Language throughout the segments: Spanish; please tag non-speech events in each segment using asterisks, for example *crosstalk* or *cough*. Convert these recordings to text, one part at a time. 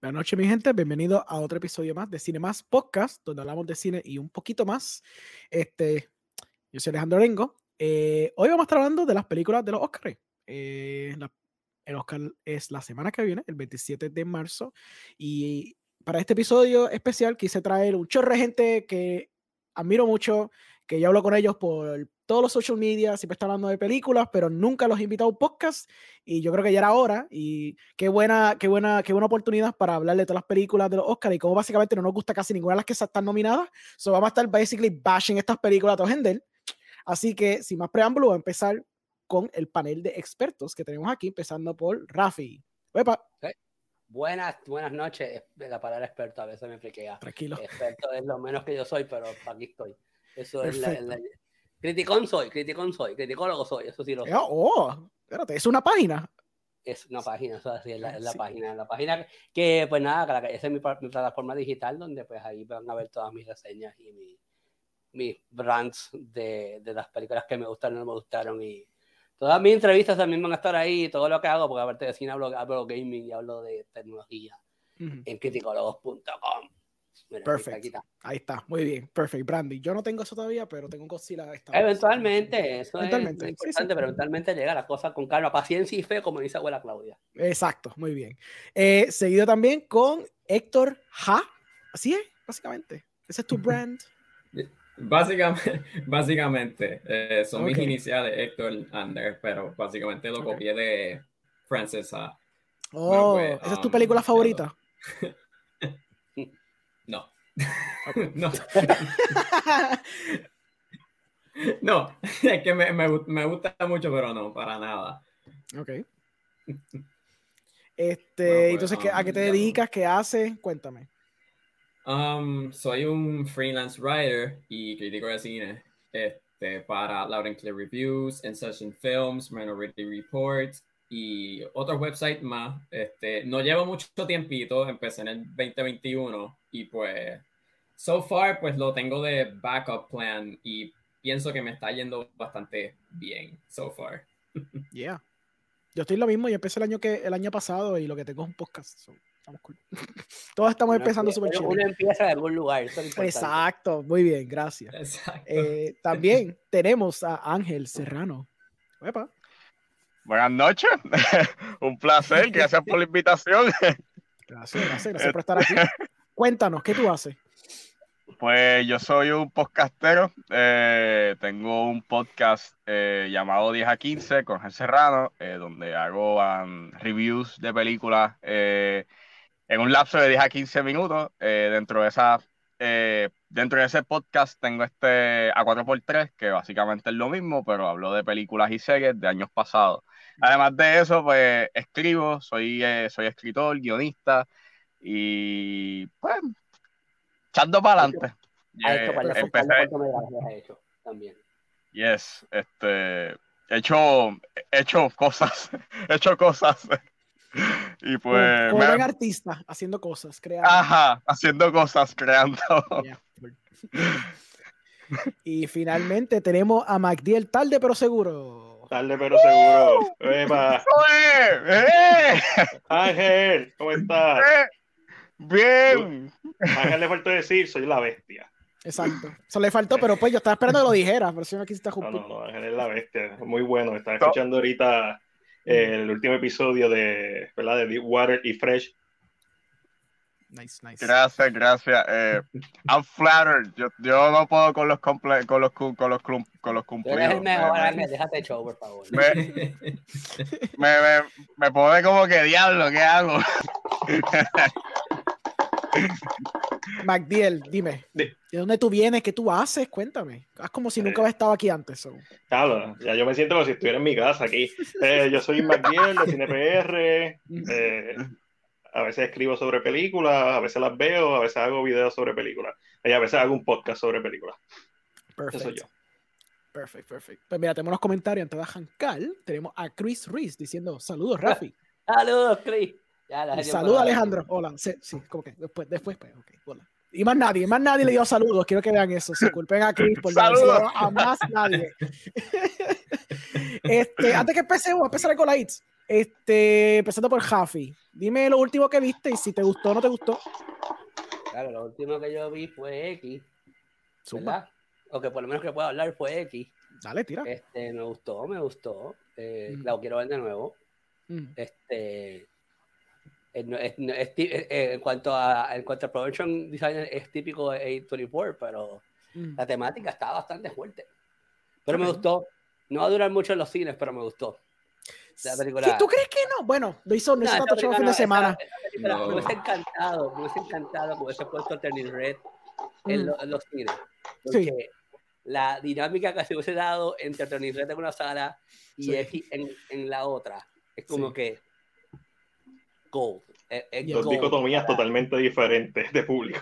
Buenas noches, mi gente. Bienvenido a otro episodio más de Cine Más Podcast, donde hablamos de cine y un poquito más. Este, yo soy Alejandro Rengo. Eh, hoy vamos a estar hablando de las películas de los Oscars. Eh, la- el Oscar es la semana que viene, el 27 de marzo. Y para este episodio especial quise traer un chorro de gente que admiro mucho, que yo hablo con ellos por todos los social media, siempre están hablando de películas, pero nunca los he invitado a un podcast. Y yo creo que ya era hora. Y qué buena, qué buena, qué buena oportunidad para hablar de todas las películas de los Oscars y cómo básicamente no nos gusta casi ninguna de las que están nominadas. So vamos a estar basically bashing estas películas a todo gender. Así que sin más preámbulo, voy a empezar con el panel de expertos que tenemos aquí, empezando por Rafi. Buenas, buenas noches. La palabra experto a veces me friquea. tranquilo. Experto es lo menos que yo soy, pero aquí estoy. Eso es la, Perfecto. la- Criticón soy, criticón soy, criticólogo soy, eso sí lo soy. Eh, Oh, espérate, es una página. Es una página, eso así es la, es la Sí. página. La página que, pues nada, esa es mi, plataforma digital donde pues ahí van a ver todas mis reseñas y mi- mis brands de, de las películas que me gustaron y no me gustaron y todas mis entrevistas también van a estar ahí, todo lo que hago, porque aparte de cine hablo, hablo gaming y hablo de tecnología en criticólogos.com. Mira, Perfect. aquí está. Ahí está, muy bien, perfect. Brandy, yo no tengo eso todavía, pero tengo un Godzilla. esta vez. Eventualmente, eso Eventualmente, es importante, sí. pero eventualmente llega la cosa con calma, paciencia y fe, como dice abuela Claudia. Exacto, muy bien. Eh, seguido también con Héctor Ja. Así es, básicamente. Ese es tu *laughs* brand. Básicamente, básicamente eh, son mis Ok. iniciales Héctor Ander, pero básicamente lo copié de Frances Ha. Oh, pues, ¿esa es tu um, película favorita? *laughs* *laughs* No. *laughs* no. No, *laughs* es que me, me me gusta mucho, pero no, para nada. ok. Este, Bueno, pues, entonces, ¿qué- ¿a qué te um, dedicas? ¿Qué haces? Cuéntame. Um, soy un freelance writer y crítico de cine este, para Loud and Clear Reviews, In Session Films, Minority Report y otros websites más. Este, no llevo mucho tiempito, empecé en el 2021 y pues, so far, pues lo tengo de backup plan y pienso que me está yendo bastante bien, so far. *laughs* Yeah. Yo estoy lo mismo. Yo empecé el año, que, el año pasado y lo que tengo es un podcast. so, estamos cool. *laughs* Todos estamos Uno empezando súper uno- chévere. Uno empieza de algún lugar, eso es. Exacto, muy bien, gracias. Exacto. Eh, también tenemos a Ángel Serrano. Epa. Buenas noches, *laughs* un placer, gracias por la invitación. Gracias, gracias, gracias por estar aquí. Cuéntanos, ¿qué tú haces? Pues yo soy un podcastero, eh, tengo un podcast eh, llamado 10 a 15 con Ángel Serrano, eh, donde hago um, reviews de películas en un lapso de 10 a 15 minutos. Dentro, de esa, dentro de ese podcast tengo este A4x3, que básicamente es lo mismo, pero hablo de películas y series de años pasados. Además de eso, pues escribo, soy, soy escritor, guionista y pues echando para adelante. Ha hecho hecho también. yes, este, he hecho, he hecho cosas, *laughs* he hecho cosas y Como, pues, como buen artista, haciendo cosas, creando. ajá, haciendo cosas, creando. Yeah, y finalmente tenemos a MacDiel tarde pero seguro. Tarde pero seguro. Epa. ¡Eh! ¡Eh! Ángel, ¿cómo estás? ¡Eh! Bien. Ángel le faltó decir, soy la bestia. Exacto. Eso le faltó, pero pues yo estaba esperando que lo dijera, pero si no quisiste No, no, no, Ángel es la bestia. Muy bueno. Estaba escuchando ahorita eh, el último episodio de, ¿verdad? de Deep Water y Fresh. Nice, nice. Gracias, gracias. Eh, I'm flattered. Yo, yo no puedo con los comple con los con los cum- con los Tú eres cumplidos. el mejor, Me- déjate show, por favor. me, me, me, me pone como que diablo, ¿qué hago? *laughs* MacDiel, dime, De- ¿de dónde tú vienes? ¿Qué tú haces? Cuéntame. Haz como si Eh. nunca habías estado aquí antes. so. Claro, ya yo me siento como si estuviera en mi casa aquí. Eh, yo soy MacDiel de CinePR. eh, a veces escribo sobre películas, a veces las veo, a veces hago videos sobre películas. Y a veces hago un podcast sobre películas. Eso Perfecto. soy yo. Perfecto, perfecto. Pues mira, tenemos los comentarios antes de arrancar. Tenemos a Chris Ruiz diciendo saludos, Rafi. *laughs* Saludos, Chris. Saludos, Alejandro. Hola. Sí, sí, como que después, después, pues, ok, hola. Y más nadie, más nadie le dio saludos. Quiero que vean eso. Disculpen a Chris por Saludos. a más nadie. *laughs* este, antes que empecemos, empezar con la hits. Este, empezando por Jafi. Dime lo último que viste y si te gustó o no te gustó. Claro, lo último que yo vi fue X, Zumba. ¿verdad? O que por lo menos que puedo hablar fue X. Dale, tira. Este, me gustó, me gustó. Eh, Mm. La quiero ver de nuevo. Mm. Este, no- es- es eh, en cuanto a en cuanto a production design es típico de A24, pero Mm. la temática está bastante fuerte. Pero me Ok. gustó. No va a durar mucho en los cines, pero me gustó. La película- Sí, ¿Tú crees que no? Bueno, no hizo, no hizo tanto show fin de semana. esa- esa No. Me hubiese encantado, me hubiese encantado que hubiese puesto Turning Red en, Mm. lo- en los cines. Sí. Porque la dinámica que se hubiese dado entre Turning Red en una sala y Sí. X en, en la otra es como Sí. que gold. Es, es Yeah. Dos gold. dicotomías totalmente diferentes de público.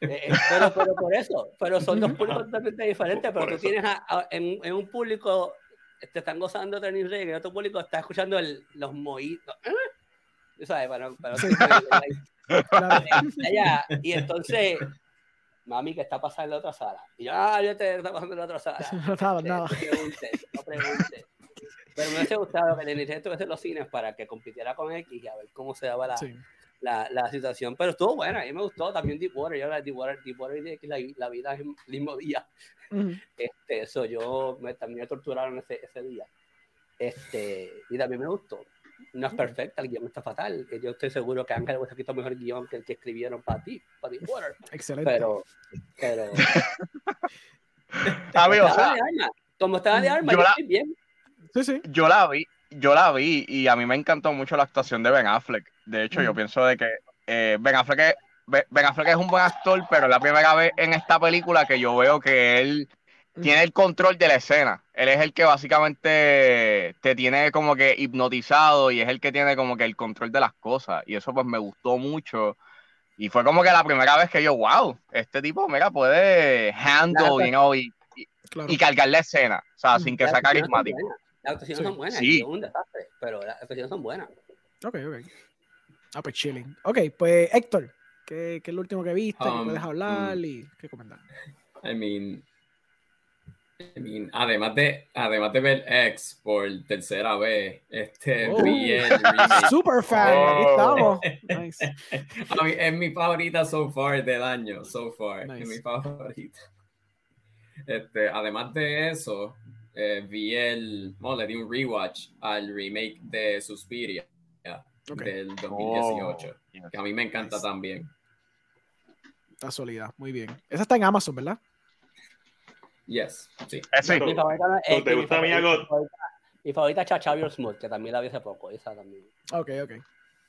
Eh, eh, pero, pero por eso, pero son dos *laughs* públicos totalmente diferentes, Por pero tú eso. tienes a- a- en, en un público te están gozando Turning Red y en otro público está escuchando el, los mojitos. ¿eh? ¿Sabes? Para, para, *laughs* allá. Y entonces, mami, ¿qué está pasando en la otra sala? Y yo, ah, yo te está pasando en la otra sala. *laughs* nada. No pregunte, no pregunte. Pero me hubiese gustado que Denis estuviese en los cines para que compitiera con X y a ver cómo se daba la, Sí. la, la situación. Pero estuvo buena, a mí me gustó también Deepwater. Yo la Deepwater, Deepwater y X, la, la vida es el mismo día. Este, eso yo me, también me torturaron ese, ese día. Este, y también me gustó. No es perfecta, el guion está fatal. Yo estoy seguro que Ángel hubiese escrito mejor guion que el que escribieron para ti, para Deepwater. Excelente. Pero, pero. *laughs* Amigo, o como sea, estaba de arma, como estaba de arma, yo yo, la- estoy bien. Sí, sí. yo la vi, yo la vi y a mí me encantó mucho la actuación de Ben Affleck. De hecho, yo Mm. pienso de que eh, Ben Affleck es, Ben Ben Affleck es un buen actor, pero es la primera vez en esta película que yo veo que él tiene el control de la escena. Él es el que básicamente te tiene como que hipnotizado y es el que tiene como que el control de las cosas. Y eso pues me gustó mucho. Y fue como que la primera vez que yo, wow, este tipo, mira, puede handle, Claro. you know, y, Claro. y cargar la escena, o sea, Mm. sin que sea carismático. Las actuaciones Sí. son buenas, Sí. es un desastre, pero las actuaciones son buenas. Ok, ok. Ah, pues chilling. Ok, pues Héctor, ¿qué, qué es lo último que viste? ¿Qué Um, puedes hablar mm. y qué comentar? I mean, I mean, además de, además de ver X por tercera vez, este, Oh. vi el *laughs* remake. Super fan, aquí Oh. estamos. *laughs* Nice. Es mi favorita so far del año, so far. Nice. Es mi favorita. Este, además de eso, eh, vi el. Bueno, le di un rewatch al remake de Suspiria del 2018. Oh, Que a mí me encanta Nice. también. está sólida, muy bien. Esa está en Amazon, ¿verdad? Yes, sí. Sí. Mi favorita ¿Te mi gusta a mí favorita- mi favorita- Mi favorita es Chachavior Smooth, que también la vi hace poco, esa también. Ok, ok.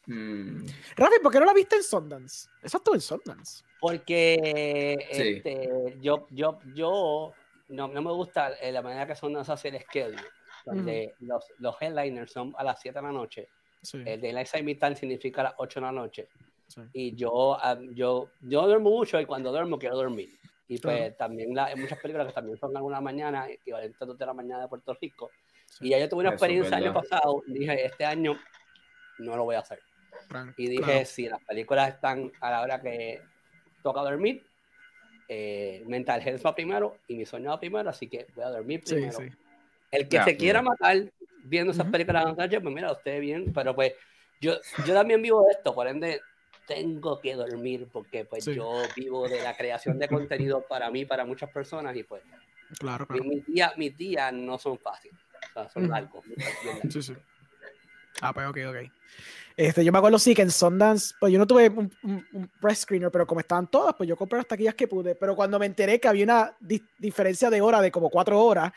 Mm, Rafi, ¿por qué no la viste en Sundance? Esa estuvo en Sundance. Porque Sí. este, yo, yo, yo no, no me gusta eh, la manera que son las hacer el schedule, donde los, los headliners son a las 7 de la noche. Sí. El Daylight Saving Time significa a las 8 de la noche. sí. Y yo, ah, yo, yo duermo mucho y cuando duermo quiero dormir. Y pues Claro. también la, hay muchas películas que también son alguna mañana, equivalente a 2 de la mañana de Puerto Rico. Sí. Y ya yo tuve una Eso es experiencia el año pasado, dije, este año no lo voy a hacer. Y dije, claro. si las películas están a la hora que toca dormir, eh, mental health va primero y mi sueño va primero, así que voy a dormir Sí, primero. sí. El que Ya. se quiera matar viendo esas películas de noche, pues mira, usted bien, pero pues yo, yo también vivo de esto, por ende tengo que dormir porque pues Sí. yo vivo de la creación de contenido para mí, para muchas personas y pues Claro, mi- claro. mis días mis días no son fáciles, o sea, son largos. Sí, sí. Ah, pues ok, ok. Este, yo me acuerdo sí que en Sundance, pues yo no tuve un, un- un press screener, pero como estaban todas, pues yo compré las taquillas que pude. Pero cuando me enteré que había una di- diferencia de hora de como cuatro horas,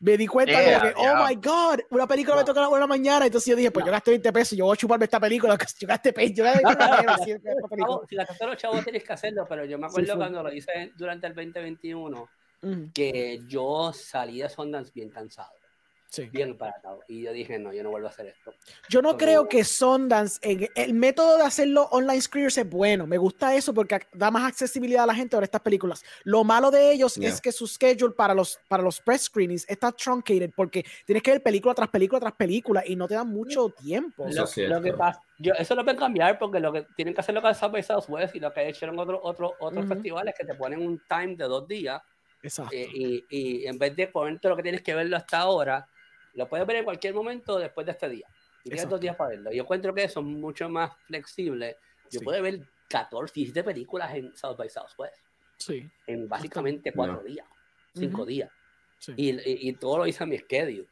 me di cuenta Yeah, como que, oh yeah. my god, una película me No. toca a la una de la mañana. Entonces yo dije, pues No. yo gasté 20 pesos, yo voy a chuparme esta película. *laughs* Yo gasté pe- yo gasté *laughs* si la los chavos tienes que hacerlo, pero yo me Sí, acuerdo full. cuando lo hice durante el 2021 Ujú, que yo salí de Sundance bien cansado, Sí. bien paratado. Y yo dije, no, yo no vuelvo a hacer esto. Yo no creo que Sundance, en- el método de hacerlo online screeners es bueno. Me gusta eso porque da más accesibilidad a la gente a ver estas películas. Lo malo de ellos Yeah. es que su schedule para los, para los press screenings está truncated porque tienes que ver película tras película tras película y no te dan mucho tiempo. Eso Lo, es cierto. lo que pasa, yo, eso lo pueden cambiar porque lo que tienen que hacer lo que South by Southwest y lo que hicieron otros otros otros Ujú. festivales que te ponen un time de dos días Exacto. eh, y, y en vez de ponerte lo que tienes que verlo hasta ahora, lo puedes ver en cualquier momento después de este día. Y tienes dos días para verlo. Yo encuentro que eso es mucho más flexible. Yo Sí. puedo ver 14, 17 películas en South by Southwest Sí, en básicamente cuatro No. días, cinco Ujú. días. sí. Y, y, y todo lo hice a mi schedule.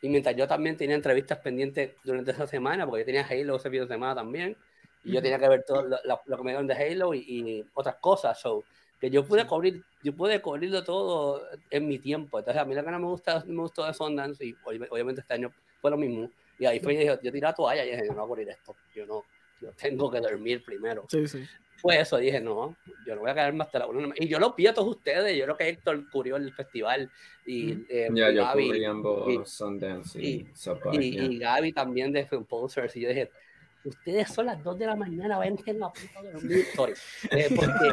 Y mientras yo también tenía entrevistas pendientes durante esa semana, porque yo tenía Halo ese fin de semana también, y yo Ujú. tenía que ver todo lo, lo- lo que me dieron de Halo y, y otras cosas. So, que yo pude Sí. cubrir, yo pude cubrirlo todo en mi tiempo. Entonces, a mí lo que no me gusta, me gustó de Sundance, y ob- obviamente este año fue lo mismo. Y ahí fue, yo, dije, yo tiré la toalla y dije, yo no voy a cubrir esto. Yo no, yo tengo que dormir primero Sí, sí. fue eso, dije, no, yo no voy a quedarme hasta la una. Y yo los vi a todos ustedes, yo creo que Héctor cubrió el festival y, Ujú. eh, Ya, yo Gaby, cubrí ambos y- Sundance y- y, y, yeah. y Gaby también de Film Posters, y yo dije, ustedes son las 2 de la mañana, vayan a la puta de dormir. Eh, porque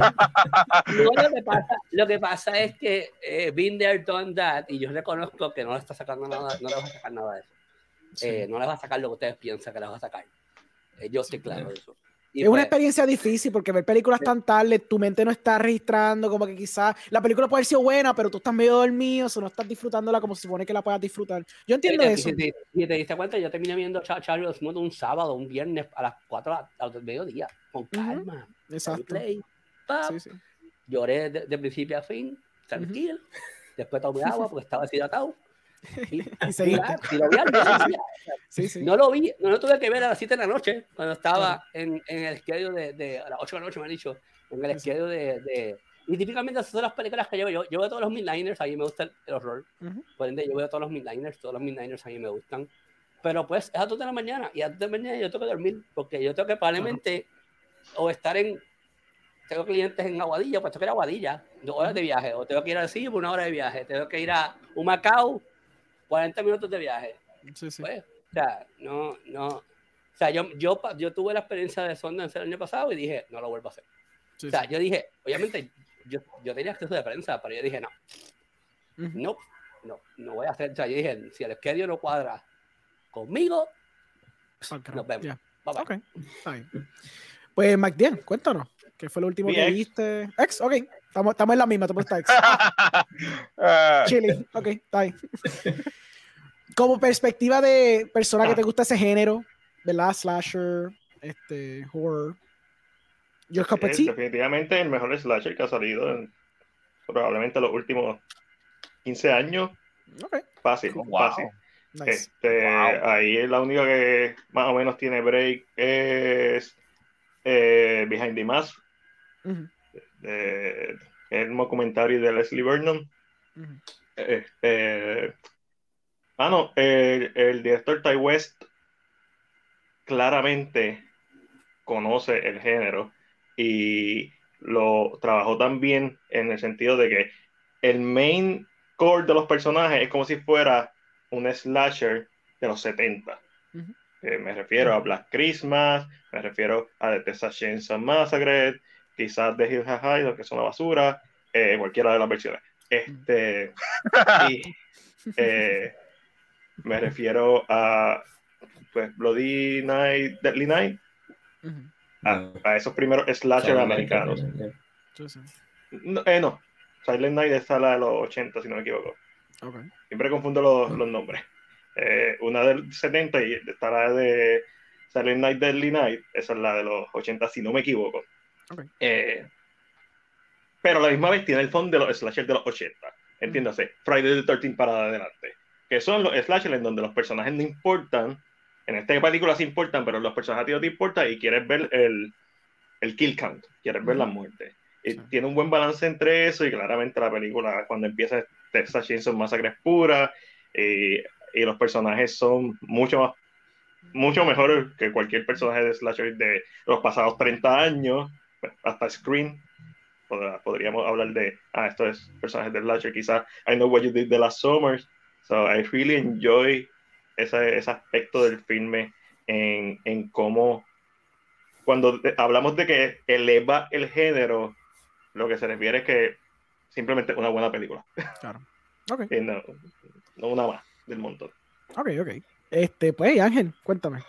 no, lo, que pasa, lo que pasa es que eh, been there, done that, y yo reconozco que no le está sacando nada, no le vas a sacar nada de eso. sí. Eh, no le vas a sacar lo que ustedes piensan que le vas a sacar. Eh, yo estoy claro de eso. Y es una pues, experiencia difícil porque ver películas tan tarde, tu mente no está registrando, como que quizás la película puede haber sido buena, pero tú estás medio dormido, o no estás disfrutándola como se supone que la puedas disfrutar. Yo entiendo eso. Si te, si te diste cuenta, yo terminé viendo Char Charlie Smooth un sábado, un viernes a las 4 al mediodía, con calma. Exacto. Play, Sí, sí. Lloré de, de principio a fin, tranquilo. Después tomé *laughs* agua porque estaba deshidratado. *laughs* Y, Y. Sí, sí. No lo vi, no lo tuve que ver a las 7 de la noche, cuando estaba en, en el schedule de, de, a las 8 de la noche, me han dicho, en el schedule de, de- Y típicamente esas son las películas que yo veo. Yo, yo veo todos los midliners, a mí me gusta el, el horror. Ujú. Por ende, yo veo todos los midliners, todos los midliners a mí me gustan. Pero pues es a 2 de la mañana y a 2 de la mañana yo tengo que dormir porque yo tengo que probablemente o estar en. Tengo clientes en Aguadilla, pues tengo que ir a Aguadilla, dos horas de viaje. O tengo que ir al Cibo, una hora de viaje. Tengo que ir a Humacao, 40 minutos de viaje. Sí, sí. Pues, o sea, no, no. O sea, yo, yo, yo tuve la experiencia de Sundance el año pasado y dije, no lo vuelvo a hacer. Sí, O sea, sí. yo dije, obviamente, yo, yo tenía acceso de prensa, pero yo dije, no, no, no, no voy a hacer. O sea, yo dije, si el schedule no cuadra conmigo, carajo. nos vemos. Ya. Bye, bye. Ok, está bien. Pues, MacDian, cuéntanos. ¿Qué fue lo último Mi que ex. viste? Ex, ok. Estamos, estamos en la misma, tú puedes estar ex. *laughs* Chile, ok, está bien. *laughs* Como perspectiva de persona que te gusta ese género, ¿verdad? Slasher, este, horror. Your cup of Es tea. definitivamente el mejor slasher que ha salido en probablemente los últimos 15 años. Ok, Fácil, Wow. fácil. nice. Este, Wow. Ahí la única que más o menos tiene break es eh, Behind the Mask, eh, el documentario de Leslie Vernon. ujú. Ah, no, el, el director Ty West claramente conoce el género y lo trabajó tan bien en el sentido de que el main core de los personajes es como si fuera un slasher de los 70. Ujú. Eh, me refiero a Black Christmas, me refiero a The Texas Chainsaw Massacre, quizás The Hill Have Eyes, que es una basura, eh, cualquiera de las versiones. Este, y eh, me refiero a pues, Bloody Night, Deadly Night, Ujú, a, a esos primeros slasher americanos. No, eh, no, Silent Night está la de los 80, si no me equivoco. Siempre confundo los, los nombres. Eh, una del 70 y está la de Silent Night, Deadly Night, esa es la de los 80, si no me equivoco. Eh, pero a la misma vez tiene el fondo de los slashers de los 80. Entiéndase, Friday the 13 para adelante. Que son los slashers en donde los personajes no importan. En esta película sí importan, pero los personajes a ti no te importan y quieres ver el, el kill count, quieres ver Ujú. las muertes. Y tiene un buen balance entre eso y claramente la película cuando empieza Texas Chainsaw Massacre es pura y, y los personajes son mucho más mucho mejores que cualquier personaje de slasher de los pasados 30 años hasta pod- podríamos hablar de ah esto es personajes de slasher quizás I Know What You Did the Last Summer so I really enjoy ese, ese aspecto del filme en, en cómo cuando hablamos de que eleva el género lo que se refiere es que simplemente una buena película Claro. Ok, *laughs* y no, no una más del montón ok, ok. Este, pues, Ángel, cuéntame.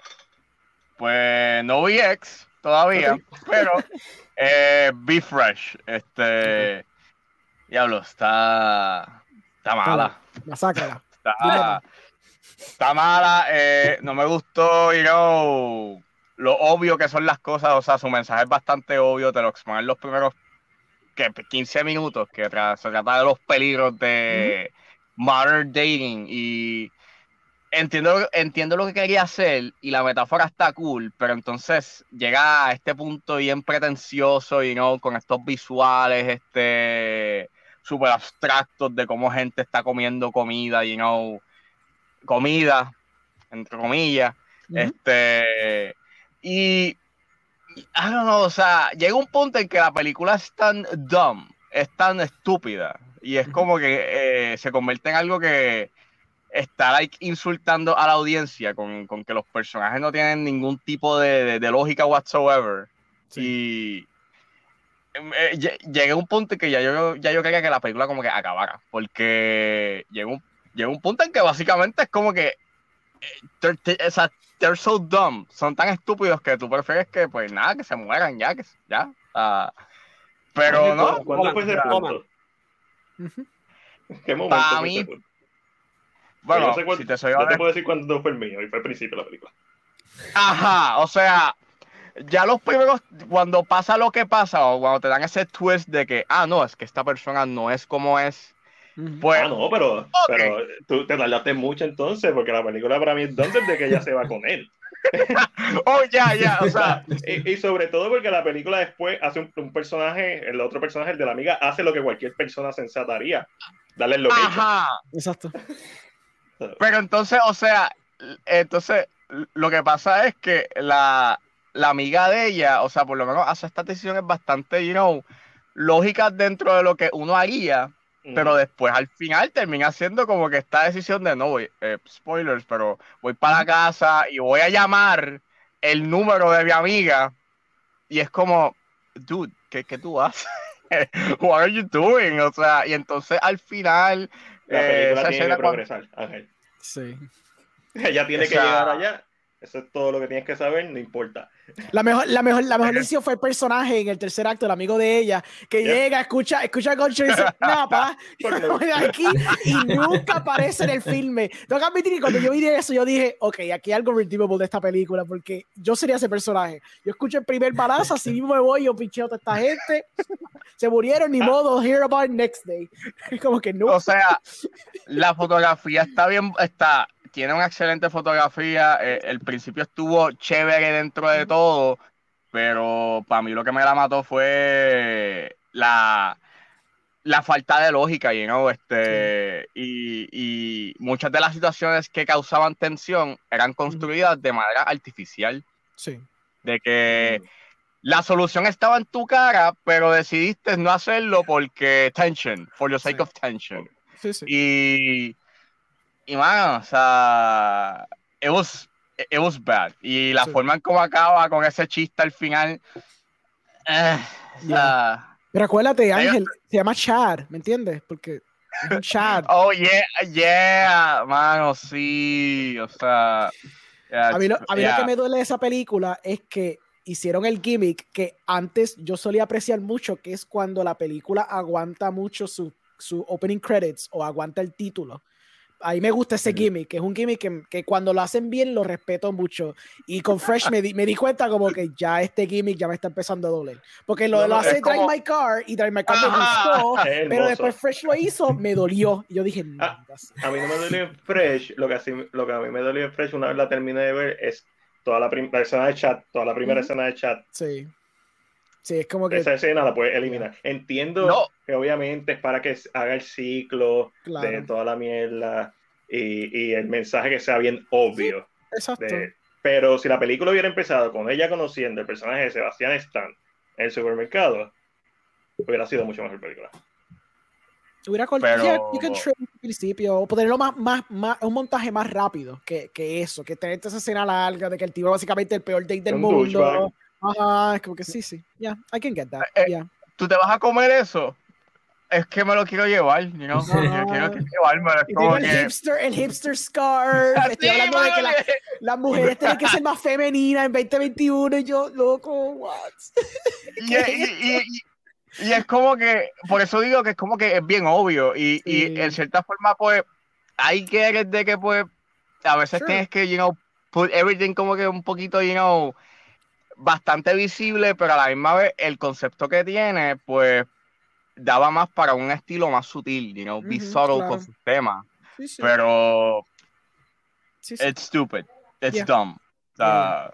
Pues no vi X todavía, *laughs* pero eh, Be Fresh. Este. Diablo, está. Está mala. Masácrala. Está, mala, eh, no me gustó, you know, lo obvio que son las cosas, o sea, su mensaje es bastante obvio, te lo exponen los primeros que 15 minutos, que tra- se trata de los peligros de modern dating y entiendo, entiendo lo que quería hacer y la metáfora está cool, pero entonces llega a este punto bien pretencioso y no con estos visuales este súper abstractos de cómo gente está comiendo comida, you know, comida, entre comillas, este y I don't know, o sea, llega un punto en que la película es tan dumb, es tan estúpida y es como que eh, se convierte en algo que está like, insultando a la audiencia con, con que los personajes no tienen ningún tipo de, de- de lógica whatsoever. Y eh, lle- llegué a un punto en que ya yo, ya yo quería que la película como que acabara, porque llegó un, llegó un punto en que básicamente es como que eh, they're, they're so dumb, son tan estúpidos que tú prefieres que pues nada, que se mueran ya, que ya. ah, pero no, ¿Cuándo fue ese punto? ¿Qué momento Pa' fue mí, punto? bueno, Yo sé cuándo- si te soy Yo te puedo decir cuándo fue el mío, y fue al principio de la película. Ajá, o sea, ya los primeros, cuando pasa lo que pasa, o cuando te dan ese twist de que, ah, no, es que esta persona no es como es, pues, Ah, no, pero, pero tú te tardaste mucho entonces, porque la película para mí es donde de que ella se va con él. *laughs* oh, ya, ya, o sea, Y, y sobre todo porque la película después hace un, un personaje, el otro personaje, el de la amiga, hace lo que cualquier persona sensata haría. Darle el location. ajá, Exacto. pero entonces, o sea, entonces, lo que pasa es que la, la amiga de ella, o sea, por lo menos hace estas decisiones bastante, you know, lógicas dentro de lo que uno haría, pero después al final termina siendo como que esta decisión de no voy, eh, spoilers, pero voy para la casa y voy a llamar el número de mi amiga y es como, dude, ¿qué, qué tú haces? *laughs* What are you doing? O sea, y entonces al final La eh, película esa tiene que cuando- progresar, Ángel. Sí. *laughs* Ella tiene que Esa- llegar allá. Eso es todo lo que tienes que saber, no importa. La mejor, la mejor, la mejor decisión fue el personaje en el tercer acto, el amigo de ella, que Yeah. llega, escucha, escucha a Goncho y dice, *laughs* nada, pa, voy de aquí y *laughs* nunca aparece en el filme. Tengo que admitir que cuando yo vi eso, yo dije, ok, aquí hay algo redeemable de esta película, porque yo sería ese personaje. Yo escucho el primer balazo, así mismo me voy, yo pincheo a toda esta gente, se murieron, ni modo, hear about next day. *laughs* Como que no. O sea, la fotografía está bien, está, tiene una excelente fotografía. eh, el principio estuvo chévere dentro de todo, pero para mí lo que me la mató fue la, la falta de lógica, you know, este, y, y muchas de las situaciones que causaban tensión eran construidas de manera artificial, Sí. de que la solución estaba en tu cara, pero decidiste no hacerlo porque tension, for the sake Sí. of tension. Sí, sí. Y, y mano, o sea, it was, it was bad. Y la Sí. forma en cómo acaba con ese chiste al final. eh, o sea, Pero acuérdate, Ángel, se llama Chad, ¿me entiendes? Porque es un Chad. oh, yeah, yeah, mano, sí, o sea. yeah, A mí, lo, a mí lo yeah. que me duele de esa película es que hicieron el gimmick que antes yo solía apreciar mucho, que es cuando la película aguanta mucho su, su opening credits o aguanta el título. Ahí me gusta ese gimmick, que es un gimmick que, que cuando lo hacen bien lo respeto mucho. Y con Fresh me di, me di cuenta como que ya este gimmick ya me está empezando a doler. Porque lo, No, lo hace es como- Drive My Car y Drive My Car me gustó, *laughs* pero después Fresh lo hizo, me dolió. Y yo dije, no, Ah. A mí no me dolió Fresh, lo que, así, lo que a mí me dolió Fresh una vez la terminé de ver es toda la, la escena de chat, toda la primera escena de chat. sí. Sí, es como que, Esa escena la puedes eliminar. Entiendo No. que obviamente es para que haga el ciclo de toda la mierda y, y el mensaje que sea bien obvio. exacto. de- pero si la película hubiera empezado con ella conociendo el personaje de Sebastián Stan en el supermercado, hubiera sido mucho mejor película. Hubiera cortado. Pero- al principio o ponerlo más, más, más, un montaje más rápido que, que eso, que tener esa escena larga de que el tipo básicamente el peor date del Un mundo. douchebag. Ajá, es como que sí, sí. Yeah, I can get that. Eh, yeah. ¿Tú te vas a comer eso? Es que me lo quiero llevar, you know? Yo *laughs* quiero llevármelo. es como el que- hipster, el hipster scar. *laughs* Estoy hablando de que la- las mujeres tienen que ser más femeninas en 2021 y yo, loco, what? y, y- y- y- y es como que, por eso digo que es como que es bien obvio y, y Sí. en cierta forma pues hay que de que pues a veces Sure. tienes que, you know, put everything como que un poquito, you know, bastante visible, pero a la misma vez el concepto que tiene, pues, daba más para un estilo más sutil, you know, be Ujú, subtle claro. con sus temas. Sí, sí. Pero Sí, sí. it's stupid, it's Yeah. dumb. Sea,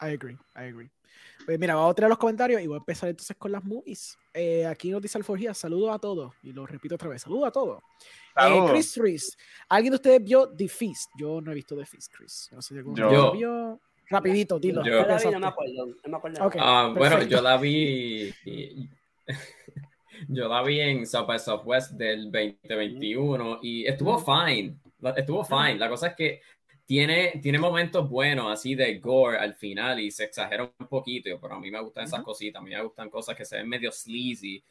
I agree, I agree. Pues mira, vamos a tirar los comentarios y voy a empezar entonces con las movies. Eh, aquí nos dice Alforgía, saludos a todos. Y lo repito otra vez, saludos a todos. Eh. Chris Reese, ¿alguien de ustedes vio The Feast? Yo no he visto The Feast, Chris. No sé si alguno Yo. vio. Rapidito, dilo. Yo. ¿qué Yo la vi, pensaste? no me acuerdo. No me acuerdo. Ok. Ah, bueno, yo la vi. *laughs* yo la vi en South by Southwest del 2021 y estuvo fine. la- Estuvo fine. La cosa es que tiene, tiene momentos buenos así de gore al final y se exagera un poquito, pero a mí me gustan esas cositas. A mí me gustan cosas que se ven medio sleazy,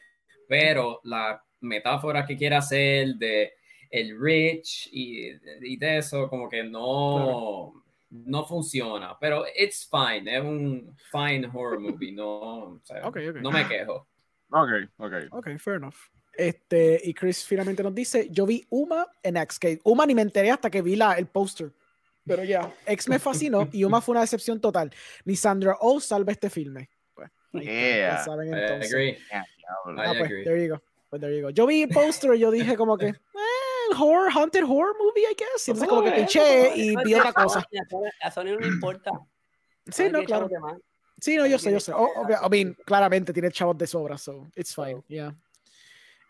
pero la metáfora que quiere hacer de el rich y, y de eso, como que no no funciona, pero it's fine, es un fine horror movie, no, o sea, Ok, ok. no me quejo. Ok, ok. Ok, fair enough. Este, y Chris finalmente nos dice, yo vi Uma en X, que Uma ni me enteré hasta que vi la, el póster. Pero ya, X me fascinó y Uma fue una decepción total. Ni Sandra Oh salva este filme. Pues, ahí Yeah. ya saben I entonces. agree. Yeah, diablo. I Ah, pues, agree. there you go. Pues there you go. Yo vi el póster y yo dije como que, *laughs* eh, horror, haunted horror movie, I guess. Y entonces como que No, pinché y vi otra cosa. A Sony- no le importa. Sí, no, claro. Sí, no, yo sé, yo sé. Oh, I mean, claramente tiene chavos de sobra, so it's fine, yeah.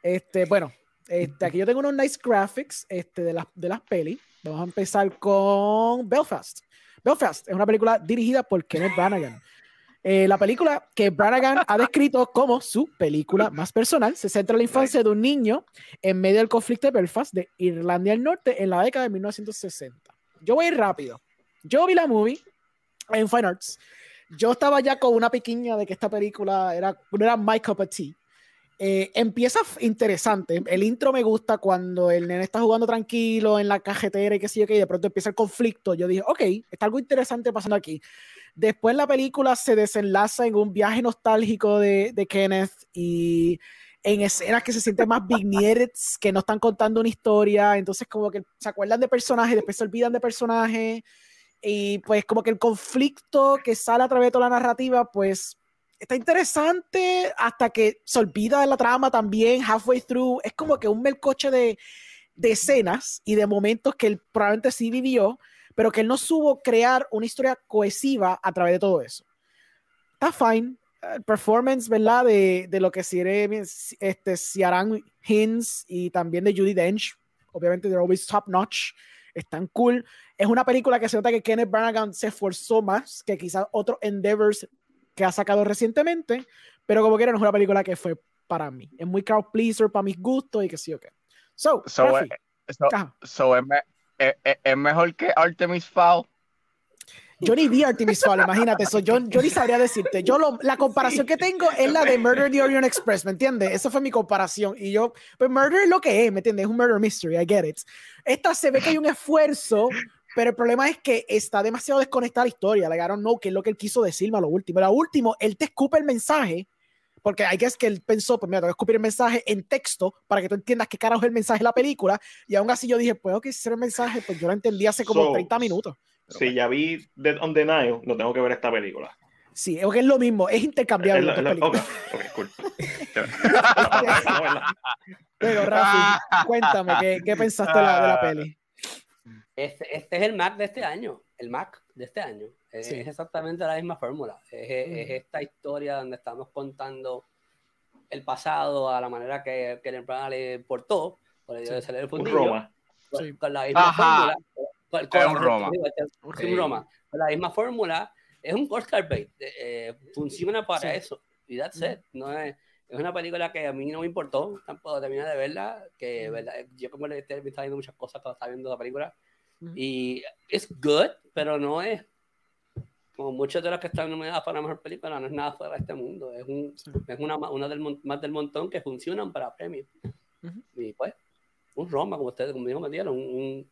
Este, bueno, este, aquí yo tengo unos nice graphics este, de, las, de las pelis. Vamos a empezar con Belfast. Belfast es una película dirigida por Kenneth Branagh. Eh, la película que Branagh ha descrito como su película más personal se centra en la infancia de un niño en medio del conflicto de Belfast de Irlanda del Norte en la década de 1960. Yo voy rápido. Yo vi la movie en Fine Arts yo estaba ya con una piquiña de que esta película era, era my cup of tea. Eh, empieza interesante. El intro me gusta cuando el nene está jugando tranquilo en la cajetera y qué sé yo qué, y de pronto empieza el conflicto. Yo dije, ok, está algo interesante pasando aquí. Después la película se desenlaza en un viaje nostálgico de, de Kenneth y en escenas que se sienten más vignettes, *laughs* que no están contando una historia. Entonces, como que se acuerdan de personajes, después se olvidan de personajes. Y pues como que el conflicto que sale a través de toda la narrativa, pues está interesante hasta que se olvida de la trama también, halfway through, es como que un melcoche de, de escenas y de momentos que él probablemente sí vivió, pero que él no supo crear una historia cohesiva a través de todo eso. Está fine. El performance, ¿verdad? De, de lo que sirve este, Ciaran Hinds y también de Judy Dench, obviamente they're always top notch, están cool. Es una película que se nota que Kenneth Branagh se esforzó más que quizás otros endeavors que ha sacado recientemente, pero como quiera no es una película que fue para mí. Es muy crowd pleaser para mis gustos y que sí o qué. So, So, Rafi, eh, so, so es, eh, eh, es mejor que Artemis Fowl. yo ni vi Artemis Fowl, imagínate eso. Yo, yo ni sabría decirte. Yo lo- la comparación que tengo es la de Murder the Orient Express, ¿me entiendes? Esa fue mi comparación. Y yo, pues Murder es lo que es, ¿me entiendes? Es un murder mystery, I get it. Esta se ve que hay un esfuerzo, pero el problema es que está demasiado desconectada la historia. Like, I don't know qué es lo que él quiso decirme a lo último. Lo último, él te escupe el mensaje, porque hay que es que él pensó, pues mira, te voy a escupir el mensaje en texto para que tú entiendas qué carajo es el mensaje de la película. Y aún así yo dije, pues ok, ese era el mensaje, pues yo lo entendí hace como So, 30 minutos. Si ya vi Dead on the Nile, no tengo que ver esta película. Sí, es que es lo mismo, es intercambiable. Es la- la-. *laughs* Pero Rafi, *laughs* cuéntame, ¿qué, qué pensaste de la, de la peli? Este, este es el Mac de este año. El Mac de este año. Es, Sí. es exactamente la misma fórmula. Es, es- es Mm. esta historia donde estamos contando el pasado a la manera que, que el Branagh le importó, por el Sí. de salir el Un fundillo, Roma. con, Sí. con la misma Ajá. fórmula. Con, Roma. Con la misma fórmula, es un Oscar bait. eh, eh, funciona para Sí. eso. Y that's it. No es, es una película que a mí no me importó, tampoco terminé de verla, que. ¿verdad? yo como le estoy viendo muchas cosas cuando estaba viendo la película. Y es good, pero no es como muchos de los que están nominados para la mejor película, no es nada fuera de este mundo. Es, un, Sí. es una, una del, más del montón que funcionan para premios. Y pues, un Roma, como ustedes, como dijo, me dieron, un,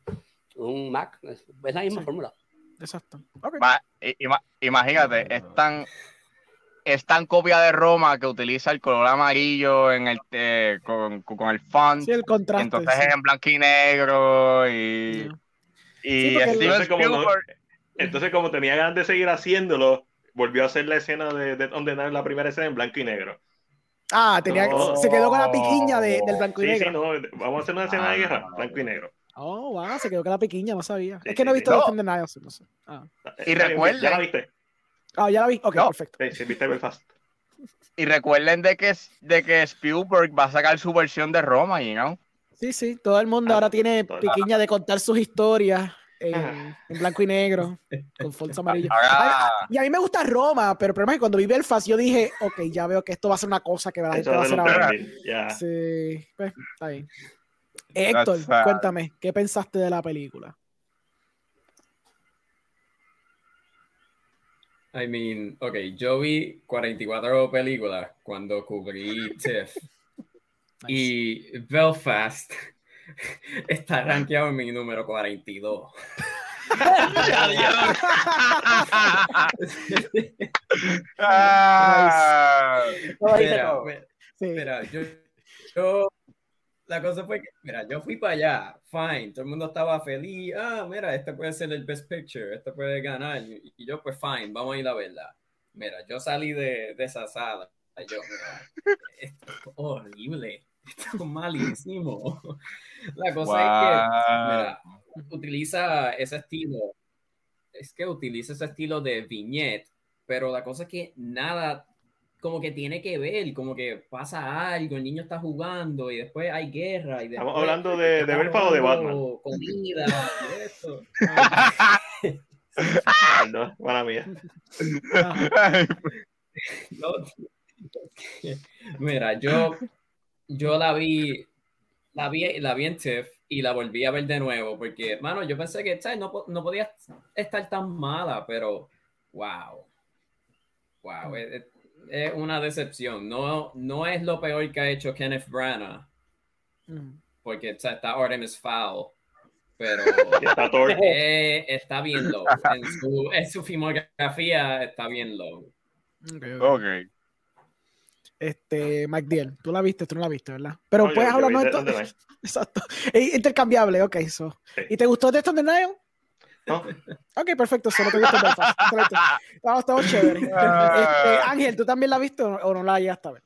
un, Mac, es, es la misma Sí. fórmula. Exacto. Ma- ima- imagínate, es tan, es tan copia de Roma que utiliza el color amarillo en el eh, con, con el font. Sí, el contraste. entonces sí. es en blanco y negro y. Y Steven Spielberg. Entonces, como tenía ganas de seguir haciéndolo, volvió a hacer la escena de, de donde la primera escena en blanco y negro. Ah, tenía, No. se quedó con la piquiña de- del blanco y Sí, sí, negro. no, vamos a hacer una escena de guerra, Ah. blanco y negro. Oh, wow, se quedó con la piquiña, no sabía. Sí, es que no he visto sí. Defender Niles, no sé. Ah. Y recuerden- ¿Ya la viste? Ah, ya la vi. Ok, No. perfecto. Sí, sí, viste Belfast. Y recuerden de que, de que Spielberg va a sacar su versión de Roma, you know? Sí, sí, todo el mundo Ah, ahora tiene piquiña de contar sus historias en, Ah. en blanco y negro, con fondos *laughs* amarillos. Ahora, Y a mí me gusta Roma, pero el problema es que cuando vi Belfast yo dije, ok, ya veo que esto va a ser una cosa que la gente va a hacer ahora. Sí, pues, está bien. Héctor, sad. cuéntame, ¿qué pensaste de la película? I mean, ok, yo vi 44 películas cuando cubrí TIFF *laughs* y Belfast *laughs* está rankeado en mi número 42. Ah, Mira, yo, yo- la cosa fue que, mira, yo fui para allá, fine, todo el mundo estaba feliz, ah, mira, este puede ser el best picture, este puede ganar, y yo, pues, fine, vamos a ir a verla. Mira, yo salí de, de esa sala, y yo, mira, esto es horrible, esto es malísimo. *laughs* La cosa es que, mira, utiliza ese estilo, es que utiliza ese estilo de viñette, pero la cosa es que nada como que tiene que ver, como que pasa algo, el niño está jugando y después hay guerra y después Estamos hablando de, de Belfast o de Batman. Comida *laughs* y eso. Perdón, mala mía. Ah, *laughs* No, Mira, yo, yo la vi, la vi, la vi en TIFF y la volví a ver de nuevo porque, mano, yo pensé que. No, no podía estar tan mala, pero wow, wow, es, una decepción. No, no es lo peor que ha hecho Kenneth Branagh mm. porque sea, está Artemis Fowl, pero *laughs* está *laughs* eh, está bien low. En su, en su filmografía está bien low. Ok, ok. Este, MacDiel, tú la viste, tú no la viste, ¿verdad? Pero No, puedes hablarnos Nile. *laughs* Exacto. Eh, Intercambiable, ok, so. Sí. ¿Y te gustó Death on the Nile? No, Ok, perfecto, solo te gustó Belfast. Excelente. Estamos chéveres. *laughs* Ah. Este, Ángel, ¿tú también la viste o no, no la llegaste a ver?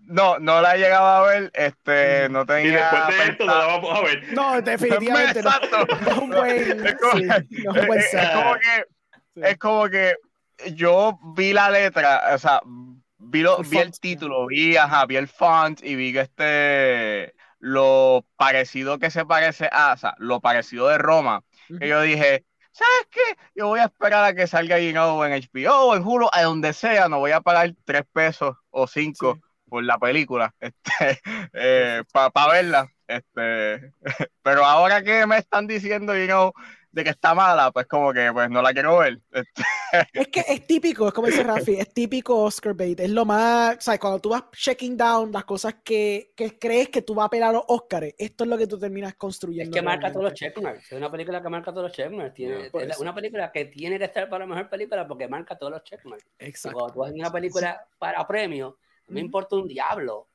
No, no la he llegado a ver, este, no y tenía después de esto no la vamos a ver. No, definitivamente no. Exacto. *laughs* No es un buen, Es como- sí, no es un buen Es- como que Sí. es como que yo vi la letra, o sea, vi, lo, El vi el título, vi, ajá, vi el font y vi que este, lo parecido que se parece a, o sea, lo parecido de Roma, Ujú. que yo dije, ¿sabes qué? Yo voy a esperar a que salga en HBO en Hulu, a donde sea, no voy a pagar tres pesos o cinco Sí. por la película, *laughs* este, para verla, este, *laughs* pero ahora que me están diciendo, you know, de que está mala, pues como que pues no la quiero ver. Es que es típico, es como dice *laughs* Rafi, es típico Oscar bait. Es lo más, ¿sabes? Cuando tú vas checking down las cosas que, que crees que tú vas a apelar a los Oscars, esto es lo que tú terminas Es construyendo. que marca todos los checkmarks. Es una película que marca todos los checkmarks. Tiene, por es eso. una película que tiene que estar para mejor película porque marca todos los checkmarks. Y Exacto. cuando tú haces una película para premio, no importa un diablo.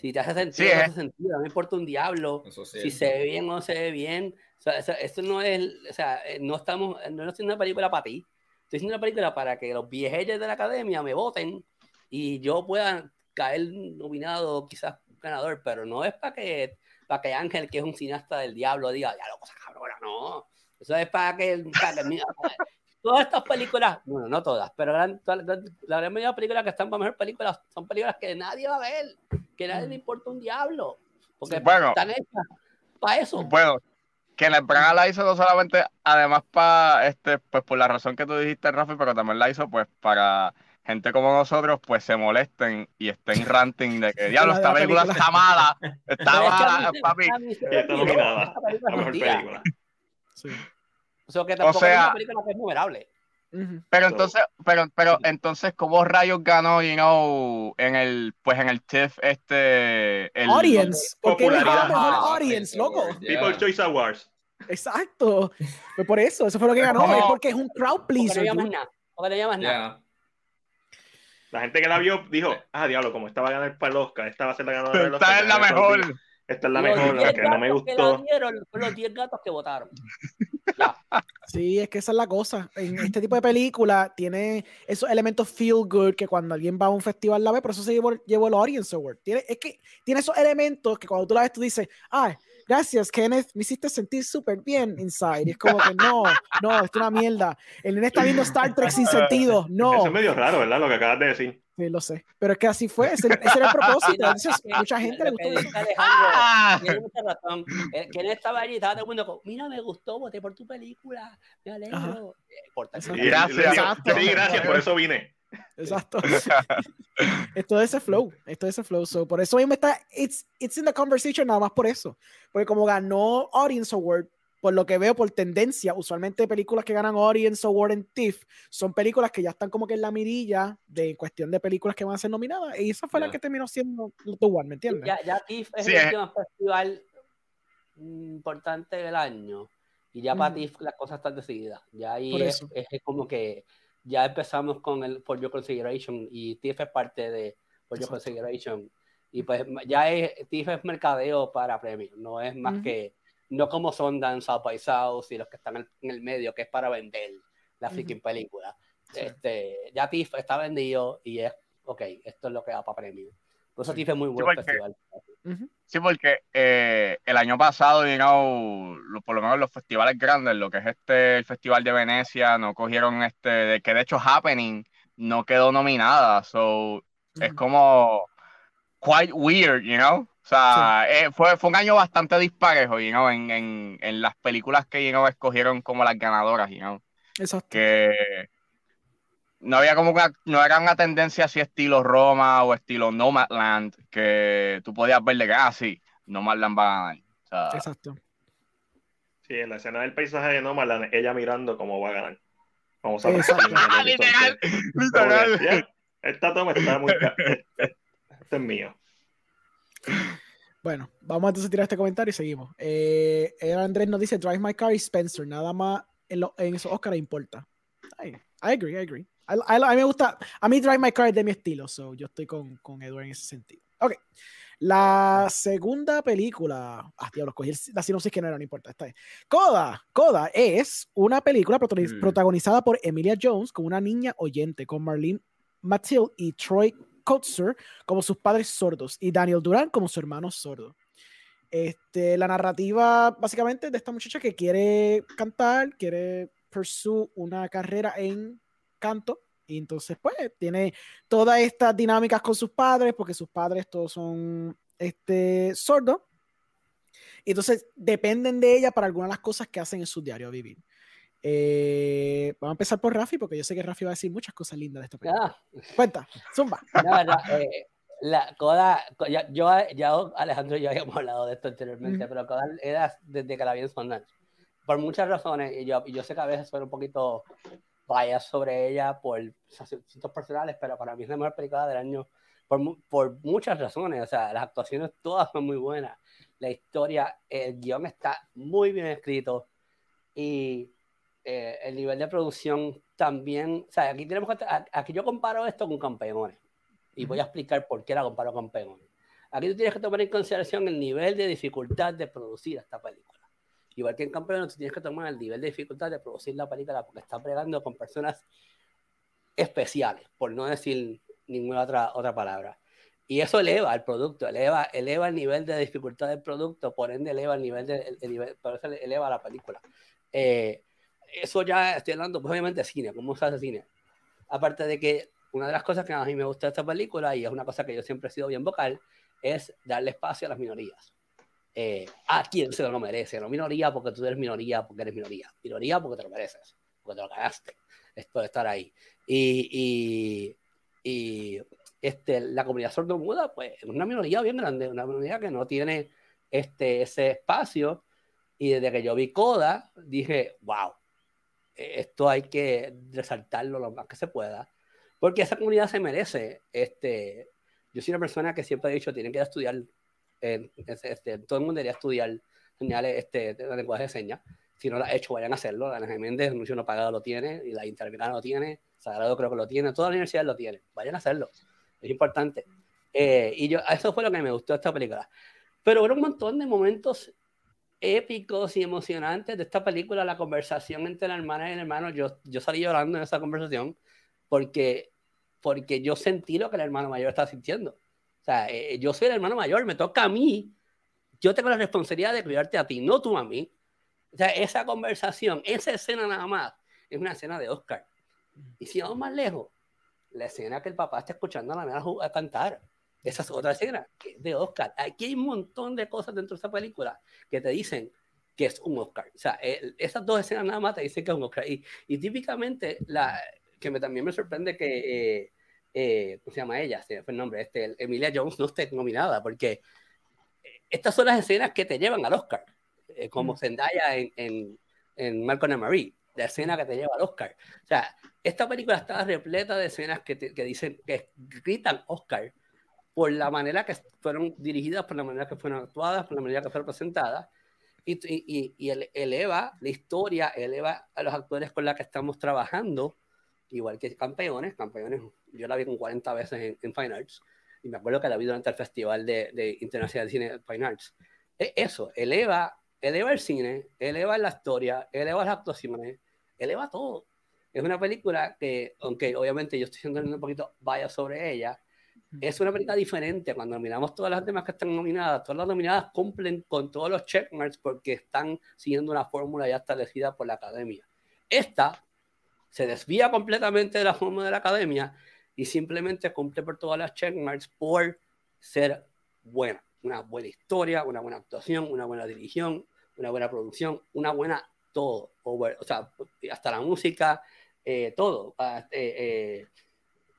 Si te hace sentido Sí, o no eh. hace sentido, no me importa un diablo. Eso sí. Si se ve bien o no se ve bien. O sea, eso, esto no es, o sea, eh, no estamos, no estoy haciendo una película para ti. Estoy haciendo una película para que los viejillos de la academia me voten y yo pueda caer nominado, quizás ganador, pero no es para que, para que Ángel, que es un cineasta del diablo, diga, ya lo cosa cabrona, no. Eso es para que, para que mira, *laughs* todas estas películas, bueno, no todas, pero toda- la, la gran mayoría de películas que están para mejor películas son películas que nadie va a ver, que nadie le importa un diablo, porque Bueno. están hechas para eso. bueno, que la Branagh la hizo no solamente, además para, este, pues por la razón que tú dijiste, Rafi, pero también la hizo pues para gente como nosotros, pues se molesten y estén *laughs* ranting de que, diablo, esta la película está mala, está mala, papi. está nominada esta película La mejor película. Sí. O sea, que tampoco sea- es una película que es numerable. Pero entonces, pero, pero entonces, ¿cómo rayos ganó, you know, en el, pues en el TIFF este, el Audience, porque es el mejor Ajá, audience, loco. People's Choice Awards. Exacto. Pues por eso, eso fue lo que ganó, es porque es un crowd Porque no pleaser. llamas dude. nada. Porque no llamas nada. La gente que la vio dijo, ah, diablo, como esta va a ganar para el Oscar, esta va a ser la ganadora del Oscar. Esta es la mejor. Esta es la Los mejor, la 10 que no me que gustó. la dieron fueron los 10 gatos que votaron. *laughs* Sí, es que esa es la cosa. En este tipo de película tiene esos elementos feel good que cuando alguien va a un festival la ve, por eso se llevó, llevó el Audience Award. Tiene, es que tiene esos elementos que cuando tú la ves tú dices, ah, gracias Kenneth, me hiciste sentir súper bien inside. Y es como que no, no, es una mierda. El nene está viendo Star Trek sin *laughs* sentido, no. Eso es medio raro, ¿verdad? Lo que acabas de decir. Sí, lo sé. Pero es que así fue. Ese, ese era el propósito. *laughs* Entonces, mucha gente le gustó eso. Alejandro, *laughs* tiene mucha razón. Eh, ¿Quién estaba allí? Estaba todo el mundo como, mira, me gustó, voté por tu película. Me alegro. Eh, por Sí, gracias. Sí, gracias, por eso vine. Exacto. *laughs* esto es ese flow. Esto es ese flow. So, por eso mismo está. It's, it's in the conversation nada más por eso. Porque como ganó Audience Award, por lo que veo por tendencia, usualmente películas que ganan Audience Award en TIFF son películas que ya están como que en la mirilla de cuestión de películas que van a ser nominadas. Y esa fue la Ya. que terminó siendo The One, ¿me entiendes? Ya, ya TIFF es Sí, el último festival importante del año. Y ya para. TIFF las cosas están decididas. Ya ahí Por es, eso. es como que ya empezamos con el For Your Consideration y TIFF es parte de For Your Exacto. Consideration. Y pues ya es, TIFF es mercadeo para premios, no es más Ujú. que, no como son Dan South by South y los que están en, el medio, que es para vender la Ujú. freaking película. Sí. Este, ya TIFF está vendido y es, ok, esto es lo que va para premios. Por eso Sí. TIFF es muy buen porque- Sí, porque eh, el año pasado, digamos, por lo menos los festivales grandes, lo que es este, el Festival de Venecia, no cogieron este, de que de hecho Happening no quedó nominada, so es como quite weird, you know? O sea, eh, fue, fue un año bastante disparejo, you know, en, en, en las películas que, you know, escogieron como las ganadoras, you know? Exacto. que no había como una, no era una tendencia así estilo Roma o estilo Nomadland que tú podías ver de que, ah, sí, Nomadland va a ganar. O sea, Exacto. Sí, en la escena del paisaje de Nomadland, ella mirando cómo va a ganar. Vamos a ver. *laughs* Ah, literal, literal. Esta toma está muy. Este es mío. Bueno, vamos entonces a tirar este comentario y seguimos. Eh, Andrés nos dice Drive My Car y Spencer, nada más en, lo- en esos Oscar importa. Ay, I agree, I agree. I- I- a mí me gusta, a mí Drive My Car es de mi estilo, so yo estoy con, con Edward en ese sentido. Ok, la segunda película, ah, diablo, cogí el- la sinopsis que no era, no importa, está bien. Coda, Coda es una película protagoniz- Mm. protagonizada por Emilia Jones como una niña oyente, con Marlene Mathilde y Troy Kotzer como sus padres sordos y Daniel Duran como su hermano sordo. Este, la narrativa básicamente de esta muchacha que quiere cantar, quiere pursue una carrera en canto y entonces pues tiene todas estas dinámicas con sus padres porque sus padres todos son este, sordos y entonces dependen de ella para algunas de las cosas que hacen en su diario vivir. Eh, vamos a empezar por Rafi porque yo sé que Rafi va a decir muchas cosas lindas de esta película. Ah, Cuenta, zumba. *laughs* no, no, eh, la Coda, co- ya, yo, ya Alejandro y yo habíamos hablado de esto anteriormente, Ujú. pero Coda era desde que la vi en sonar. Por muchas razones, y yo, y yo sé que a veces soy un poquito bias sobre ella por asuntos personales, pero para mí es la mejor película del año por, por muchas razones. O sea, las actuaciones todas son muy buenas. La historia, el guion está muy bien escrito y eh, el nivel de producción también. O sea, aquí, tenemos aquí yo comparo esto con campeones y voy a explicar por qué la comparo con campeones. Aquí tú tienes que tomar en consideración el nivel de dificultad de producir esta película. Igual que en Campeones, tú tienes que tomar el nivel de dificultad de producir la película porque está pregando con personas especiales, por no decir ninguna otra, otra palabra. Y eso eleva el producto, eleva, eleva el nivel de dificultad del producto, por ende eleva el nivel de, el- el nivel, por eso eleva la película. Eh, eso ya estoy hablando, pues obviamente de cine, cómo se hace cine. Aparte de que una de las cosas que a mí me gusta de esta película, y es una cosa que yo siempre he sido bien vocal, es darle espacio a las minorías. Eh, a quien se lo merece, no minoría porque tú eres minoría, porque eres minoría, minoría porque te lo mereces, porque te lo ganaste, esto de estar ahí. Y, y, y este, la comunidad sordomuda, pues es una minoría bien grande, una minoría que no tiene este, ese espacio. Y desde que yo vi Coda, dije, wow, esto hay que resaltarlo lo más que se pueda, porque esa comunidad se merece. Este, yo soy una persona que siempre he dicho, tienen que estudiar, eh, este, todo el mundo debería estudiar señales este, de lenguaje de señas. Si no lo ha hecho, vayan a hacerlo. La Méndez, Lucio No Pagado lo tiene, y la Interamericana lo tiene, Sagrado creo que lo tiene, todas las universidades lo tienen. Vayan a hacerlo. Es importante. Eh, y yo, eso fue lo que me gustó de esta película. Pero hubo un montón de momentos épicos y emocionantes de esta película, la conversación entre la hermana y el hermano. Yo, yo salí llorando en esa conversación porque, porque yo sentí lo que el hermano mayor estaba sintiendo. O sea, eh, yo soy el hermano mayor, me toca a mí. Yo tengo la responsabilidad de cuidarte a ti, no tú a mí. O sea, esa conversación, esa escena nada más, es una escena de Oscar. Y si vamos más lejos, la escena que el papá está escuchando a la nena a cantar. Esa es otra escena de Oscar. Aquí hay un montón de cosas dentro de esa película que te dicen que es un Oscar. O sea, esas dos escenas nada más te dicen que es un Oscar. Y, y típicamente, la, que me, también me sorprende que, eh, eh, ¿cómo se llama ella? Se fue el nombre, este, Emilia Jones no esté nominada, porque estas son las escenas que te llevan al Oscar, eh, como Zendaya en, en, en Malcolm and Marie, la escena que te lleva al Oscar. O sea, esta película está repleta de escenas que, que dicen, que gritan Oscar por la manera que fueron dirigidas, por la manera que fueron actuadas, por la manera que fueron presentadas, y, y, y eleva la historia, eleva a los actores con los que estamos trabajando, igual que Campeones, Campeones, yo la vi con 40 veces en, Fine Arts, y me acuerdo que la vi durante el Festival de, de Internacional de Cine Fine Arts. E, eso, eleva, eleva el cine, eleva la historia, eleva las actuaciones, eleva todo. Es una película que, aunque obviamente yo estoy siendo un poquito vaya sobre ella, es una película diferente. Cuando miramos todas las demás que están nominadas, todas las nominadas cumplen con todos los checkmarks porque están siguiendo una fórmula ya establecida por la academia. Esta se desvía completamente de la fórmula de la academia y simplemente cumple por todas las checkmarks por ser buena. Una buena historia, una buena actuación, una buena dirección, una buena producción, una buena todo. o sea, hasta la música, eh, todo. Ah, eh, eh,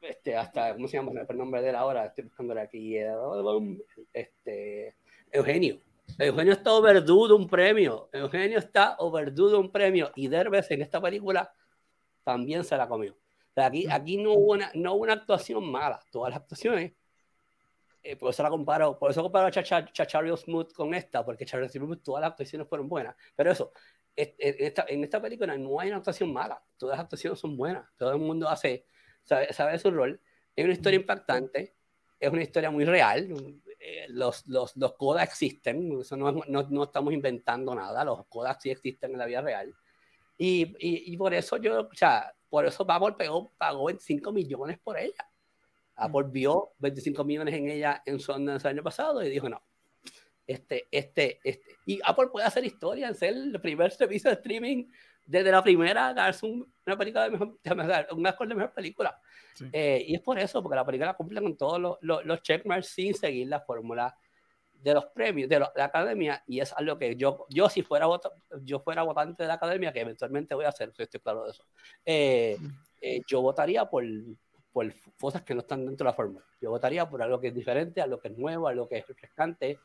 este, hasta, ¿cómo se llama el nombre de él ahora? Estoy buscando aquí. Este, Eugenio. Eugenio está overdudo un premio. Eugenio está overdudo un premio. Y Derbez en esta película también se la comió. Aquí, aquí no, hubo una, no hubo una actuación mala. Todas las actuaciones. Eh, por eso la comparo, por eso comparo a Chachario Smooth con esta, porque Chachario Smooth todas las actuaciones fueron buenas. Pero eso, en esta, en esta película no hay una actuación mala. Todas las actuaciones son buenas. Todo el mundo hace sabe, sabe su rol. Es una historia impactante, es una historia muy real. Eh, los, los, los codas existen, eso no, no, no, estamos inventando nada, los codas sí existen en la vida real. Y, y, y por eso yo, o sea, por eso Apple pagó, pagó 25 millones por ella. Apple vio 25 millones en ella en Sundance el año pasado y dijo, no, este, este, este. Y Apple puede hacer historia en ser el primer servicio de streaming desde la primera darse una película de mejor, un Oscar de mejor película. Eh, y es por eso, porque la película cumple con todos los, los, los checkmarks sin seguir la fórmula de los premios de, la academia y es algo que yo, yo si fuera yo fuera votante de la academia, que eventualmente voy a hacer, estoy claro de eso, eh, eh, yo votaría por, por cosas que no están dentro de la fórmula. Yo votaría por algo que es diferente, algo que es nuevo, algo que es refrescante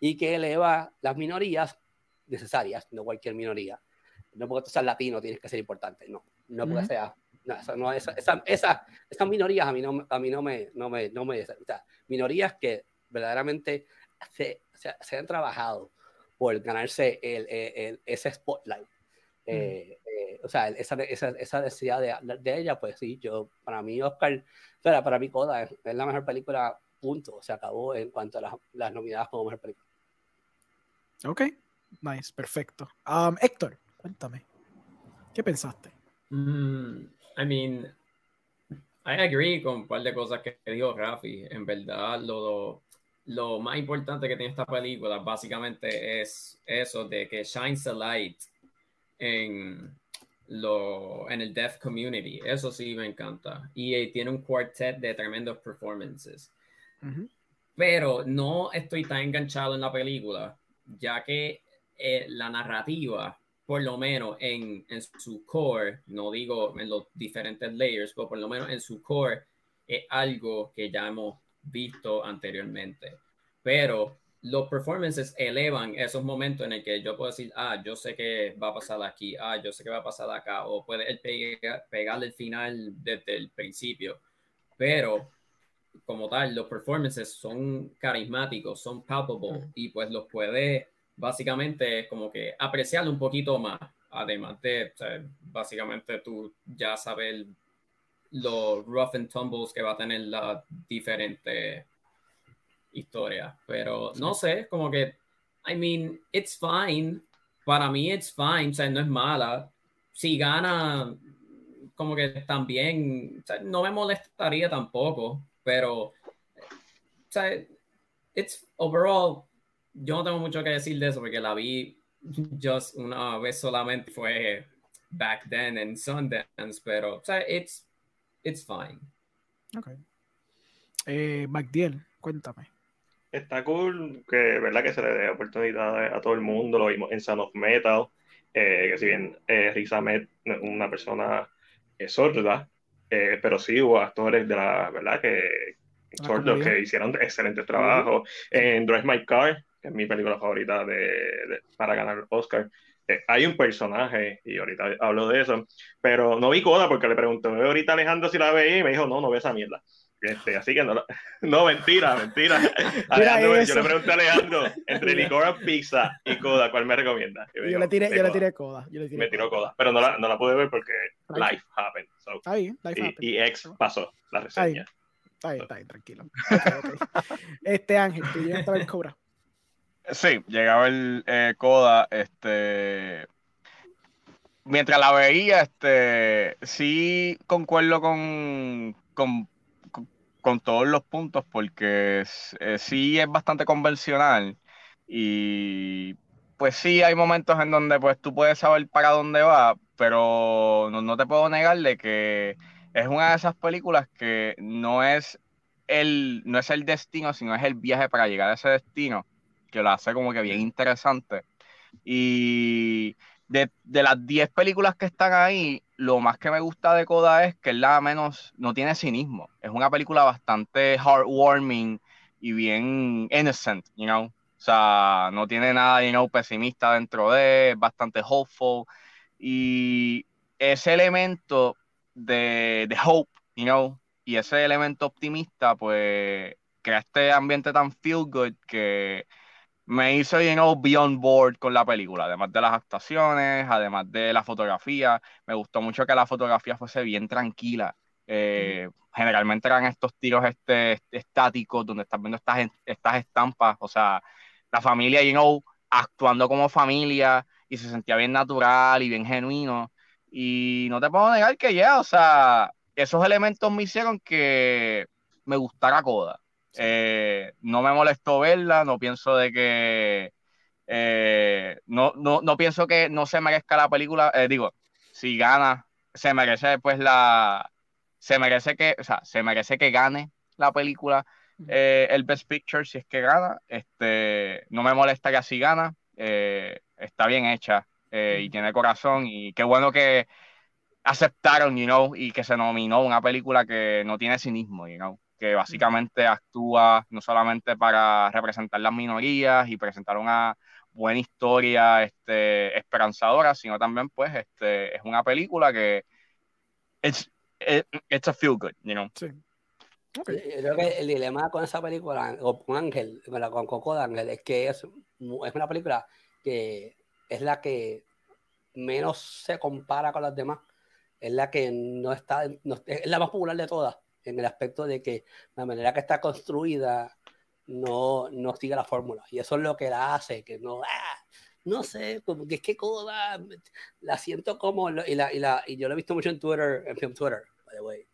y que eleva las minorías necesarias, no cualquier minoría. No porque tú seas latino tienes que ser importante, no, no porque sea, no, esa, esa, esa, esas minorías a mí no, a mí no me, no me, no me, o sea, minorías que verdaderamente se, se, han trabajado por ganarse el, el, ese spotlight. Eh, eh, o sea, esa, esa, esa necesidad de, de, ella, pues sí, yo, para mí Oscar, para, para mí Coda es, la mejor película, punto, se acabó en cuanto a las, las nominadas como mejor película. Ok, nice, perfecto. Um, Héctor, Cuéntame. ¿Qué pensaste? Mm, I mean, I agree con un par de cosas que dijo Rafi. En verdad, lo, lo más importante que tiene esta película básicamente es eso de que shines a light en, lo, en el deaf community. Eso sí me encanta. Y tiene un quartet de tremendos performances. Pero no estoy tan enganchado en la película, ya que eh, la narrativa por lo menos en, en, su core, no digo en los diferentes layers, pero por lo menos en su core es algo que ya hemos visto anteriormente. Pero los performances elevan esos momentos en el que yo puedo decir, ah, yo sé que va a pasar aquí, ah, yo sé que va a pasar acá, o puede el pegarle el final desde el principio. Pero como tal, los performances son carismáticos, son palpable y pues los puede básicamente como que apreciarlo un poquito más, además de, básicamente tú ya sabes los rough and tumbles que va a tener la diferente historia, pero no sé, como que I mean, it's fine. Para mí, it's fine. O sea, no es mala. Si gana, como que también, o sea, no me molestaría tampoco, pero, o sea, it's overall, yo no tengo mucho que decir de eso porque la vi just una vez solamente fue back then en Sundance, pero, o sea, it's, it's fine. Ok. Eh, MacDiel, cuéntame. Está cool que, verdad, que se le dé oportunidad a todo el mundo. Lo vimos en Son of Metal, eh, que si bien eh, Riz Ahmed no es una persona eh, sorda, eh, pero sí hubo actores de la verdad que La sordos comedia. que hicieron excelentes trabajos. En Drive My Car, que es mi película favorita de, de- para ganar Oscar, hay un personaje, y ahorita hablo de eso, pero no vi Coda porque le pregunté ahorita a Alejandro si la veía y me dijo, no, no ve esa mierda. Este, así que no, *laughs* no, mentira, mentira. *laughs* Alejandro, yo le pregunté a Alejandro, entre Licora Pizza y Coda, ¿cuál me recomienda? Me Yo le tiré, "Ve yo le Coda". tiré coda. Yo le tiré Me tiró Coda, pero no la, no la pude ver porque Right. life happened. so. Bien, life Y, happens. y ex pasó la reseña. está bien, está bien, tranquilo. *laughs* Este Ángel, tú llegaste a ver Cobra. Sí, llegaba el eh, Coda, este. Mientras la veía, este, sí concuerdo con, con, con- todos los puntos, porque eh, sí es bastante convencional y pues sí hay momentos en donde pues tú puedes saber para dónde va, pero no, no te puedo negar de que es una de esas películas que no es el, no es el destino, sino es el viaje para llegar a ese destino que lo hace como que bien interesante. Y de, de las 10 películas que están ahí, lo más que me gusta de Coda es que es la menos, no tiene cinismo. Es una película bastante heartwarming y bien innocent, you know. O sea, no tiene nada, you know, pesimista dentro de, es bastante hopeful. Y ese elemento de, de hope, you know, y ese elemento optimista, pues crea este ambiente tan feel good que me hizo, you know, be on board con la película, además de las actuaciones, además de la fotografía. Me gustó mucho que la fotografía fuese bien tranquila. Eh, Generalmente eran estos tiros este, estáticos donde estás viendo estas, estas estampas, o sea, la familia, you know, actuando como familia y se sentía bien natural y bien genuino. Y no te puedo negar que ya, o sea, esos elementos me hicieron que me gustara Coda. Eh, no me molestó verla, no pienso de que eh, no, no, no pienso que no se merezca la película, eh, digo, si gana, se merece pues la se merece que, o sea, se merece que gane la película el Best Picture si es que gana, este no me molesta que así gana, está bien hecha y tiene corazón y qué bueno que aceptaron, you know, y que se nominó una película que no tiene cinismo, you know que básicamente actúa no solamente para representar las minorías y presentar una buena historia este, esperanzadora, sino también pues este, es una película que it's, it, it's a feel good, you know. Sí. Yo creo que el dilema con esa película, o con Ángel, con, Coco de Ángel, es que es, es una película que es la que menos se compara con las demás. Es la que no está, no- es la más popular de todas, en el aspecto de que la manera que está construida no, no sigue la fórmula. Y eso es lo que la hace, que no, ah, no sé, como que es que Coda, la siento como, y, la, y, la, y yo lo he visto mucho en Twitter, en film Twitter, by the way.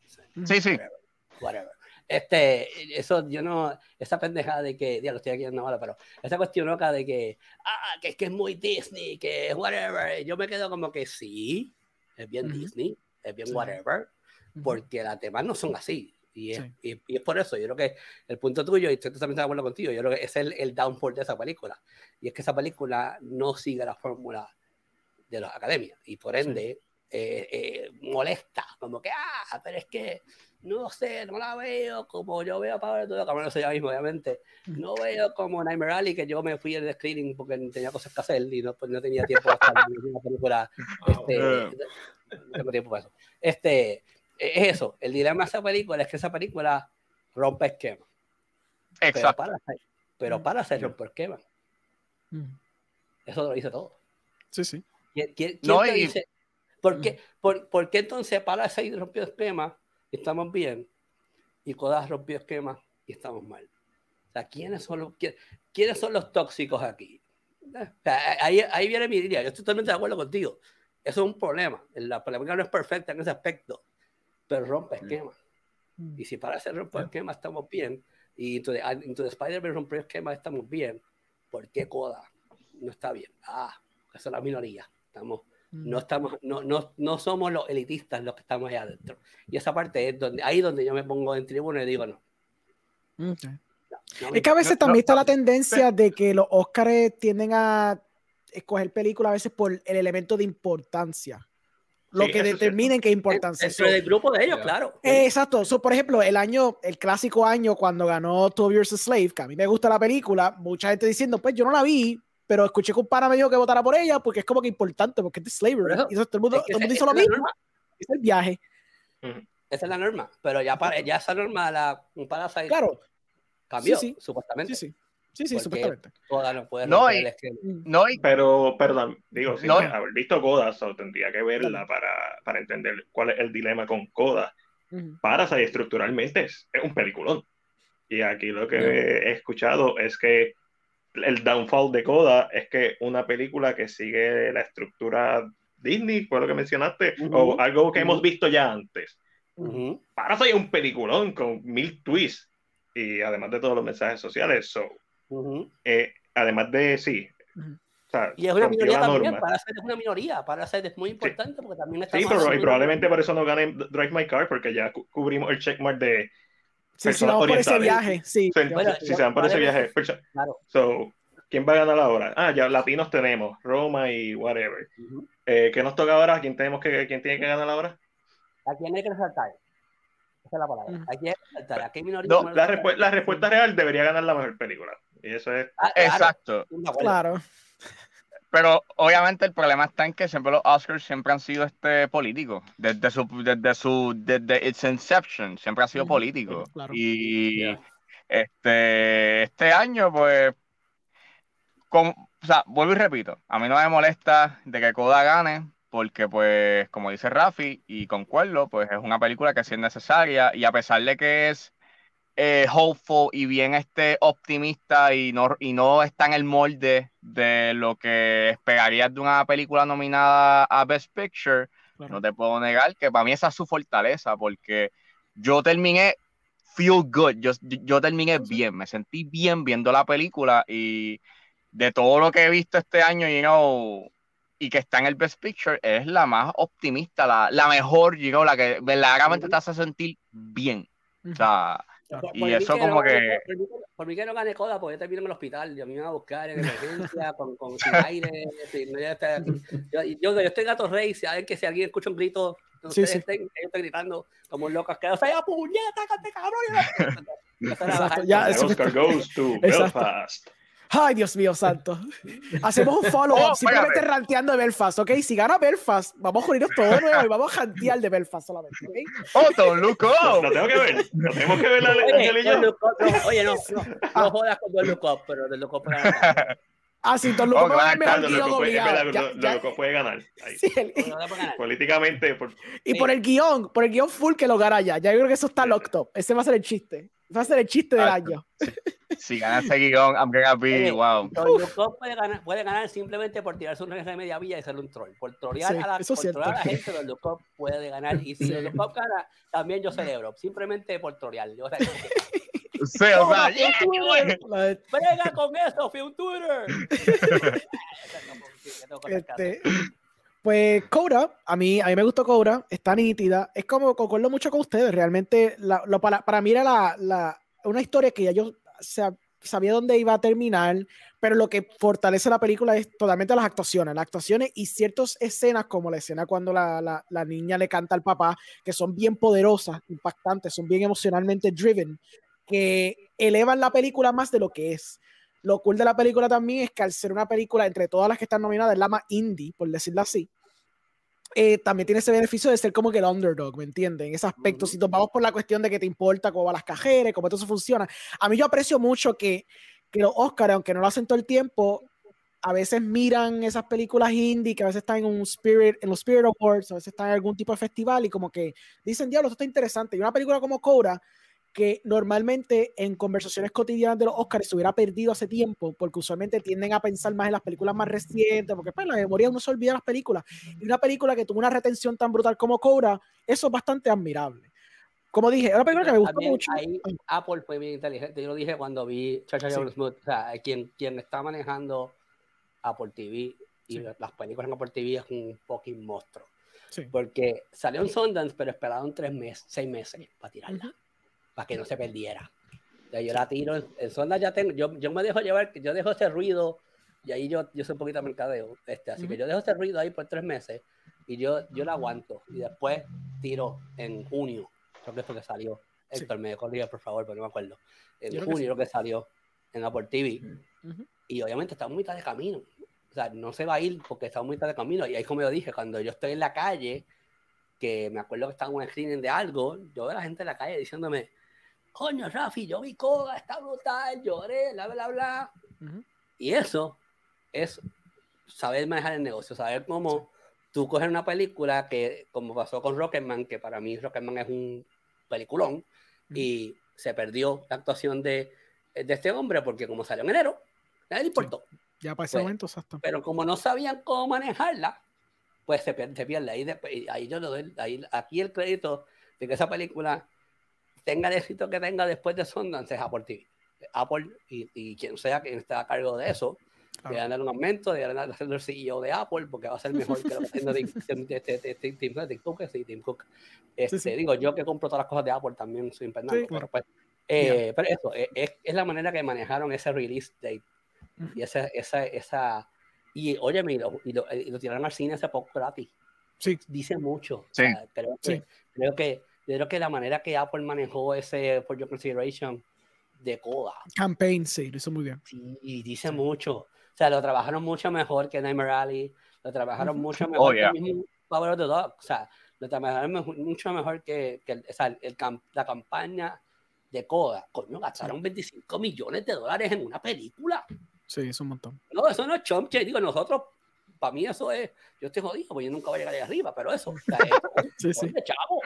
Sí, sí. Whatever, whatever. Este, eso yo no, esa pendejada de que, ya lo estoy aquí en Navarra, pero esa cuestión loca de que, ah, que es que es muy Disney, que es whatever, yo me quedo como que sí, es bien. Disney, es bien Sí. whatever. Porque las demás no son así. Y es, Sí. y, y es por eso, yo creo que el punto tuyo, y estoy totalmente de acuerdo contigo, yo creo que es el, el downfall de esa película. Y es que esa película no sigue la fórmula de las academias. Y por ende, eh, eh, molesta, como que, ah, pero es que no sé, no la veo como yo veo a Pablo todo, como no sé ya mismo, obviamente. No veo como Nightmare Alley, que yo me fui al screening porque tenía cosas que hacer y no, pues, no tenía tiempo de estar viendo una película. *laughs* Este, no tengo tiempo para eso. Este, es eso, el dilema de esa película es que esa película rompe esquema. Pero Exacto. para, hacer- pero para hacer romper esquema, eso lo dice todo. Sí, sí. ¿Quién, quién- No, quién te y- dice? ¿Por qué, por, por qué entonces para ese rompió esquema y estamos bien y Kodak rompió esquema y estamos mal? O sea, ¿quiénes son los, quién- quiénes son los tóxicos aquí? O sea, ahí, ahí viene mi idea. Yo estoy totalmente de acuerdo contigo. Eso es un problema. La polémica no es perfecta en ese aspecto, pero rompe esquema. Mm. Y si para hacer romper esquema estamos bien, y Into the, Into the Spider-Man romper esquema estamos bien, ¿por qué Coda no está bien? Ah, esa es la minoría. Estamos, Mm. no, estamos, no, no, no somos los elitistas los que estamos allá adentro. Y esa parte es donde, ahí donde yo me pongo en tribuna y digo, no. Ok. no me Es que a veces también no, está la tendencia de que los Oscars tienden a escoger películas a veces por el elemento de importancia. Lo Sí, que determinen qué importancia. Dentro del grupo de ellos, claro. Eh, Exacto. So, por ejemplo, el año, el clásico año cuando ganó 12 Years a Slave, que a mí me gusta la película, mucha gente diciendo, pues yo no la vi, pero escuché que un pana me dijo que votara por ella porque es como que importante, porque es de slavery. Eso, Y eso todo el mundo, Es que todo el mundo hizo lo es mismo. norma. Es el viaje. Esa es la norma. Pero ya, para, ya esa norma, la, un Parasite Claro. cambió, Sí, sí. supuestamente. Sí, sí. Sí, supuestamente. Coda no puede No, y- el esquema. No, y Pero, perdón, digo, sin No. haber visto Coda, so, tendría que verla para, para entender cuál es el dilema con Coda. Ujú. Parasite estructuralmente es, es un peliculón. Y aquí lo que he escuchado es que el downfall de Coda es que una película que sigue la estructura Disney, fue lo que mencionaste, Ujú. o algo que hemos visto ya antes. Parasite es un peliculón con mil twists y además de todos los mensajes sociales. So, Eh, además de, sí. Ujú. o sea, Y es una minoría también, norma. Parasite es una minoría, Parasite es muy importante porque también Sí, estamos pero, y probablemente por eso no gane Drive My Car, porque ya cu- cubrimos el checkmark de. Sí, sí, Personas vamos por ese viaje. Sí. si- Bueno, si se van por ese viaje. perso- Claro. So, ¿quién va a ganar ahora? Ah, ya latinos tenemos, Roma y whatever. Eh, ¿Qué nos toca ahora? ¿Quién, tenemos que, ¿Quién tiene que ganar ahora? ¿A quién hay que resaltar? Esa es la palabra. Ujú. ¿A quién hay que resaltar? ¿A qué minoría? No, no La, respu- la respuesta real debería ganar la mejor película. Y eso es. Ah, claro, exacto. Claro. Pero obviamente el problema está en que siempre los Oscars siempre han sido este políticos. Desde su, desde su, desde its inception, siempre ha sido político. claro. Y Yeah. este, este año, pues, con, o sea, vuelvo y repito, a mí no me molesta de que Coda gane, porque pues, como dice Rafi, y concuerdo, pues es una película que sí es necesaria, y a pesar de que es eh, hopeful y bien este optimista y no, y no está en el molde de lo que esperarías de una película nominada a Best Picture, claro. no te puedo negar que para mí esa es su fortaleza, porque yo terminé feel good, yo, yo terminé bien, me sentí bien viendo la película y de todo lo que he visto este año, you know, y que está en el Best Picture, es la más optimista, la, la mejor, you know, la que verdaderamente te hace sentir bien. O sea, Claro. y Por mí eso que como no- que- Por mí, por mí que no gane coda, porque yo termino en el hospital. Yo a mí me van a buscar en emergencia, *laughs* con, con sin aire. sin- no, ya está- yo, yo, yo estoy gato rey. Si alguien, que si alguien escucha un grito, Sí, ustedes sí. estén, yo estoy gritando como un loco asqueroso. ¡Ay, a puñeta, cállate, cabrón! Y *laughs* Exacto, ya, Oscar goes to. *laughs* Belfast. Ay, Dios mío, santo. Hacemos un follow-up, Oh, simplemente ranteando de Belfast, ¿ok? Si gana Belfast, vamos a unirnos todo de nuevo y vamos a jantear de Belfast solamente, ¿ok? ¡Oh, Don't Look Lo, tengo que ver. Lo tenemos que ver la Oye, Ángel y yo. Don't Look Up, no, oye, no, no, no jodas con Look Up, pero Up era la- Ah, sí, Don Oh, Luco va a guion loco puede- ganar. Ahí. sí, el- no ganar. Políticamente, por- y Sí. por el guion, por el guion full que lo gana ya. Ya yo creo que eso está locked up. Ese va a ser el chiste. Va a ser el chiste del año. Si gana ese guion, I'm gonna be, wow. Don puede ganar, puede ganar simplemente por tirarse un de media villa y ser un troll. Por trollear Sí, a la, eso es por trollear a la cierto. gente, Don Up puede ganar. Y si Sí. Don Up gana, también yo celebro. Simplemente por trolear. Yo, o sea, o sea, yeah, ¡Brega con eso, Twitter! *laughs* *laughs* Este, pues Cobra, a mí, a mí me gustó Cobra, está nítida, es como, concuerdo mucho con ustedes, realmente la- para, para mí era la, la- una historia que ya yo sa- sabía dónde iba a terminar, pero lo que fortalece la película es totalmente las actuaciones, las actuaciones y ciertas escenas como la escena cuando la, la- la niña le canta al papá, que son bien poderosas, impactantes, son bien emocionalmente driven, que elevan la película más de lo que es. Lo cool de la película también es que al ser una película entre todas las que están nominadas, es la más indie, por decirlo así, eh, también tiene ese beneficio de ser como que el underdog, ¿me entienden? En ese aspecto, Ujú. si nos vamos por la cuestión de que te importa cómo van las cajeras, cómo todo eso funciona. A mí yo aprecio mucho que, que los Oscars, aunque no lo hacen todo el tiempo, a veces miran esas películas indie que a veces están en un Spirit, en los Spirit Awards, a veces están en algún tipo de festival y como que dicen, diablo, esto está interesante. Y una película como Cobra, que normalmente en conversaciones cotidianas de los Oscars se hubiera perdido hace tiempo, porque usualmente tienden a pensar más en las películas más recientes, porque pues la memoria uno se olvida las películas. Y una película que tuvo una retención tan brutal como Cobra, eso es bastante admirable. Como dije, es una película que me gustó mucho. ahí Apple fue bien inteligente. Yo lo dije cuando vi Chacha Sí. Smooth. O sea, quien, quien está manejando Apple TV y Sí. las películas en Apple TV es un fucking monstruo. Sí. Porque salió en Sundance, pero esperaron tres meses, seis meses para tirarla. Para que no se perdiera. Ya yo la tiro, en, en Sundance ya tengo, yo, yo me dejo llevar, yo dejo ese ruido, y ahí yo, yo soy un poquito de mercadeo, este, así que Ujú. yo dejo ese ruido ahí por tres meses, y yo, yo la aguanto, y después tiro en junio, creo que es porque salió, Sí. Héctor, me corrija por favor, porque no me acuerdo, en Yo creo que junio sí. que salió en Apple TV, Ujú. y obviamente está muy mitad de camino. O sea, no se va a ir porque está muy mitad de camino. Y ahí, como yo dije, cuando yo estoy en la calle, que me acuerdo que estaba en un screening de algo, yo veo a la gente en la calle diciéndome, coño, Rafi, yo vi Koga, está brutal, lloré, bla, bla, bla. Ujú. Y eso es saber manejar el negocio, saber cómo tú coges una película que, como pasó con Rocketman, que para mí Rocketman es un peliculón, y se perdió la actuación de, de este hombre porque como salió en enero, nadie le importó. Ya para ese Pues, momento, exacto. Pero como no sabían cómo manejarla, pues se pierde, se pierde. Ahí, ahí yo le doy ahí, aquí el crédito de que esa película tenga el éxito que tenga después de Sundance es Apple TV. Apple y, y quien sea quien esté a cargo de eso, Claro. deberán dar un aumento, deberán hacerlo el CEO de Apple, porque va a ser mejor que lo que está haciendo *laughs* Tim- Cook. sí, Tim Cook. Este, sí. Digo, yo que compro todas las cosas de Apple también soy impernando, Sí, claro. pero pues, eh, pero eso, eh, es, es la manera que manejaron ese release date Ujú. y esa, esa, esa, y óyeme, y lo, y lo, y lo tiraron al cine hace poco gratis. Sí, Dice mucho. O Sí. sea, creo, que, Sí. creo que creo que la manera que Apple manejó ese For Your Consideration de Coda, campaign, sí, lo hizo muy bien. sí, y dice mucho. O sea, lo trabajaron mucho mejor que Nightmare Alley, lo trabajaron mucho mejor Oh, yeah. que mismo Power of the Dog. O sea, lo trabajaron mejor- mucho mejor que, que el- o sea, el cam- la campaña de Coda. Coño, gastaron 25 millones de dólares en una película. Sí, es un montón. No, eso no es chump change. Digo, nosotros, para mí eso es, yo estoy jodido, porque yo nunca voy a llegar ahí arriba, pero eso, o sea, *laughs* es Sí, sí. chavo.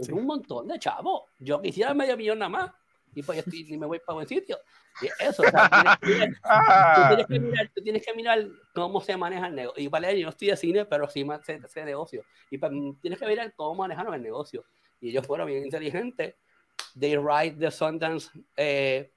Sí. un montón de chavo. Yo quisiera medio millón nada más, y pues estoy, ni me voy para buen sitio. Y eso, o sea, tienes que mirar- tú, tienes que mirar, tú tienes que mirar cómo se maneja el negocio. Y vale, yo no estoy de cine, pero sí sé, sé de negocio. Y pues, tienes que mirar cómo manejaron el negocio. Y ellos fueron bien inteligentes. They ride the Sundance eh,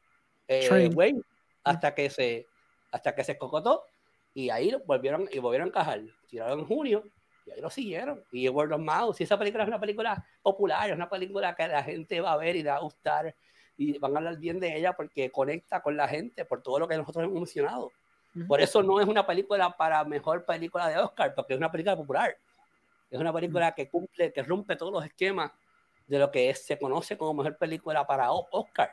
eh, way hasta que se hasta que se escocotó y ahí volvieron y volvieron a encajar. Tiraron en junio y ahí lo siguieron. Y Word of Mouth, si esa película es una película popular, es una película que la gente va a ver y le va a gustar y van a hablar bien de ella porque conecta con la gente por todo lo que nosotros hemos mencionado. Ujú. Por eso no es una película para mejor película de Oscar, porque es una película popular. Es una película que cumple, que rompe todos los esquemas de lo que es- se conoce como mejor película para O- Oscar.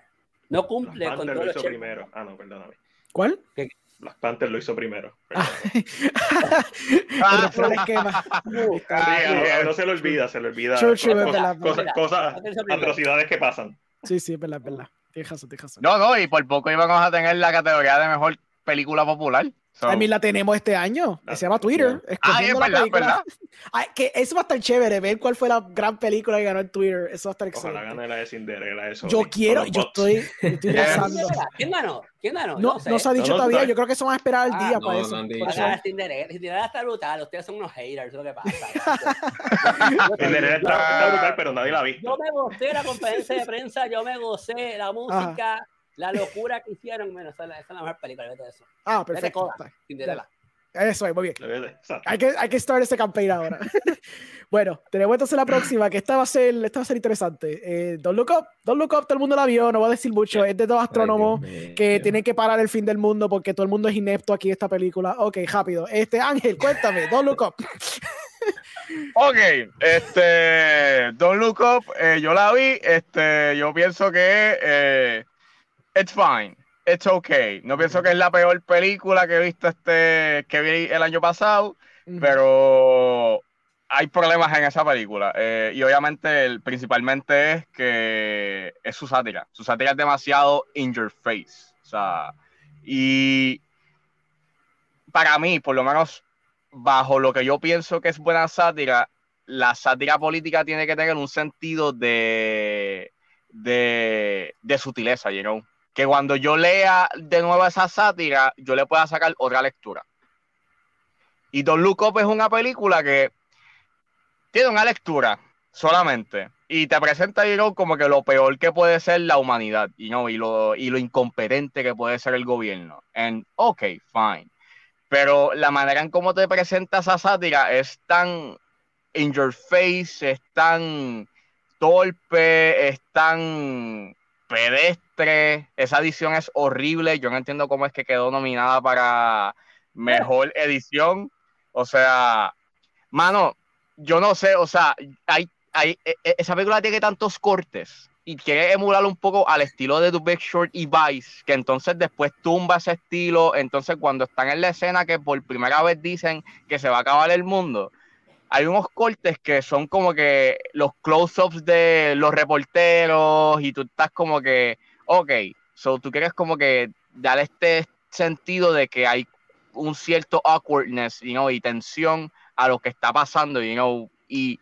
No cumple con todos lo primero. Ah, no, perdóname. ¿Cuál? Black Panther lo hizo primero. Ah. perdóname. *laughs* El refrán de esquema. Sí, a uno- a uno se le olvida, se le olvida cosas, verdad, verdad. atrocidades que pasan. Sí, sí, es verdad, es verdad. Tienes razón, tienes razón. No, no, y por poco íbamos a tener la categoría de mejor película popular. So- A mí la tenemos este año. que se llama Twitter. Ah, es verdad, película. verdad. Ay, que eso va a estar chévere, ver cuál fue la gran película que ganó en Twitter. Eso va a estar Ojalá excelente. gane la de Cinderella. Eso, Yo quiero, *laughs* yo estoy, yo estoy Yeah. gozando. ¿Quién ganó? ¿Quién ganó? No, sé. no se ha dicho No, no, todavía. Yo creo que eso van a esperar al Ah, día no, para no eso. Ah, Cinderella, Cinderella está brutal. Ustedes son unos haters, eso es lo que pasa. *laughs* Cinderella está, está brutal, pero nadie la ha visto. Yo me gocé la conferencia de prensa, yo me gocé la música, la locura que hicieron. Bueno, esa es la, esa es la mejor película de todo eso. Ah, Vete, perfecto. Cinderella. Eso es, muy bien. Hay que, hay que start ese campaign ahora. *laughs* bueno, tenemos entonces la próxima, que esta va a ser, esta va a ser interesante. Eh, Don't Look Up, Don't Look Up, todo el mundo la vio, no voy a decir mucho. Es de dos astrónomos que tienen que parar el fin del mundo porque todo el mundo es inepto aquí en esta película. Ok, rápido. Este, Ángel, cuéntame, Don't Look Up. *laughs* Ok, este, Don't Look Up, eh, yo la vi, este, yo pienso que eh, it's fine, it's okay. No pienso que es la peor película que he visto este, que vi el año pasado, pero hay problemas en esa película. eh, y obviamente, el, principalmente es que es su sátira. Su sátira es demasiado in your face. O sea, y para mí, por lo menos bajo lo que yo pienso que es buena sátira, la sátira política tiene que tener un sentido de, de, de sutileza, you know? Que cuando yo lea de nuevo esa sátira, yo le pueda sacar otra lectura. Y Don Look Up es una película que tiene una lectura solamente y te presenta know, como que lo peor que puede ser la humanidad you know, y, lo, y lo incompetente que puede ser el gobierno. And ok, fine. Pero la manera en cómo te presenta esa sátira es tan in your face, es tan torpe, es tan pedestre. Esa edición es horrible. Yo no entiendo cómo es que quedó nominada para mejor edición. O sea, mano, yo no sé, o sea, hay, hay, e, e, esa película tiene tantos cortes y quiere emular un poco al estilo de The Big Short y Vice, que entonces después tumba ese estilo, entonces cuando están en la escena que por primera vez dicen que se va a acabar el mundo, hay unos cortes que son como que los close-ups de los reporteros y tú estás como que, ok, so tú quieres como que dar este sentido de que hay un cierto awkwardness you know, y tensión a lo que está pasando you know, y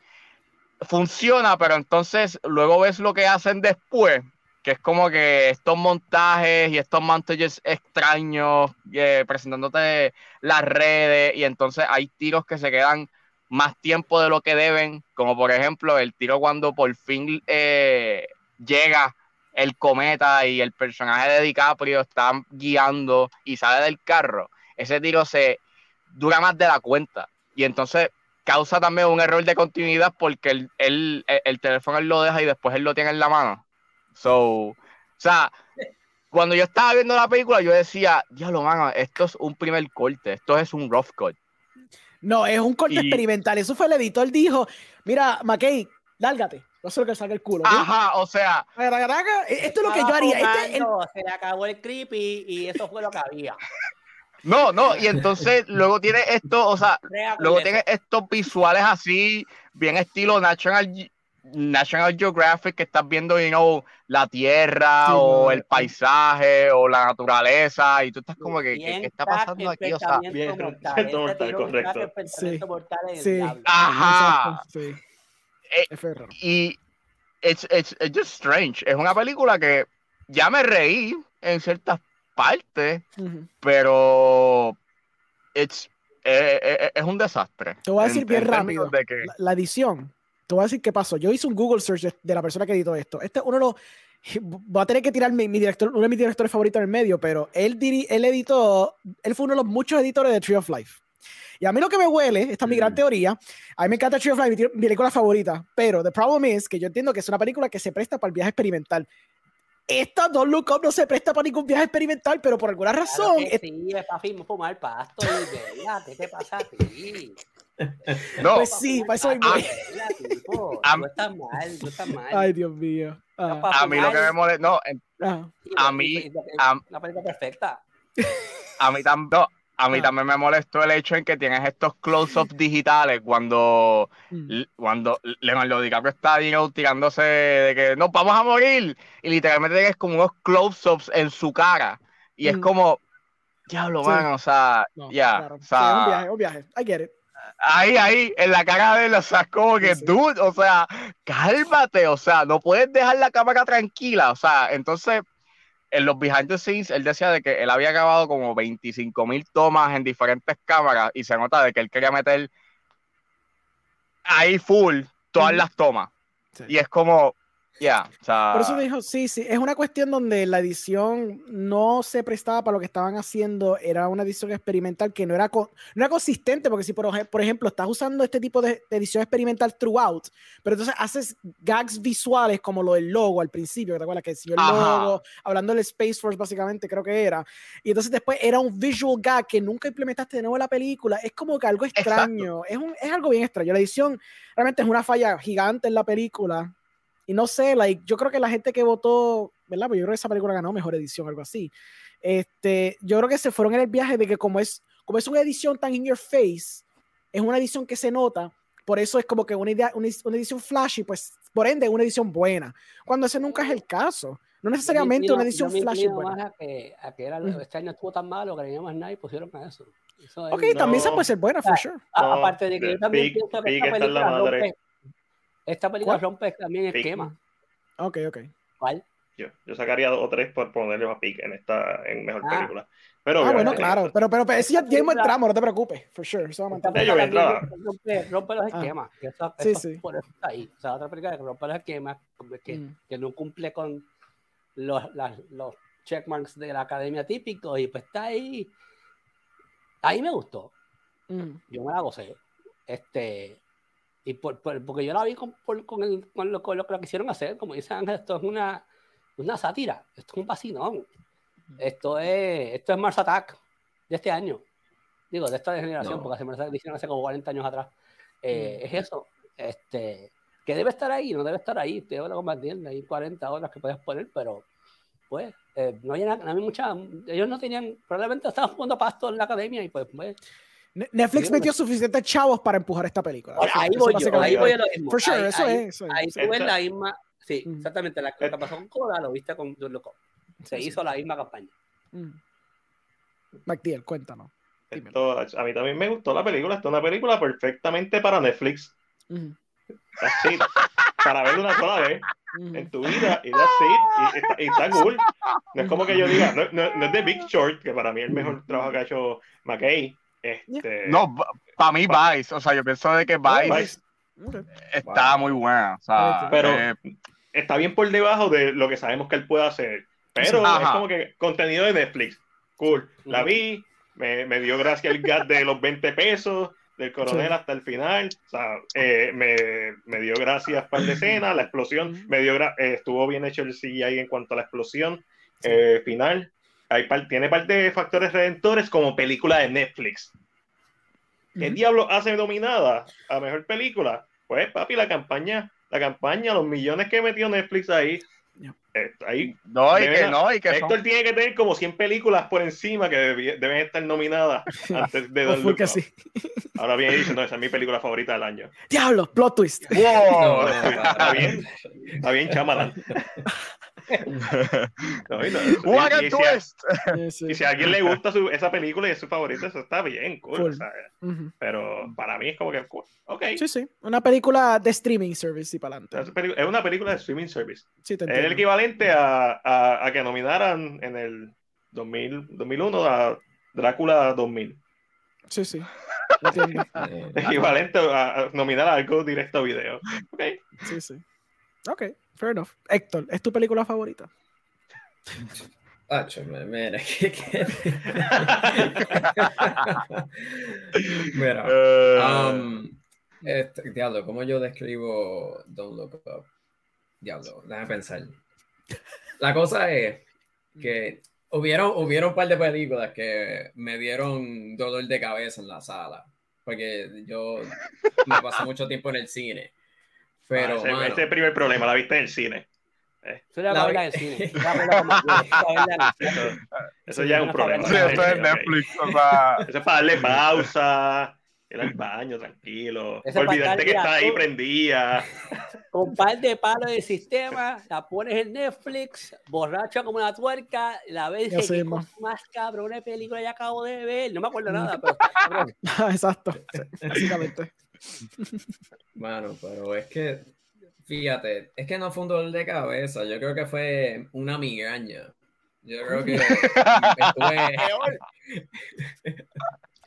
funciona, pero entonces luego ves lo que hacen después, que es como que estos montajes y estos montajes extraños eh, presentándote las redes y entonces hay tiros que se quedan más tiempo de lo que deben, como por ejemplo el tiro cuando por fin eh, llega el cometa y el personaje de DiCaprio está guiando y sale del carro, ese tiro se dura más de la cuenta y entonces causa también un error de continuidad porque el, el, el, teléfono él lo deja y después él lo tiene en la mano. So, o sea, cuando yo estaba viendo la película, yo decía, diablo, mano, esto es un primer corte, esto es un rough cut. No, es un corte experimental. Eso fue el editor, dijo, mira, McKay, lárgate. No sé lo que salga el culo. Ajá, o sea. Esto es lo que yo haría. Este, Se le acabó el creepy y eso fue lo que había. *laughs* No, no, y entonces luego tiene esto, o sea, luego tiene estos visuales así, bien estilo National, National Geographic, que estás viendo, you know, la tierra o el paisaje o la naturaleza, y tú estás como que, ¿qué, está pasando aquí? O sea, bien, mortal, *laughs* correcto. Sí, sí. Ajá. Sí. Eh, y it's, it's, it's just strange. Es una película que ya me reí en ciertas parte, pero it's, eh, eh, eh, es un desastre. Te voy a decir bien rápido. la, edición, te voy a decir qué pasó. Yo hice un Google search de, la persona que editó esto. Este uno de los. Voy a tener que tirar mi, director, uno de mis directores favoritos en el medio, pero él, él editó, él fue uno de los muchos editores de Tree of Life. Y a mí lo que me huele, esta es mi gran mm. teoría, a mí me encanta Tree of Life, mi, película favorita, pero the problem is que yo entiendo que es una película que se presta para el viaje experimental esta Don't Look Up no se presta para ningún viaje experimental, pero por alguna razón. Claro sí, es para fumar pasto y ¿qué te pasa a ti? *laughs* No. Pues sí, para eso mismo. No estás mal, no estás mal. Ay, Dios mío. A mí lo que me molesta, *laughs* no, a mí, una película perfecta. A mí también, a mí también me molestó el hecho en que tienes estos close-ups digitales cuando, mm. cuando Leonardo DiCaprio está tirándose de que no, vamos a morir. Y literalmente tienes como unos close-ups en su cara. Y es mm. como, diablo, sí. o sea, ya. o sea, un viaje, un viaje. I get it. Ahí, ahí, en la cara de él, o sea, como que, dude, o sea, cálmate, o sea, no puedes dejar la cámara tranquila, o sea, entonces en los behind the scenes, él decía de que él había grabado como 25 mil tomas en diferentes cámaras y se nota de que él quería meter ahí full todas las tomas. Y es como, ya, Por eso dijo, sí, sí, es una cuestión donde la edición no se prestaba para lo que estaban haciendo, era una edición experimental que no era, no era consistente, porque si por, por, ejemplo estás usando este tipo de, edición experimental throughout, pero entonces haces gags visuales como lo del logo al principio, ¿te acuerdas? Que si el logo, hablando del Space Force básicamente creo que era, y entonces después era un visual gag que nunca implementaste de nuevo en la película, es como que algo extraño, es, un, es algo bien extraño, la edición realmente es una falla gigante en la película, y no sé, like, yo creo que la gente que votó, ¿verdad? Pues yo creo que esa película ganó mejor edición, algo así. Este, yo creo que se fueron en el viaje de que como es, como es una edición tan in your face, es una edición que se nota, por eso es como que una, idea, una, edición flashy, pues por ende una edición buena, cuando ese nunca es el caso. No necesariamente una edición flashy buena. A que, a que era, este año estuvo tan malo que no más nada y pusieron a eso. ok, también se puede ser buena, for sure. aparte de que yo también pienso que esta película rompe, esta película rompe también esquema. Ok, ok. ¿Cuál? Yo, yo sacaría dos o tres por ponerle a pique en esta en mejor Ah. película. Pero Ah, bueno, claro. Pero, pero, pero ese ya, ya entramos, no te preocupes. For sure. Eso va a yo rompe, rompe los Ah. esquemas. que eso- Sí, eso sí. Por eso está ahí. O sea, otra película que rompe los esquemas, que, Mm. que no cumple con los, las- los checkmarks de la academia típicos y pues está ahí. Ahí me gustó. Mm. Yo me la gocé. Este, y por, por- porque yo la vi con, por- con, el- con lo, con lo que lo quisieron hacer. Como dice Ángel, esto es una, una sátira. Esto es un vacilón. Esto es, esto es Mars Attack de este año. Digo, de esta generación, No. porque hace Mars Attack hicieron hace como 40 años atrás. Eh, Mm. Es eso. Este, que debe estar ahí, no debe estar ahí. Te debo compartir, hay 40 horas que puedes poner, pero pues eh, no hay, nada- no hay mucha. Ellos no tenían, probablemente estaban jugando pasto en la academia y pues, pues Netflix Sí, metió suficientes chavos para empujar esta película. ahí voy yo, ahí voy a lo mismo. For sure, Ahí- eso ahí- es. Eso es. Ahí tú ves la misma, sí, Mm. exactamente, la que pasó con Coda, lo viste con John Loco. Se hizo la misma campaña. Mm. MacDiel, cuéntanos. Esto, a mí también me gustó la película. Esta es una película perfectamente para Netflix. Mm. That's it. para verla una sola vez en tu vida y that's it. Y, está, y está cool. No es como que yo diga, no, no- no es de Big Short, que para mí es el mejor trabajo que ha hecho McKay. Este, No, para mí Vice, o sea, yo pienso de que Vice Vice. Está muy buena. O sea, Pero- eh, está bien por debajo de lo que sabemos que él puede hacer. Pero Ajá. es como que contenido de Netflix. Cool. La vi, me, me dio gracia el gas de los 20 pesos del coronel Sí. hasta el final. O sea, eh, me, me dio gracias para la escena, la explosión. Me dio eh, estuvo bien hecho el CGI en cuanto a la explosión eh, final. Hay par- tiene parte de factores redentores como película de Netflix. ¿Qué diablo hace nominada a mejor película? Pues, papi, la campaña, la campaña, los millones que metió Netflix ahí. Eh, ahí no, y que no, y que son, Héctor tiene que tener como 100 películas por encima que deben estar nominadas *laughs* antes de Oh, Don sí. Ahora viene y dice, no, esa es mi película favorita del año. Diablo, plot twist. ¡Wow! No, Está bien, está bien, Chamalan. *laughs* *laughs* No, y no, What y- a y si a-! Sí, y si a alguien le gusta su- esa película y es su favorita, eso está bien, cool. Pero para mí es como que, cool, ok. Sí, sí. Una película de streaming service y para Es adelante. es una película de streaming service. Sí, te Es el equivalente a, a, a que nominaran en el 2000, 2001 a Drácula 2000. Sí, sí. *laughs* Eh, Equivalente a, a nominar a algo directo a video. Ok. Sí, sí. Ok, fair enough. Héctor, ¿es tu película favorita? Acho, mira, *laughs* Mira, Eh, um, este, diablo, ¿cómo yo describo Don't Look Up? Diablo, déjame pensar. La cosa es que hubieron, hubieron un par de películas que me dieron dolor de cabeza en la sala, porque yo me pasé mucho tiempo en el cine. Pero, Ah, ese, mano, ese es el primer problema, la vista en el cine. Eso era La para vi- en el cine. Eso el. *laughs* Eso ya es un problema. sí, esto es. Netflix, o sea, *laughs* Eso es para darle pausa, ir al baño tranquilo, Eso es para olvidarte que está ahí prendida. Con un par de palos de sistema, la pones en Netflix, borracha como una tuerca, la ves y Ya dices, sé, "Qué man. cosa más cabrón de película ya acabo de ver. No me acuerdo nada, pero cabrón, *laughs* Exacto. Básicamente. Mano, pero es que, fíjate, es que no fue un dolor de cabeza, yo creo que fue una migraña. Yo creo que estuve, *laughs*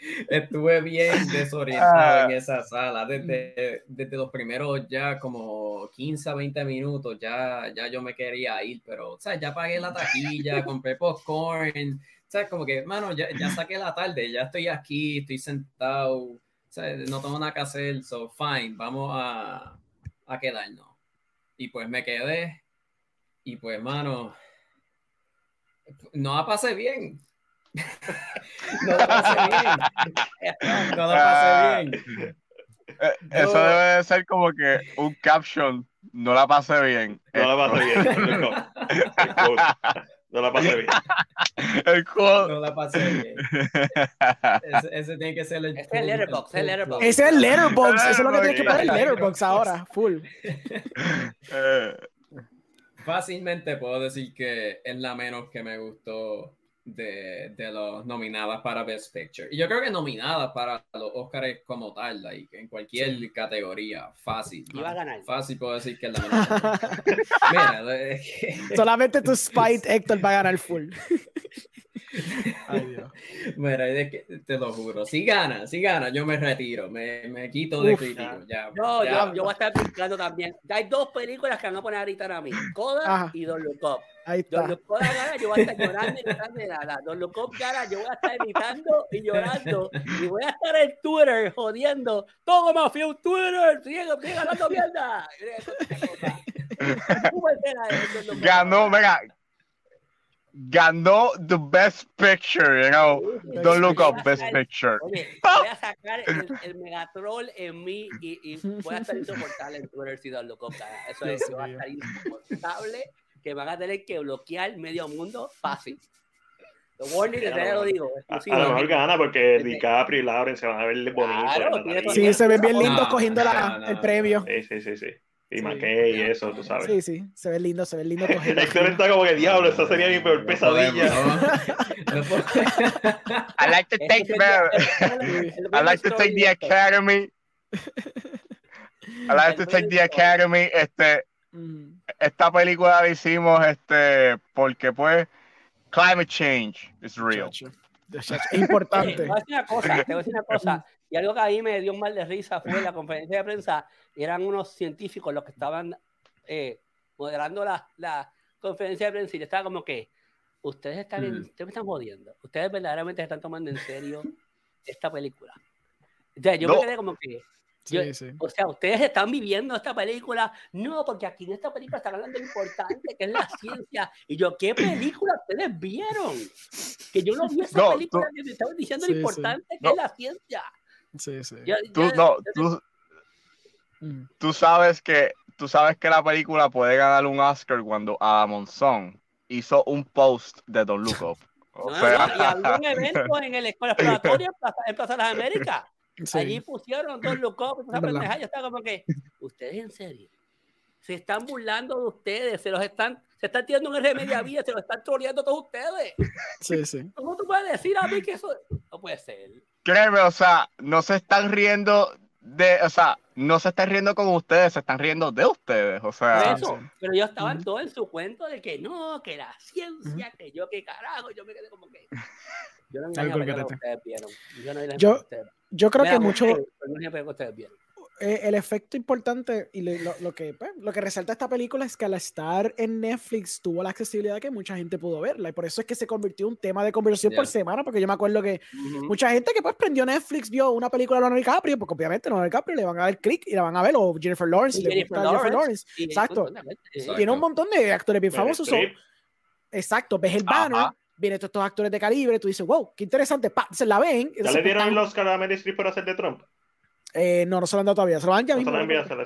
*laughs* estuve bien desorientado en esa sala. Desde, desde los primeros ya como 15 a 20 minutos ya, ya yo me quería ir, pero, o sea, ya pagué la taquilla, compré popcorn, o sea, como que, mano, ya, ya saqué la tarde, ya estoy aquí, estoy sentado, sea, no tengo nada que hacer, so fine, vamos a, a quedarnos. Y pues me quedé, y pues, mano, no la pasé bien. *laughs* no la pasé bien. *laughs* No la pasé bien. eh, eso debe de ser como que un caption, no la pasé bien. No la pasé bien. *laughs* No, la pasé bien. *laughs* El. No la pasé bien. *laughs* Ese, ese tiene que ser el. Ese es el letterbox, el letterbox. Ese es el Letterbox. Eso es lo que tienes que poner el. Letterbox ahora. Full. *laughs* Eh, Fácilmente puedo decir que es la menos que me gustó de, de los nominadas para Best Picture. Y yo creo que nominadas para los Oscars como tal, like, en cualquier categoría, fácil. Iba a ganar. Fácil puedo decir que *laughs* es la mejor. Mira, Solamente tu Spite Héctor va a ganar full. *laughs* Ay, Dios. Mira, es que te lo juro. Si gana, si gana, yo me retiro, me, me quito de Uf. crítico. Ya, No, ya. yo, yo voy a estar brincando también. Hay dos películas que van a poner ahorita a mí: Coda Ajá. y Don Look Up. Ahí Don está. Look Up gana, yo voy a estar llorando y gritando de nada. Don Look Up gana, yo voy a estar gritando y llorando. Y voy a estar en Twitter jodiendo. Todo mafia en Twitter. Sigue, sigue hablando mierda. ¿Cómo será eso, Don Look Up? Ganó, venga. Ganó the best picture, you know. Don't look up best picture. Oye, voy a *laughs* sacar el, el megatroll en mí y, y voy a estar insoportable en Twitter si Don Loco gana. Eso es, voy a estar insoportable que van a tener que bloquear medio mundo fácil. Warning, ya lo digo. A, a lo mejor gana porque DiCaprio y Lauren se van a ver bonitos. Claro. Sí, se ven bien No, lindos no, cogiendo la- no, no, el no. premio. Sí, sí, sí, sí. Y Sí. McKay y eso, tú sabes. Sí, sí, se ve lindo, se ve lindo. Héctor está como que diablo, esa sería mi peor pesadilla. I like to take I like to take the academy. I like to take the academy. Este, Mm, esta película la hicimos, este, porque pues, climate change is real. Es importante. te voy a decir una cosa, te voy a decir una cosa. Y algo que a mí me dio un mal de risa fue la conferencia de prensa. Eran unos científicos los que estaban eh, moderando la, la conferencia de prensa y yo estaba como que, ustedes están, en- Mm. ustedes me están jodiendo. Ustedes verdaderamente están tomando en serio esta película. O sea, yo me No. quedé como que, yo- sí. o sea, ustedes están viviendo esta película. No, porque aquí en esta película están hablando de lo importante que es la ciencia. Y yo, ¿qué película ustedes vieron? Que yo no vi esa No, película tú- que me estaban diciendo Sí, lo importante que No. es la ciencia. Sí, sí. Tú, no, tú, Mm. tú sabes que, tú sabes que la película puede ganar un Oscar cuando Adam Monzón hizo un post de Don't Look Up. O No, sea, no, y un *laughs* evento en el Escuela Exploratoria en Plaza, en Plaza de las Américas. *laughs* Sí. Allí pusieron verdad. pendeja. Yo estaba como que, ustedes en serio, se están burlando de ustedes, se los están, se están tirando un R media vía, se los están troleando todos ustedes. Sí, sí. ¿Cómo tú puedes decir a mí que eso no puede ser? Créeme, o sea, no se están riendo de, o sea, no se están riendo con ustedes, se están riendo de ustedes, o sea, eso, sí. pero ellos estaban Ujú. todos en su cuento de que no, que la ciencia, que yo qué carajo, yo me quedé como que. Yo no que que vieron. Yo Yo- que Yo creo Mira, que mucho, pero no que ustedes vieron. Eh, el efecto importante y le- lo, lo que, pues, lo que resalta esta película es que al estar en Netflix tuvo la accesibilidad que mucha gente pudo verla y por eso es que se convirtió en un tema de conversación por semana porque yo me acuerdo que mucha gente que pues prendió Netflix vio una película de Leonardo DiCaprio porque obviamente Leonardo DiCaprio le van a dar clic y la van a ver o Jennifer Lawrence Y le Jennifer gusta Jennifer Lawrence, Lawrence Y- exacto. tiene un montón de actores bien famosos so- Streep. exacto ves el Ajá. banner vienen todos estos actores de calibre tú dices wow qué interesante pa, se la ven ¿Ya le pues, dieron están- el Oscar a Meryl Streep por hacer de Trump? Eh, no, no se lo han dado todavía. Se lo dan ya No mismo. ¿no? se lo-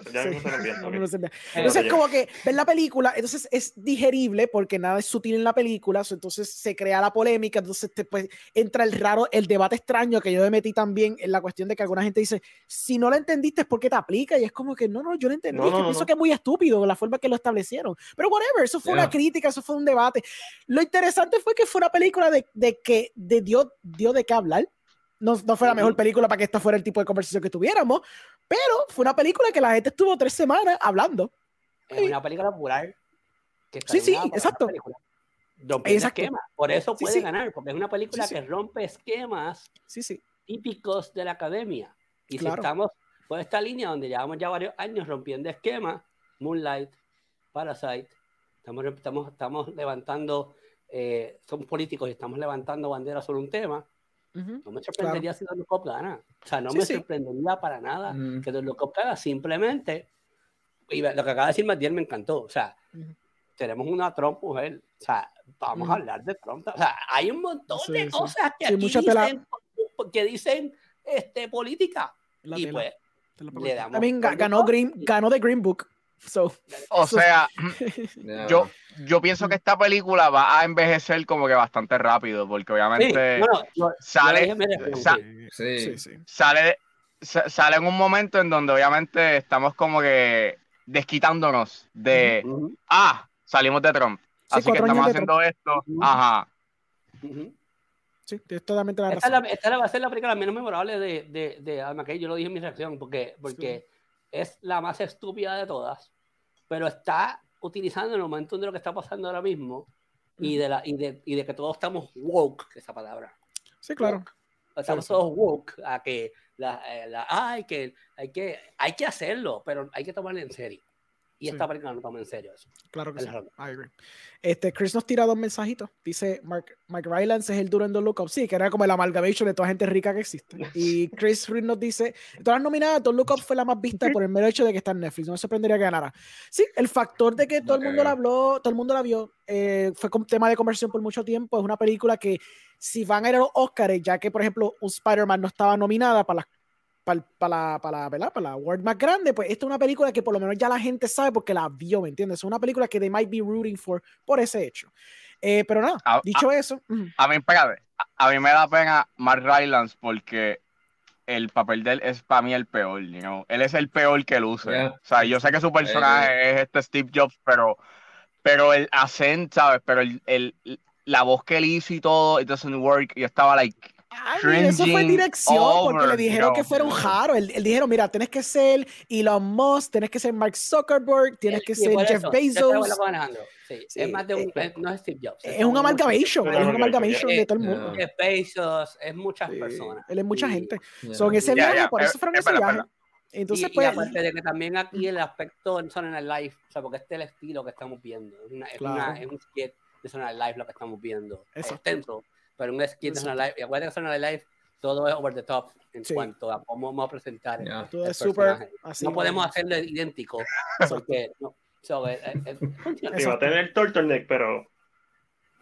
No, *laughs* no Entonces, como que ver la película, entonces es digerible porque nada es sutil en la película, entonces se crea la polémica, entonces después entra el raro, el debate extraño que yo me metí también en la cuestión de que alguna gente dice, si no lo entendiste es porque te aplica, y es como que no, no, yo lo entendí, No, es que no, pienso no. que es muy estúpido la forma que lo establecieron, pero whatever, eso fue una Yeah. crítica, eso fue un debate. Lo interesante fue que fue una película de, de que de dio, dio de qué hablar. No, no fue la mejor película para que esta fuera el tipo de conversación que tuviéramos, pero fue una película que la gente estuvo tres semanas hablando. Es una película popular. Que está Sí, sí, exacto. Exacto. esquemas. Por eso Sí, puede sí. ganar, porque es una película Sí, sí. que rompe esquemas Sí, sí. típicos de la academia. Y Claro. si estamos por esta línea donde llevamos ya varios años rompiendo esquemas, Moonlight, Parasite, estamos, estamos, estamos levantando, eh, somos políticos y estamos levantando banderas sobre un tema, Ujú. no me sorprendería si Don Cop gana. O sea, no Sí, me sí. sorprendería para nada Mm. que Don Cop gana, simplemente, y lo que acaba de decir Matiel me encantó, o sea, Ujú. tenemos una Trump mujer, o sea, vamos a Ujú. hablar de Trump, o sea, hay un montón Sí, de cosas que aquí mucha tela- dicen, que dicen este, política, La y tela, pues, le damos También ganó Green, ganó The Green Book. So, o sea, *laughs* Yeah. yo, yo pienso que esta película va a envejecer como que bastante rápido, porque obviamente sale, sa- sí. Sí. sale, sa- sale en un momento en donde obviamente estamos como que desquitándonos de, ah, salimos de Trump. Sí, Así que estamos haciendo esto. Ajá. Sí, tienes totalmente la Esta, es razón. la- esta va a ser la película menos memorable de, de, de McKay. Yo lo dije en mi reacción porque, porque es la más estúpida de todas, pero está utilizando el momento de lo que está pasando ahora mismo y de, la, y de, y de que todos estamos woke, esa palabra. Sí, claro. Estamos Sí, sí. todos woke a que la, eh, la- ay, que, hay que hay que hacerlo, pero hay que tomarlo en serio. Y Sí. esta película no toma en serio eso. Claro que sí. I agree. Este, Chris nos tira dos mensajitos. Dice, Mark, Mark Rylance es el duro en The Look Up. Sí, que era como el amalgamation de toda gente rica que existe. Y *laughs* Chris Reed nos dice, todas las nominadas, The Look Up fue la más vista por el mero hecho de que está en Netflix. No me sorprendería que ganara. Sí, el factor de que todo el mundo la habló, todo el mundo la vio, eh, fue tema de conversación por mucho tiempo. Es una película que si van a ir a los Oscars, ya que por ejemplo un Spider-Man no estaba nominada para las para, la, para, la, para la award más grande, pues esta es una película que por lo menos ya la gente sabe porque la vio, ¿me entiendes? Es una película que they might be rooting for por ese hecho. Eh, pero nada, Ah, dicho eso, ujú, A mí, espérate, a, a mí me da pena Mark Rylance porque el papel de él es para mí el peor, you know? Él es el peor que luce. Yeah. O sea, yo sé que su personaje es este Steve Jobs, pero, pero el acento, ¿sabes? Pero el, el- la voz que él hizo y todo, it doesn't work. Yo estaba like, Ay, mira, eso fue dirección, porque over, le dijeron you que fuera un jaro. Él, él dijeron, mira, tienes que ser Elon Musk, tienes que ser Mark Zuckerberg, tienes que ser Jeff eso, Bezos. Sí, Sí, es más de un, eh, es- no es Steve Jobs. Es como un amalgamation, es un amalgamation, yeah. de todo el mundo. Yeah. Jeff Bezos, es muchas Sí, personas. Él es mucha gente. Yeah. Son ese Ya, viaje, por es- eso fueron es ese viaje. Entonces, y, pues, y aparte de que también aquí el aspecto en Sony Night Live, o sea, porque este es el estilo que estamos viendo. Es, una, es, Claro. una- es un skit de Sony Night Live lo que estamos viendo. Es Exacto. Pero un skit. Night Live. Y acuérdate que Sony Night Live todo es over the top en Sí. cuanto a cómo vamos a presentar. el- Yeah. todo el es súper personaje. así. no podemos hacerlo idéntico *laughs* porque no. So, eh, eh, Y va a tener turtleneck, pero.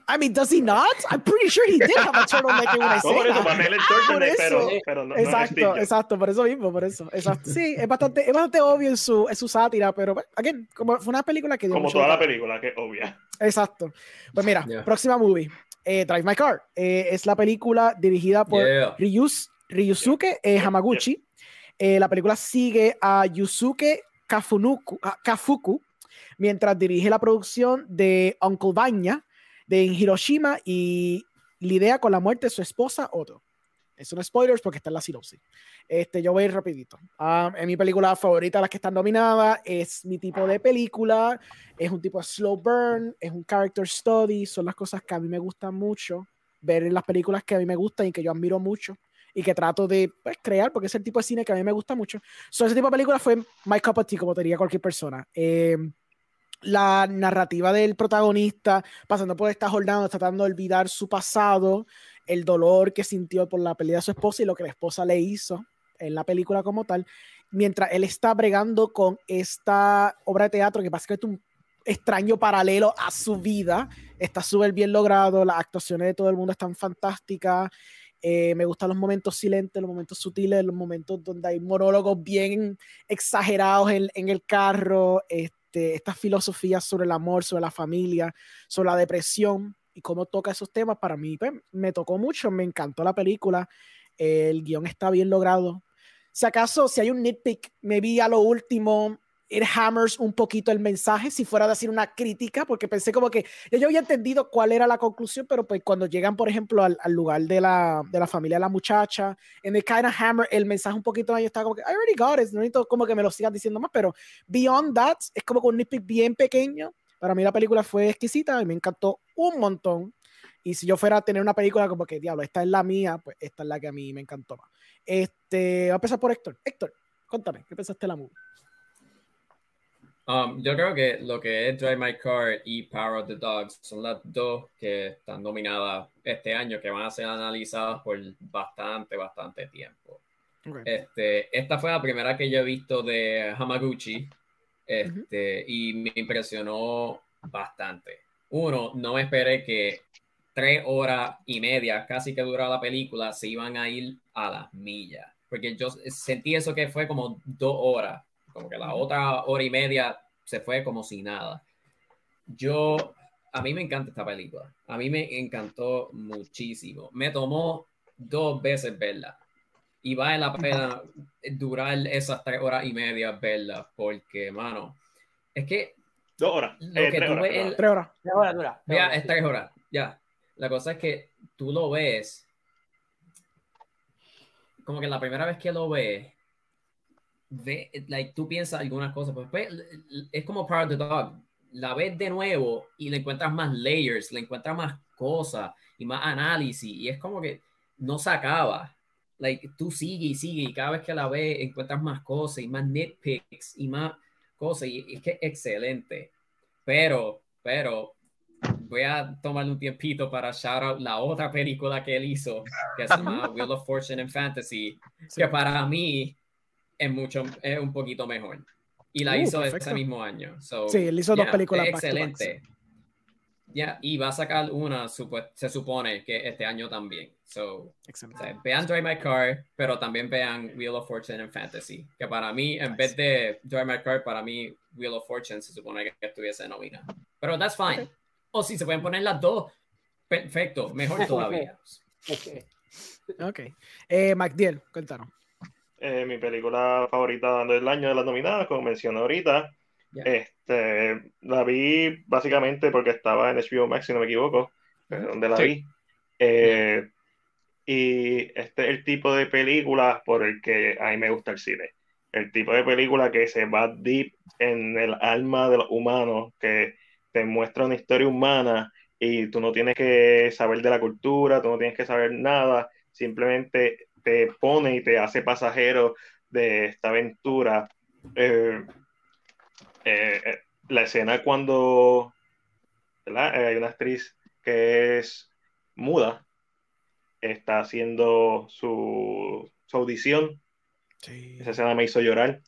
I mean, does he not? I'm pretty sure he did have a turtleneck en una *laughs* No, por eso va a escena. tener el Por turtleneck, pero, eso. pero no, no es Exacto, Jobs. exacto, por eso mismo, por eso. Exacto. Sí, es bastante, es bastante obvio en su, en su sátira, pero, again, como fue una película que dio Como mucho toda la película, que es obvia. Exacto. Pues mira, Yeah. próxima movie, eh, Drive My Car. Eh, es la película dirigida por Yeah. Ryus- Ryusuke eh, Hamaguchi. Eh, la película sigue a Yusuke Kafunuku, ah, Kafuku mientras dirige la producción de Uncle Vanya de Hiroshima y lidia con la muerte de su esposa Otto. Eso no es spoilers porque está en la sinopsis. Este, yo voy a ir rapidito. Ah, es mi película favorita, las que están nominadas. Es mi tipo de película. Es un tipo de slow burn. Es un character study. Son las cosas que a mí me gustan mucho. Ver en las películas que a mí me gustan y que yo admiro mucho. Y que trato de pues, crear porque es el tipo de cine que a mí me gusta mucho. So, ese tipo de película fue my cup of tea, como diría cualquier persona. Eh, la narrativa del protagonista, pasando por esta jornada, tratando de olvidar su pasado, el dolor que sintió por la pérdida de su esposa y lo que la esposa le hizo en la película como tal, mientras él está bregando con esta obra de teatro que básicamente es un extraño paralelo a su vida, está súper bien logrado, las actuaciones de todo el mundo están fantásticas, eh, me gustan los momentos silentes, los momentos sutiles, los momentos donde hay monólogos bien exagerados en, el carro, este, estas filosofías sobre el amor, sobre la familia, sobre la depresión y cómo toca esos temas, para mí pues, me tocó mucho, me encantó la película, el guion está bien logrado. Si acaso, si hay un nitpick, me vi a lo último, it hammers un poquito el mensaje, si fuera a decir una crítica, porque pensé como que yo había entendido cuál era la conclusión, pero pues cuando llegan, por ejemplo, al, al lugar de la, de la familia de la muchacha, en el kind of hammer el mensaje un poquito ahí está como que, I already got it, no necesito como que me lo sigas diciendo más, pero beyond that, es como que un nitpick bien pequeño. Para mí la película fue exquisita y me encantó un montón. Y si yo fuera a tener una película como que, diablo, esta es la mía, pues esta es la que a mí me encantó más. Este, va a empezar por Héctor. Héctor, cuéntame, ¿qué pensaste de la movie? Um, yo creo que lo que es Drive My Car y Power of the Dogs son las dos que están nominadas este año, que van a ser analizadas por bastante, bastante tiempo. Este, esta fue la primera que yo he visto de Hamaguchi este, y me impresionó bastante. Uno, no me esperé que tres horas y media, casi que dura la película, se iban a ir a las millas. Porque yo sentí eso que fue como dos horas, como que la otra hora y media se fue como si nada. Yo, a mí me encanta esta película. A mí me encantó muchísimo. Me tomó dos veces verla y vale la pena durar esas tres horas y media verla, porque, mano, es que Dos horas. Lo Eh, que tres tú horas, ves en- Tres horas. Tres horas dura. tres ya es sí. tres horas, ya. La cosa es que tú lo ves, como que la primera vez que lo ves, ve, like, tú piensas algunas cosas, pues, pues es como Part of the Dog. La ves de nuevo y le encuentras más layers, le encuentras más cosas y más análisis, y es como que no se acaba. Like, tú sigue y sigue, y cada vez que la ves encuentras más cosas y más nitpicks y más cosas, y es que es excelente. Pero, pero, voy a tomarle un tiempito para shout out la otra película que él hizo, que se llama Wheel of Fortune and Fantasy, que para mí es mucho, es un poquito mejor. Y la Uh, hizo perfecto. ese mismo año. So, Sí, él hizo dos yeah, películas es back to back, Ya, y va a sacar una, se supone que este año también. So, o sea, vean Drive My Car, pero también vean Wheel of Fortune and Fantasy. Que para mí, en vez de Drive My Car, para mí Wheel of Fortune se supone que estuviese nominado. Pero that's fine. O si se pueden poner las dos, perfecto, mejor todavía. Ok. Eh, MacDiel, cuéntanos. Eh, mi película favorita del año de las nominadas, como mencioné ahorita. Este, la vi básicamente porque estaba en HBO Max, si no me equivoco, eh, donde la Sí. vi. Eh, y este es el tipo de película por el que a mí me gusta el cine. El tipo de película que se va deep en el alma de los humanos, que te muestra una historia humana y tú no tienes que saber de la cultura, tú no tienes que saber nada, simplemente te pone y te hace pasajero de esta aventura. Eh, eh, eh, la escena cuando ¿verdad? Eh, hay una actriz que es muda, está haciendo su, su audición, Sí. esa escena me hizo llorar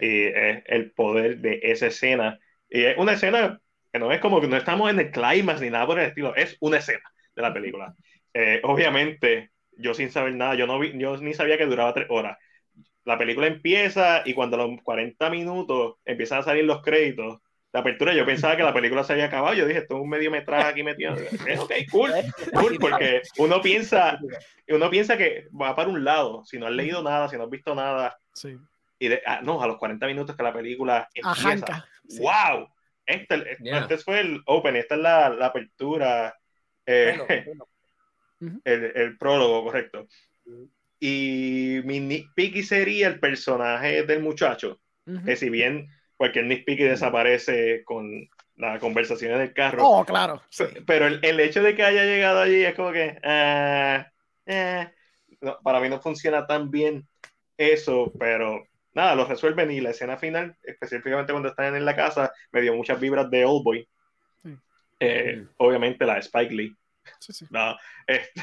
y es el poder de esa escena. Y es una escena que no es como que no estamos en el climax ni nada por el estilo, es una escena de la película. *laughs* Eh, obviamente, yo sin saber nada, yo, no vi, yo ni sabía que duraba tres horas. La película empieza y cuando a los 40 minutos empiezan a salir los créditos, la apertura, yo pensaba que la película se había acabado. Yo dije, esto es un mediometraje aquí metido. *laughs* Ok, cool, cool, porque uno piensa, uno piensa que va para un lado, si no has leído nada, si no has visto nada, Sí. y de, ah, no, a los 40 minutos que la película empieza. Ajanca. Sí. ¡Wow! Este, Yeah. este fue el open, esta es la, la apertura, eh, *laughs* el, el prólogo, correcto. Y mi nitpicky sería el personaje del muchacho, Ujú. que si bien cualquier nitpicky desaparece con la conversación en el carro, Oh, claro. Sí. pero el, el hecho de que haya llegado allí es como que, ah, eh, no, para mí no funciona tan bien eso, pero nada, lo resuelven y la escena final, específicamente cuando están en la casa, me dio muchas vibras de Oldboy. Sí. Eh, Mm. Obviamente la de Spike Lee. Sí, sí. No, este,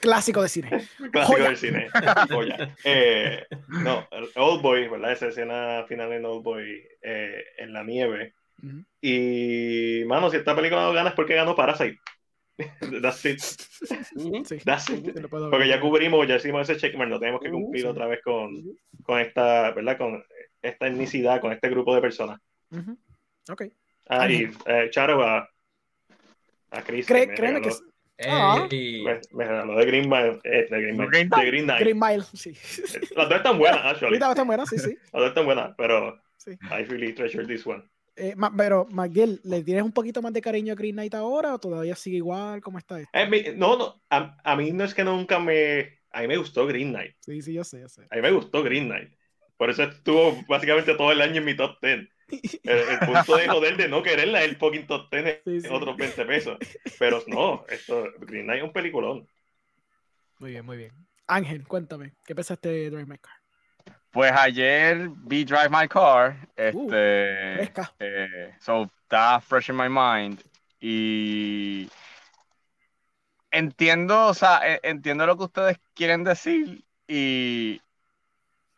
Clásico de cine. *laughs* clásico Joya. del cine. Joya. Eh, no, el Oldboy, ¿verdad? Esa escena final en Oldboy eh, en la nieve. Y, mano, si esta película no gana es porque ganó Parasite. *laughs* That's it. Sí. That's it. Porque ya cubrimos, ya hicimos ese checkmark, no tenemos que Uh, cumplir sí. otra vez con, con esta, ¿verdad? Con esta etnicidad, con este grupo de personas. Ujú. Ok. Ah, y eh, Charo a, a Chris. Me créeme que. Ah. Ey, me, me regaló de Green Mile, eh, de Green Mile, Green de Green Knight. Green Mile, sí. Las dos están buenas, *laughs* actually. Ahorita está buena, sí, sí. Las dos están buenas, pero Sí. I really treasure this one. Eh, ma- pero, Miguel, ¿le tienes un poquito más de cariño a Green Knight ahora o todavía sigue igual? ¿Cómo está esto? Eh, mi- no, no, a, a mí no es que nunca me... A mí me gustó Green Knight. Sí, sí, yo sé, yo sé. A mí me gustó Green Knight. Por eso estuvo básicamente todo el año en mi top 10. El, el *laughs* punto de joder de no quererla es el fucking top 10 es Sí, sí. otros 20 pesos. Pero no, esto, Green Knight es un peliculón. Muy bien, muy bien. Ángel, cuéntame, ¿qué pensaste de Drive My Car? Pues ayer vi Drive My Car. Uh, Este. Eh, so, está fresh in my mind. Y. Entiendo, o sea, e- entiendo lo que ustedes quieren decir. Y.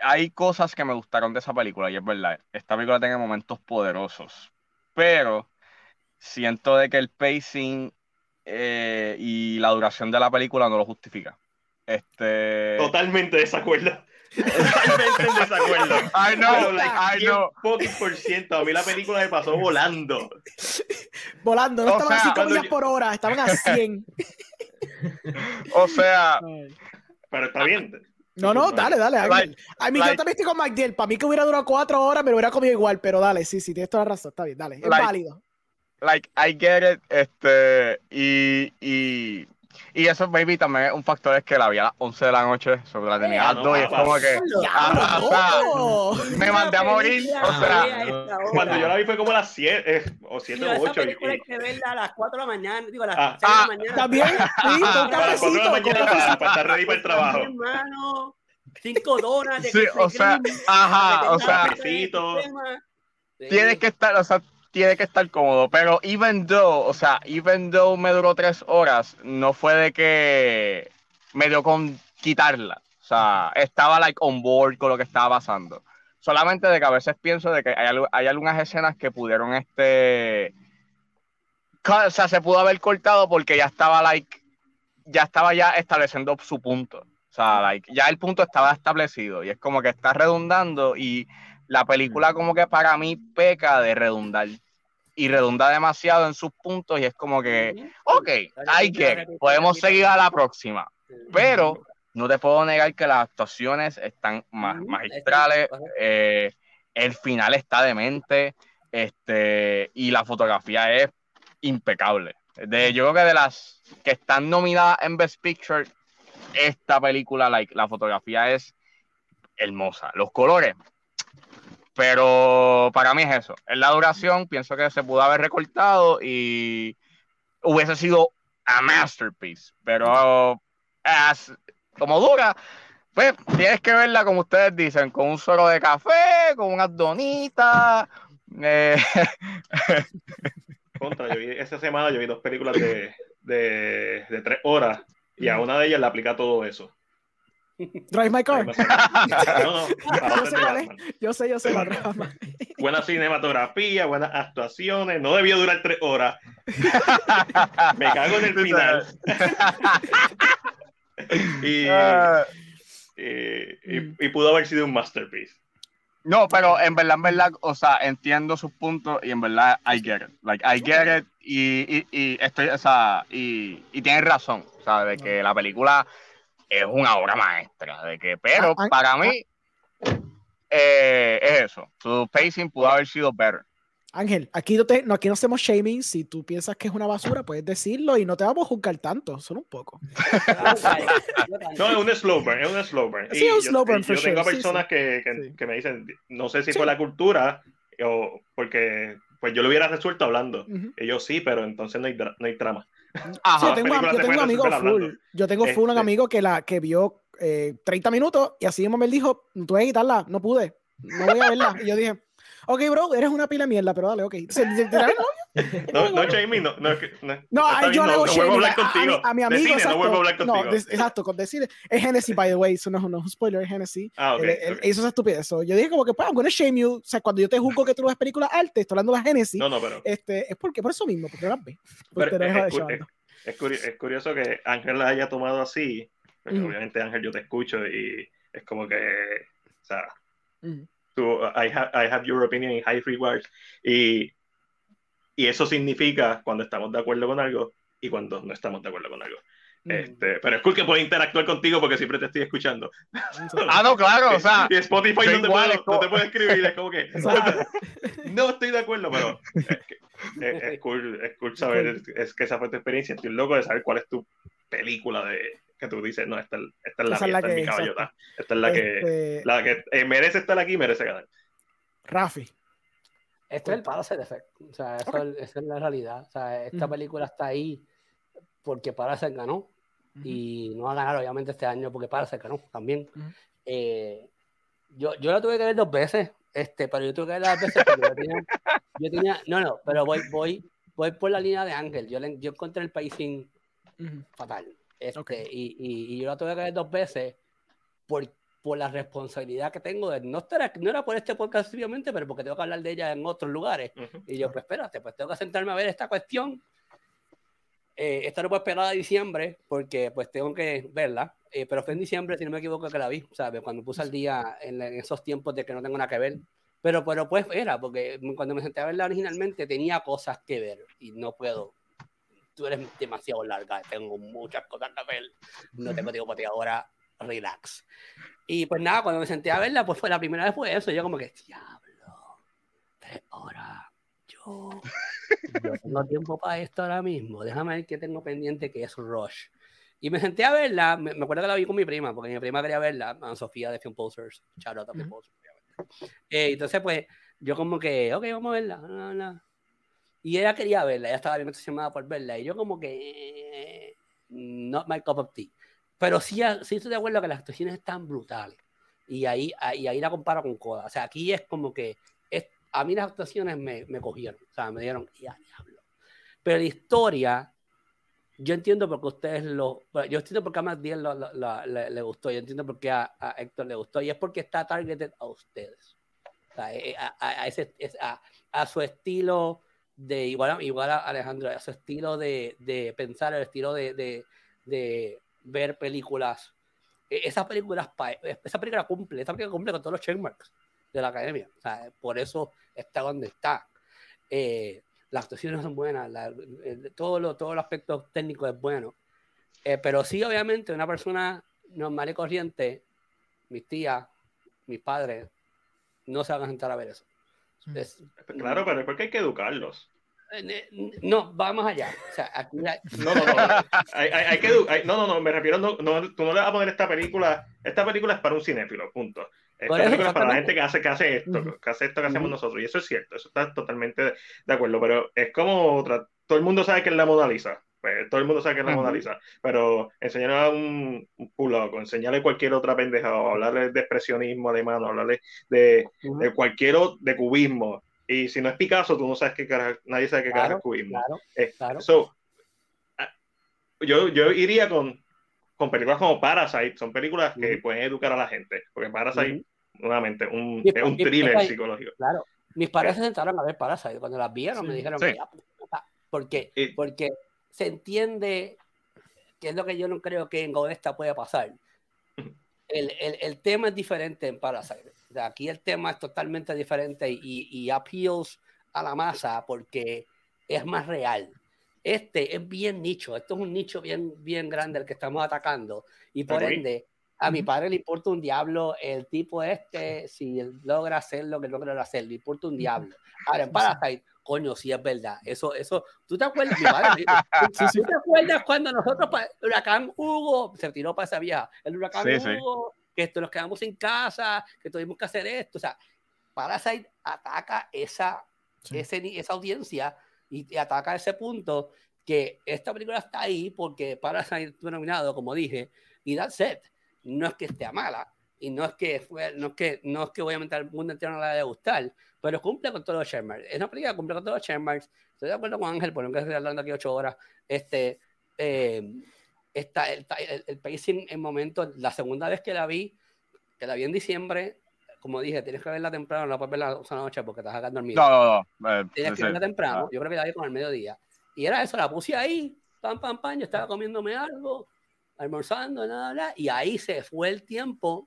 Hay cosas que me gustaron de esa película, y es verdad. Esta película tiene momentos poderosos. Pero. Siento de que el pacing eh, y la duración de la película no lo justifica. Este. Totalmente desacuerdo. *laughs* Totalmente en desacuerdo. I know, Pero, like, I know. 100 por ciento. A mí la película me pasó volando. Volando, no O estaban a sea, 5 cuando millas yo- por hora, estaban a 100. *laughs* O sea. Pero está bien. No, no, dale, dale, Ángel. A mí yo like- también estoy con Magdiel. Para mí que hubiera durado 4 horas, me lo hubiera comido igual, pero dale, sí, sí, tienes toda la razón. Está bien, dale. Es Like- válido. like, I get it, este, y, y, y eso, baby, también es un factor es que la vi a las 11 de la noche, sobre la tenía a las 2 y es como que, ah, o sea, me mandé a morir, o sea, Cuando yo la vi fue como a las 7 o 7 Pero o esa 8. película hay que verla a las 4 de la mañana, digo, a las Ah. 6 de la Ah, mañana. También, sí, *laughs* con A las 4 de la cafecito, mañana para, cafecito. para estar ready para el trabajo. Hermano, 5 donas de Sí, o sea, ajá, o sea, cafecito. tienes que estar, o sea, tiene que estar cómodo, pero even though, o sea, even though me duró tres horas, no fue de que me dio con quitarla, o sea, estaba like on board con lo que estaba pasando. Solamente de que a veces pienso de que hay, hay algunas escenas que pudieron, este, o sea, se pudo haber cortado porque ya estaba like, ya estaba ya estableciendo su punto. O sea, like, ya el punto estaba establecido y es como que está redundando y la película como que para mí peca de redundar. Y redunda demasiado en sus puntos y es como que, ok, hay que, podemos seguir a la próxima, pero no te puedo negar que las actuaciones están ma- magistrales, eh, el final está demente, este, y la fotografía es impecable. De, yo creo que de las que están nominadas en Best Picture, esta película, like, la fotografía es hermosa. Los colores, pero para mí es eso. En la duración, pienso que se pudo haber recortado y hubiese sido a masterpiece. Pero as- como dura, pues tienes que verla como ustedes dicen, con un solo de café, con unas donitas. eh, *laughs* Contra, yo vi, esta semana yo vi dos películas de, de, de tres horas y a una de ellas le aplica todo eso. Drive My Car. *laughs* No, no, Yo sé cuál es. Yo sé, yo sé la. Buena cinematografía, buenas actuaciones, no debió durar tres horas. *laughs* Me cago en el final. *laughs* y, Ah, y, y- y pudo haber sido un masterpiece. No, pero en verdad, en verdad, o sea, entiendo sus puntos y en verdad, I get it. Like, I get it y, y, y estoy, o sea, y, y tienes razón, o sea, de que la película es una obra maestra, de que, pero Ah, ah, para mí, eh, es eso. Su pacing pudo haber sido better. Ángel, aquí no, te, no, aquí no hacemos shaming. Si tú piensas que es una basura, puedes decirlo y no te vamos a juzgar tanto, solo un poco. *laughs* No, es un slow burn, es un slow burn. Sí, Y es un yo, slow burn, yo tengo sure, personas sí. Que, que, Sí. que me dicen, no sé si Sí. fue la cultura o porque pues yo lo hubiera resuelto hablando. Yo sí, pero entonces no hay, no hay trama. Ajá. yo tengo, yo se tengo amigos full. Yo tengo full un Este- amigo que la que vio eh, 30 minutos y así mismo me dijo, tuve que quitarla, no pude, no voy a verla. Y yo dije, ok, bro, eres una pila de mierda, pero dale, ok. *laughs* Se- se- se- *laughs* No, no, Jamie, no, no, no, No, ay, yo bien, no, no vuelvo a hablar shaming a- a mi- contigo. A, mi De amigo, cine, exacto. no vuelvo a hablar contigo. No, des- exacto, con decir. Es Hennessy, by the way, eso no, es- un spoiler, es Hennessy. Ah, ok, Él- él ok. hizo esa estupidez. So, yo dije como que, pues, I'm gonna shame you. O sea, cuando yo te juzgo que tú no ves películas arte, estoy hablando de Hennessy, No, no, pero este, es porque, por eso mismo, porque no las ves. Porque Pero es, de es es curi- es curioso que Ángel la haya tomado así, porque Ujú. obviamente Ángel yo te escucho y es como que, o sea, Ujú. tú, I, have, I have your opinion in high regards y, y eso significa cuando estamos de acuerdo con algo y cuando no estamos de acuerdo con algo. Mm. Este, pero es cool que puedo interactuar contigo porque siempre te estoy escuchando. *laughs* Ah, no, claro, o sea, y Spotify no te, igual, puedo, es como- no te puedo escribir, es como que *laughs* Exacto. *laughs* no estoy de acuerdo, pero es, que- es- es cool, es cool saber es que esa fue tu experiencia. Estoy loco de saber cuál es tu película de que tú dices, no, esta, esta es la Esa es mía, la esta es que- mi caballota. Esta es la que, Este, la que eh, merece estar aquí, merece ganar. Rafi. Esto es el Parasite Effect. O sea, eso, es- esa es la realidad. O sea, esta Ujú. película está ahí porque Parasite ganó. Y no va a ganar, obviamente, este año porque Parasite ganó también. Ujú. Eh, yo, yo la tuve que ver dos veces, este, pero yo tuve que verla dos veces porque yo tenía, *laughs* yo tenía- no, no, pero voy, voy, voy por la línea de Ángel. Yo, le- yo encontré el pacing fatal. Este, Ok. y, y, y yo la tuve que ver dos veces por, por la responsabilidad que tengo de no estar no era por este podcast obviamente, pero porque tengo que hablar de ella en otros lugares. Ujú. Y yo, pues espérate, pues tengo que sentarme a ver esta cuestión. Eh, esta no puedo esperar a diciembre porque pues tengo que verla. Eh, pero fue en diciembre, si no me equivoco, que la vi, ¿sabes? Cuando puse al día en, en esos tiempos de que no tengo nada que ver. Pero, pero pues era, porque cuando me senté a verla originalmente tenía cosas que ver y no puedo. Tú eres demasiado larga, tengo muchas cosas que ver. No tengo tiempo para ti ahora, relax. Y pues nada, cuando me senté a verla, pues fue la primera vez fue eso. Yo como que, diablo, tres horas. Yo yo tengo tiempo para esto ahora mismo. Déjame ver qué tengo pendiente que es Rush. Y me senté a verla, me, me acuerdo que la vi con mi prima, porque mi prima quería verla, a Sofía de Film Posters, shout out a Film Posters, obviamente. Eh, entonces, pues, yo como que, ok, vamos a verla. Y ella quería verla, ella estaba bien entusiasmada por verla, y yo como que, eh, not my cup of tea. Pero sí, sí estoy de acuerdo que las actuaciones están brutales. Y ahí, y ahí la comparo con Coda. O sea, aquí es como que es, a mí las actuaciones me, me cogieron. O sea, me dieron, ya, diablo. Pero la historia, yo entiendo por qué ustedes lo. Yo entiendo por qué a Matt Díaz lo- lo- lo- le, le gustó. Yo entiendo por qué a, a Héctor le gustó. Y es porque está targeted a ustedes. O sea, eh, a, a- a ese, es- a, su estilo de. Igual, igual a Alejandro, a su estilo de, de pensar, el estilo de, de, de ver películas. E- Esas películas, esa película cumple, esa película cumple con todos los checkmarks de la academia. O sea, por eso está donde está. Eh, las actuaciones son buenas, la- el- todo, lo, todo el aspecto técnico es bueno. Eh, pero sí, obviamente, una persona normal y corriente, mis tías, mis padres, no se van a sentar a ver eso. Es- Claro, pero es porque hay que educarlos. Eh, no, va más allá. O sea, aquí hay- No, no, no. Hay, hay- hay que hay- no, no, no, me refiero, no, no, tú no le vas a poner esta película. Esta película es para un cinéfilo, punto. Esta película es para la gente que hace, que hace esto, que hace esto que hacemos nosotros. Y eso es cierto, eso está totalmente de, acuerdo. Pero es como otra. Todo el mundo sabe que es la Mona Lisa. Pues, todo el mundo sabe que es la. Mona Lisa. Pero enseñarle a un, un puloco, enseñarle cualquier otra pendeja, o hablarle de expresionismo alemán, o hablarle de, de cualquier de cubismo. Y si no es Picasso, tú no sabes qué carajo, nadie sabe qué carajo Claro, es cubismo. claro, Eh, claro. so, ah, yo, yo iría con, con películas como Parasite, son películas que Ujú. pueden educar a la gente, porque Parasite, Ujú. nuevamente, un, es un thriller y- psicológico. Claro. Mis padres se sentaron a ver Parasite. Cuando las vieron, me Sí. dijeron, Sí. "Ya, puta". porque, Y- porque se entiende que es lo que yo no creo que en Godesta puede pasar. El, el, el tema es diferente en Parasite. O sea, aquí el tema es totalmente diferente y, y appeals a la masa porque es más real. Este es bien nicho, esto es un nicho bien, bien grande el que estamos atacando y por Agree. ende a mi padre le importa un diablo el tipo este, si él logra hacer lo que logra hacer, le importa un diablo. Ahora, en. Parasite, coño, sí es verdad. Eso, eso, ¿tú te acuerdas? Mi padre, *laughs* sí. ¿Tú te acuerdas cuando nosotros, el huracán Hugo, se tiró para esa vieja, el huracán sí. Hugo, que esto, nos quedamos sin casa, que tuvimos que hacer esto? O sea, Parasite ataca esa, Sí. ese esa audiencia y, ataca ese punto que esta película está ahí porque Parasite fue nominado, como dije, y that's it. No es que esté mala y no es que fue, no es que no es que obviamente al mundo entero no le vaya a gustar, pero cumple con todos los checkmarks. Es una película que cumple con todos los checkmarks. Estoy de acuerdo con Ángel, por no que estoy hablando aquí ocho horas. Este, eh, está, el, el, el pacing en momentos, la segunda vez que la vi, que la vi en diciembre, como dije, tienes que verla temprano, no puedes verla esa noche porque te vas a quedar dormido. No, no, no. eh, Tienes que verla temprano. Ah. Yo creo que la vi como al mediodía. Y era eso, la puse ahí, pam, pam, pam, yo estaba comiéndome algo, almorzando, nada, nada, y ahí se fue el tiempo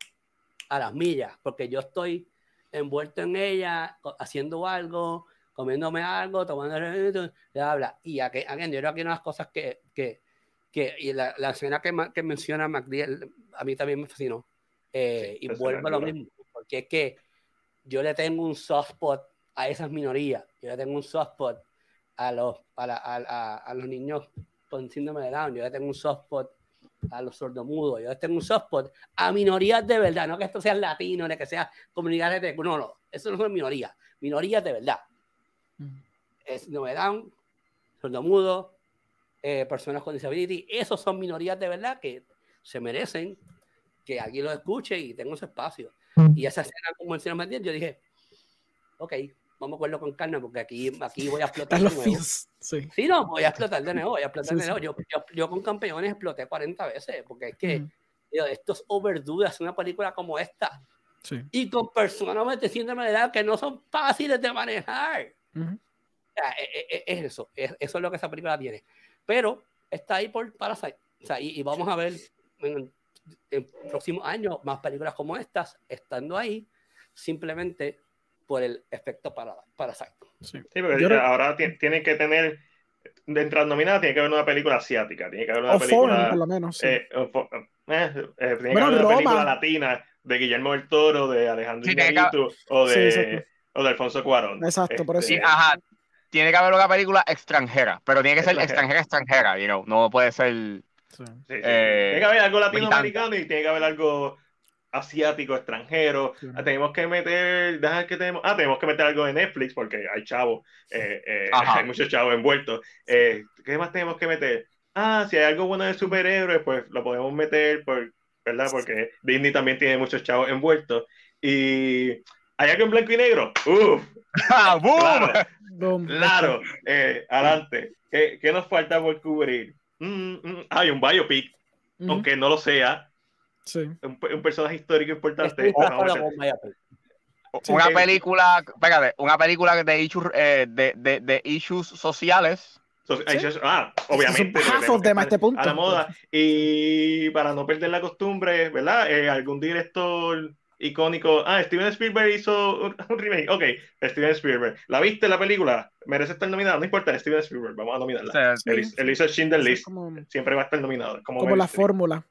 a las millas, porque yo estoy envuelto en ella, haciendo algo, comiéndome algo, tomando bla, bla. Y aquí, yo creo que una de las cosas que, que, que y la, la escena que, que menciona MacDill, a mí también me fascinó. Eh, Sí, y esa vuelvo a lo mismo, porque es que yo le tengo un soft spot a esas minorías, yo le tengo un soft spot a los, a, la- a- a- a los niños con síndrome de Down, yo le tengo un soft spot a los sordomudos, yo le tengo un soft spot a minorías de verdad, no que esto sea latino, ni que sea comunidades de... No, no, eso no son minorías, minorías de verdad. Ujú. Es síndrome de Down, sordomudo, eh, personas con disability, esos son minorías de verdad que se merecen que alguien los escuche y tenga su espacio. Y esa escena, como el señor Mendiel, yo dije, ok, vamos a verlo con calma porque aquí, aquí voy a explotar de nuevo. feels. Sí. Sí, no, voy a explotar de nuevo, voy a explotar Sí, de nuevo. Yo, yo, yo con campeones exploté 40 veces, porque es que Ujú. digo, esto es overdue hacer una película como esta. Sí. Y con personas de síndrome de edad que no son fáciles de manejar. O sea, e- e- e- es, eso, es- eso es lo que esa película tiene. Pero está ahí por Parasite. O sea, y, y vamos a ver en el próximo año más películas como estas, estando ahí, simplemente por el efecto para, Parasite. Sí. Sí, porque Yo ahora ti- tienen que tener, dentro de las nominadas, tiene que haber una película asiática, tiene que haber una O foreign, película. por lo menos. sí. eh, o eh, eh, tiene que Bueno, haber una Roma. película latina de Guillermo del Toro, de Alejandro Sí, tiene que- Iñárritu o Sí, de, exacto. o de Alfonso Cuarón. Exacto, por eso. Sí, Este, ajá. Tiene que haber una película extranjera, pero tiene que ser Extranjera. extranjera, you know, no puede ser... Sí. Sí, sí. Eh, tiene que haber algo latinoamericano y tiene que haber algo asiático, extranjero. Sí. Ah, tenemos que meter, qué tenemos. Ah, tenemos que meter algo de Netflix porque hay chavos, eh, eh, hay muchos chavos envueltos. Eh, ¿Qué más tenemos que meter? Ah, si hay algo bueno de superhéroes, pues lo podemos meter, por, ¿verdad? Porque Disney también tiene muchos chavos envueltos. Y hay algo en blanco y negro. Uf, *laughs* ¡Ah, boom! claro. Boom. Claro, eh, adelante. ¿Qué, qué nos falta por cubrir? Mm, mm, hay un biopic, Ujú. aunque no lo sea, Sí. un, un personaje histórico importante. Una Sí. película, espérate, una película de issues, eh, de, de, de issues sociales. So- hay- Ah, obviamente. Tenemos que este punto. A la moda. Y para no perder la costumbre, ¿verdad? Eh, algún director icónico. Ah, Steven Spielberg hizo un, *laughs* un remake. Ok, Steven Spielberg. ¿La viste la película? ¿Merece estar nominada? No importa, Steven Spielberg. Vamos a nominarla. O sea, Sí, Él, hizo- él hizo es List. como, Siempre va a estar nominado. Como, como la fórmula.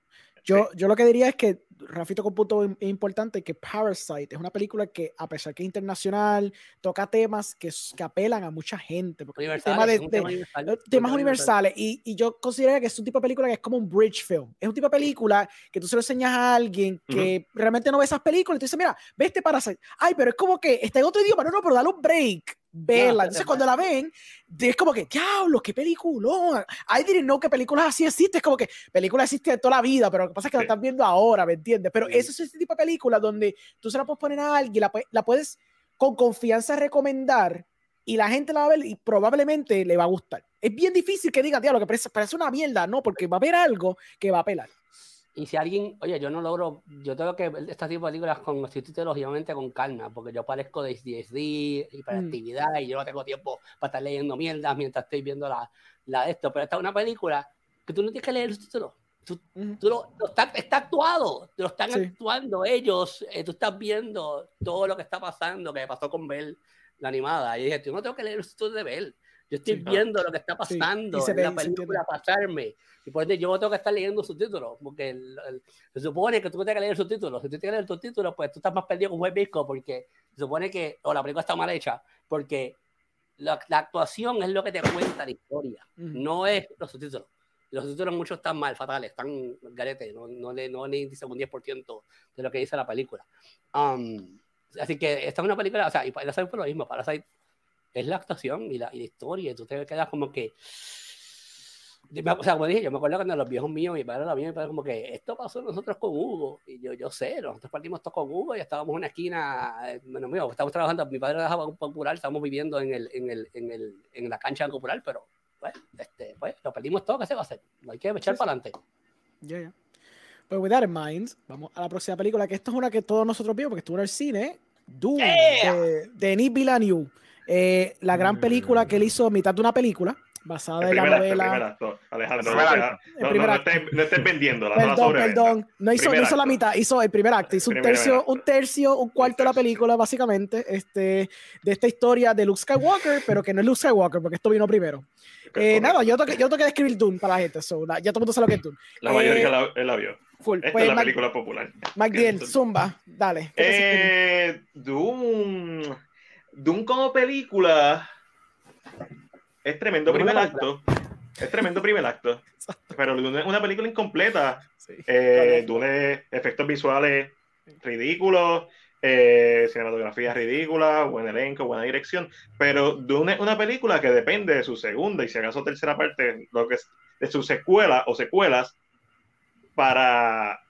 Yo, yo lo que diría es que Rafito con un punto im- importante que Parasite es una película que a pesar que es internacional toca temas que, que apelan a mucha gente porque tema de, de- tema universal, eh, temas tema universales. Y, y yo considero que es un tipo de película que es como un bridge film. Es un tipo de película que tú se lo enseñas a alguien que realmente no ve esas películas y tú dices mira ve este Parasite ay pero es como que está en otro idioma. No no pero dale un break. Verla entonces cuando la ven es como que diablo qué película I didn't know que películas así existen es como que películas existen toda la vida pero lo que pasa es que la Sí. están viendo ahora ¿me entiendes? pero eso es ese tipo de película donde tú se la puedes poner a alguien la, la puedes con confianza recomendar y la gente la va a ver y probablemente le va a gustar. Es bien difícil que digan, diablo, que parece, parece una mierda, no, porque va a haber algo que va a pelar. Y si alguien, oye, yo no logro, yo tengo que ver este tipo de películas con los subtítulos y obviamente con calma, porque yo parezco de ADHD, hiperactividad, y yo no tengo tiempo para estar leyendo mierdas mientras estoy viendo la, la de esto. Pero esta es una película que tú no tienes que leer el subtítulo. Tú, tú lo, lo está, está actuado, lo están Sí. actuando ellos, eh, tú estás viendo todo lo que está pasando, que pasó con Bell, la animada. Y dije, yo no tengo que leer el subtítulo de Bell. Yo estoy Sí. viendo lo que está Sí, y pasando se en ve- la película pasarme. Y por ende yo tengo que estar leyendo subtítulos, porque el- el- se supone que tú tienes que leer subtítulos. Si tú tienes que leer subtítulos, pues tú estás más perdido como un disco, porque se supone que, o la película está mal hecha, porque la, la actuación es lo que te cuenta la historia, Ujú. no es los subtítulos. Los subtítulos muchos están mal, fatales, están garete, no, no, le, no dicen un 10% de lo que dice la película. Um, así que esta es una película, o sea, y Parasite por lo mismo, Parasite es la actuación y la, y la historia, tú te quedas como que... O sea, como dije, yo me acuerdo cuando los viejos míos, mi padre la vio, mi padre como que esto pasó nosotros con Hugo, y yo, yo sé, nosotros partimos todos con Hugo y estábamos en una esquina, eh, bueno, mío, estábamos trabajando, mi padre dejaba un popular, estábamos viviendo en, el, en, el, en, el, en la cancha popular, pero pues, este, pues, lo perdimos todo, ¿qué se va a hacer? No hay que echar Sí, para adelante. Ya, ya. Pues with that in mind, vamos a la próxima película, que esta es una que todos nosotros vimos porque estuvo en el cine, Doom, Yeah. de Denis Villeneuve. Eh, la gran película que él hizo a mitad de una película, basada en la novela. Alejandro, no, estés, vendiéndola, no la Perdón, perdón. No hizo, no hizo la mitad, hizo el primer acto. Hizo un tercio, acto. un tercio, un cuarto de la película, básicamente, este, de esta historia de Luke Skywalker, pero que no es Luke Skywalker, porque esto vino primero. Eh, nada, yo toqué, yo toqué describir Dune para la gente, so, la- ya todo el mundo sabe lo que es Dune. La mayoría eh, la, él la vio. Full. Esta Pues, es la Mac- película popular. Magdiel, Zumba, dale. Eh, Doom. Doom como película es tremendo primer acto. *laughs* Es tremendo primer acto. Pero Dune es una película incompleta. Sí. Eh, Dune efectos visuales ridículos, eh, cinematografía ridícula, buen elenco, buena dirección. Pero Dune es una película que depende de su segunda y si acaso tercera parte, lo que es de su secuela o secuelas para,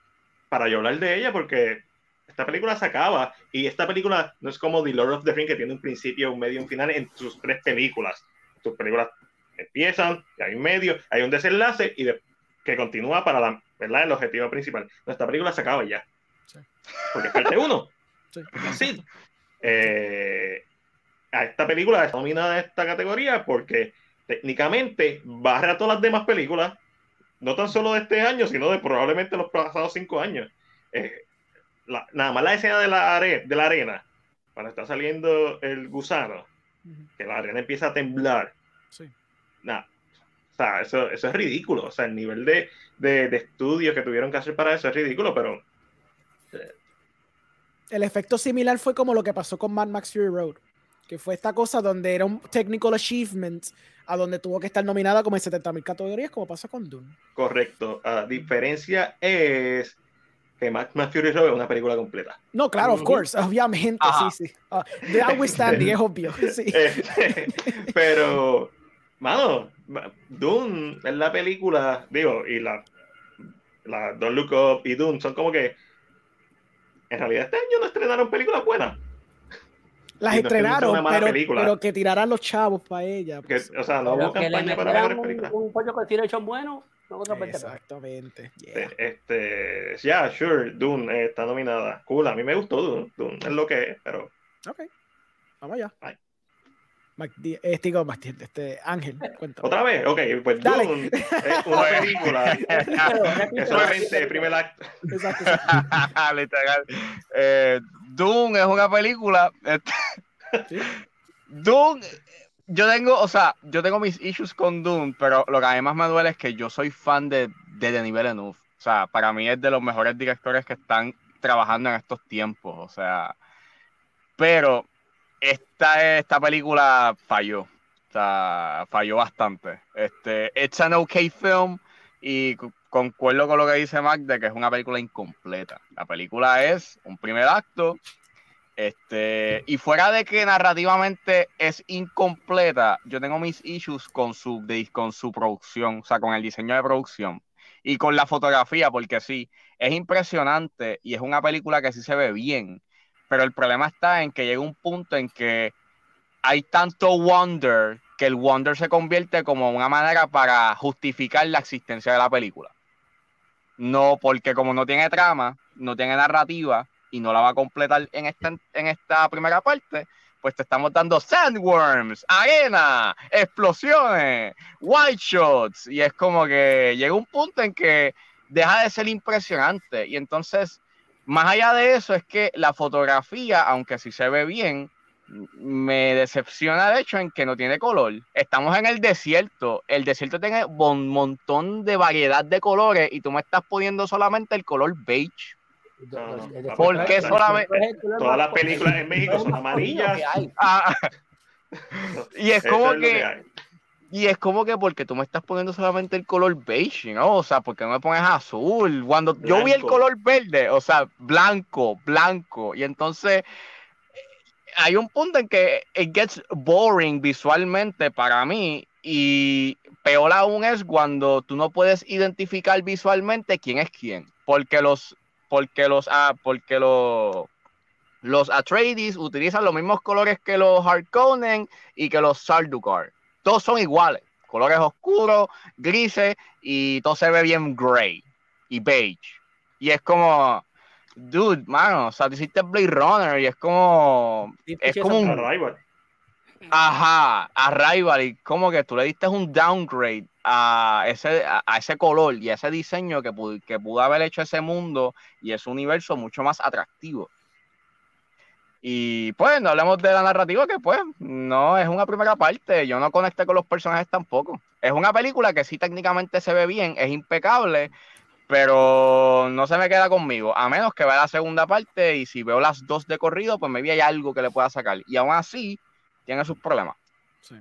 para yo hablar de ella, porque esta película se acaba y esta película no es como The Lord of the Rings que tiene un principio, un medio un final en sus tres películas. Sus películas empiezan, hay un medio, hay un desenlace y de- que continúa para la, ¿verdad? el objetivo principal. Nuestra película se acaba ya. Sí. Porque es parte uno. *laughs* Sí. Sí. Eh, a esta película está nominada en esta categoría porque técnicamente barra todas las demás películas, no tan solo de este año, sino de probablemente los pasados cinco años. Eh, la- nada más la escena de la, are- de la arena, cuando está saliendo el gusano, Que la arena empieza a temblar. Sí. Nada. O sea, eso, eso es ridículo. O sea, el nivel de, de, de estudios que tuvieron que hacer para eso es ridículo, pero El efecto similar fue como lo que pasó con Mad Max Fury Road. que fue esta cosa donde era un technical achievement a donde tuvo que estar nominada como en 70.000 categorías, como pasa con Dune. Correcto. La diferencia es que Max, Max Fury Road es una película completa. No, claro, of course, obviamente, Ajá. sí, *laughs* *laughs* sí. Uh, the outstanding, es obvio, sí. Este, pero, mano, Dune es la película, digo, y la, la Don't Look Up y Dune son como que, en realidad este año no estrenaron películas buenas. Las no es que estrenaron, una mala pero, pero que tiraran los chavos para ella. Que, pues. o sea, no hubo que campaña para metieran mejores un, películas. un pollo con direction bueno, no. Exactamente. yeah. Este, ya, sure, Dune eh, está nominada. Cool, a mí me gustó Dune. Dune es lo que es, pero Ok, vamos allá. Mac Di- eh, digo, este, Ángel, cuéntame. otra vez, ok, pues Dale. Dune es una película que solamente el primer acto. Exacto, exacto. *laughs* Literal. Eh, Dune es una película. este, Sí. Dune, yo tengo, o sea, yo tengo mis issues con Dune, pero lo que a mí más me duele es que yo soy fan de, de Denis Villeneuve. O sea, para mí es de los mejores directores que están trabajando en estos tiempos. O sea, pero esta, esta película falló. O sea, falló bastante. Este, it's an okay film y cu- concuerdo con lo que dice Mac de que es una película incompleta. La película es un primer acto. Este, y fuera de que narrativamente es incompleta, yo tengo mis issues con su, con su producción, o sea, con el diseño de producción y con la fotografía, porque sí, es impresionante y es una película que sí se ve bien, pero el problema está en que llega un punto en que hay tanto wonder que el wonder se convierte como una manera para justificar la existencia de la película. No, porque como no tiene trama, no tiene narrativa y no la va a completar en esta, en esta primera parte, pues te estamos dando sandworms, arena, explosiones, white shots, y es como que llega un punto en que deja de ser impresionante. Y entonces, más allá de eso, es que la fotografía, aunque sí se ve bien, me decepciona de hecho en que no tiene color. Estamos en el desierto. El desierto tiene un montón de variedad de colores y tú me estás poniendo solamente el color beige. No, no, ¿Por qué solamente- Todas las películas en México son amarillas. *laughs* Ah, y es como es que y es como que porque tú me estás poniendo solamente el color beige, ¿no? O sea, porque no me pones azul? Cuando yo vi el Blanco. color verde, o sea, blanco, blanco, y entonces hay un punto en que it gets boring visualmente para mí y peor aún es cuando tú no puedes identificar visualmente quién es quién, porque los porque los ah, porque los los Atreides utilizan los mismos colores que los Harkonnen y que los Sardaukar. Todos son iguales, colores oscuros, grises y todo se ve bien gray y beige. Y es como dude, mano, o sea, tú hiciste Blade Runner y es como es como un. Ajá, Arrival, y como que tú le diste un downgrade a ese, a, a ese color y a ese diseño que, pu- que pudo haber hecho ese mundo y ese universo mucho más atractivo. Y pues, no hablemos de la narrativa, que pues, no es una primera parte, yo no conecté con los personajes tampoco. Es una película que sí técnicamente se ve bien, es impecable, pero no se me queda conmigo, a menos que vea la segunda parte y si veo las dos de corrido, pues me hay algo que le pueda sacar. Y aún así, tiene sus problemas. Sí.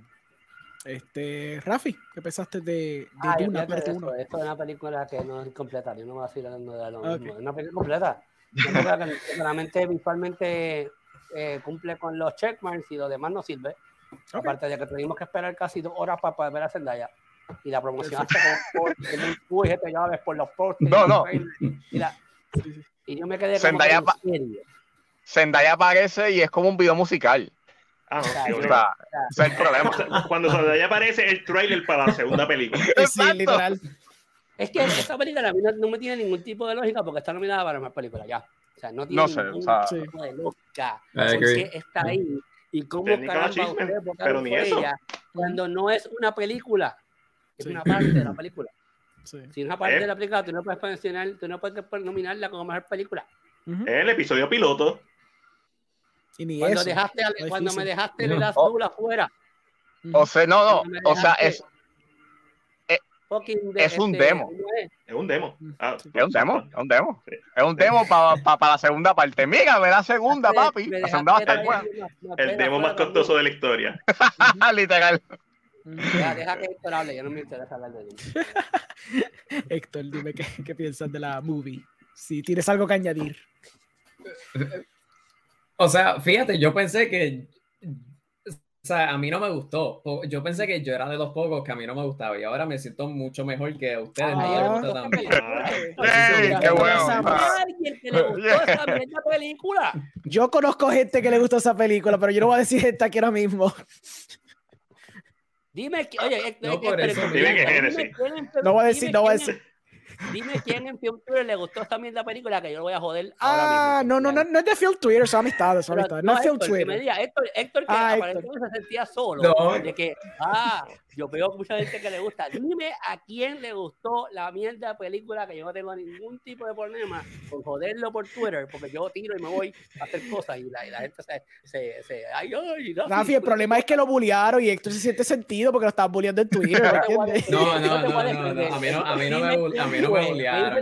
Este, Rafi, ¿qué pensaste de, de Ah, yo Duna fíjate parte de 1? eso, Esto es una película que no es completa. Yo no me voy a seguir hablando de lo Ok. mismo. Es una película completa. Una película que *laughs* solamente visualmente eh, cumple con los checkmarks y lo demás no sirve. Aparte de que tuvimos que esperar casi dos horas para poder ver a Zendaya. Y la promoción muy uy, te llaves por los postes. No, no. Y, la- y yo me quedé como Zendaya que, pa- ¿en serio? Zendaya aparece y es como un video musical. Ah, no, sí, O sea, es el problema. *laughs* Cuando Zendaya aparece el trailer para la segunda película. Sí, literal. Es que esa película a mí no, no me tiene ningún tipo de lógica porque está nominada para mejor película ya. O sea, no tiene No sé, ningún o sea- Sí. tipo de lógica. I ¿Por agree. qué está ahí? ¿Y cómo caramba ustedes votaron pero ni eso. ella cuando no es una película? Es Sí. una parte de la película. Sí. Si es una parte Eh. de la película, tú no puedes mencionar, tú no puedes nominarla como mejor película. Ujú. El episodio piloto. Y ni Cuando, eso. dejaste, cuando me dejaste No. el azul afuera. Ujú. O sea, no, no. O sea, es, eh, de- Es un este, demo. ¿cómo es? Un demo. Ah, Es un demo, es un demo. Sí. Es un demo para la segunda parte. Mira, ve la segunda, papi. La segunda va a estar buena. El demo más fuera costoso de la historia. *laughs* Literal. Deja, deja que Héctor hable, yo no me interesa hablar de Doom. *laughs* Héctor, dime qué, qué piensas de la movie. Si tienes algo que añadir. O sea, fíjate, yo pensé que. O sea, a mí no me gustó. Yo pensé que yo era de los pocos que a mí no me gustaba y ahora me siento mucho mejor que a ustedes. Ah. gusta también. ¡Ey, qué bueno! ¿Hay alguien que le gustó *laughs* esa película? Yo conozco gente que le gustó esa película, pero yo no voy a decir gente aquí ahora mismo. Dime, qui- oye, No, Héctor, por eso Héctor, Dime que es dime Genesis. quién en- No voy a decir, no voy a decir. Dime quién en Film Twitter le gustó esta mierda película que yo lo voy a joder. Ah, ahora no, mismo, no, no, no es de Film Twitter, son amistades, son amistades. No es Film Héctor, que me Twitter. diga, Héctor, Héctor que Ah, aparentemente se sentía solo. No. De que, ah, yo veo mucha gente que le gusta. Dime a quién le gustó la mierda película que yo no tengo ningún tipo de problema con joderlo por Twitter, porque yo tiro y me voy a hacer cosas y la, y la gente se, se, se ay, ay, Rafi, Rafi, el problema es que lo bullearon y Héctor se siente sentido porque lo estaban bulleando en Twitter. *laughs* No, no, no, no, no, a mí no- a mí no me a mí no me bullearon, dime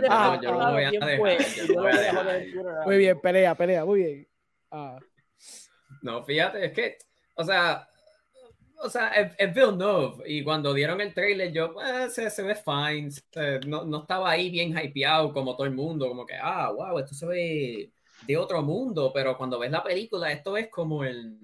yo- lo voy a dejar, Muy bien, pelea, pelea, muy bien. Ah, No, fíjate, es que, o sea, o sea, es, es Villeneuve y cuando dieron el trailer yo, eh, se, se ve fine, se- no, no estaba ahí bien hypeado como todo el mundo, como que, ah, wow, esto se ve de otro mundo, pero cuando ves la película, esto es como el,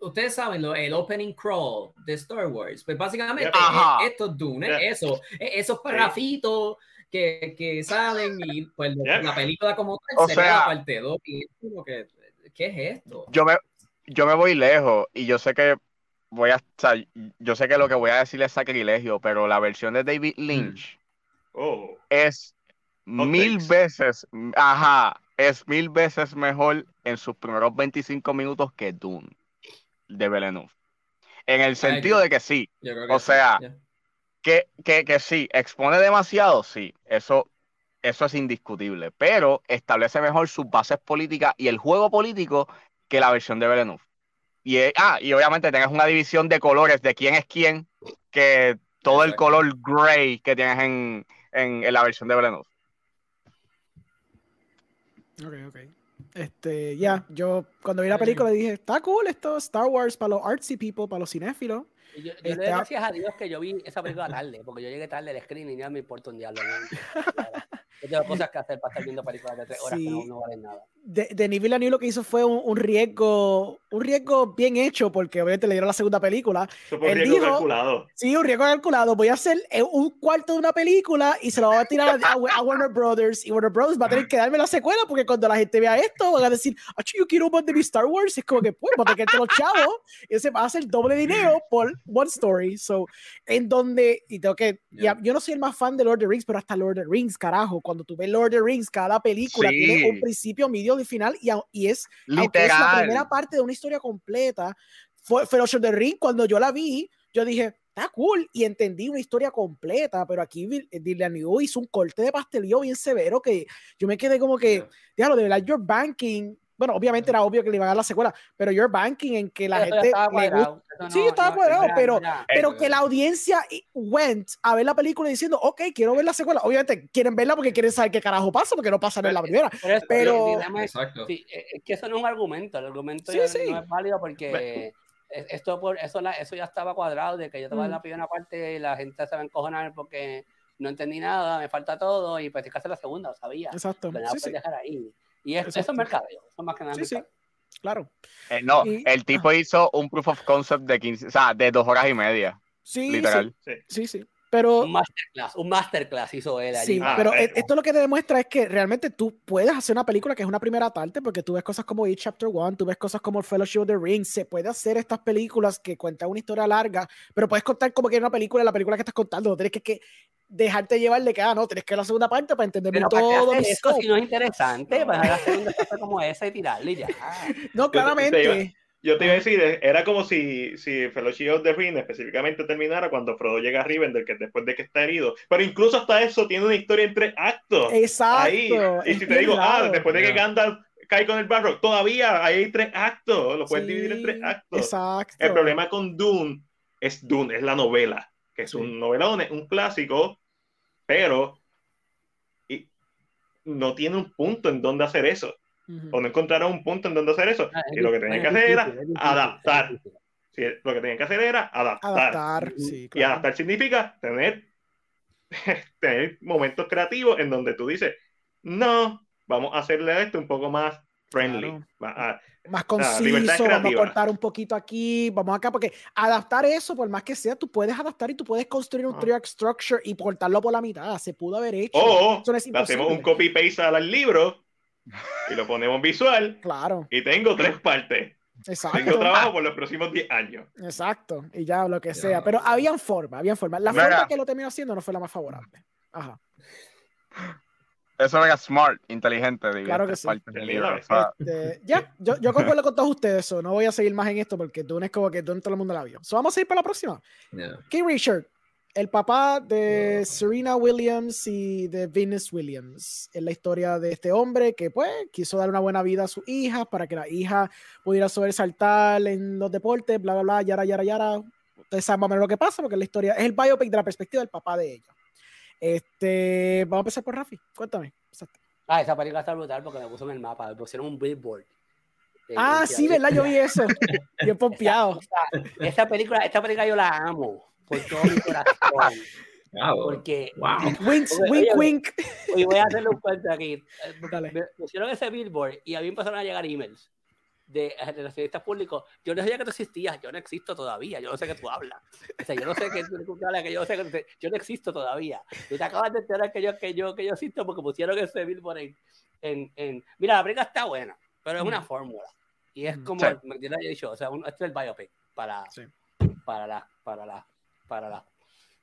ustedes saben, lo- el opening crawl de Star Wars, pues básicamente es- esto es Dune, Yeah. es eso, es esos parrafitos que, que salen y pues Yeah. la película como tal O sería sea- la parte 2 y es como que, ¿qué es esto? Yo me, yo me voy lejos y yo sé que voy a, o sea, yo sé que lo que voy a decir es sacrilegio, pero la versión de David Lynch Oh, es Hot mil takes. veces, ajá, es mil veces mejor en sus primeros 25 minutos que Dune de Villeneuve. En el sentido de que sí, que O sí, sea, que, que, que sí, expone demasiado, sí, eso, eso es indiscutible, pero establece mejor sus bases políticas y el juego político que la versión de Villeneuve. Y, eh, ah, y obviamente tengas una división de colores de quién es quién, que todo el color gray que tienes en, en, en la versión de Villeneuve. ok, ok. Este, ya, yo cuando vi la película dije, está cool esto, Star Wars para los artsy people, para los cinéfilos. Y Yo, yo Este, le doy gracias a Dios que yo vi esa película tarde, porque yo llegué tarde al screen y ya me importa un diablo. *laughs* Yo tengo cosas que hacer para estar viendo películas de tres horas que no, Sí. no valen nada. De, Denis Villeneuve lo que hizo fue un, un riesgo, un riesgo bien hecho, porque obviamente le dieron la segunda película. eso fue un Él riesgo dijo- calculado. Sí, un riesgo calculado. Voy a hacer eh, un cuarto de una película y se lo voy a tirar a, a- a Warner Brothers. Y Warner Brothers va a tener que darme la secuela porque cuando la gente vea esto van a decir, yo quiero un de mi Star Wars. Y es como que, pues, va a tener que los chavos. Y se va a hacer doble dinero por one story. So, en donde, y tengo que, Yeah. ya, yo no soy el más fan de Lord of the Rings, pero hasta Lord of the Rings, carajo. Cuando tú ves Lord of the Rings, cada película Sí. tiene un principio, medio y final. Y, y es aunque es la Literal. primera parte de una historia completa, fue of the Ring, cuando yo la vi, yo dije, está cool, y entendí una historia completa, pero aquí Vil- Villeneuve hizo un corte de pastelillo bien severo que yo me quedé como que, Yeah. déjalo, de verdad, you're banking, bueno, obviamente era obvio que le iban a dar la secuela, pero you're banking en que la ya gente estaba le gusta, cuadrado, eso Sí, no- estaba no- cuadrado, pero- ya. pero que la audiencia went a ver la película diciendo, ok, quiero ver la secuela, obviamente quieren verla porque quieren saber qué carajo pasa, porque no pasa en la primera, pero- es- Exacto. sí, eh, es que eso no es un argumento, el argumento Sí, ya sí. no es válido porque es- esto por eso, la- eso ya estaba cuadrado de que yo te voy a dar Mm. la primera parte y la gente se va a encojonar porque no entendí nada, me falta todo y pues tienes que hacer la segunda, lo sabía. exacto, Pero no sí, sí, dejar ahí. Y es- eso Exacto. es mercadeo, eso más que nada Sí, sí. claro. Eh, no, Y- el tipo hizo un proof of concept de 15, o sea, de dos horas y media, Sí, literal. sí, sí, sí. Pero Un masterclass, un masterclass hizo él allí. Sí, Ah, pero e- esto lo que te demuestra es que realmente tú puedes hacer una película que es una primera parte, porque tú ves cosas como It Chapter One, tú ves cosas como el Fellowship of the Ring, se puede hacer estas películas que cuentan una historia larga, pero puedes contar como que es una película, la película que estás contando, no tienes que, que dejarte llevar de que, ah, no, tienes que la segunda parte para entender Pero ¿para qué todo eso si no es interesante? No. Para hacer una cosa como esa y tirarle y ya. *laughs* No, te- te claramente. Yo te iba a decir, eh, era como si, si Fellowship of the Ring específicamente terminara cuando Frodo llega a Rivendell, que después de que está herido. Pero incluso hasta eso tiene una historia en tres actos. Exacto. Ahí. Y si te digo, ah, después de que. Gandalf cae con el barro, todavía hay tres actos. Lo puedes Sí, dividir en tres actos. Exacto. El problema con Dune es Dune, es la novela. que es Sí. un novelón, es un clásico, pero y no tiene un punto en donde hacer eso, Ujú. o no encontraron un punto en donde hacer eso, Ah, es y lo que tenían que hacer era adaptar. Sí, lo que tenían que hacer era adaptar. Adaptar, sí, Y claro. adaptar significa tener, *laughs* tener momentos creativos en donde tú dices, no, vamos a hacerle esto un poco más friendly. Claro. Va a- más libertad conciso, vamos a cortar un poquito aquí, vamos acá, porque adaptar eso, por más que sea, tú puedes adaptar y tú puedes construir un Ah. three act structure y cortarlo por la mitad, se pudo haber hecho. o no es hacemos un copy-paste al libro y lo ponemos visual Claro, y tengo tres partes. Tengo exacto. trabajo por los próximos 10 años. Exacto, y ya lo que sea. Pero habían forma, habían forma. La Mira. forma que lo terminó haciendo no fue la más favorable. Ajá. Eso era smart, inteligente, diría. Claro que sí. Este, ya, yo, yo concuerdo con todos ustedes, so, no voy a seguir más en esto porque Dune es como que Dune todo el mundo la vio. So, vamos a ir para la próxima. Yeah. King Richard, el papá de Serena Williams y de Venus Williams. Es la historia de este hombre que pues quiso dar una buena vida a su hija para que la hija pudiera sobresaltar en los deportes, bla, bla, bla, yara, yara, yara. Ustedes saben más o menos lo que pasa porque la historia es el biopic de la perspectiva del papá de ella. Este, vamos a empezar por Rafi. Cuéntame. Ah, esa película está brutal porque me puso en el mapa, me pusieron un billboard. Eh, Ah, sí. ¿verdad? Yo vi eso. Bien pompeado. *laughs* Esta película, esta película yo la amo por todo mi corazón. Wow. Porque Wow. *laughs* Winks, Oye, wink, oye, wink. Oye, voy a hacerle un cuento aquí. Dale. Me pusieron ese billboard y a mí empezaron a llegar emails de eh, relacionistas públicos. Yo no sabía que tú existías, yo no existo todavía, yo no sé que tú hablas. O sea, yo no sé que tú tú hablas, que yo no sé que tú- yo no existo todavía. Y te acabas de enterar que yo, que yo, que yo existo porque pusieron ese billboard en, en, en- Mira, la película está buena, pero es una Ujú. fórmula. Y es Ujú. como, Sí. me yo le he dicho, o sea, un- este es el biopic para, Sí. para la, para la, para la,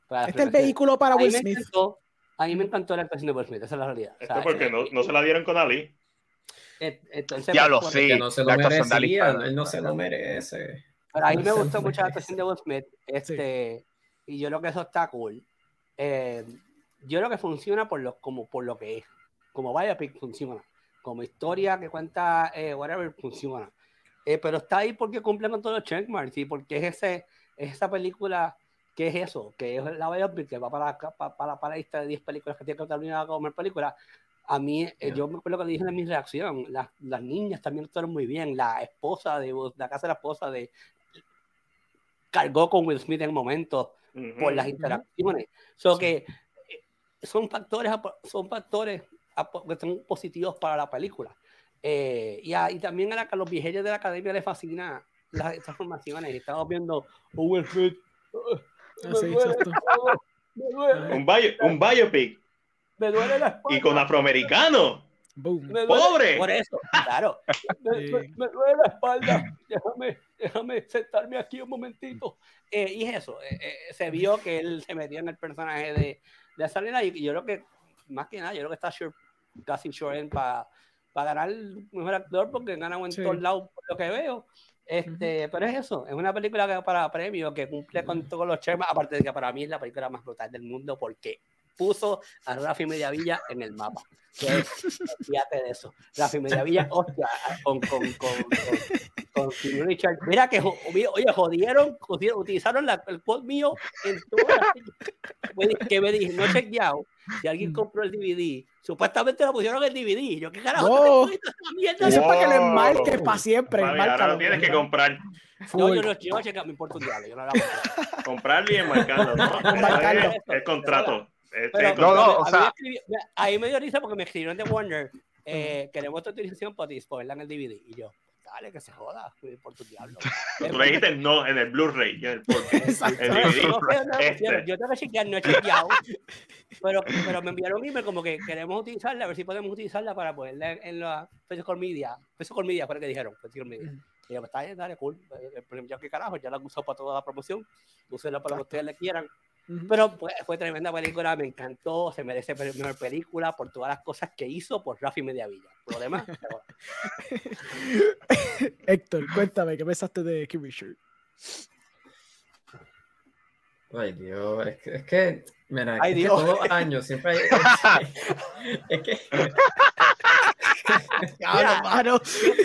para Este es el vehículo para Will me Smith. encantó, a mí me encantó la actuación de Will Smith, esa es la realidad. O Esto sea, porque eh, no, no se la dieron con Ali. eh, entonces, Diablo, pues, sí. Que no se lo la actuación de merecía, él no se lo merece. Pero a mí me No se gustó lo mucho la actuación de Will Smith. Este, Y yo creo que eso está cool. Eh, yo creo que funciona por lo, como por lo que es. Como biopic funciona. Como historia que cuenta eh, whatever funciona. Eh, pero está ahí porque cumple con todos los checkmarks y porque es, ese, es esa película que es eso, que es la biopic que va para, para, para, para la lista de 10 películas que tiene que terminar a comer películas. A mí, eh, Yeah. yo me acuerdo que dije en mi reacción, las, las niñas también actuaron muy bien. La esposa de la casa de la esposa de cargó con Will Smith en momentos por las interacciones. So Sí. que eh, son factores, son factores que son positivos para la película. Eh, y, a- y también a, la- a los viejos de la academia les fascina las transformaciones. Estamos viendo Will Smith. "Ah, Ah, me duele me duele, Un, bio- un biopic me duele la espalda. y con afroamericano. Boom. ¡Pobre! Por eso, claro. *laughs* Me, Sí. me- me duele la espalda. Déjame, déjame sentarme aquí un momentito. Eh, y es eso. eh, eh, se vio que él se metió en el personaje de, de Salina y, y yo creo que, más que nada, yo creo que está sure, casi sure para ganar el mejor actor porque gana en Sí. todos lados por lo que veo. Este, Pero es eso, es una película que para premio que cumple con todos los temas, aparte de que para mí es la película más brutal del mundo porque puso a Rafi Mediavilla en el mapa. Que es- fíjate de eso. Rafi Mediavilla, hostia, con, con, con, con, con Richard. Mira que, oye, jodieron, jodieron, utilizaron la- el quote mío en todas las que me dije, no he chequeado. Si alguien compró el DVD, supuestamente lo pusieron en el DVD. Yo, ¿qué carajo? No. te esta mierda? Eso es para que lo Wow. enmarques para siempre. Vale, ahora lo tienes que comprar. No, yo no, yo no chequeo, me importa un diablo. Yo no voy a. Comprarlo y *laughs* enmarcarlo. el contrato. Este Pero, No, no, contrato. o a mí sea- me escribió- me- ahí me dio risa porque me escribieron de Warner. Eh, queremos tu utilización para disponerla en el DVD. Y yo, dale, que se joda. *laughs* me importa un diablo. Tú le dijiste no en el Blu-ray. en el 4K. *laughs* Exacto. El No, no Este. Yo tengo que chequear, no he chequeado. *laughs* Pero, pero me enviaron un email como que queremos utilizarla, a ver si podemos utilizarla para ponerla en, la Physical Media. Physical Media fue lo que dijeron, Physical Media. Ujú. Y yo, pues está bien, dale, cool. Eh, eh, Yo qué carajo, ya la uso para toda la promoción. Úsenla para lo que ustedes le quieran. Pero pues, fue tremenda película, me encantó, se merece mejor película por todas las cosas que hizo por Rafi Mediavilla. Por lo demás, *laughs* pero- Héctor, cuéntame, ¿qué pensaste de King Richard? Ay, Dios, es que, es que mira, Ay, es que Dios. todos los años siempre hay. *laughs* *laughs* Es que. Diablo, mano.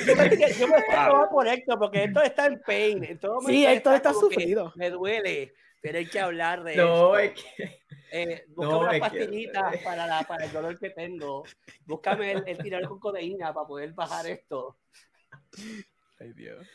yo me yo me siento mal por Héctor, porque Héctor está en pain. En todo Sí, Héctor está sufrido. Me duele. Tienen que hablar de No, esto. es que. Eh, *laughs* busca No, unas es que- pastillitas para, la, para el dolor que tengo. Búscame el, el tirar con codeína para poder bajar esto. Ay, Dios.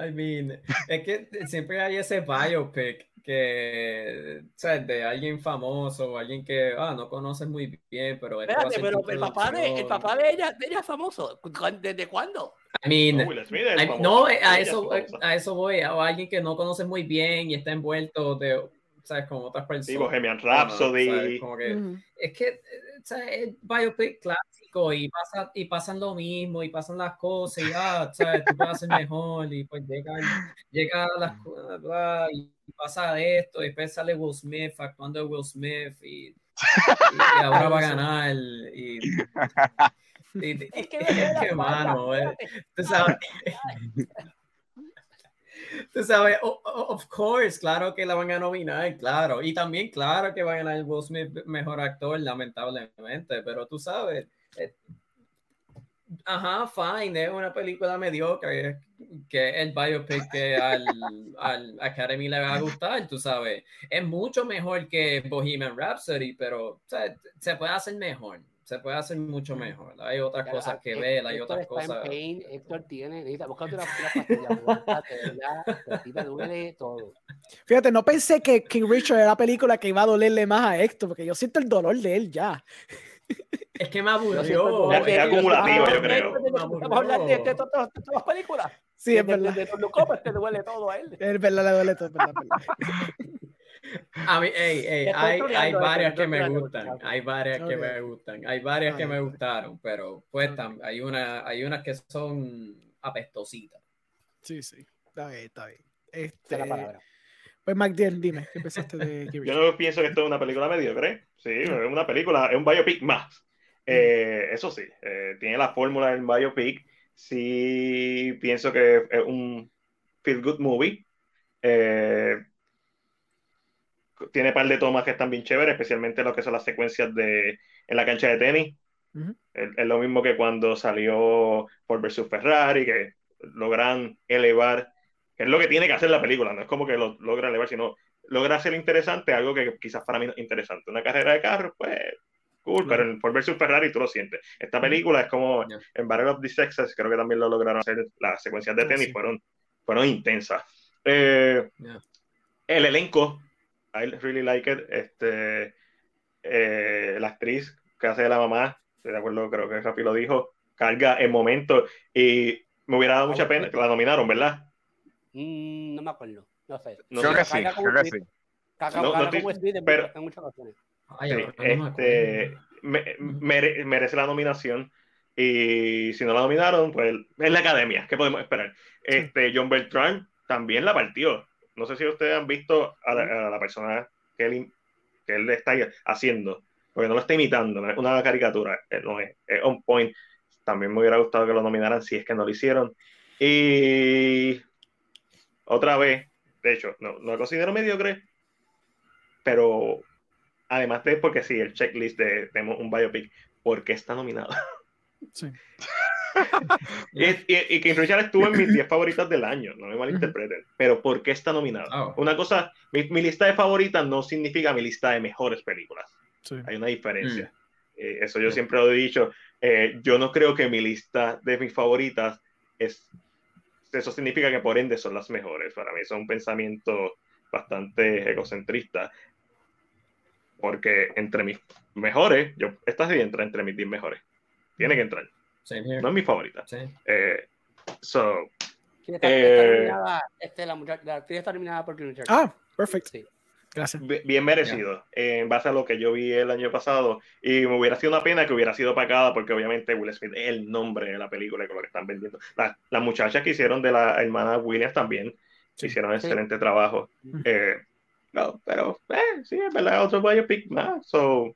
I mean, es que siempre hay ese biopic que, ¿sabes? De alguien famoso, alguien que, ah, no conoces muy bien, pero Espérate, pero el papá de, el papá de ella, de ella es famoso. ¿Cu- ¿Desde cuándo? I mean, No, I- no, a es eso, a eso voy, a alguien que no conoces muy bien y está envuelto de, ¿sabes? Con otras personas. Sí, Bohemian ¿sabes? Rhapsody. Como que- Ujú. es que. Es biopic clásico y pasa y pasan lo mismo y pasan las cosas y ah, ¿sabes? tú puedes hacer mejor y pues llega, llega las cosas bla, y pasa esto y después sale Will Smith actuando de Will Smith y, y- y ahora va a *laughs* ganar y, y- *laughs* y- Es que, *laughs* es que, mano, eh, tú sabes *laughs* Tú sabes, o- of course, claro que la van a nominar, claro. Y también, claro que va a ganar Will Smith mejor actor, lamentablemente, pero tú sabes. eh, ajá, fine, es una película mediocre, que el biopic que al, *laughs* al Academy le va a gustar, tú sabes. Es mucho mejor que Bohemian Rhapsody, pero o sea, se puede hacer mejor. Se puede hacer mucho mejor. Hay otras cosas que ver, hay Héctor otras está en cosas. pain, Héctor tiene, necesita, búscate una, una pastilla, ¿verdad? A ti te duele todo. Fíjate, no pensé que King Richard era la película que iba a dolerle más a Héctor, porque yo siento el dolor de él ya. Es que me aburrió. de- Es acumulativo, yo creo. Vamos a hablar de, todas las películas. Sí, es verdad. de, te duele todo a él. Es verdad, le duele todo, *laughs* A mí, ey, ey, hay, hay varias que me gustan, hay varias que me gustan, hay varias que me gustaron, pero pues Ok. tam- hay una, hay unas que son apestositas. Sí, sí. Está bien, está bien. Este, es la palabra. pues, MacDill, dime, ¿qué pensaste de *laughs* Yo no pienso que esto es una película mediocre. Sí, es una película, es un biopic más. Eh, eso sí, eh, tiene la fórmula del biopic. Sí, pienso que es un feel good movie. Eh, tiene un par de tomas que están bien chéveres, especialmente lo que son las secuencias de en la cancha de tenis. Ujú. es, es lo mismo que cuando salió Ford versus Ferrari, que logran elevar, que es lo que tiene que hacer la película, no es como que lo logra elevar, sino logra hacer interesante algo que quizás para mí no es interesante. Una carrera de carros, pues, cool, pero en Ford versus Ferrari tú lo sientes. Esta película es como Ya. en Battle of the Sexes, creo que también lo lograron hacer, las secuencias de Ah, tenis sí. fueron, fueron intensas. Eh, Ya. el elenco, I really like it. Este, eh, la actriz que hace de la mamá, estoy de acuerdo, creo que Rafi lo dijo, carga el momento y me hubiera dado mucha pena que la nominaron, ¿verdad? Mm, no me acuerdo. No sé. No Creo sé. que sí, creo que sí. Pero- en muchas ocasiones. Ay, Sí, no este, me- mere- merece la nominación y si no la nominaron, pues es la academia, ¿qué podemos esperar? Este, John Beltrán también la partió. No sé si ustedes han visto a la, a la persona que él, que él está haciendo, porque no lo está imitando, no es una caricatura, eh, no es, es on point. También me hubiera gustado que lo nominaran si es que no lo hicieron. Y otra vez, de hecho, no, no lo considero mediocre, pero además de porque sí, el checklist de tenemos un biopic, ¿por qué está nominado? Sí. *laughs* *laughs* y, y, y King Richard estuvo en mis 10 favoritas del año, no me malinterpreten, pero ¿por qué está nominado? Oh. Una cosa, mi, mi lista de favoritas no significa mi lista de mejores películas, Sí. hay una diferencia. Mm. Eh, eso yo Sí. siempre lo he dicho. Eh, yo no creo que mi lista de mis favoritas es. Eso significa que por ende son las mejores. Para mí es un pensamiento bastante egocentrista. Porque entre mis mejores, yo, esta sí entra entre mis 10 mejores. Tiene que entrar. Same here. No es mi favorita. Sí. Eh, so, ¿Quién está, Eh, está? Este, la, muchacha, la actriz está nominada por Richard. Ah, perfecto. Sí. Gracias. bi- bien merecido eh, en base a lo que yo vi el año pasado y me hubiera sido una pena que hubiera sido pagada porque obviamente Will Smith es el nombre de la película y con lo que están vendiendo La- las muchachas que hicieron de la hermana Williams también Sí. hicieron Sí. excelente trabajo Ujú. Eh, no, pero eh, sí, es verdad otro biopic más so,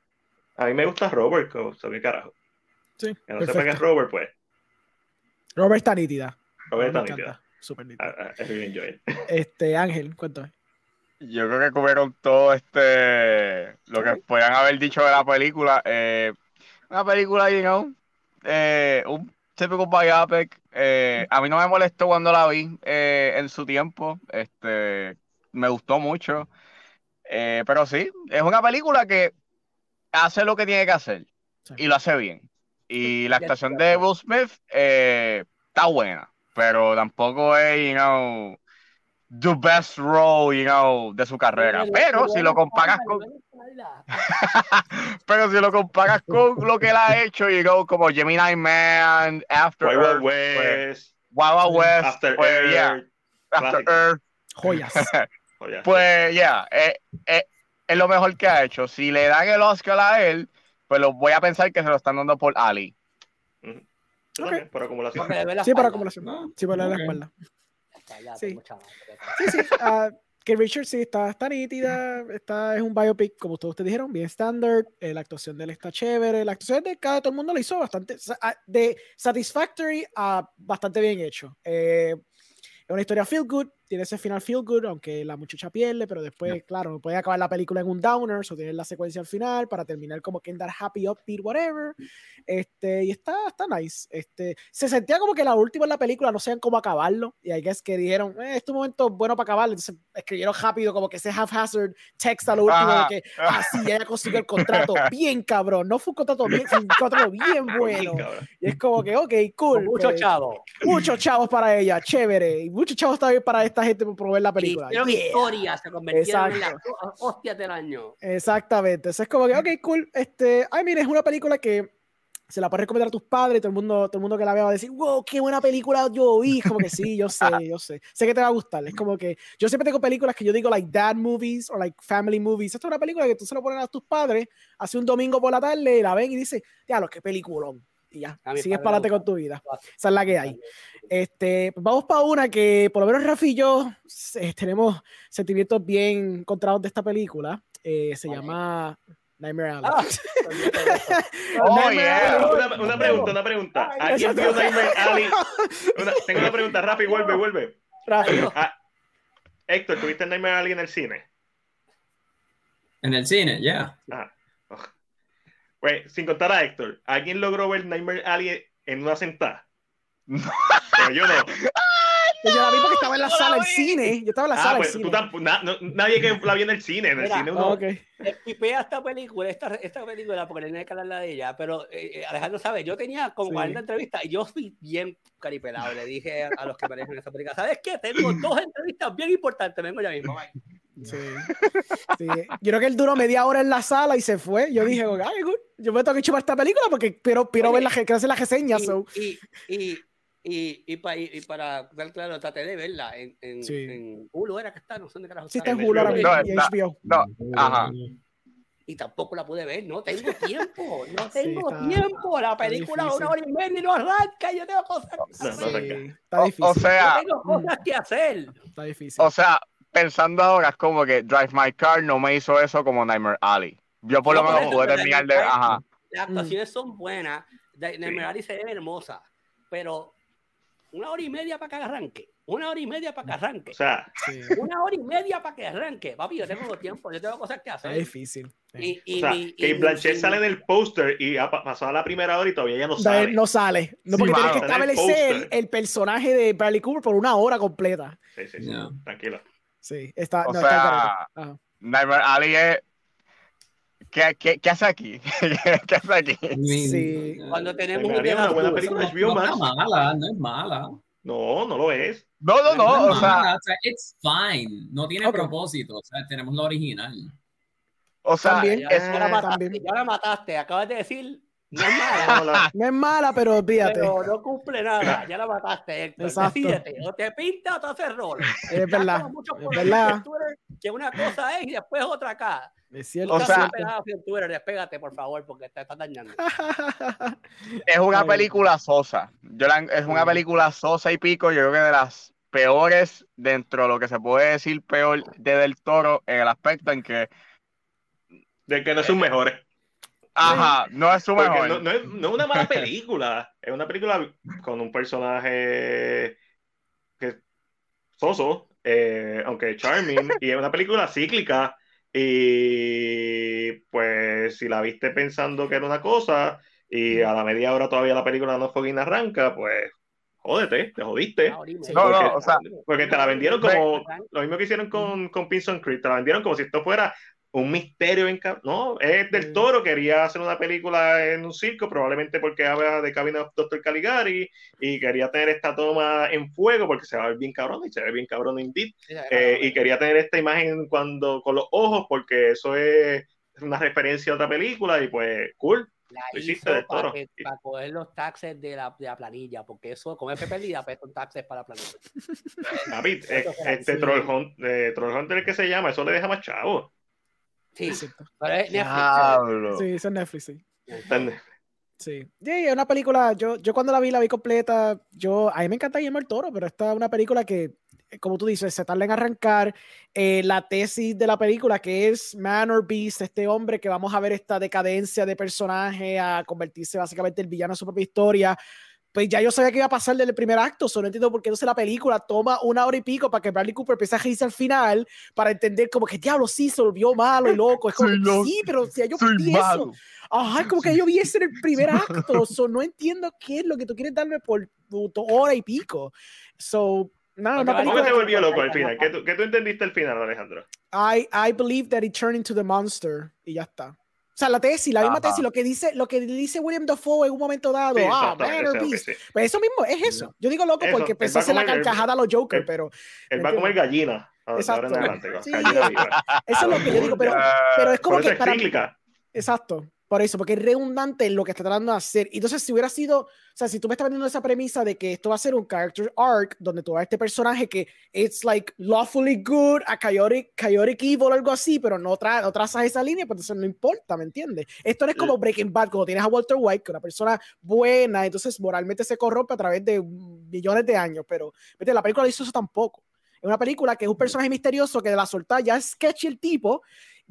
a mí me gusta Robert so, so, qué carajo Sí, que no sepa que es perfecto. Robert pues Robert está nítida. Robert está nítida. Súper nítida. Enjoy it. *laughs* Este, Ángel, cuéntame. Yo creo que cubrieron todo este lo que podían haber dicho de la película. Eh, una película, you know, eh, un típico biopic. Eh, a mí no me molestó cuando la vi eh, en su tiempo. Este, me gustó mucho. Eh, pero sí, es una película que hace lo que tiene que hacer Sí. y lo hace bien. Y la actuación de Will Smith eh, está buena, pero tampoco es, you know, the best role, you know, de su carrera. Pero si lo comparas con, *laughs* pero si lo comparas con lo que él ha hecho, you know, como Gemini Man, After Wild Earth, Wild pues, West, Wild Wild West, After pues, yeah, Earth, After. Earth, Joyas. *laughs* ya. pues ya, eh, eh, es lo mejor que ha hecho. Si le dan el Oscar a él, pues lo voy a pensar que se lo están dando por Ali. También, por acumulación. Sí, para acumulación. No, Sí, por la ok. espalda. Sí. Sí. Ah, que Richard sí está, está nítida, está, es un biopic, como todos ustedes dijeron, bien estándar. eh, la actuación de él está chévere. La actuación de cada todo el mundo lo hizo bastante. ah, De satisfactory a bastante bien hecho. Eh, es una historia feel good, tiene ese final feel good, aunque la muchacha pierde, pero después, claro, puede acabar la película en un downer, o tener la secuencia al final para terminar como que en dar happy, upbeat, whatever. Este, y está, está nice. Este, se sentía como que la última en la película no sabían cómo acabarlo. Y hay que es que dijeron, eh, este momento es bueno para acabarlo. Entonces escribieron rápido como que ese haphazard text a lo último Ajá. de que, ah, sí, ella consiguió el contrato. *laughs* Bien cabrón. No fue un contrato bien, un contrato bien *laughs* bueno. Y es como que, ok, cool. Muchos pues, chavos. muchos chavos para ella, chévere. Y muchos chavos también para esta gente por ver la película. Hicieron Yeah. historia, se convirtieron en las Exacto. hostias del año. Exactamente. Eso es como que, ok, cool. Este, ay, mire, es una película que se la puedes recomendar a tus padres y todo el mundo, todo el mundo que la vea va a decir, wow, qué buena película yo vi. Como que sí, yo sé, *laughs* yo sé. Sé que te va a gustar. Es como que yo siempre tengo películas que yo digo, like dad movies o like family movies. Esta es una película que tú se lo pones a tus padres hace un domingo por la tarde y la ven y dice, diablo, qué peliculón. Y ya, sigues para adelante con tu vida. Esa es la que hay. Este, vamos para una que por lo menos Rafi y yo eh, tenemos sentimientos bien encontrados de esta película. Eh, se llama Nightmare Alley. Ah, *laughs* Oh, Nightmare yeah. Alley. Una, una pregunta, una pregunta. Ay, ¿Alguien exacto. vio Nightmare *laughs* Alley? Una- tengo una pregunta, Rafi, vuelve, vuelve. Rafi, Ah, Héctor, ¿tuviste Nightmare Alley en el cine? En el cine, ya. Ah. Ugh. Pues, sin contar a Héctor, ¿alguien logró ver Nightmare Alley en una sentada? Pero yo no. yo la vi porque estaba en la sala del vi. cine. Yo estaba en la Ah, sala del pues cine. tú tampoco, na- no- nadie que la vio en el cine, en el Mira, cine Ah, uno. ok. Pipea esta película, esta, esta película, porque tenía que hablarla de ella, pero eh, eh, Alejandro sabe, yo tenía como Sí. 40 entrevistas y yo fui bien caripelado. Le dije a, a los que manejan esta película, ¿sabes qué? Tengo dos entrevistas bien importantes, vengo ya mismo. bye". Sí. Sí. Yo creo que él duró media hora en la sala y se fue. Yo dije, ay, good. Yo me tengo que chupar esta película porque quiero, quiero Oye, ver la, que quiero hacer la reseña. so. Y, y, y, y, pa- y- y para dar claro, traté de verla en, en, Sí. en Hulu, era que está, no sé dónde carajo Sí, está en Hulu ahora No, mismo y HBO. No, ajá. Y tampoco la pude ver, no tengo *laughs* tiempo, no Sí, tengo está- tiempo. La película una hora y media y no arranca, y yo tengo cosas que No, no hacer. arranca. Sí, está O, difícil. o sea, Yo tengo cosas que hacer. está difícil. o sea, pensando ahora es como que Drive My Car no me hizo eso como Nightmare Alley. Yo por lo No, menos pude terminar de, Nightmare Alley- ajá. Las actuaciones son buenas, Nightmare Alley se ve hermosa, pero una hora y media para que arranque, una hora y media para que arranque, O sea, Sí, una hora y media para que arranque. Papi, yo tengo tiempo, yo tengo cosas que hacer. difícil. Sí. Y, y, o sea, mi- y Kate mi- Blanchett y- sale en el póster y ha pa- pasado la primera hora y todavía ya no sale. No sale. No, Sí, porque tienes que establecer el, personaje de Bradley Cooper por una hora completa. Sí, sí, sí. Tranquilo. Sí, está. O no, sea. Nightmare Alley es. ¿Qué, qué, qué hace aquí? *laughs* ¿Qué hace aquí? Sí. Cuando tenemos Alley es una día buena película de no, HBO no Max. es mala, no es mala. No, no lo es. No, no, no. No O sea, o sea, it's fine. No tiene Ok. propósito. O sea, tenemos la original. o sea, También. Ya, es- ya la mataste, también. ya la mataste, acabas de decir, no es *laughs* mala. No, No es mala, pero olvídate. Pero no cumple nada, ya la mataste, Héctor. Exacto. Decídete, o te pinta o te haces rol. Es verdad. Es verdad. en Twitter, Que una cosa es y después otra acá. Es cierto. O sea- despégate, por favor, porque te estás dañando. *laughs* es una Ay. película sosa. Yo la- es una película sosa y pico. Yo creo que de las peores dentro de lo que se puede decir peor de Del Toro en el aspecto en que, de que no son mejores. ajá, no es su Porque mejor. no, no es, no es una mala película. Es una película con un personaje que soso, eh, aunque charming, y es una película cíclica. Y pues si la viste pensando que era una cosa y a la media hora todavía la película no fucking arranca, pues jódete, te jodiste. Media. No, no, Porque- o sea, Porque te la vendieron como lo mismo que hicieron con, con Pinson Creek, te la vendieron como si esto fuera un misterio en No, es del toro, quería hacer una película en un circo, probablemente porque habla de Cabin of Dr. Caligari y quería tener esta toma en fuego porque se va a ver bien cabrón y se ve bien cabrón indeed. Eh, y quería tener esta imagen cuando con los ojos porque eso es una referencia a otra película y pues cool. La lo hizo del para, toro. que- para coger los taxes de la, de la planilla, porque eso, como es perdida, pues son taxes para la planilla. David, *laughs* este. Troll, Hunt, eh, Troll Hunter que se llama, eso le deja más chavo. Sí, pero es Netflix. Diablo. Sí, eso es Netflix, sí. Sí, Sí, es una película, yo, yo cuando la vi, la vi completa, yo, a mí me encanta Guillermo el Toro, pero esta es una película que, como tú dices, se tarda en arrancar, eh, la tesis de la película que es Man or Beast, este hombre que vamos a ver esta decadencia de personaje a convertirse básicamente el villano de su propia historia, pues ya yo sabía que iba a pasar del primer acto, solo no entiendo por qué entonces la película toma una hora y pico para que Bradley Cooper empiece a reírse al final, para entender como que diablo, sí, se volvió malo y loco, es como, que, loco, sí, pero si yo Soy vi eso. Ajá, es como que yo vi eso en el *laughs* primer acto. So, no entiendo qué es lo que tú quieres darme por tu hora y pico. So, una va- ¿Cómo te volvió loco al final? ¿Qué tú, qué tú entendiste al final, Alejandro? I, I believe that he turned into the monster. Y ya está. Sea, la tesis, la misma Ajá. tesis, lo que dice, lo que dice William Dafoe en un momento dado. Sí, ah, exactamente, man or ese, ok, beast. sí. Pues eso mismo, es eso. Yo digo loco Eso, porque a hacer la a carcajada a los Joker, él- pero Él va a comer gallina. ahora- Exacto. adelante, Sí. gallina eso es lo que yo digo. Pero, pero es como que es para. Exacto. Por eso, porque es redundante en lo que está tratando de hacer. Entonces, si hubiera sido, o sea, si tú me estás vendiendo esa premisa de que esto va a ser un character arc, donde tú vas a este personaje que it's like lawfully good, a chaotic, chaotic evil algo así, pero no, tra no trazas esa línea, pues entonces no importa, ¿me entiendes? Esto no es como Breaking Bad, cuando tienes a Walter White, que es una persona buena, entonces moralmente se corrompe a través de millones de años, pero ¿vete? la película no hizo eso tampoco. Es una película que es un personaje misterioso que de la soltada ya es sketchy el tipo,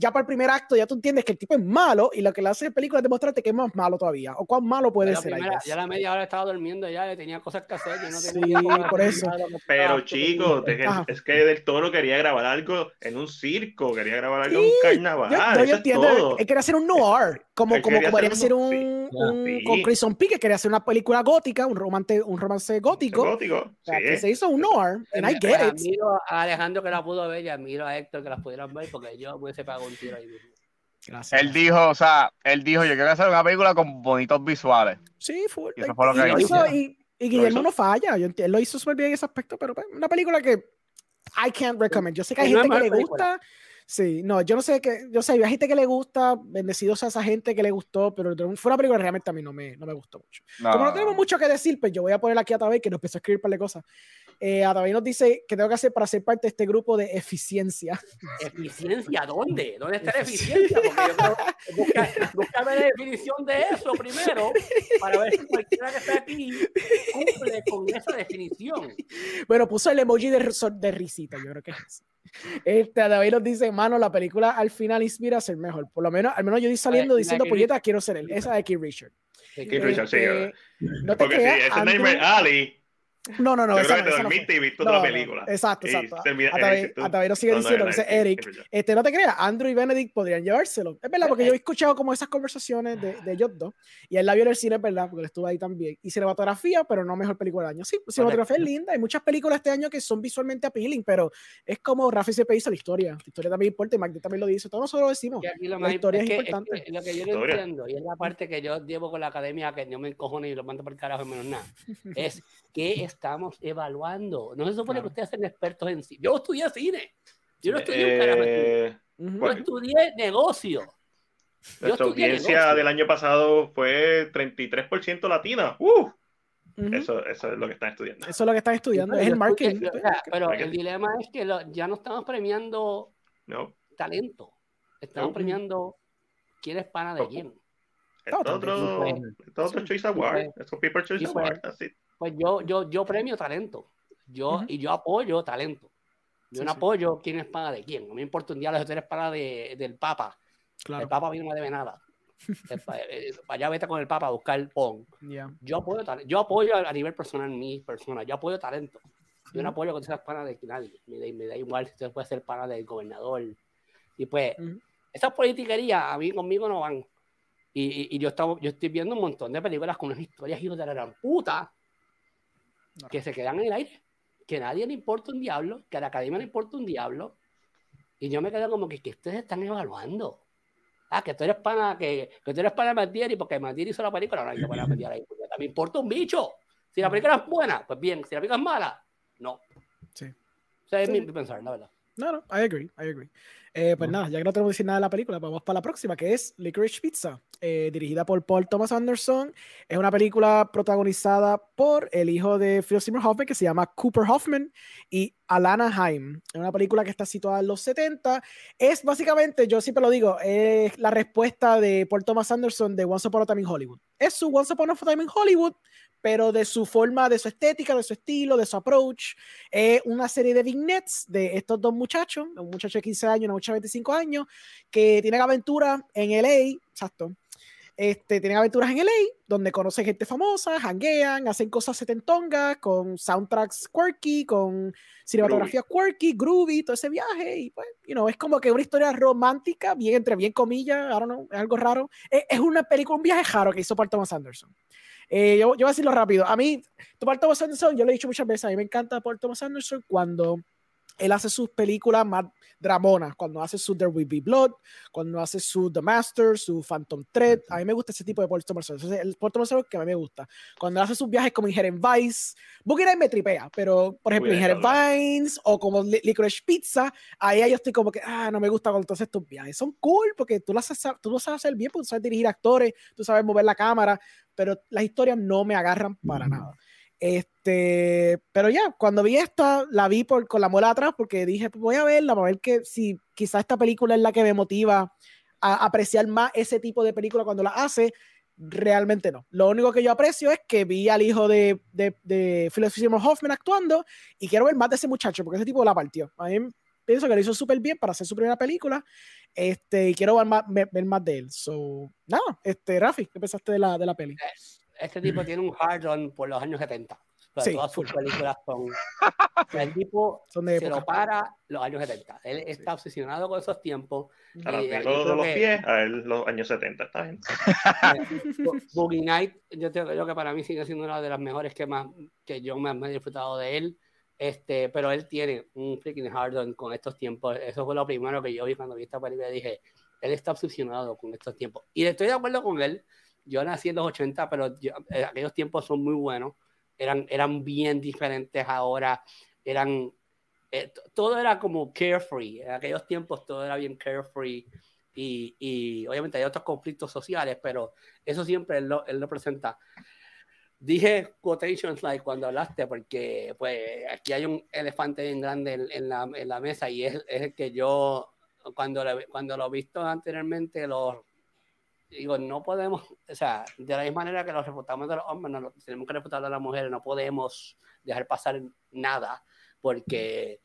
ya para el primer acto ya tú entiendes que el tipo es malo y lo que le hace la película es demostrarte que es más malo todavía o cuán malo puede la ser. Primera- ya la media hora estaba durmiendo ya, tenía cosas que hacer. Yo no tenía Sí, tiempo para por eso. Pero chicos, es que- Del Toro quería grabar algo en un circo, quería grabar algo en Sí, un Yo, carnaval. yo eso es entiendo, todo. él quería hacer un noir, como, Él como, quería como quería hacer hacer un- un, sí, un- sí. con Crimson Peak, que quería hacer una película gótica, un romance, un romance gótico. Gótico, o sea, sí. que se hizo un noir, and I get it. Admiro a Alejandro que la pudo ver y admiro a Héctor que las pudieran ver porque yo me hubiese pagado ahí. Gracias. Él dijo, o sea, él dijo, yo quiero hacer una película con bonitos visuales. Sí, full. Y eso fue lo Y que lo hizo. y, y Guillermo hizo. no falla. Yo él lo hizo súper bien en ese aspecto, pero pues, una película que I can't recommend. Yo sé que hay No gente que le película. gusta. Sí, no, yo no sé que, yo sé, hay gente que le gusta, bendecidos a esa gente que le gustó, pero fue una película que realmente a mí no me, no me gustó mucho. No, Como no tenemos mucho que decir, pues yo voy a poner aquí a Tabey que nos empezó a escribir un par de cosas. Eh, a Tabey nos dice que tengo que hacer para ser parte de este grupo de eficiencia. ¿Eficiencia? ¿Dónde? ¿Dónde está la eficiencia? Porque yo creo, *laughs* busca, búscame la definición de eso primero para ver si cualquiera que esté aquí cumple con esa definición. Bueno, puso el emoji de, de risita, yo creo que es eso. Este, David nos dice, mano, la película al final inspira a ser mejor. Por lo menos, al menos yo estoy saliendo diciendo, puñeta, quiero ser él. Esa de Keith Richard. Keith Richard, sí, Este, no te Porque creas, es Andrew- Nightmare Alley, No, no, no, yo esa creo que no, te esa no dormiste y viste otra película. Exacto, exacto. sigue diciendo no, que no, ese Eric. Este, no te creas, Andrew y Benedict podrían llevárselo. Es verdad, porque yo he escuchado como esas conversaciones de, de ellos dos. Y él la vio en el cine, es verdad, porque él estuvo ahí también. Y cinematografía, pero no mejor película del año. Sí, cinematografía es linda. Hay muchas películas este año que son visualmente appealing, pero es como Rafi siempre dice la historia. La historia también importa y Magdi también lo dice. Todos nosotros lo decimos. Lo La historia es es que- es importante. que lo que yo no entiendo, y es la parte que yo llevo con la academia, que no me encojono y lo mando por el carajo y menos nada, *laughs* es que estamos evaluando. No se supone Claro. que ustedes sean expertos en cine. Yo estudié cine. Yo no estudié un carajo. Eh, Ujú. Yo estudié negocio. Yo Nuestra audiencia negocio. del año pasado fue 33% latina. ¡Uh! Eso, eso es lo que están estudiando. Eso es lo que están estudiando. Es el marketing. pero Marketing. el dilema es que lo- ya no estamos premiando No. talento. Estamos No. premiando quién es pana de quién. Esto No, otro, esto otro. Choice Award. pues, Esto People Choice pues, Award. Así. Pues yo, yo, yo premio talento. Yo, Ujú. Y yo apoyo talento. Yo Sí, no sí. apoyo quién es pana de quién. No me importa un día tú eres pana de, del Papa. Claro. El Papa a mí no me debe nada. El pa- eh, Allá vete con el Papa a buscar pon. Ya. Yo apoyo, yo apoyo a nivel personal mi persona. Yo apoyo talento. Yo no apoyo que tú seas pana de nadie. Me da, me da igual si tú puedes ser pana del gobernador. Y pues, Ujú. esas politiquerías a mí conmigo no van. Y, y- y yo, estaba, yo estoy viendo un montón de películas con unas historias hijos de la gran puta. No. que se quedan en el aire, que a nadie le importa un diablo, que a la academia le importa un diablo. Y yo me quedo como que, que ustedes están evaluando. Ah, que tú eres pana, que, que tú eres pana de porque Matt hizo la película, no, yo para porque me importa un bicho. Si la película es buena, pues bien, si la película es mala, no. Sí. O sea, es Sí. mi pensar, la verdad. No, no, I agree, I agree. Eh, pues nada, ya que no tenemos que decir nada de la película, vamos para la próxima, que es Licorice Pizza, eh, dirigida por Paul Thomas Anderson. Es una película protagonizada por el hijo de Phil Seymour Hoffman, que se llama Cooper Hoffman, y Alana Haim. Es una película que está situada en los 70. Es básicamente, yo siempre lo digo, es la respuesta de Paul Thomas Anderson de Once Upon a Time in Hollywood. Es su Once Upon a Time in Hollywood, pero de su forma, de su estética, de su estilo, de su approach. Es una serie de vignettes de estos dos muchachos, un muchacho de 15 años y una de 25 años, que tienen aventuras en LA, exacto. Este, tienen aventuras en LA, donde conocen gente famosa, hanguean, hacen cosas setentongas, con soundtracks quirky, con cinematografía quirky, groovy, todo ese viaje. Y pues, you know, es como que una historia romántica, bien entre bien comillas, I don't know, es algo raro. Es, es una película, un viaje raro que hizo Paul Thomas Anderson. Eh, yo, yo voy a decirlo rápido. A mí, Paul Thomas Anderson, yo lo he dicho muchas veces, a mí me encanta Paul Thomas Anderson cuando él hace sus películas más dramonas, cuando hace su There Will Be Blood, cuando hace su The Master, su Phantom Thread. A mí me gusta ese tipo de Paul Thomas Anderson. Ese es el Paul Thomas Anderson que a mí me gusta. Cuando hace sus viajes como Inherent Vice, Boogie Nights me tripea, pero por ejemplo, Inherent Vines o como Li- Licorice Pizza, ahí yo estoy como que, ah, no me gusta cuando haces tus viajes. Son cool porque tú lo, haces, tú lo sabes hacer bien, porque tú sabes dirigir actores, tú sabes mover la cámara, pero las historias no me agarran para nada. Este, pero ya, cuando vi esta, la vi por, con la muela atrás porque dije, pues voy a verla para ver que si quizá esta película es la que me motiva a apreciar más ese tipo de película cuando la hace. Realmente no. Lo único que yo aprecio es que vi al hijo de, de, de Philip Hoffman actuando y quiero ver más de ese muchacho porque ese tipo la partió. A mí pienso que lo hizo súper bien para hacer su primera película este, y quiero ver más, ver, más de él. So, nada, este, Rafi, ¿qué pensaste de la, de la peli? Este tipo tiene un hard on por los años 70. O sea, Sí, todas sus películas son. o sea, el tipo Son de se lo para los años 70. Él está obsesionado con esos tiempos. A las Y, de los que- pies, a él los años 70, está bien. Bo- Boogie Night, yo creo que para mí sigue siendo una de las mejores que más que yo más me he disfrutado de él. Este, pero él tiene un freaking hard on con estos tiempos. Eso fue lo primero que yo vi cuando vi esta película. Dije, él está obsesionado con estos tiempos. Y estoy de acuerdo con él. Yo nací en los 80, pero yo- eh, aquellos tiempos son muy buenos. Eran, eran bien diferentes ahora. Eran, eh, todo era como carefree. En aquellos tiempos todo era bien carefree. Y, y obviamente hay otros conflictos sociales, pero eso siempre él lo, él lo presenta. Dije quotations like cuando hablaste, porque pues aquí hay un elefante bien grande en, en la, en la mesa y es, es el que yo, cuando lo, cuando lo he visto anteriormente, lo digo, no podemos, o sea, de la misma manera que lo refutamos de los hombres, no, tenemos que refutar de las mujeres, no podemos dejar pasar nada, porque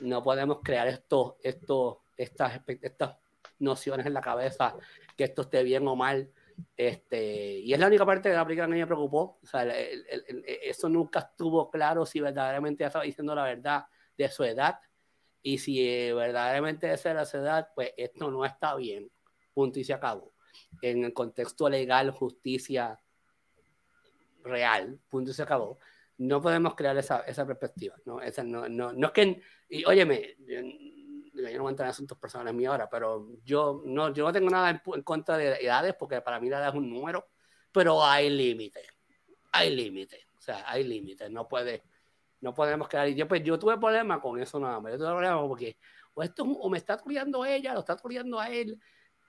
no podemos crear estos, estos, estas, estas nociones en la cabeza, que esto esté bien o mal. Este, y es la única parte de la película que a me preocupó. O sea, eso nunca estuvo claro si verdaderamente estaba diciendo la verdad de su edad. Y si verdaderamente esa era su edad, pues esto no está bien. Punto y se acabó. En el contexto legal, justicia real, punto y se acabó. No podemos crear esa, esa perspectiva. ¿no? Esa no, no, no es que. Y óyeme, yo, yo no voy a entrar en asuntos personales míos ahora, pero yo no, yo no tengo nada en, en contra de edades porque para mí la edad es un número, pero hay límites. Hay límites. O sea, hay límites. No puede. No podemos quedar. Y yo, pues, yo tuve problemas con eso nada más. Yo tuve problemas porque o, esto, o me está troleando ella, lo está troleando a él.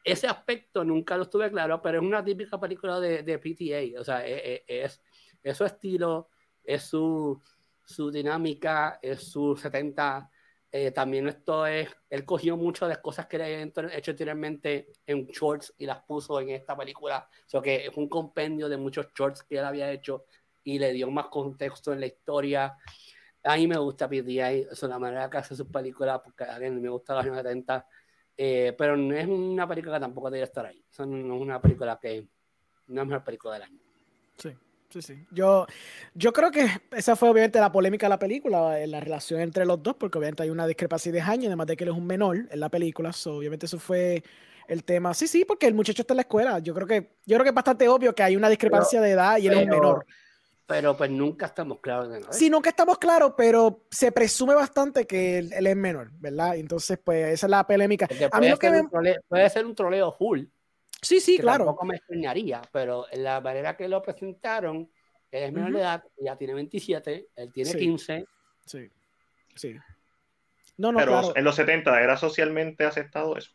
Ese aspecto nunca lo estuve claro, pero es una típica película de, de PTA. O sea, e- e- es, es, su estilo, es su, su dinámica, es su 70. Eh, también esto es, él cogió muchas de las cosas que le había hecho anteriormente en shorts y las puso en esta película. O sea, que es un compendio de muchos shorts que él había hecho y le dio más contexto en la historia. A mí me gusta PTA, es la manera que hace sus películas, porque a mí me gusta los años 70, eh, pero no es una película que tampoco debería estar ahí. Eso no es una película que no es la mejor película del año. Sí, sí, sí. Yo, yo creo que esa fue obviamente la polémica de la película, en la relación entre los dos, porque obviamente hay una discrepancia de años, además de que él es un menor en la película, so, obviamente eso fue el tema. Sí, sí, porque el muchacho está en la escuela. Yo creo que, yo creo que es bastante obvio que hay una discrepancia de edad y él es un pero- menor. Pero pues nunca estamos claros de nada. Sí, nunca estamos claros, pero se presume bastante que él, él es menor, ¿verdad? Entonces, pues esa es la polémica. Porque A mí puede, lo que ser me... un troleo, puede ser un troleo full, Sí, sí, que claro. tampoco me extrañaría, pero en la manera que lo presentaron, él es menor de edad, ya tiene 27, él tiene Sí. 15, Sí, sí. No, no, Pero claro. en los 70 era socialmente aceptado eso.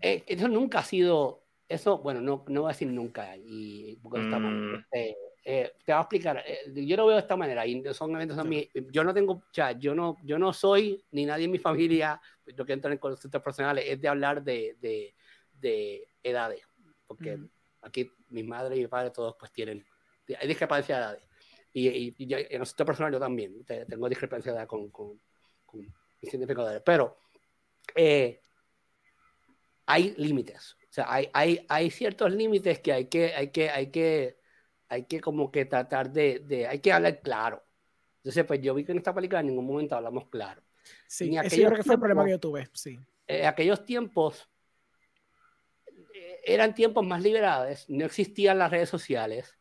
Eh, eso nunca ha sido, eso, bueno, no, no voy a decir nunca, y porque está mal. Mm. Este, eh, te voy a explicar, eh, yo lo veo de esta manera, y son eventos a mí, yo no tengo, o sea, yo no, yo no soy, ni nadie en mi familia, lo que entra en conceptos personales, es de hablar de, de, de edades, porque aquí mi madre y mi padre todos pues tienen, hay discrepancia de edades, y, y, y yo, en concepto personal yo también, te- tengo discrepancia de edad con, con, con mis significadores, pero eh, hay límites. O sea, hay, hay, hay ciertos límites que hay que, hay que, hay que, hay que como que tratar de, de, hay que hablar claro. Entonces, pues yo vi que en esta película en ningún momento hablamos claro. Sí, ese yo creo que fue el problema que yo tuve, sí. En aquellos tiempos eh, eran tiempos más liberados, no existían las redes sociales,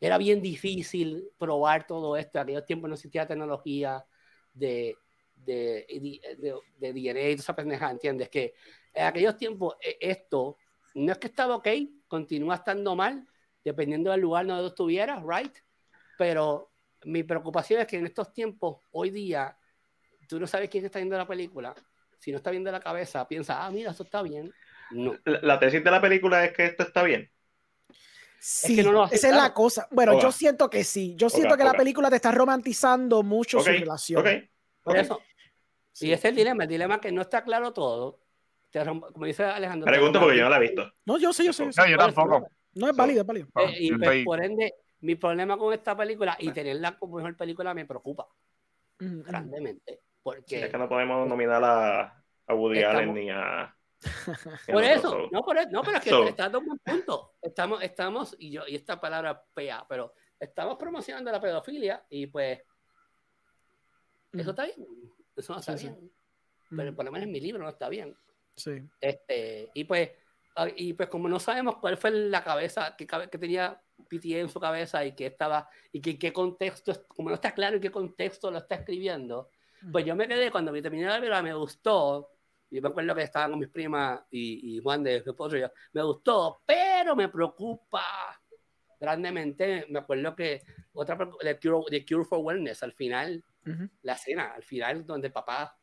era bien difícil probar todo esto. En aquellos tiempos no existía tecnología de, de, de, de DNA y toda esa pendeja, ¿entiendes? Que en aquellos tiempos eh, esto no es que estaba ok, continúa estando mal, dependiendo del lugar donde tú estuvieras, ¿right? Pero mi preocupación es que en estos tiempos, hoy día, tú no sabes quién está viendo la película. Si no está viendo la cabeza, piensa, ah, mira, eso está bien. No. La, la tesis de la película es que esto está bien. Sí, que no lo esa es la cosa. Bueno, yo siento que sí. Yo siento que la película te está romantizando mucho su relación. ok. Por eso. Y ese es el dilema, el dilema que no está claro todo. Te rom- como dice Alejandro. Pregunto porque yo no la he visto. No, yo sé, yo sé. No, yo tampoco. No es válido, es válido. Ah, Eh, y pues, por ende, mi problema con esta película y tenerla como mejor película me preocupa grandemente. Porque Es que no podemos nominar a, a Woody Estamos- Allen ni a. *laughs* ni a Por eso, so. no, por eso, no, pero es que So- está dando un buen punto. Estamos, estamos, y yo, y esta palabra pea, pero estamos promocionando la pedofilia y pues eso está bien. Eso no está Sí, sí. bien. Pero por lo menos en mi libro no está bien. Sí. Este, y pues, y pues como no sabemos cuál fue la cabeza que, cabe- que tenía PTA en su cabeza y que estaba, y que qué contexto, como no está claro en qué contexto lo está escribiendo, pues yo me quedé, cuando me terminé la película, me gustó, y me acuerdo que estaban con mis primas y, y Juan de su esposo y yo, me gustó, pero me preocupa grandemente, me acuerdo que otra, The Cure, The Cure for Wellness, al final, Ujú. la escena, al final donde el papá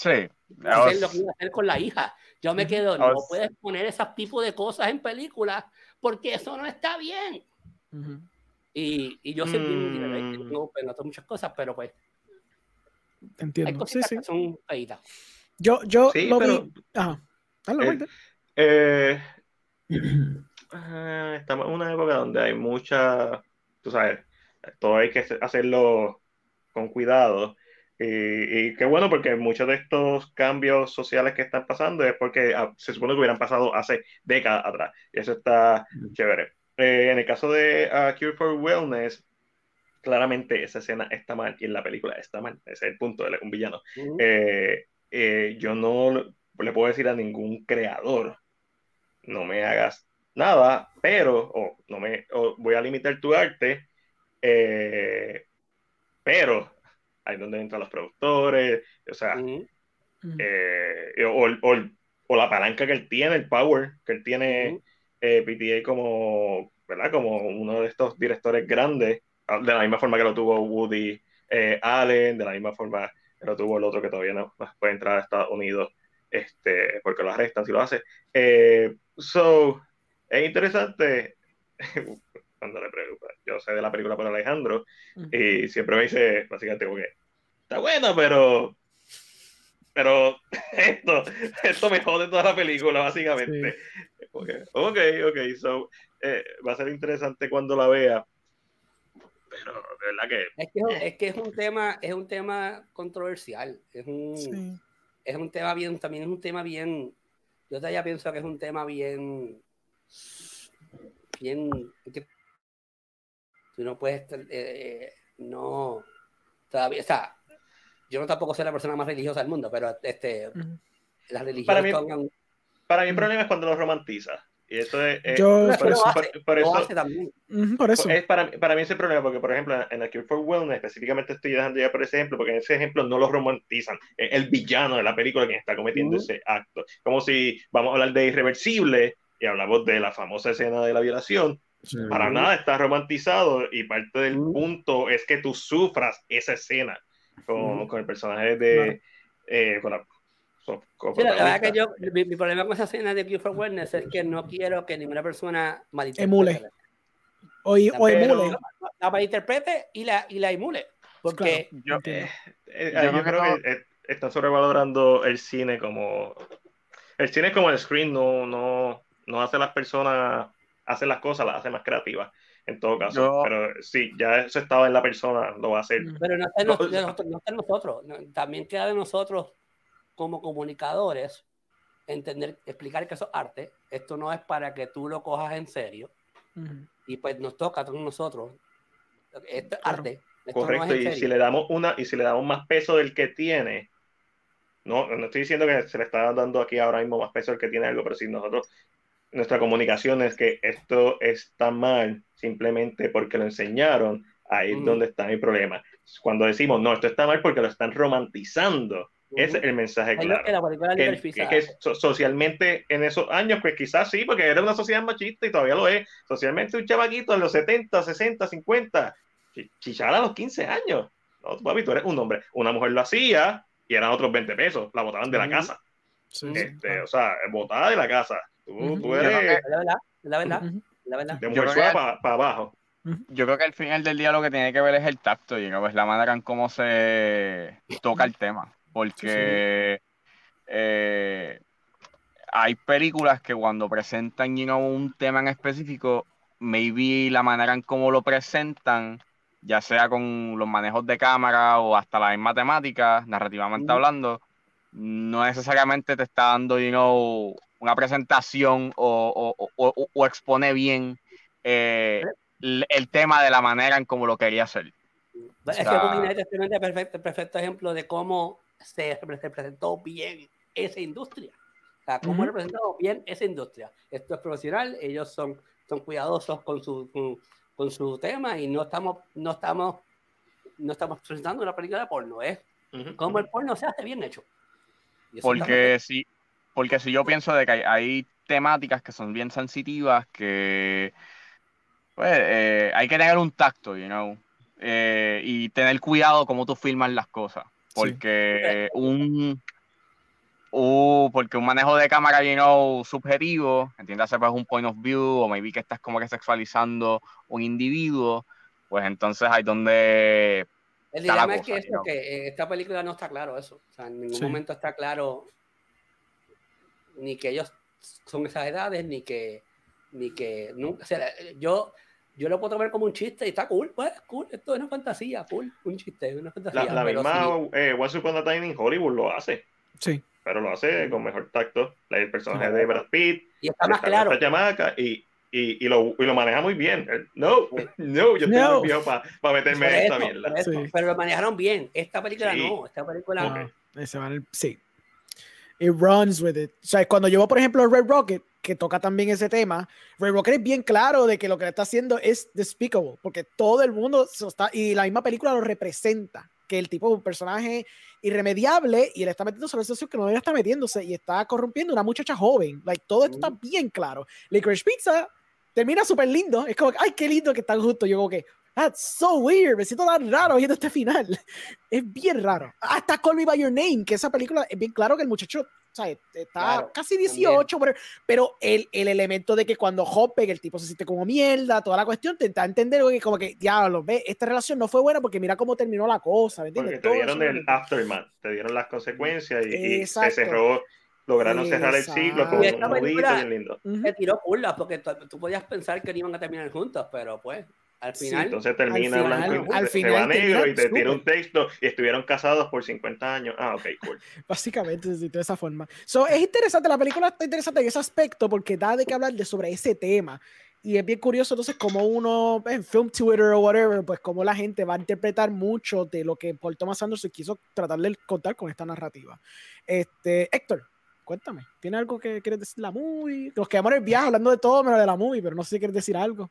Sí. hacer lo que iba a hacer con la hija. Yo me quedo, I no was- puedes poner ese tipo de cosas en películas porque eso no está bien. Ujú. Y, y yo bien Mm. liberal, yo tengo muchas cosas, pero pues hay Entiendo. Sí, cositas sí. que son feitas. Yo, yo Sí, lo pero. vi. Ajá. Hazlo, Eh. Eh, *clears throat* ah, estamos en una época donde hay mucha, tú sabes, todo hay que hacerlo con cuidado. Y, y qué bueno porque muchos de estos cambios sociales que están pasando es porque ah, se supone que hubieran pasado hace décadas atrás. Y eso está chévere. Eh, en el caso de ah, Cure for Wellness, claramente esa escena está mal y en la película está mal. Ese es el punto, él es un villano. Eh, eh, yo no le puedo decir a ningún creador, no me hagas nada, pero, o no me, o voy a limitar tu arte, eh, pero ahí es donde entran los productores, o sea. Ujú. eh, o, o- o la palanca que él tiene, el power que él tiene eh, PTA como, ¿verdad? Como uno de estos directores grandes, ah, de la misma forma que lo tuvo Woody eh, Allen, de la misma forma que lo tuvo el otro que todavía no, no puede entrar a Estados Unidos este, porque lo arrestan si lo hace. Eh, so, es interesante *laughs* cuando le pregunto, yo sé de la película por Alejandro y siempre me dice básicamente como que está buena, pero pero *laughs* esto, esto me jode toda la película, básicamente. Ok, ok, ok, so, eh, va a ser interesante cuando la vea. Pero de verdad que Es que, es que es un tema, es un tema controversial. Es un, Sí. es un tema bien, también es un tema bien. Yo todavía pienso que es un tema bien. Bien. que tú no puedes. estar, eh, eh, no. Todavía. O sea, yo no tampoco soy la persona más religiosa del mundo, pero este, Ujú. las religiones Para mí- toman- para mí el problema es cuando lo romantiza. Y eso es, es- Yo- por, eso, hace, por- eso- por es para, para mí ese problema, porque por ejemplo en la Cure for Wellness específicamente estoy dejando ya por ese ejemplo, porque en ese ejemplo no lo romantizan, es el villano de la película quien está cometiendo Ujú. ese acto. Como si vamos a hablar de Irreversible y hablamos de la famosa escena de la violación, para nada está romantizado y parte del Ujú. punto es que tú sufras esa escena con, Ujú. con el personaje de... eh, con la, con Sí, la, verdad que yo, mi, mi problema con esa escena de Cure for Wellness es que no quiero que ninguna persona malinterprete. Emule. O, i- o emule. La, la malinterprete y la, y la emule. Porque Yo, Entiendo. Eh, Yo creo yo que creo no- que eh, están sobrevalorando el cine como el cine como el screen no no no hace las personas hace las cosas las hace más creativas en todo caso pero sí ya eso estaba en la persona lo va a hacer. Pero no está en, de nosotros, no está en nosotros. no, También queda de nosotros, como comunicadores, entender, explicar que eso es arte. Esto no es para que tú lo cojas en serio. Y pues nos toca a todos nosotros. Esto es Claro. arte. Esto correcto no es en y si le damos una y si le damos más peso del que tiene no no estoy diciendo que se le está dando aquí ahora mismo más peso del que tiene algo pero si nosotros nuestra comunicación es que esto está mal simplemente porque lo enseñaron, ahí es donde está mi problema. Cuando decimos, no, esto está mal porque lo están romantizando, es el mensaje claro. que Que, que- que so- socialmente en esos años, pues quizás sí, porque era una sociedad machista y todavía lo es. Socialmente un chavaquito en los 70, 60, 50, chi- chichar a los 15 años. No, papi, tú eres un hombre. Una mujer lo hacía y eran otros 20 pesos, la botaban de la casa. Sí, Este, claro. o sea, botada de la casa. Tú, eres la verdad, es la verdad, la verdad. de para abajo. yo creo que al final del día lo que tiene que ver es el tacto y ¿no? es la manera en cómo se toca el tema. Porque eh, hay películas que cuando presentan you know, un tema en específico, maybe la manera en cómo lo presentan, ya sea con los manejos de cámara o hasta la misma temática, narrativamente hablando, no necesariamente te está dando you know, una presentación o, o- o- o- expone bien eh, el, el tema de la manera en cómo lo quería hacer. Es que sea- Nights es tremendo, perfecto, perfecto ejemplo de cómo se representó bien esa industria. O sea, cómo Ujú. representó bien esa industria. Esto es profesional, ellos son, son cuidadosos con su, con, con su tema y no estamos, no estamos, no estamos presentando una película de porno, es Ujú. cómo el porno se hace bien hecho. Porque si, porque si yo pienso de que hay, hay temáticas que son bien sensitivas, que pues, eh, hay que tener un tacto, you know, eh, y tener cuidado cómo tú filmas las cosas. Porque un, un- porque un manejo de cámara, you know, subjetivo, entiéndase pues un point of view, o maybe que estás como que sexualizando un individuo, pues entonces hay donde El está la dilema es que, eso, que en esta película no está claro eso. O sea, en ningún Sí. momento está claro ni que ellos son esas edades, ni que, ni que nunca. O sea, yo, yo lo puedo ver como un chiste y está cool, pues cool, esto es una fantasía, cool, un chiste, una fantasía. La, la pero misma sí, eh, Once Upon a Time in Hollywood lo hace, Sí. pero lo hace con mejor tacto. El personaje Sí. de Brad Pitt, y está más claro. esta chamaca y, y, y, lo, y lo maneja muy bien. Él, No, no, yo estoy No. muy viejo para Por meterme en esta mierda. Sí. Pero lo manejaron bien. Esta película Sí. no. Esta película Ok. Ah, ese va en el- sí. It runs with it. O sea, cuando llevo, por ejemplo, Red Rocket, que toca también ese tema, Red Rocket es bien claro de que lo que le está haciendo es despicable, porque todo el mundo se está, y la misma película lo representa, que el tipo es un personaje irremediable y él está metiendo sobre eso que no debería estar metiéndose y está corrompiendo a una muchacha joven. Like, todo esto está bien claro. Licorice Pizza termina súper lindo. Es como, ay, qué lindo que están juntos. Yo como que, that's so weird. Me siento tan raro viendo este final. Es bien raro. Hasta Call Me By Your Name, que esa película es bien claro que el muchacho o sea, está Claro, casi 18, pero, pero el, el elemento de que cuando Hop pega, el tipo se siente como mierda, toda la cuestión, te da a entender que como que, diablo, ve, esta relación no fue buena porque mira cómo terminó la cosa, ¿me entiendes? Porque te dieron el aftermath, te dieron las consecuencias y, y se cerró, lograron cerrar el ciclo con un nudito bien lindo. Se tiró curlas porque tú, tú podías pensar que no iban a terminar juntos, pero pues al Sí, final. Entonces termina al blanco y final- al se final va negro y te tira un texto y estuvieron casados por 50 años. Ah, ok, cool. *laughs* Básicamente, sí, de esa forma. So, es interesante, la película está interesante en ese aspecto porque da de qué hablar de sobre ese tema. Y es bien curioso entonces cómo uno, en film Twitter o whatever, pues cómo la gente va a interpretar mucho de lo que Paul Thomas Anderson quiso tratar de contar con esta narrativa. Este, Héctor, Cuéntame, ¿tiene algo que quieres decir de la movie? Nos quedamos en el viaje hablando de todo menos de la movie, pero no sé si quieres decir algo.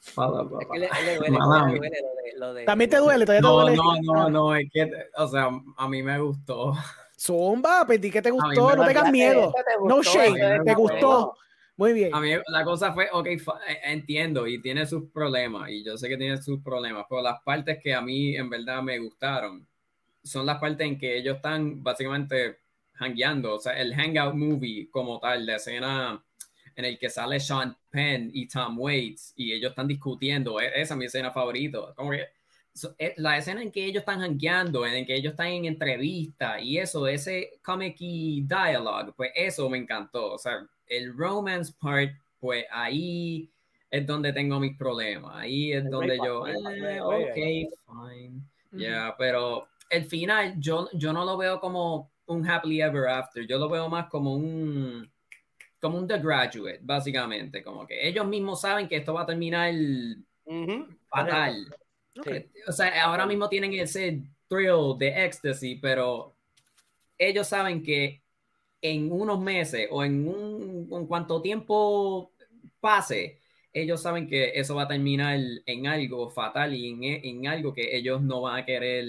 Fala, Es que papá. le, le duele, Mamá. le duele lo de, lo de- También te duele, todavía te No, duele. no, no, no, es que, o sea, a mí me gustó. Zumba, pedí que te gustó, no tengas miedo. te No shame, te gustó. Muy bien. A mí la cosa fue, ok, eh, entiendo y tiene sus problemas y yo sé que tiene sus problemas, pero las partes que a mí en verdad me gustaron son las partes en que ellos están básicamente hangueando, o sea, el hangout movie como tal, la escena en el que sale Sean Penn y Tom Waits y ellos están discutiendo, e- esa es mi escena favorita, como que so- eh, la escena en que ellos están hangueando, en que ellos están en entrevista y eso, ese comic y dialogue, pues eso me encantó, o sea, el romance part, pues ahí es donde tengo mis problemas, ahí es El donde yo, eh, ok, fine. Ujú. Ya, pero el final yo, yo no lo veo como un happily ever after, yo lo veo más como un como un The Graduate, básicamente, como que ellos mismos saben que esto va a terminar fatal. Sí. O sea, ahora mismo tienen ese thrill de ecstasy, pero ellos saben que en unos meses o en un en cuanto tiempo pase, ellos saben que eso va a terminar en algo fatal y en, en algo que ellos no van a querer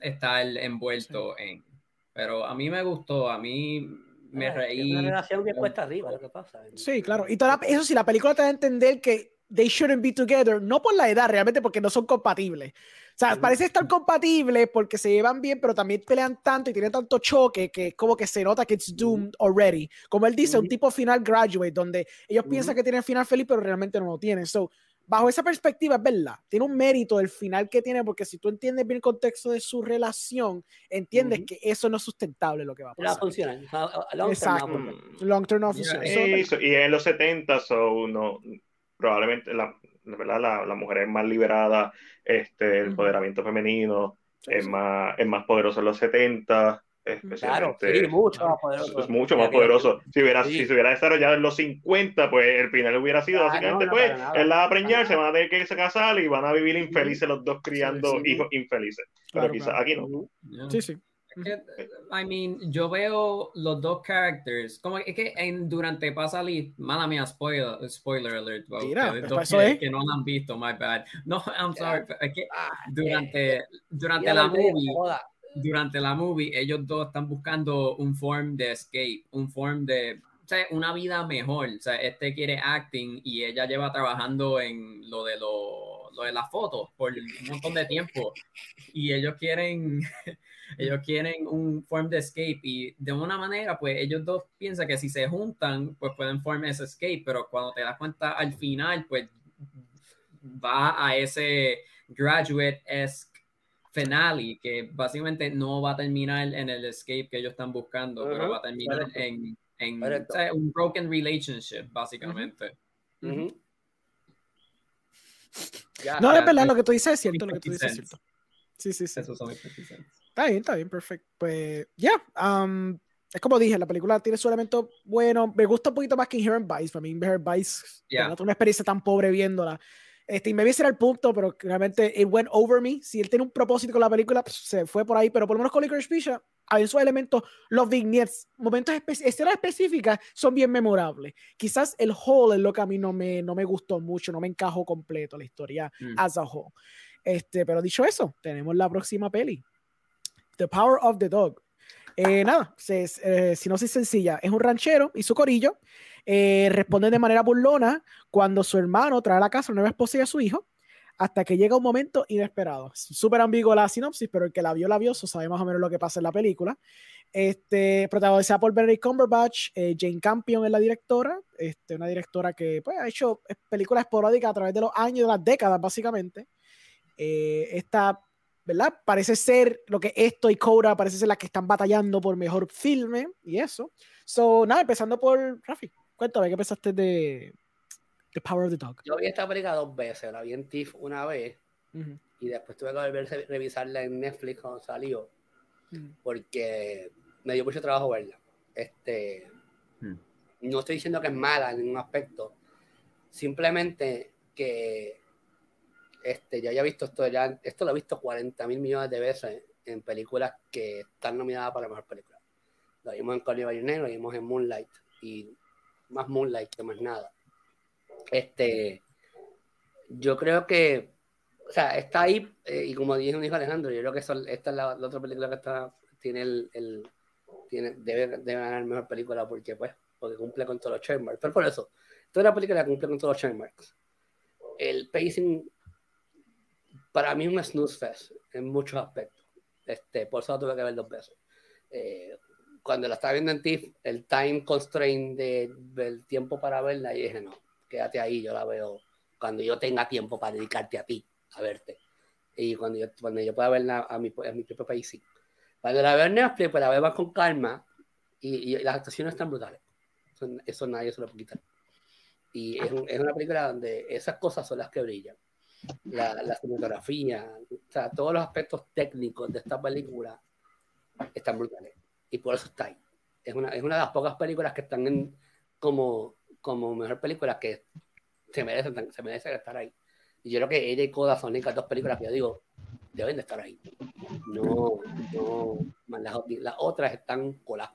estar envueltos en. Pero a mí me gustó, a mí me Es reí. una relación cuesta arriba, lo que pasa. Sí, claro. Y toda la- eso sí, la película te da a entender que they shouldn't be together, no por la edad, realmente porque no son compatibles. O sea, parece estar compatibles porque se llevan bien, pero también pelean tanto y tienen tanto choque que como que se nota que it's doomed already. Como él dice, un tipo final graduate, donde ellos piensan que tienen final feliz, pero realmente no lo tienen. So, bajo esa perspectiva, es verdad, tiene un mérito el final que tiene, porque si tú entiendes bien el contexto de su relación, entiendes Ujú. que eso no es sustentable lo que va a No pasar. funcionar. O sea, a- a long term no Exacto. Long term no Yeah. funciona. Y, So, y en los 70, so, no, probablemente la, la verdad, la, la mujer es más liberada, este, el empoderamiento femenino sí, es sí. más, es más poderoso en los 70, Claro, especialmente. sí, mucho más poderoso. es mucho más poderoso. Si, hubiera, Sí. si se hubiera desarrollado en los 50, pues el final hubiera sido Ah, básicamente, no, no, pues, él la va a preñar, se van a tener que casar y van a vivir infelices los dos criando sí. hijos infelices. Pero Claro, quizás claro. aquí no. Sí, sí. I mean, yo veo los dos characters, como es que en, durante Pasalit, mala mía, spoiler, spoiler alert, para Mira, ustedes dos eso que, es. que no lo han visto, my bad. No, I'm sorry, pero es que Ah, durante, durante mira la movie. Durante la movie, ellos dos están buscando un form de escape, un form de, o sea, una vida mejor. O sea, este quiere acting y ella lleva trabajando en lo de lo, lo de las fotos por un montón de tiempo. Y ellos quieren, *laughs* ellos quieren un form de escape y de una manera, pues ellos dos piensan que si se juntan, pues pueden formar ese escape, pero cuando te das cuenta al final, pues va a ese graduate-esque finale que básicamente no va a terminar en el escape que ellos están buscando, pero Ujú, va a terminar correcto. en, en o sea, un broken relationship, básicamente. Ujú. Ya, No, ya, es verdad, pues, lo que tú dices es cierto, lo que tú dices es 50 cierto. Sí, sí, sí. Esos son mis 50 cents. Está bien, está bien, perfecto. Pues ya, um, es como dije, la película tiene su elemento bueno. Me gusta un poquito más que Inherent Vice. Para mí, Inherent Vice, Yeah. no tuve una experiencia tan pobre viéndola. Este, y me ese era el punto, pero realmente it went over me. Si él tiene un propósito con la película, pues, se fue por ahí. Pero por lo menos con Licorice Pizza, hay sus elementos, los vignettes, momentos espe- escenas específicas son bien memorables. Quizás el whole es lo que a mí no me, no me gustó mucho, no me encajó completo la historia Mm. as a whole. Este, pero dicho eso, tenemos la próxima peli. The Power of the Dog. Eh, nada, se, eh, si no soy sencilla, es un ranchero y su corillo eh, responden de manera burlona cuando su hermano trae a la casa una nueva esposa y a su hijo, hasta que llega un momento inesperado. Es Súper ambigua la sinopsis, pero el que la vio, la vio, sabe más o menos lo que pasa en la película. Este, protagonizada por Benedict Cumberbatch, eh, Jane Campion es la directora, este, una directora que pues, ha hecho películas esporádicas a través de los años, de las décadas, básicamente. Eh, esta, ¿verdad? Parece ser lo que esto y Cora parece ser las que están batallando por mejor filme y eso. So, nada, empezando por Rafi, cuéntame, ¿qué pensaste de The Power of the Dog? Yo vi esta película dos veces, la vi en TIFF una vez Ujú, y después tuve que volver a revisarla en Netflix cuando salió ujú, porque me dio mucho trabajo verla. Este, Hmm. no estoy diciendo que es mala en ningún aspecto, simplemente que este, yo haya visto esto ya, esto lo he visto 40 mil millones de veces en películas que están nominadas para la mejor película. Lo vimos en Cali Negro, lo vimos en Moonlight y más Moonlight que más nada. Este, yo creo que, o sea, está ahí, eh, y como dijo, dijo Alejandro, yo creo que esta es la, otra película que está, tiene el, el tiene, debe, debe ganar mejor película porque, pues, porque cumple con todos los trademarks. Pero por eso, toda la película cumple con todos los trademarks. El pacing, para mí, es un snooze fest en muchos aspectos. Este, por eso la tuve que ver dos veces. Eh, cuando la estaba viendo en TIFF, el time constraint de, del tiempo para verla, y dije, no, quédate ahí, yo la veo cuando yo tenga tiempo para dedicarte a ti, a verte. Y cuando yo, cuando yo pueda verla a mi, a mi propio país, sí. Cuando la veo en Netflix, pues la veo más con calma y, las actuaciones están brutales. Eso, nadie se lo puede quitar. Y es, es, una película donde esas cosas son las que brillan. La, la cinematografía, o sea, todos los aspectos técnicos de esta película están brutales. Y por eso está ahí. Es una, es una de las pocas películas que están en, como, como mejor película que se merecen, se merecen estar ahí. Y yo creo que ella y Coda son las dos películas que yo digo, deben de estar ahí. No, no, las, las otras están coladas.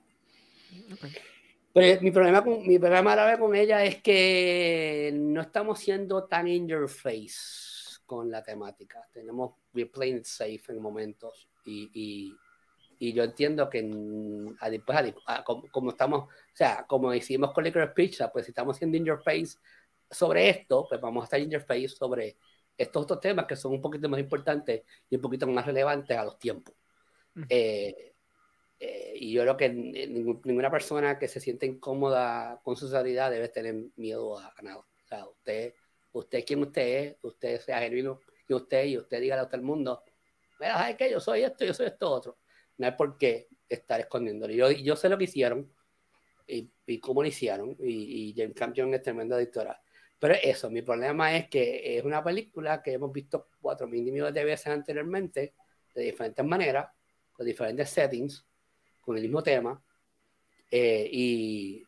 Pero mi problema, con, mi problema ahora con ella es que no estamos siendo tan in your face con la temática. Tenemos, we're playing it safe en momentos y, y, y yo entiendo que después, como, estamos, o sea, como hicimos con Liquor Pizza, pues si estamos siendo in your face sobre esto, pues vamos a estar in your face sobre estos otros temas que son un poquito más importantes y un poquito más relevantes a los tiempos. Eh, eh, y yo creo que ninguna persona que se siente incómoda con su sociedad debe tener miedo a, nada. O sea, usted, usted quien usted es, usted sea genuino y usted, y usted diga a todo el mundo, mira, ¿sabes qué? Yo soy esto, yo soy esto otro. No hay por qué estar escondiéndolo. Yo, yo sé lo que hicieron y, y cómo lo hicieron, y, y James Cameron es tremenda editora. Pero eso, mi problema es que es una película que hemos visto cuatro mil millones de veces anteriormente, de diferentes maneras, con diferentes settings, con el mismo tema. Eh, y,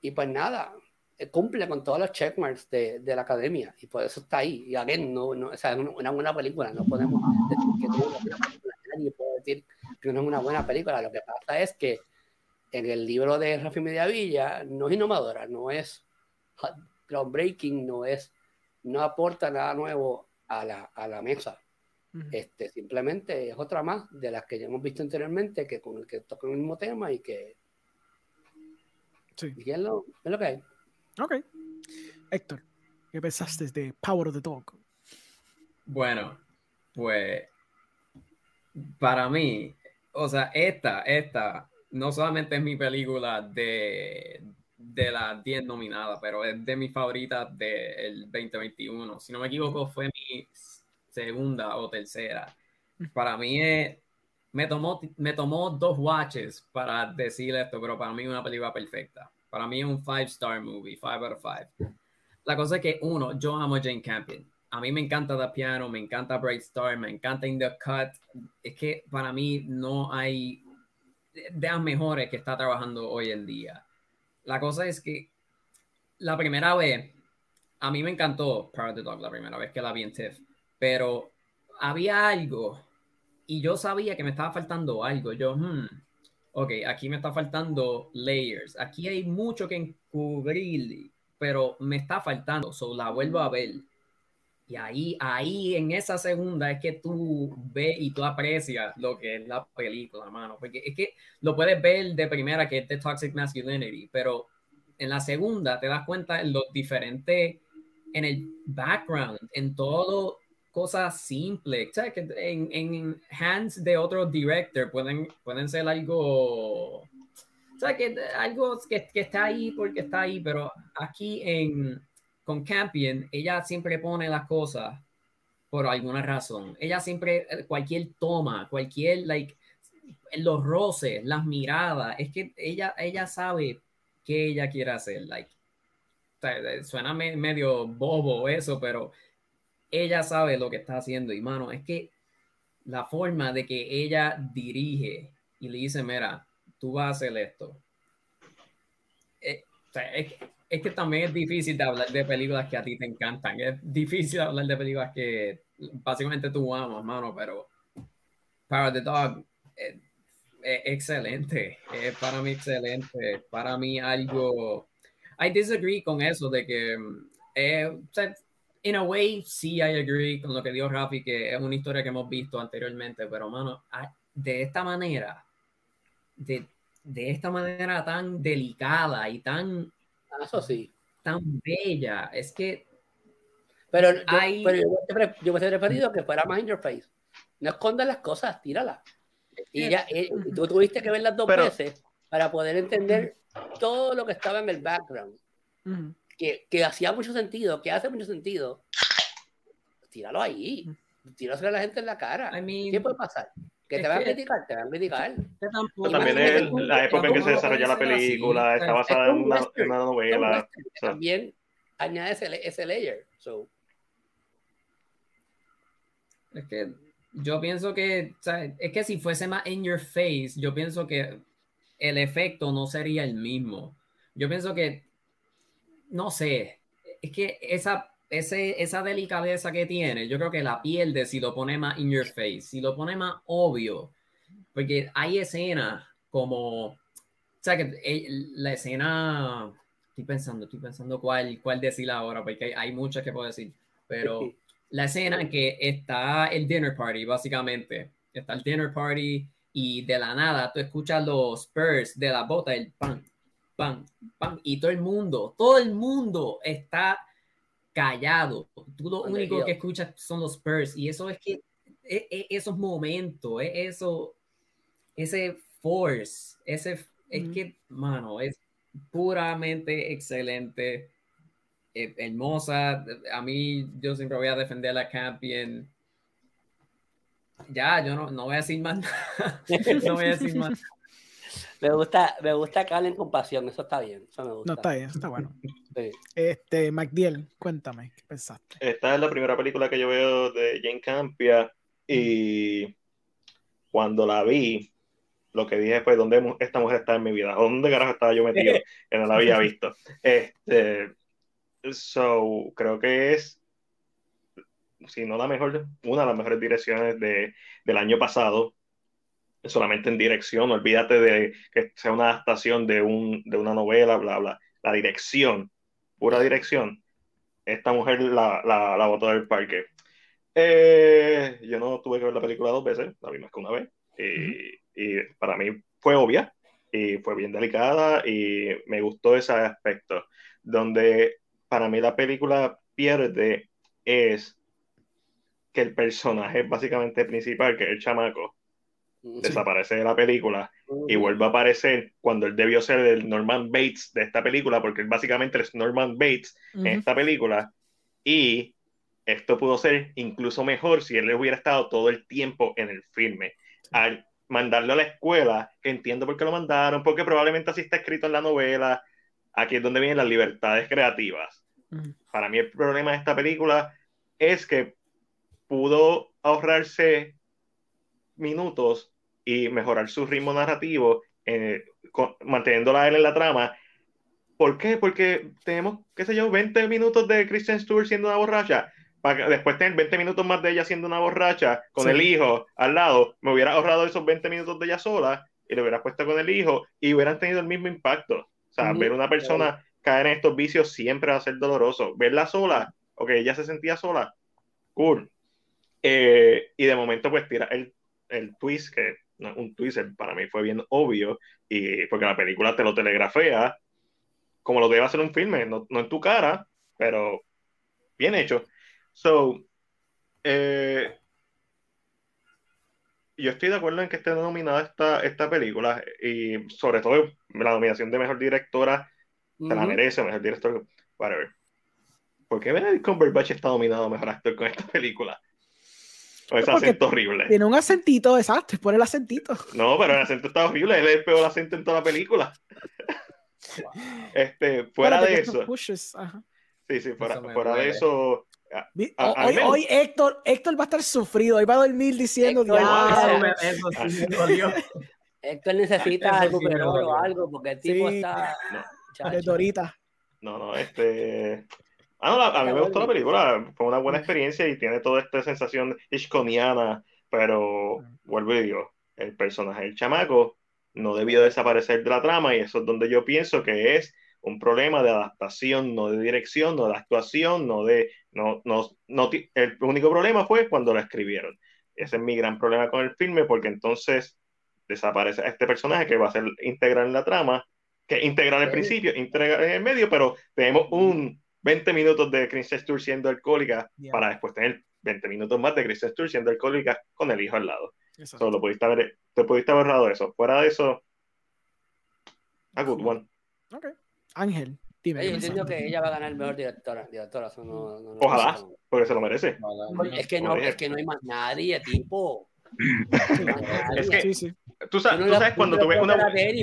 y, pues nada, eh, cumple con todos los checkmarks de, de, la academia y por eso está ahí. Y again, no, no, o sea, es una buena película, no podemos decir que no es una buena película, nadie puede decir que no es una buena película. Lo que pasa es que en el libro de Rafi Mediavilla no es innovadora, no es groundbreaking, no es, no aporta nada nuevo a la, a la mesa. este, simplemente es otra más de las que ya hemos visto anteriormente, que con el que toca el mismo tema y que. Sí. Y es, lo, es lo que hay. Ok. Héctor, ¿qué pensaste de Power of the Dog? Bueno, pues para mí, o sea, esta, esta, no solamente es mi película de, de las 10 nominadas, pero es de mis favoritas del 2021. Si no me equivoco, fue mi segunda o tercera. Para mí es, me tomó, me tomó dos watches para decir esto, pero para mí es una película perfecta. Para mí es un five star movie, five out of five. La cosa es que, uno, yo amo a Jane Campion. A mí me encanta The Piano, me encanta Bright Star, me encanta In the Cut. Es que para mí no hay de las mejores que está trabajando hoy en día. La cosa es que la primera vez, a mí me encantó Power the Dog la primera vez que la vi en TIFF, pero había algo y yo sabía que me estaba faltando algo. Yo, hmm, ok, aquí me está faltando layers, aquí hay mucho que encubrir, pero me está faltando, so la vuelvo a ver. Y ahí, ahí en esa segunda es que tú ves y tú aprecias lo que es la película, mano. Porque es que lo puedes ver de primera que es de Toxic Masculinity, pero en la segunda te das cuenta en los diferentes, en el background, en todo cosas simples. Sea, que en, en hands de otro director pueden, pueden ser algo sea, que algo que, que, está ahí porque está ahí, pero aquí en, con Campion, ella siempre pone las cosas por alguna razón. Ella siempre, eh, cualquier toma, cualquier, like, los roces, las miradas, es que ella, ella sabe qué ella quiere hacer, like, eh, suena medio bobo eso, pero ella sabe lo que está haciendo y mano, es que la forma de que ella dirige y le dice, mira, tú vas a hacer esto. Eh, es que también es difícil de hablar de películas que a ti te encantan. Es difícil hablar de películas que básicamente tú amas, mano, pero Power the Dog, eh, eh, excelente, eh, para mí excelente, para mí algo, I disagree con eso de que, eh, in a way, sí, I agree con lo que dijo Rafi, que es una historia que hemos visto anteriormente, pero mano, de esta manera, de, de esta manera tan delicada y tan, ah, eso sí, tan bella, es que pero, hay... pero yo, me yo hubiese preferido que fuera más interface. No escondas las cosas, tíralas. Y ya, eh, tú tuviste que verlas dos veces para poder entender todo lo que estaba en el background. que, que, hacía mucho sentido, que hace mucho sentido. Tíralo ahí. Tíralo a la gente en la cara. ¿Qué puede pasar? Que te van a criticar, te van a criticar. También es la época en que se desarrolla la película, está basada en una, una novela. También añade ese, ese layer. So. Es que yo pienso que, es que si fuese más in your face, yo pienso que el efecto no sería el mismo. Yo pienso que, no sé, es que esa, ese, esa delicadeza que tiene, yo creo que la pierde si lo pone más in your face, si lo pone más obvio, porque hay escenas como, o sea, que la escena, estoy pensando, estoy pensando cuál, cuál decir ahora, porque hay, hay muchas que puedo decir, pero *laughs* la escena en que está el dinner party, básicamente. Está el dinner party y de la nada tú escuchas los Spurs de la bota, el pan, pan, pan, y todo el mundo, todo el mundo está callado. Tú lo único que escuchas son los Spurs y eso es que e, e, esos momentos, e, eso, ese force, ese, es que, mano, es puramente excelente eh, hermosa. A mí, yo siempre voy a defender a Campion. Ya, yo no, no voy a decir más *laughs* no voy a decir más. Me gusta, me gusta que hablen con pasión, eso está bien, eso me gusta. No, está bien, está bueno. Este, MacDiel, cuéntame, ¿qué pensaste? Esta es la primera película que yo veo de Jane Campia y cuando la vi, lo que dije fue, ¿dónde esta mujer está en mi vida? ¿Dónde carajo estaba yo metido? *laughs* que no la había visto. Este, So, creo que es, si no la mejor, una de las mejores direcciones de, del año pasado, solamente en dirección, olvídate de que sea una adaptación de, un, de una novela, bla, bla. La dirección, pura dirección, esta mujer la, la, la botó del parque. Eh, yo no tuve que ver la película dos veces, la vi más que una vez, y, y para mí fue obvia, y fue bien delicada, y me gustó ese aspecto, donde para mí la película pierde es que el personaje básicamente principal, que es el chamaco, desaparece de la película y vuelve a aparecer cuando él debió ser el Norman Bates de esta película, porque él básicamente es Norman Bates en esta película. Y esto pudo ser incluso mejor si él hubiera estado todo el tiempo en el filme. Al mandarlo a la escuela, que entiendo por qué lo mandaron, porque probablemente así está escrito en la novela, aquí es donde vienen las libertades creativas. Para mí el problema de esta película es que pudo ahorrarse minutos y mejorar su ritmo narrativo eh, manteniéndola él en la trama. ¿Por qué? Porque tenemos, qué sé yo, 20 minutos de Kristen Stewart siendo una borracha. Para después tener 20 minutos más de ella siendo una borracha con el hijo al lado, me hubiera ahorrado esos 20 minutos de ella sola y le hubiera puesto con el hijo y hubieran tenido el mismo impacto. O sea, ver una persona caer en estos vicios siempre va a ser doloroso. Verla sola, ok, ella se sentía sola, cool. Eh, y de momento, pues tira el, el twist, que un twist para mí fue bien obvio, y porque la película te lo telegrafea como lo debe hacer un filme, no, no en tu cara, pero bien hecho. So, eh, yo estoy de acuerdo en que esté nominada esta, esta película y sobre todo la nominación de mejor directora se la merece, mejor director, whatever. ¿Por qué Benedict Cumberbatch está nominado a mejor actor con esta película? Con ese acento horrible. Tiene un acentito, exacto, es por el acentito. No, pero el acento está horrible, él es el peor acento en toda la película. Este, fuera de eso. Sí, sí, fuera, fuera de eso. hoy, hoy Héctor, Héctor va a estar sufrido, hoy va a dormir diciendo Héctor, Héctor necesita algo, pero algo, porque el tipo está. De Dorita. No, no, este. Ah, no, a mí me gustó la película, fue una buena experiencia y tiene toda esta sensación ishconiana, pero vuelvo y digo, el personaje del chamaco no debió desaparecer de la trama y eso es donde yo pienso que es un problema de adaptación, no de dirección, no de actuación, no de... No, no, no, el único problema fue cuando la escribieron. Ese es mi gran problema con el filme porque entonces desaparece este personaje que va a ser integral en la trama, que integral al principio, integral en el medio, pero tenemos un 20 minutos de Kristen Stewart siendo alcohólica para después tener 20 minutos más de Kristen Stewart siendo alcohólica con el hijo al lado. Solo pudiste haber, te pudiste haber ahorrado eso. Fuera de eso, a good one. Ok. Ángel, dime. Yo entiendo que ella va a ganar el mejor directora. directora Ojalá, porque se lo merece. Es que, no, es que no hay más nadie, tipo. Es que, sí, sí. Tú sabes, tú sabes cuando tú ves una.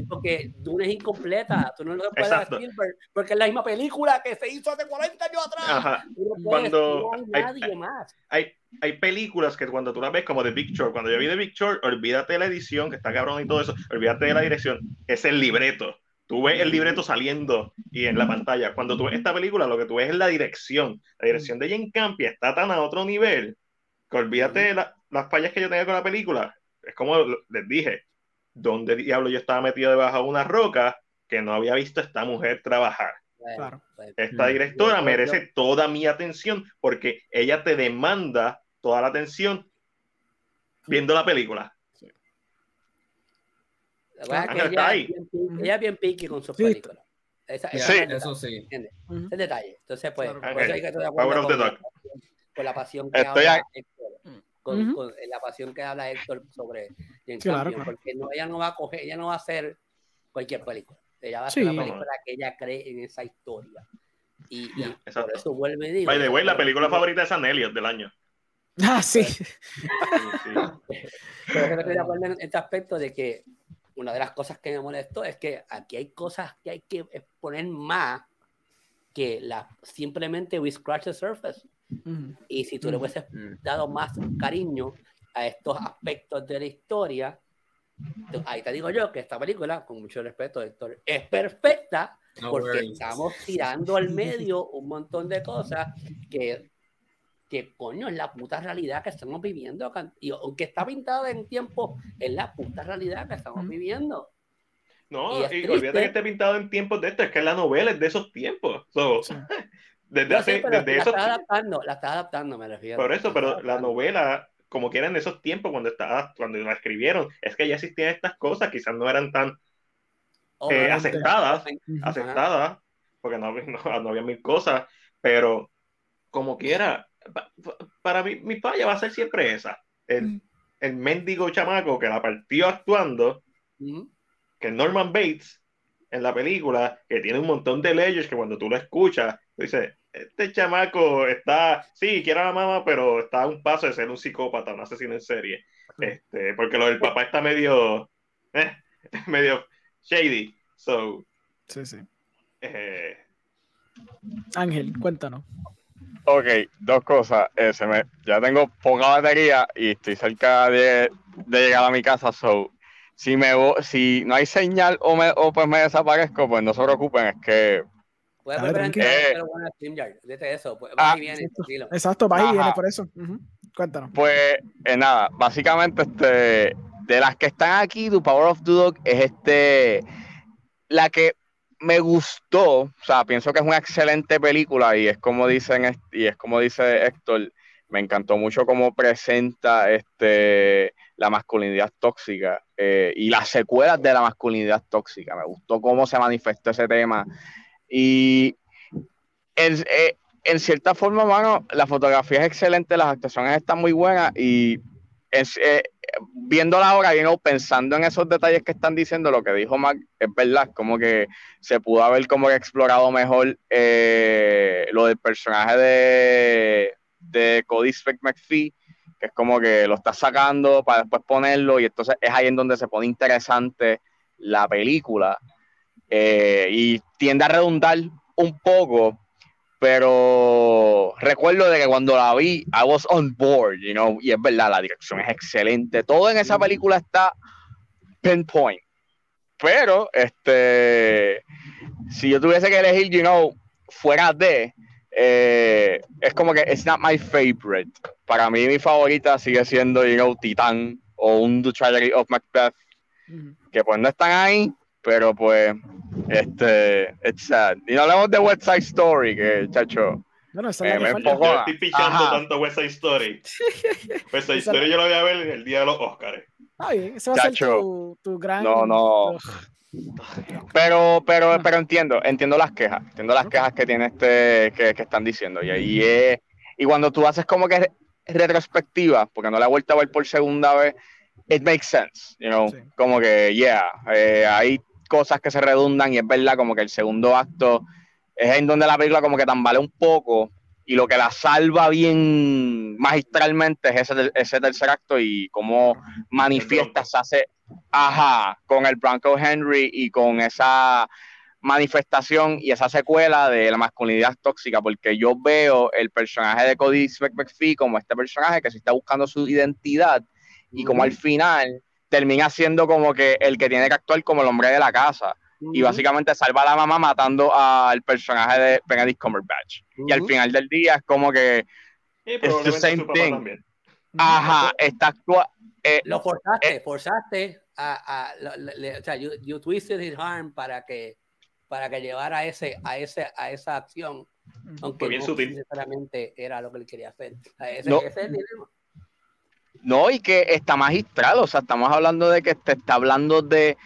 Porque Dune es incompleta. Tú no lo puedes. Porque es la misma película que se hizo hace 40 años atrás. Ajá. cuando. hay, nadie más. Hay, hay películas que cuando tú las ves como The Big Short, cuando yo vi The Big Short, olvídate de la edición, que está cabrón y todo eso, olvídate de la dirección, es el libreto. Tú ves el libreto saliendo y en la pantalla. Cuando tú ves esta película, lo que tú ves es la dirección. La dirección de Jane Campi está tan a otro nivel que olvídate de las fallas que yo tenía con la película. Es como les dije, ¿dónde diablo yo estaba metido debajo de una roca que no había visto a esta mujer trabajar? Pues, esta directora merece toda mi atención porque ella te demanda toda la atención viendo la película. ella, es bien piqui con sus películas. Esa, sí, eso sí. El detalle. Entonces, pues, hay que Power of the Dog. Con la pasión que habla Héctor, con, con, la pasión que habla Héctor sobre claro, porque no, ella no va a coger, ella no va a hacer cualquier película. Ella va a hacer una película que ella cree en esa historia. Y, y por eso vuelve digo. By the way, la película favorita es San Elliot del año. Ah, *laughs* sí. sí, sí. Pero estoy de acuerdo en este aspecto de que una de las cosas que me molestó es que aquí hay cosas que hay que exponer más que la, simplemente we scratch the surface. Y si tú le hubieses dado más cariño a estos aspectos de la historia, ahí te digo yo que esta película, con mucho respeto, Héctor, es perfecta porque estamos tirando al medio un montón de cosas que que coño es la puta realidad que estamos viviendo. Y aunque está pintada en tiempo, es la puta realidad que estamos viviendo. No, y, olvídate que esté pintado en tiempos de esto, es que la novela es de esos tiempos. *laughs* desde hace, desde la está adaptando, la está adaptando, me refiero. Por eso, pero la novela, como que era en esos tiempos cuando estaba, cuando la escribieron, es que ya existían estas cosas, quizás no eran tan eh, aceptadas, aceptadas, porque no, no, *laughs* no había mil cosas, pero como quiera, para mí, mi falla va a ser siempre esa. El, mm. el mendigo chamaco que la partió actuando, que Norman Bates en la película, que tiene un montón de leyes que cuando tú lo escuchas, dices, este chamaco está, sí, quiere a la mamá, pero está a un paso de ser un psicópata, un asesino en serie. Este, porque lo del papá está medio, eh, *laughs* medio shady. So, sí, sí. Eh, Ángel, cuéntanos. Ok, dos cosas. Eh, me, ya tengo poca batería y estoy cerca de, de llegar a mi casa. So, si, me, si no hay señal o, me, o pues me desaparezco, pues no se preocupen, es que. Puedes ver en pero bueno, StreamYard. Dite eso. Pues, ah, viene, exacto, exacto, va y viene por eso. Cuéntanos. Pues eh, nada, básicamente, este, de las que están aquí, The Power of the Dog es este. La que me gustó, o sea, pienso que es una excelente película y es como dicen y es como dice Héctor, me encantó mucho cómo presenta este la masculinidad tóxica eh, y las secuelas de la masculinidad tóxica. Me gustó cómo se manifestó ese tema y en, eh, en cierta forma, mano, la fotografía es excelente, las actuaciones están muy buenas y eh, viéndola ahora, pensando en esos detalles que están diciendo, lo que dijo Mac es verdad, como que se pudo haber como explorado mejor eh, lo del personaje de, de Cody Speck McPhee, que es como que lo está sacando para después ponerlo, y entonces es ahí en donde se pone interesante la película, eh, y tiende a redundar un poco pero recuerdo de que cuando la vi, I was on board, you know, y es verdad, la dirección es excelente, todo en esa película está pinpoint, pero, este, si yo tuviese que elegir, you know, fuera de, eh, es como que it's not my favorite, para mí mi favorita sigue siendo, you know, Titán, o un The Tragedy of Macbeth, Ujú. que pues no están ahí, pero pues, este, it's sad. Y no hablamos de West Side Story, que, chacho, Bueno, esa es la Me- enfoco- Yo estoy pichando ajá. tanto West Side Story. *laughs* West Side Esa- Story yo lo voy a ver el día de los Oscars. Bien, ese va a ser Chacho. tu, tu gran. No, no. Pero, pero, Ah. pero entiendo, entiendo las quejas, entiendo las quejas que tiene este, que, que están diciendo. Y ahí es, y cuando tú haces como que re- retrospectiva, porque no la he vuelto a ver por segunda vez, it makes sense, you know, Sí. como que, yeah, eh, hay cosas que se redundan y es verdad como que el segundo acto es en donde la película como que tambale un poco y lo que la salva bien magistralmente es ese, ese tercer acto y cómo manifiesta, se hace, ajá, con el Bronco Henry y con esa manifestación y esa secuela de la masculinidad tóxica, porque yo veo el personaje de Cody McPhee como este personaje que se está buscando su identidad y como al final termina siendo como que el que tiene que actuar como el hombre de la casa y básicamente salva a la mamá matando al personaje de Benedict Cumberbatch. Y al final del día es como que, Y the same thing. también. ajá, está actua eh, Lo forzaste, Eh. forzaste a, a- lo- le- le- o sea, you, you twisted his arm para que para que llevara a ese a ese a esa acción aunque bien no sutil. necesariamente era lo que él quería hacer O sea, ese, No. ese es el dilema. No, y que está magistral, o sea, estamos hablando de que te está hablando de,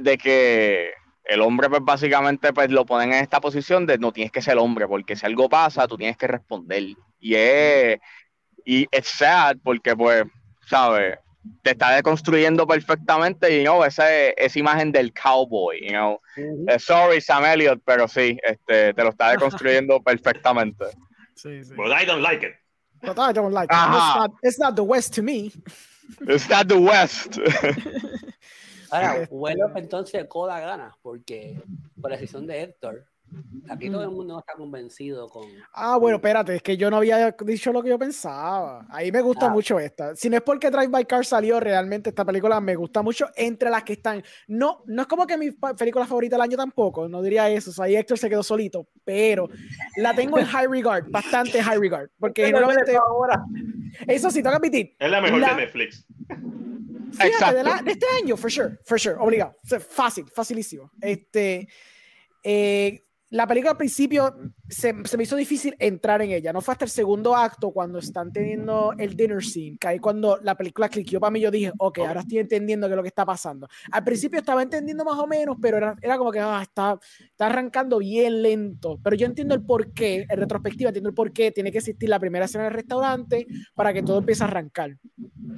de que el hombre, pues básicamente, pues lo ponen en esta posición de no tienes que ser hombre, porque si algo pasa, tú tienes que responder. Y es, y es sad, porque pues, ¿sabes? Te está deconstruyendo perfectamente, y no, esa, esa imagen del cowboy, you know. Eh, sorry, Sam Elliott, pero sí, este, te lo está *laughs* deconstruyendo perfectamente. Sí, sí. But I don't like it. But I don't like it. It's not, it's not the West to me. It's not the West. ahora *laughs* Este- vuelo entonces coda gana porque por la decisión de Héctor aquí todo el mundo no está convencido con Ah, bueno, espérate, es que yo no había dicho lo que yo pensaba. Ahí me gusta Ah. mucho esta. Si no es porque Drive by Car salió, realmente esta película me gusta mucho entre las que están. No, no es como que mi película favorita del año tampoco, no diría eso. O sea, ahí Héctor se quedó solito, pero la tengo en high regard, bastante high regard. Porque generalmente, eso sí, tengo que admitir. Es la mejor La- de Netflix. Fíjate, Exacto. de, la- de este año, for sure, for sure, obligado. O sea, fácil, facilísimo. Este, eh, la película al principio se, se me hizo difícil entrar en ella. No fue hasta el segundo acto cuando están teniendo el dinner scene, que ahí cuando la película cliqueó para mí, yo dije, ok, ahora estoy entendiendo qué es lo que está pasando. Al principio estaba entendiendo más o menos, pero era, era como que ah, está, está arrancando bien lento. Pero yo entiendo el por qué, en retrospectiva, entiendo el por qué tiene que existir la primera escena en el restaurante para que todo empiece a arrancar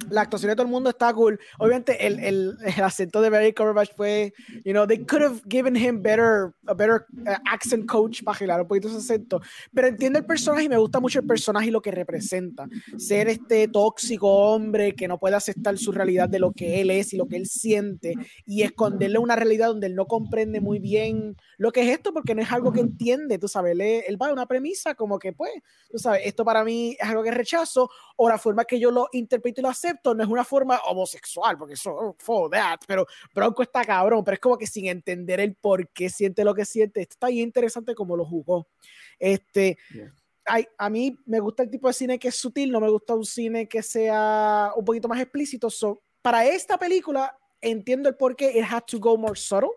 la actuación de todo el mundo está cool. Obviamente el, el, el acento de Barry Cumberbatch fue, you know, they could have given him better, a better uh, accent coach para girar un poquito ese acento. Pero entiendo el personaje y me gusta mucho el personaje y lo que representa. Ser este tóxico hombre que no puede aceptar su realidad de lo que él es y lo que él siente y esconderle una realidad donde él no comprende muy bien lo que es esto porque no es algo que entiende, tú sabes, él, él va a una premisa como que pues, tú sabes, esto para mí es algo que rechazo o la forma que yo lo interpreto y lo acepto no es una forma homosexual, porque eso, oh, for that, pero Bronco está cabrón, pero es como que sin entender el por qué siente lo que siente, esto está bien interesante como lo jugó. Este, Yeah. ay, a mí me gusta el tipo de cine que es sutil, no me gusta un cine que sea un poquito más explícito, so, para esta película entiendo el por qué it had to go more subtle.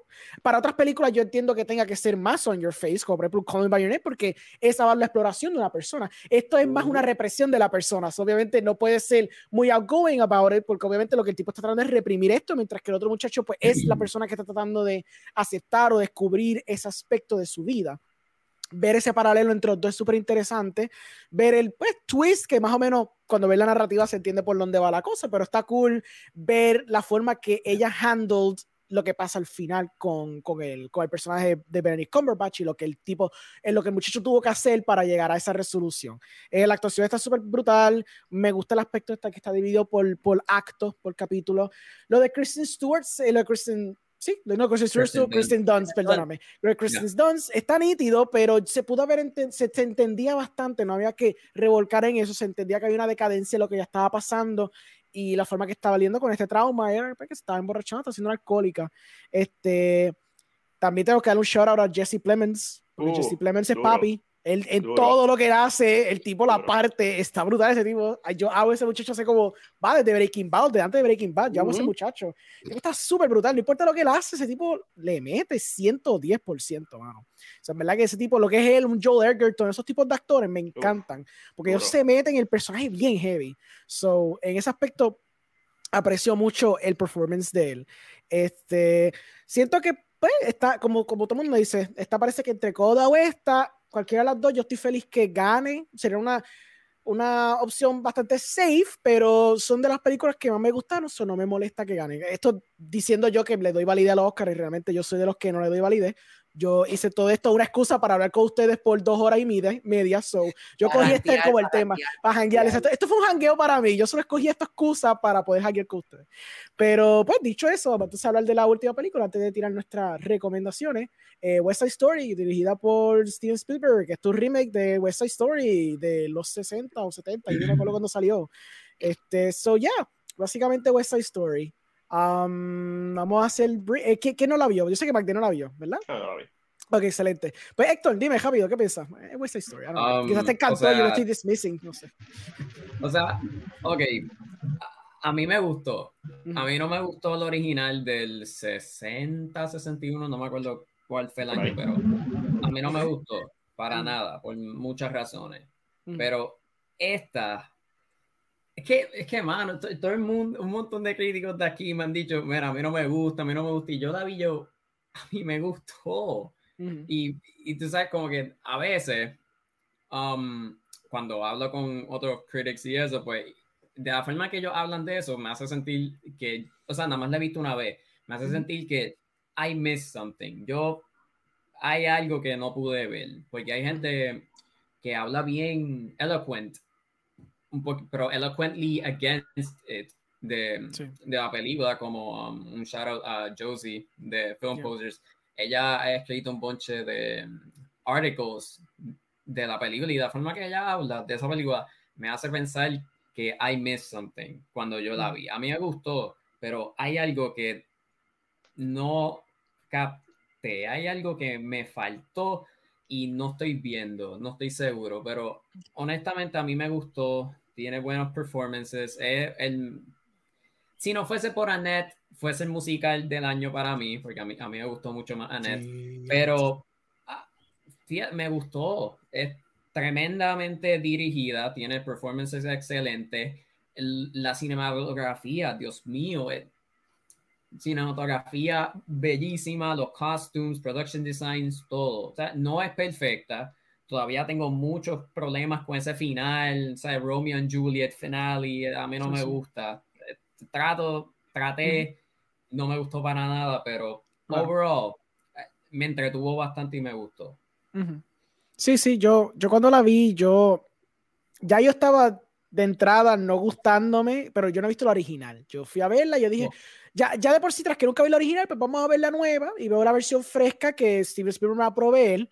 Para otras películas yo entiendo que tenga que ser más on your face, como por ejemplo Call Me By Your Name, porque esa va a la exploración de una persona. Esto es más una represión de la persona. So, obviamente no puede ser muy outgoing about it, porque obviamente lo que el tipo está tratando es reprimir esto, mientras que el otro muchacho pues es la *clears throat* persona que está tratando de aceptar o descubrir ese aspecto de su vida. Ver ese paralelo entre los dos es súper interesante. Ver el pues, twist, que más o menos cuando ves la narrativa se entiende por dónde va la cosa, pero está cool ver la forma que ella handled lo que pasa al final con, con, el, con el personaje de Benedict Cumberbatch y lo que el tipo, en lo que el muchacho tuvo que hacer para llegar a esa resolución. Eh, la actuación está súper brutal, me gusta el aspecto esta que está dividido por, por actos, por capítulos. Lo de Kristen Stewart, eh, lo de Kristen, sí, no, Kristen Stewart, Kristen Kristen Dunst, perdóname. Kristen Dunst está nítido, pero se pudo haber, se, se entendía bastante, no había que revolcar en eso, se entendía que había una decadencia de lo que ya estaba pasando y la forma que estaba lidiando con este trauma era pues, que se estaba emborrachando, estaba siendo una alcohólica. Este, también tengo que dar un shout out a Jesse Plemons, porque Uh, Jesse Plemons es duro. papi, Él, en Duro. todo lo que él hace, el tipo, la Duro. parte, está brutal ese tipo. Yo hago ese muchacho hace como, va desde Breaking Bad, desde antes de Breaking Bad, yo amo a ese Ujú. muchacho. El está súper brutal, no importa lo que él hace, ese tipo le mete 110%, mano. O sea, en verdad que ese tipo, lo que es él, un Joel Edgerton, esos tipos de actores me encantan, porque ellos se meten en el personaje bien heavy. So, en ese aspecto, aprecio mucho el performance de él. Este, siento que, pues, está, como, como todo el mundo dice, esta parece que entre Coda o esta, cualquiera de las dos, yo estoy feliz que gane. Sería una, una opción bastante safe, pero son de las películas que más me gustaron, so no me molesta que ganen. Esto diciendo yo que le doy validez a los Oscars y realmente yo soy de los que no le doy validez. Yo hice todo esto una excusa para hablar con ustedes por dos horas y media, media so yo Para cogí este como el tema, janguear, para janguear. exacto. Esto fue un jangueo para mí, yo solo escogí esta excusa para poder janguear con ustedes. Pero pues dicho eso, vamos entonces a hablar de la última película antes de tirar nuestras recomendaciones. Eh, West Side Story, dirigida por Steven Spielberg, que es tu remake de West Side Story de los 60 o 70, yo no me acuerdo cuándo salió. Este, so ya, básicamente West Side Story. Um, vamos a hacer. eh, ¿quién, quién no la vio? Yo sé que Magdi no la vio, ¿verdad? Ah, a ver. Ok, excelente. Pues Héctor, dime rápido, ¿qué piensas? Eh, West Side Story. I don't know. Um, Quizás te o encantó, sea- yo lo estoy dismissing, no sé. O sea, ok. A, a mí me gustó. A mí no me gustó el original del 60, 61, no me acuerdo cuál fue el año, Right. pero a mí no me gustó para nada, por muchas razones. Pero esta, es que, es que, mano, to- todo el mundo, un montón de críticos de aquí me han dicho, mira, a mí no me gusta, a mí no me gusta, y yo la vi yo, a mí me gustó. Ujú. Y, y tú sabes, como que a veces, um, cuando hablo con otros critics y eso, pues, de la forma que ellos hablan de eso, me hace sentir que, o sea, nada más la he visto una vez, me hace Ujú. sentir que I missed something. Yo, hay algo que no pude ver, porque hay gente que habla bien eloquent, un poco, pero eloquently against it de, Sí. de la película, como um, un shout out a Josie de Film Yeah. Posers. Ella ha escrito un bonche de um, articles de la película y la forma que ella habla de esa película me hace pensar que I missed something cuando yo la Mm. vi. A mí me gustó, pero hay algo que no capté, hay algo que me faltó y no estoy viendo, no estoy seguro, pero honestamente a mí me gustó, tiene buenos performances, es el, si no fuese por Annette, fuese el musical del año para mí, porque a mí, a mí me gustó mucho más Annette, Sí. pero ah, me gustó, es tremendamente dirigida, tiene performances excelentes, el- la cinematografía, Dios mío, es- cinematografía bellísima, los costumes, production designs, todo. O sea, no es perfecta. Todavía tengo muchos problemas con ese final, o sea, Romeo and Juliet finale, a mí no Sí, me sí. gusta. Eh, Trato, traté, no me gustó para nada, pero Claro. overall eh, me entretuvo bastante y me gustó. Ujú. Sí, sí, yo, yo cuando la vi, yo ya yo estaba de entrada no gustándome, pero yo no he visto la original. Yo fui a verla y yo dije, No. ya, ya de por sí, tras que nunca vi la original, pues vamos a ver la nueva y veo la versión fresca que Steven Spielberg me va a proveer.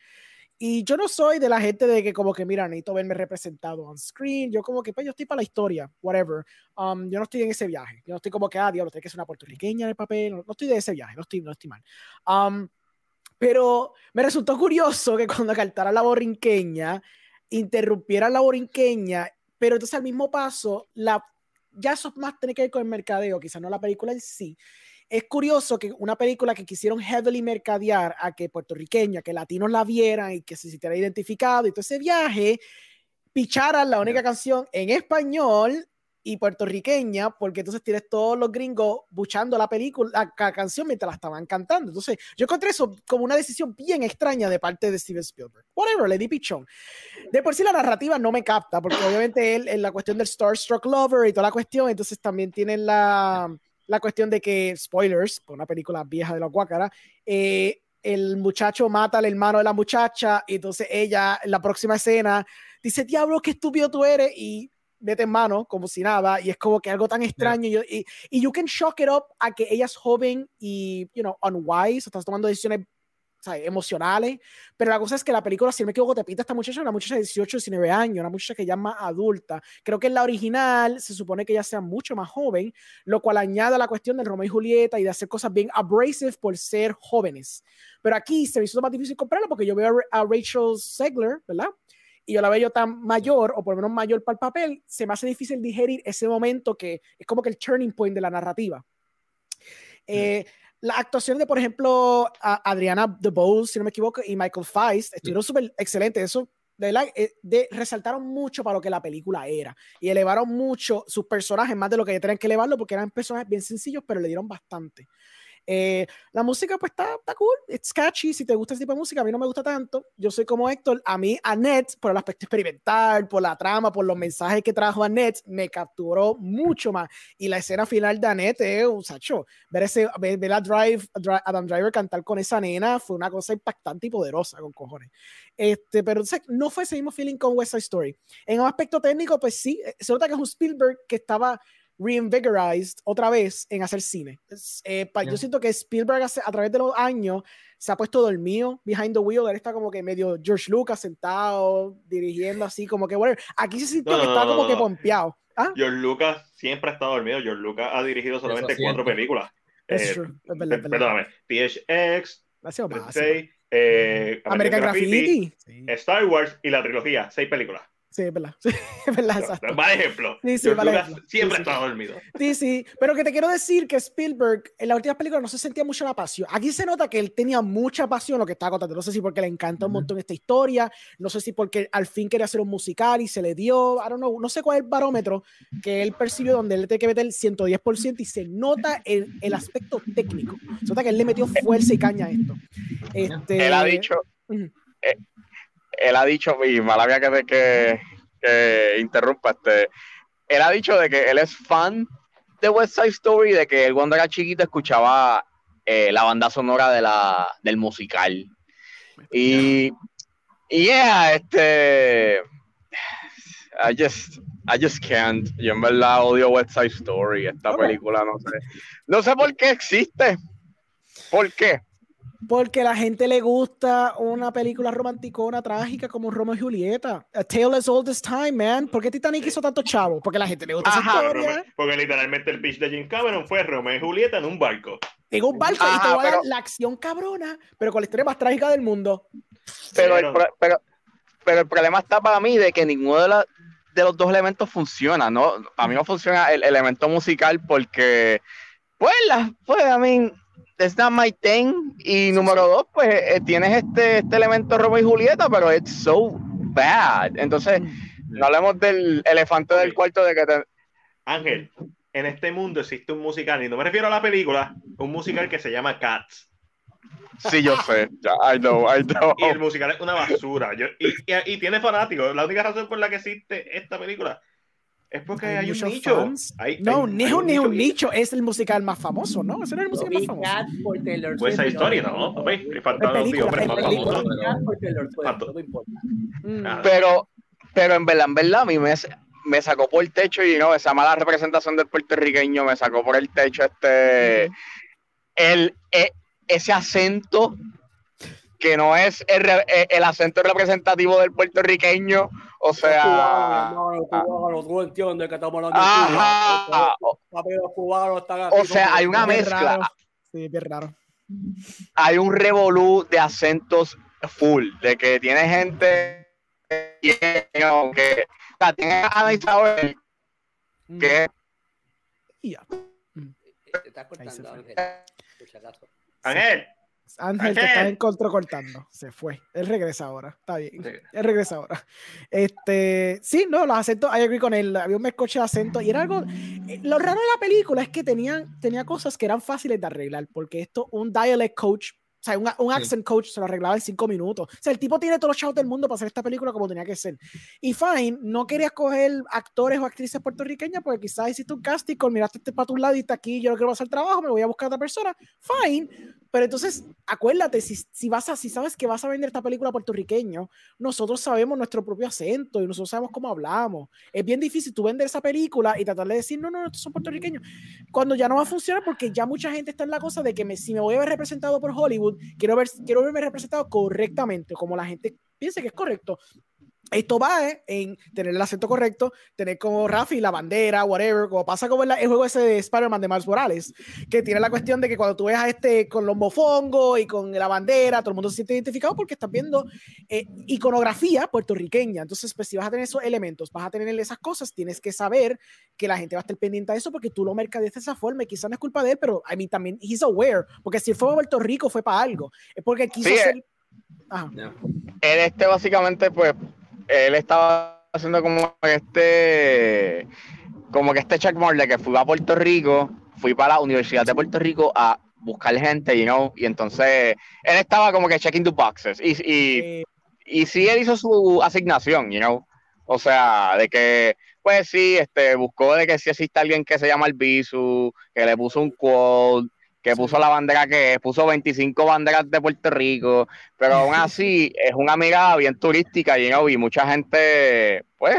Y yo no soy de la gente de que como que, mira, necesito verme representado on screen. Yo como que, pues yo estoy para la historia, whatever. Um, yo no estoy en ese viaje. Yo no estoy como que, ah, diablo, tiene que ser una puertorriqueña en el papel. No, no estoy de ese viaje, no estoy, no estoy mal. Um, pero me resultó curioso que cuando cantara la borinqueña, interrumpiera la borinqueña, pero entonces al mismo paso, la, ya eso más tiene que ver con el mercadeo, quizás no la película en sí. Es curioso que una película que quisieron heavily mercadear a que puertorriqueña, que latinos la vieran y que se sintiera identificado y todo ese viaje, picharan la única canción en español y puertorriqueña, porque entonces tienes todos los gringos buchando la película, la, ca- canción mientras la estaban cantando. Entonces, yo encontré eso como una decisión bien extraña de parte de Steven Spielberg. Whatever, le di pichón. De por sí la narrativa no me capta, porque obviamente él en la cuestión del Starstruck Lover y toda la cuestión, entonces también tienen la, la cuestión de que, spoilers, por una película vieja de la Guácara, eh, el muchacho mata al hermano de la muchacha y entonces ella en la próxima escena dice, diablo, qué estúpido tú eres y mete en mano como si nada y es como que algo tan extraño y, y, y you can shock it up a que ella es joven y, you know, unwise, estás tomando decisiones ¿sabes? emocionales, pero la cosa es que la película, si no me equivoco, te pinta esta muchacha, una muchacha de 18, 19 años, una muchacha que ya es más adulta. Creo que en la original se supone que ella sea mucho más joven, lo cual añade a la cuestión del Romeo y Julieta y de hacer cosas bien abrasive por ser jóvenes. Pero aquí se me hizo más difícil comprarla porque yo veo a, a Rachel Segler, ¿verdad? y yo la veo tan mayor, o por lo menos mayor para el papel, se me hace difícil digerir ese momento que es como que el turning point de la narrativa. Eh, la actuación de, por ejemplo, a Adriana DeBose, si no me equivoco, y Michael Feist, estuvieron súper excelentes. Eso, de, la, eh, de, resaltaron mucho para lo que la película era. Y elevaron mucho sus personajes, más de lo que tenían que elevarlo, porque eran personajes bien sencillos, pero le dieron bastante. Eh, la música pues está, está cool, it's catchy, si te gusta ese tipo de música, a mí no me gusta tanto, yo soy como Héctor, a mí Annette, por el aspecto experimental, por la trama, por los mensajes que trajo Annette, me capturó mucho más, y la escena final de Annette es un sacho, ver, ese, ver, a Drive, Adam Driver cantar con esa nena fue una cosa impactante y poderosa, con cojones. Este, pero no fue ese mismo feeling con West Side Story. En un aspecto técnico, pues sí, eh, se nota que es un Spielberg que estaba reinvigorized otra vez en hacer cine. Eh, Yo siento que Spielberg a través de los años se ha puesto dormido behind the wheel. Él está como que medio George Lucas sentado, dirigiendo así, como que, bueno, aquí se siente que está como que pompeado. ¿Ah? George Lucas siempre ha estado dormido. George Lucas ha dirigido solamente cuatro películas. Es eh, Perdóname. PHX, eh, American, Graffiti, Star Wars y la trilogía. Seis películas. Sí, es verdad. *laughs* Sí, es verdad, exacto. Mal ejemplo. Sí, sí, vale ejemplo. Siempre sí, estaba dormido. Sí, sí. Pero que te quiero decir que Spielberg en las últimas películas no se sentía mucho la pasión. Aquí se nota que él tenía mucha pasión lo que estaba contando. No sé si porque le encanta un montón esta historia, no sé si porque al fin quería hacer un musical y se le dio, I don't know, no sé cuál es el barómetro que él percibió donde él tiene que meter el 110% y se nota el, el aspecto técnico. Se nota que él le metió fuerza y caña a esto. Este, él ha dicho. Uh -huh. eh, él ha dicho, y mala mía que, que, que interrumpa, este, él ha dicho de que él es fan de West Side Story, de que él cuando era chiquito escuchaba eh, la banda sonora de la, del musical. Y, y yeah, este, I just, I just can't. Yo en verdad odio West Side Story, esta okay. película, no sé. No sé por qué existe. ¿Por qué? Porque a la gente le gusta una película romanticona, trágica como Romeo y Julieta. A Tale as Old as Time, man. ¿Por qué Titanic hizo tanto chavo? Porque a la gente le gusta Ajá, esa historia. Romeo, porque literalmente el pitch de Jim Cameron fue Romeo y Julieta en un barco. En un barco Ajá, y te va a dar la acción cabrona, pero con la historia más trágica del mundo. Pero, el, pero, pero el problema está para mí de que ninguno de, la, de los dos elementos funciona, ¿no? A mí no funciona el elemento musical porque, pues, la, pues, a mí That's not my thing. Y número dos, pues eh, tienes este, este elemento Romeo y Julieta, pero it's so bad. Entonces, no hablemos del elefante okay. del cuarto de que te... Ángel, en este mundo existe un musical, y no me refiero a la película, un musical que se llama Cats. Sí, yo sé. I know, I know. Y el musical es una basura. Yo, y, y, y, tiene fanáticos. La única razón por la que existe esta película es porque hay, hay un nicho. Hay, no, hay, ni es un, ni un nicho, es el musical más famoso, ¿no? Ese no es el musical más famoso. Pues esa historia, ¿no? Papi, le falta los tíos, hombre, Pero, pero en verdad, en verdad, a mí me, me sacó por el techo y no, esa mala representación del puertorriqueño me sacó por el techo este. El, el, ese acento que no es el, el, acento representativo del puertorriqueño, o sea... tú entiendes que estamos hablando Ajá. de los cubanos están O sea, hay una mezcla. Raro. Sí, bien raro. Hay un revolú de acentos full, de que tiene gente que, o sea, tiene a Isabel que... Ya. Estás cortando, Ángel. Ángel. Ángel te está cortando. Se fue. Él regresa ahora. Está bien. Sí. Él regresa ahora. Este, sí, no, los acentos, I agree con él. Había un mezcoche de acento y era algo. Eh, lo raro de la película es que tenían, tenía cosas que eran fáciles de arreglar, porque esto, un dialect coach, o sea, un, un accent sí. coach se lo arreglaba en cinco minutos. O sea, el tipo tiene todos los chavos del mundo para hacer esta película como tenía que ser. Y Fine no quería escoger actores o actrices puertorriqueñas porque quizás hiciste un casting, con miraste este para tu lado y está aquí, yo no quiero hacer trabajo, me voy a buscar a otra persona. Fine Pero entonces, acuérdate, si, si, vas a, si sabes que vas a vender esta película puertorriqueño, nosotros sabemos nuestro propio acento y nosotros sabemos cómo hablamos. Es bien difícil tú vender esa película y tratar de decir, no, no, estos son puertorriqueños, cuando ya no va a funcionar porque ya mucha gente está en la cosa de que me, si me voy a ver representado por Hollywood, quiero, ver, quiero verme representado correctamente, como la gente piensa que es correcto. Esto va eh, en tener el acento correcto, tener como Rafi la bandera, whatever, como pasa como el, el juego ese de Spider-Man de Miles Morales, que tiene la cuestión de que cuando tú ves a este con los mofongos y con la bandera, todo el mundo se siente identificado porque estás viendo eh, iconografía puertorriqueña. Entonces, pues si vas a tener esos elementos, vas a tener esas cosas, tienes que saber que la gente va a estar pendiente de eso porque tú lo mercadeas de esa forma y quizás no es culpa de él, pero a mí también, he's aware, porque si fue a Puerto Rico fue para algo, es porque quiso Sí, eh. Ajá. Él este básicamente, pues, él estaba haciendo como este, como que este checkmark de que fui a Puerto Rico, fui para la Universidad de Puerto Rico a buscar gente, you know, y entonces él estaba como que checking the boxes, y, y, y sí él hizo su asignación, you know, o sea, de que, pues sí, este, buscó de que si existe alguien que se llama el Bisu, que le puso un quote, que puso la bandera que es, puso 25 banderas de Puerto Rico, pero aún *laughs* así es una mirada bien turística, you know, y mucha gente, pues,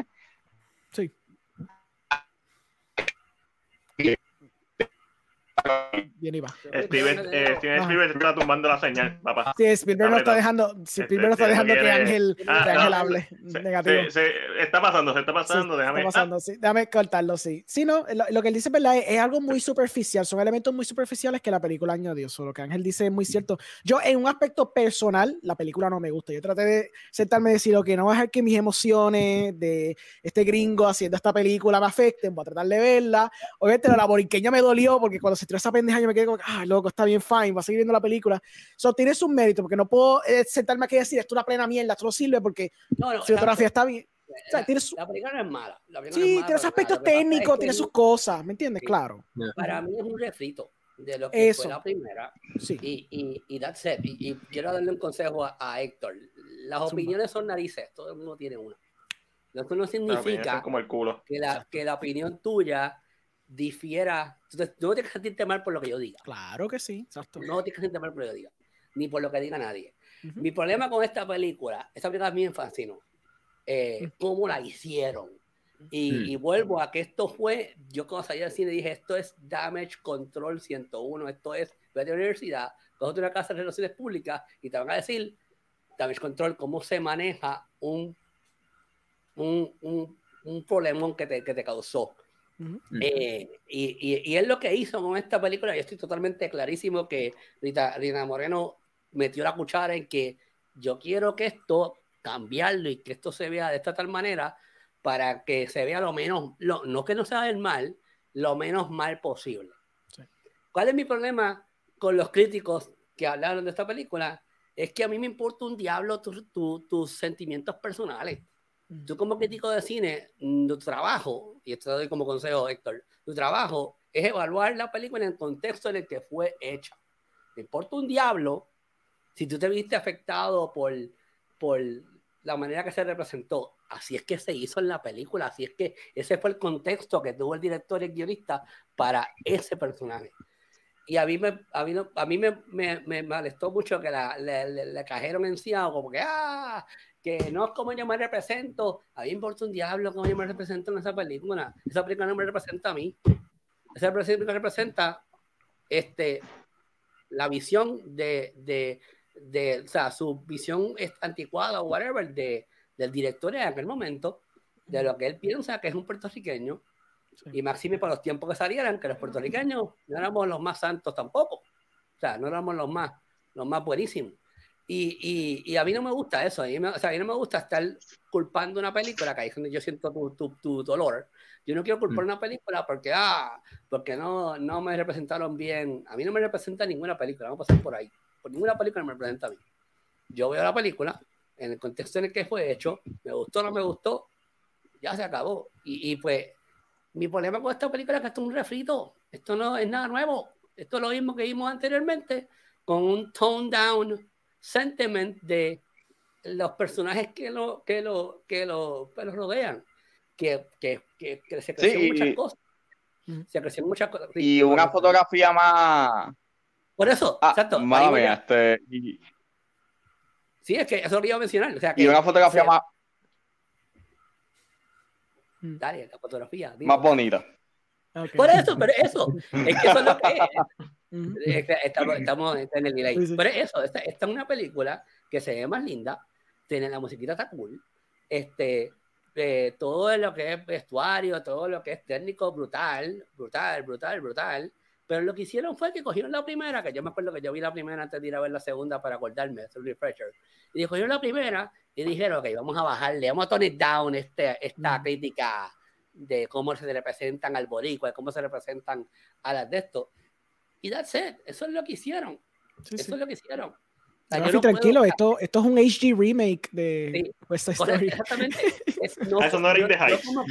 Bien iba. Steven, eh, Steven. Spielberg está tumbando la señal, papá. Sí, Spielberg no está dejando, Este, Spielberg no está este, dejando que Ángel, Ah, que Ángel no. hable Se- negativo. se- se- está pasando, se está pasando, Sí, déjame. Está pasando, sí. Déjame cortarlo, sí. Sí, no, lo, lo que él dice es verdad, es, es algo muy superficial, son elementos muy superficiales que la película añadió. So, lo que Ángel dice es muy cierto. Yo, en un aspecto personal, la película no me gusta. Yo traté de sentarme y decir, ok, no voy a dejar que mis emociones de este gringo haciendo esta película me afecten, voy a tratar de verla. Obviamente, la boriqueña me dolió porque cuando se tiró esa pendeja, yo me quedé como, ah, loco, está bien, fine, va a seguir viendo la película. So, tiene sus méritos, porque no puedo eh, sentarme aquí y decir, esto es una plena mierda, esto no sirve porque No, no, la fotografía está bien. O sea, la, tiene su- la película no es mala. la película no es Sí, mala, tiene sus aspectos técnicos, que tiene sus cosas, ¿me entiendes? Sí. Claro. Para mí es un refrito de lo que Eso. fue la primera. Sí. Y, y, y that's it. Y, y quiero darle un consejo a, a Héctor. Las Zumba. opiniones son narices, todo el mundo tiene una. Eso no significa como el culo. que la, que la opinión tuya difiera. Tú no tienes que sentirte mal por lo que yo diga. Claro que sí, exacto. No tienes que sentirte mal por lo que yo diga. Ni por lo que diga nadie. Ujú. Mi problema con esta película, esta película a mí me fascinó. Eh, cómo la hicieron. Y, Mm. y vuelvo a que esto fue, yo cuando salí del cine dije, esto es Damage Control 101, esto es, vete a la universidad, cógete una casa de relaciones públicas y te van a decir, Damage Control, cómo se maneja un, un, un, un problemón que te, que te causó. Ujú. Eh, y, y, y es lo que hizo con esta película. Yo estoy totalmente clarísimo que Rita, Rita Moreno metió la cuchara en que yo quiero que esto cambiarlo y que esto se vea de esta tal manera para que se vea lo menos, lo, no que no se vea el mal, lo menos mal posible. Sí. ¿Cuál es mi problema con los críticos que hablaron de esta película? Es que a mí me importa un diablo tu- tu- tus sentimientos personales tú como crítico de cine, mm, tu trabajo, y esto te doy como consejo, Héctor, tu trabajo es evaluar la película en el contexto en el que fue hecha. Te importa un diablo si tú te viste afectado por, por la manera que se representó. Así es que se hizo en la película, así es que ese fue el contexto que tuvo el director y el guionista para ese personaje. Y a mí me, a mí no- a mí me, me, me molestó mucho que la, le, le- le cajeron encima como que, ah, que no es como yo me represento. A mí me importa un diablo cómo yo me represento en esa película. Esa película no me representa a mí. Esa película representa este, la visión de, de, de, o sea, su visión anticuada o whatever de, del director en aquel momento, de lo que él piensa que es un puertorriqueño. Sí. Y Maxime para los tiempos que salieran, que los puertorriqueños no éramos los más santos tampoco. O sea, no éramos los más, los más buenísimos. Y, y, y a mí no me gusta eso. A mí, me, o sea, a mí no me gusta estar culpando una película, que ahí es donde yo siento tu, tu, tu dolor. Yo no quiero culpar Mm. una película porque, ah, porque no, no me representaron bien. A mí no me representa ninguna película, vamos a pasar por ahí. Por ninguna película me representa a mí. Yo veo la película en el contexto en el que fue hecho, me gustó o no me gustó, ya se acabó. Y, y pues mi problema con esta película es que esto es un refrito. Esto no es nada nuevo. Esto es lo mismo que vimos anteriormente, con un tone down sentiment de los personajes que lo, que lo, que lo, que lo rodean. Que, que, que, que se crecieron Sí, muchas y- cosas. Se crecieron muchas cosas. Y una fotografía más, Por eso, Ah, exacto. voy mía, a- este, y, Sí, es que eso es lo iba a mencionar. O sea, que y una fotografía más, Dale, la fotografía. dime. más bonita. Por eso, pero eso. Es que eso es lo que es. *laughs* Ujú. Es que Estamos, estamos en el delay. Sí, sí. Pero eso, esta, esta es una película que se ve más linda, tiene la musiquita está cool, este, eh, todo lo que es vestuario, todo lo que es técnico, brutal, brutal, brutal, brutal. Pero lo que hicieron fue que cogieron la primera, que yo me acuerdo que yo vi la primera antes de ir a ver la segunda para acordarme, hacer un refresher. Y cogieron la primera y dijeron, ok, vamos a bajarle, vamos a tone it down este, esta crítica de cómo se representan al boricua, de cómo se representan a las de esto. Y that's it. Eso es lo que hicieron. Sí, Eso sí. es lo que hicieron. O sea, no puedo- tranquilo, esto, esto es un HD remake de Sí. West Side Story. exactamente. Es- *laughs* Ah, eso no era yo- yo como-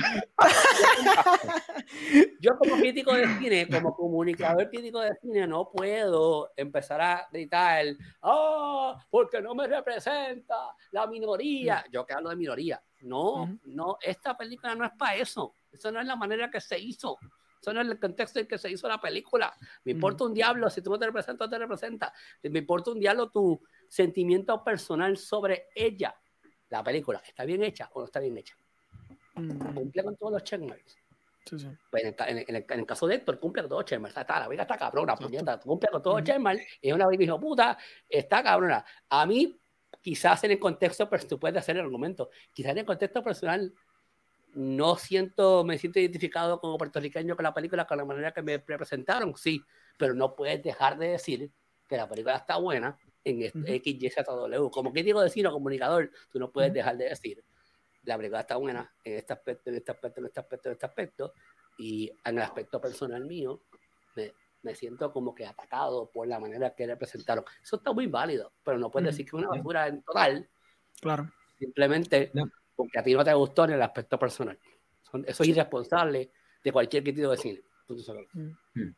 Yo como crítico de cine, como comunicador crítico de cine, no puedo empezar a gritar, ¡ah! porque no me representa la minoría. Yo que hablo de minoría. No, Ujú. no, esta película no es para eso. Eso no es la manera que se hizo. Eso no es el contexto en que se hizo la película. Me importa un diablo si tú no te representas o te representas. Me importa un diablo tu sentimiento personal sobre ella. La película, ¿está bien hecha o no está bien hecha? Mm, Cumple con todos los checkmarks. sí, sí. Pues en, el, en, el, en el- caso de Héctor, cumple con todos los checkmarks. Está, la vida está cabrona, puñeta. Cumple con todos los checkmarks. Es una baby hijo puta. Está cabrona. A mí, quizás en el contexto, pero tú puedes hacer el argumento. Quizás en el contexto personal, no siento, me siento identificado como puertorriqueño con la película, con la manera que me representaron, sí. Pero no puedes dejar de decir que la película está buena en este Ujú. X, Y, Z, W. Como crítico de cine o comunicador, tú no puedes Ujú. dejar de decir la película está buena en este aspecto, en este aspecto, en este aspecto, en este aspecto, y en el aspecto personal mío, me, me siento como que atacado por la manera que representaron. Eso está muy válido, pero no puedes Ujú. decir que es una basura en total, Claro. simplemente No. Porque a ti no te gustó en el aspecto personal. Son- Eso es irresponsable de cualquier crítico de cine. Punto se acabó. Mm.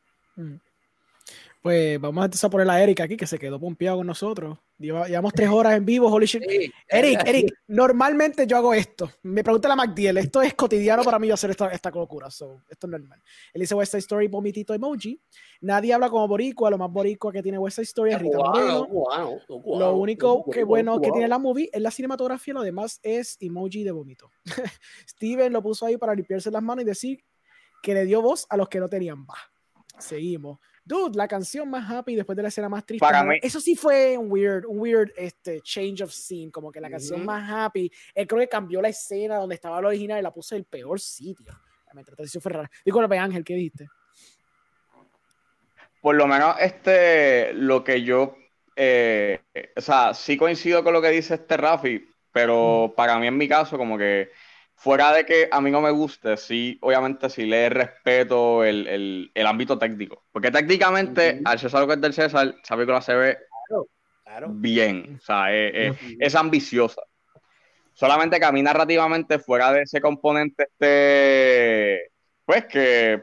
Pues vamos a poner a Eric aquí, que se quedó pompeado con nosotros. Lleva- llevamos tres horas en vivo, holy shit. Sí, Eric, Eric, normalmente yo hago esto. Me pregunta la MacDiel, esto es cotidiano para mí hacer esta, esta locura. So, esto es normal. Él dice West Side Story, vomitito emoji. Nadie habla como boricua, lo más boricua que tiene West Side Story es Rita Moreno. cubano, cubano, Lo único que bueno que tiene la movie es la cinematografía, lo demás es emoji de vómito. *laughs* Steven lo puso ahí para limpiarse las manos y decir que le dio voz a los que no tenían voz. Seguimos. Dude, la canción más happy después de la escena más triste. Para ¿no? mí- Eso sí fue un weird, un weird este, change of scene, como que la canción más happy. Él creo que cambió la escena donde estaba la original y la puso en el peor sitio. La interpretación fue rara. Disculpe, Ángel, ¿qué dijiste? Por lo menos, este, lo que yo, eh, o sea, sí coincido con lo que dice este Rafi, pero para mí en mi caso, como que fuera de que a mí no me guste, sí, obviamente sí le respeto el, el, el ámbito técnico. Porque técnicamente, Ujú. al César lo que es del César, esa película se ve Claro. bien, o sea, es, es ambiciosa. Solamente que a mí narrativamente, fuera de ese componente, este, pues que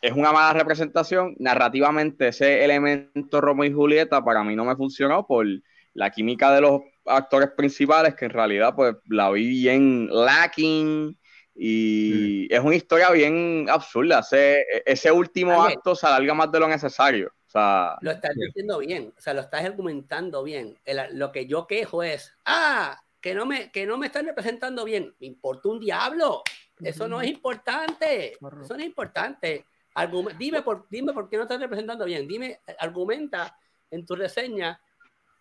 es una mala representación, narrativamente ese elemento Romeo y Julieta para mí no me funcionó por la química de los actores principales, que en realidad pues la vi bien lacking y es una historia bien absurda. Ese, ese último Ángel. acto se alarga más de lo necesario. O sea, Lo estás diciendo bien, o sea, lo estás argumentando bien. El- lo que yo quejo es, ah, que no me, que no me están representando bien. Me importa un diablo. Eso no es importante. Eso no es importante. Argume- dime, por, dime por qué no estás representando bien. Dime, argumenta en tu reseña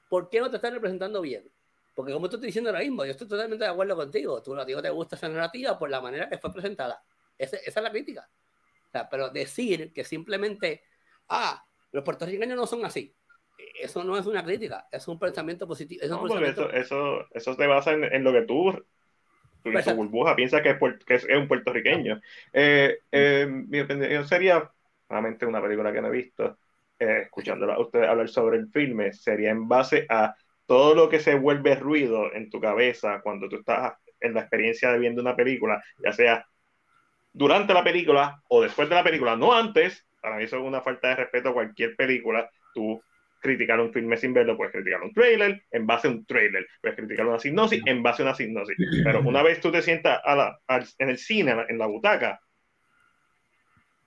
por qué no te están representando bien. Porque como te estoy diciendo ahora mismo, yo estoy totalmente de acuerdo contigo. Tú no te gusta esa narrativa por la manera que fue presentada. Ese- esa es la crítica. O sea, pero decir que simplemente, ah, los puertorriqueños no son así. Eso no es una crítica, es un pensamiento positivo. Es No, pensamiento- eso, eso, eso se basa en, en lo que tú, tú en tu burbuja piensas que es, que es un puertorriqueño. Eh, eh, mi opinión sería, nuevamente una película que no he visto, eh, escuchándola a ustedes hablar sobre el filme, sería en base a todo lo que se vuelve ruido en tu cabeza cuando tú estás en la experiencia de viendo una película, ya sea durante la película o después de la película, no antes. Para mí eso es una falta de respeto a cualquier película. Tú criticar un filme sin verlo, puedes criticar un trailer en base a un trailer, puedes criticar una sinopsis en base a una sinopsis. Pero una vez tú te sientas la- en el cine, en la butaca,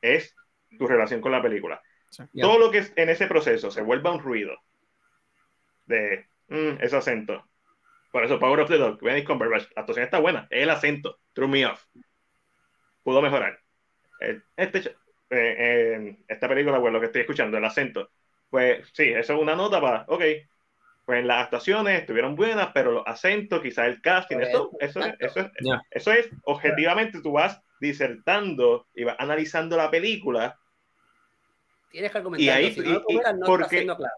es tu relación con la película. Sí. Todo lo que es en ese proceso se vuelva un ruido de mm, ese acento. Por eso, Power of the Dog, Benedict Cumberbatch, la actuación está buena, es el acento, threw me off. Pudo mejorar. Eh, Este, eh, en esta película, pues lo que estoy escuchando, el acento, pues sí, eso es una nota para, ok, pues las actuaciones estuvieron buenas, pero los acentos, quizás el casting, Pues, eso, eso, es, eso, es, Ya. eso es, objetivamente, tú vas disertando y vas analizando la película Tienes que argumentar. Y ahí- si no y- lo no porque- está siendo claro.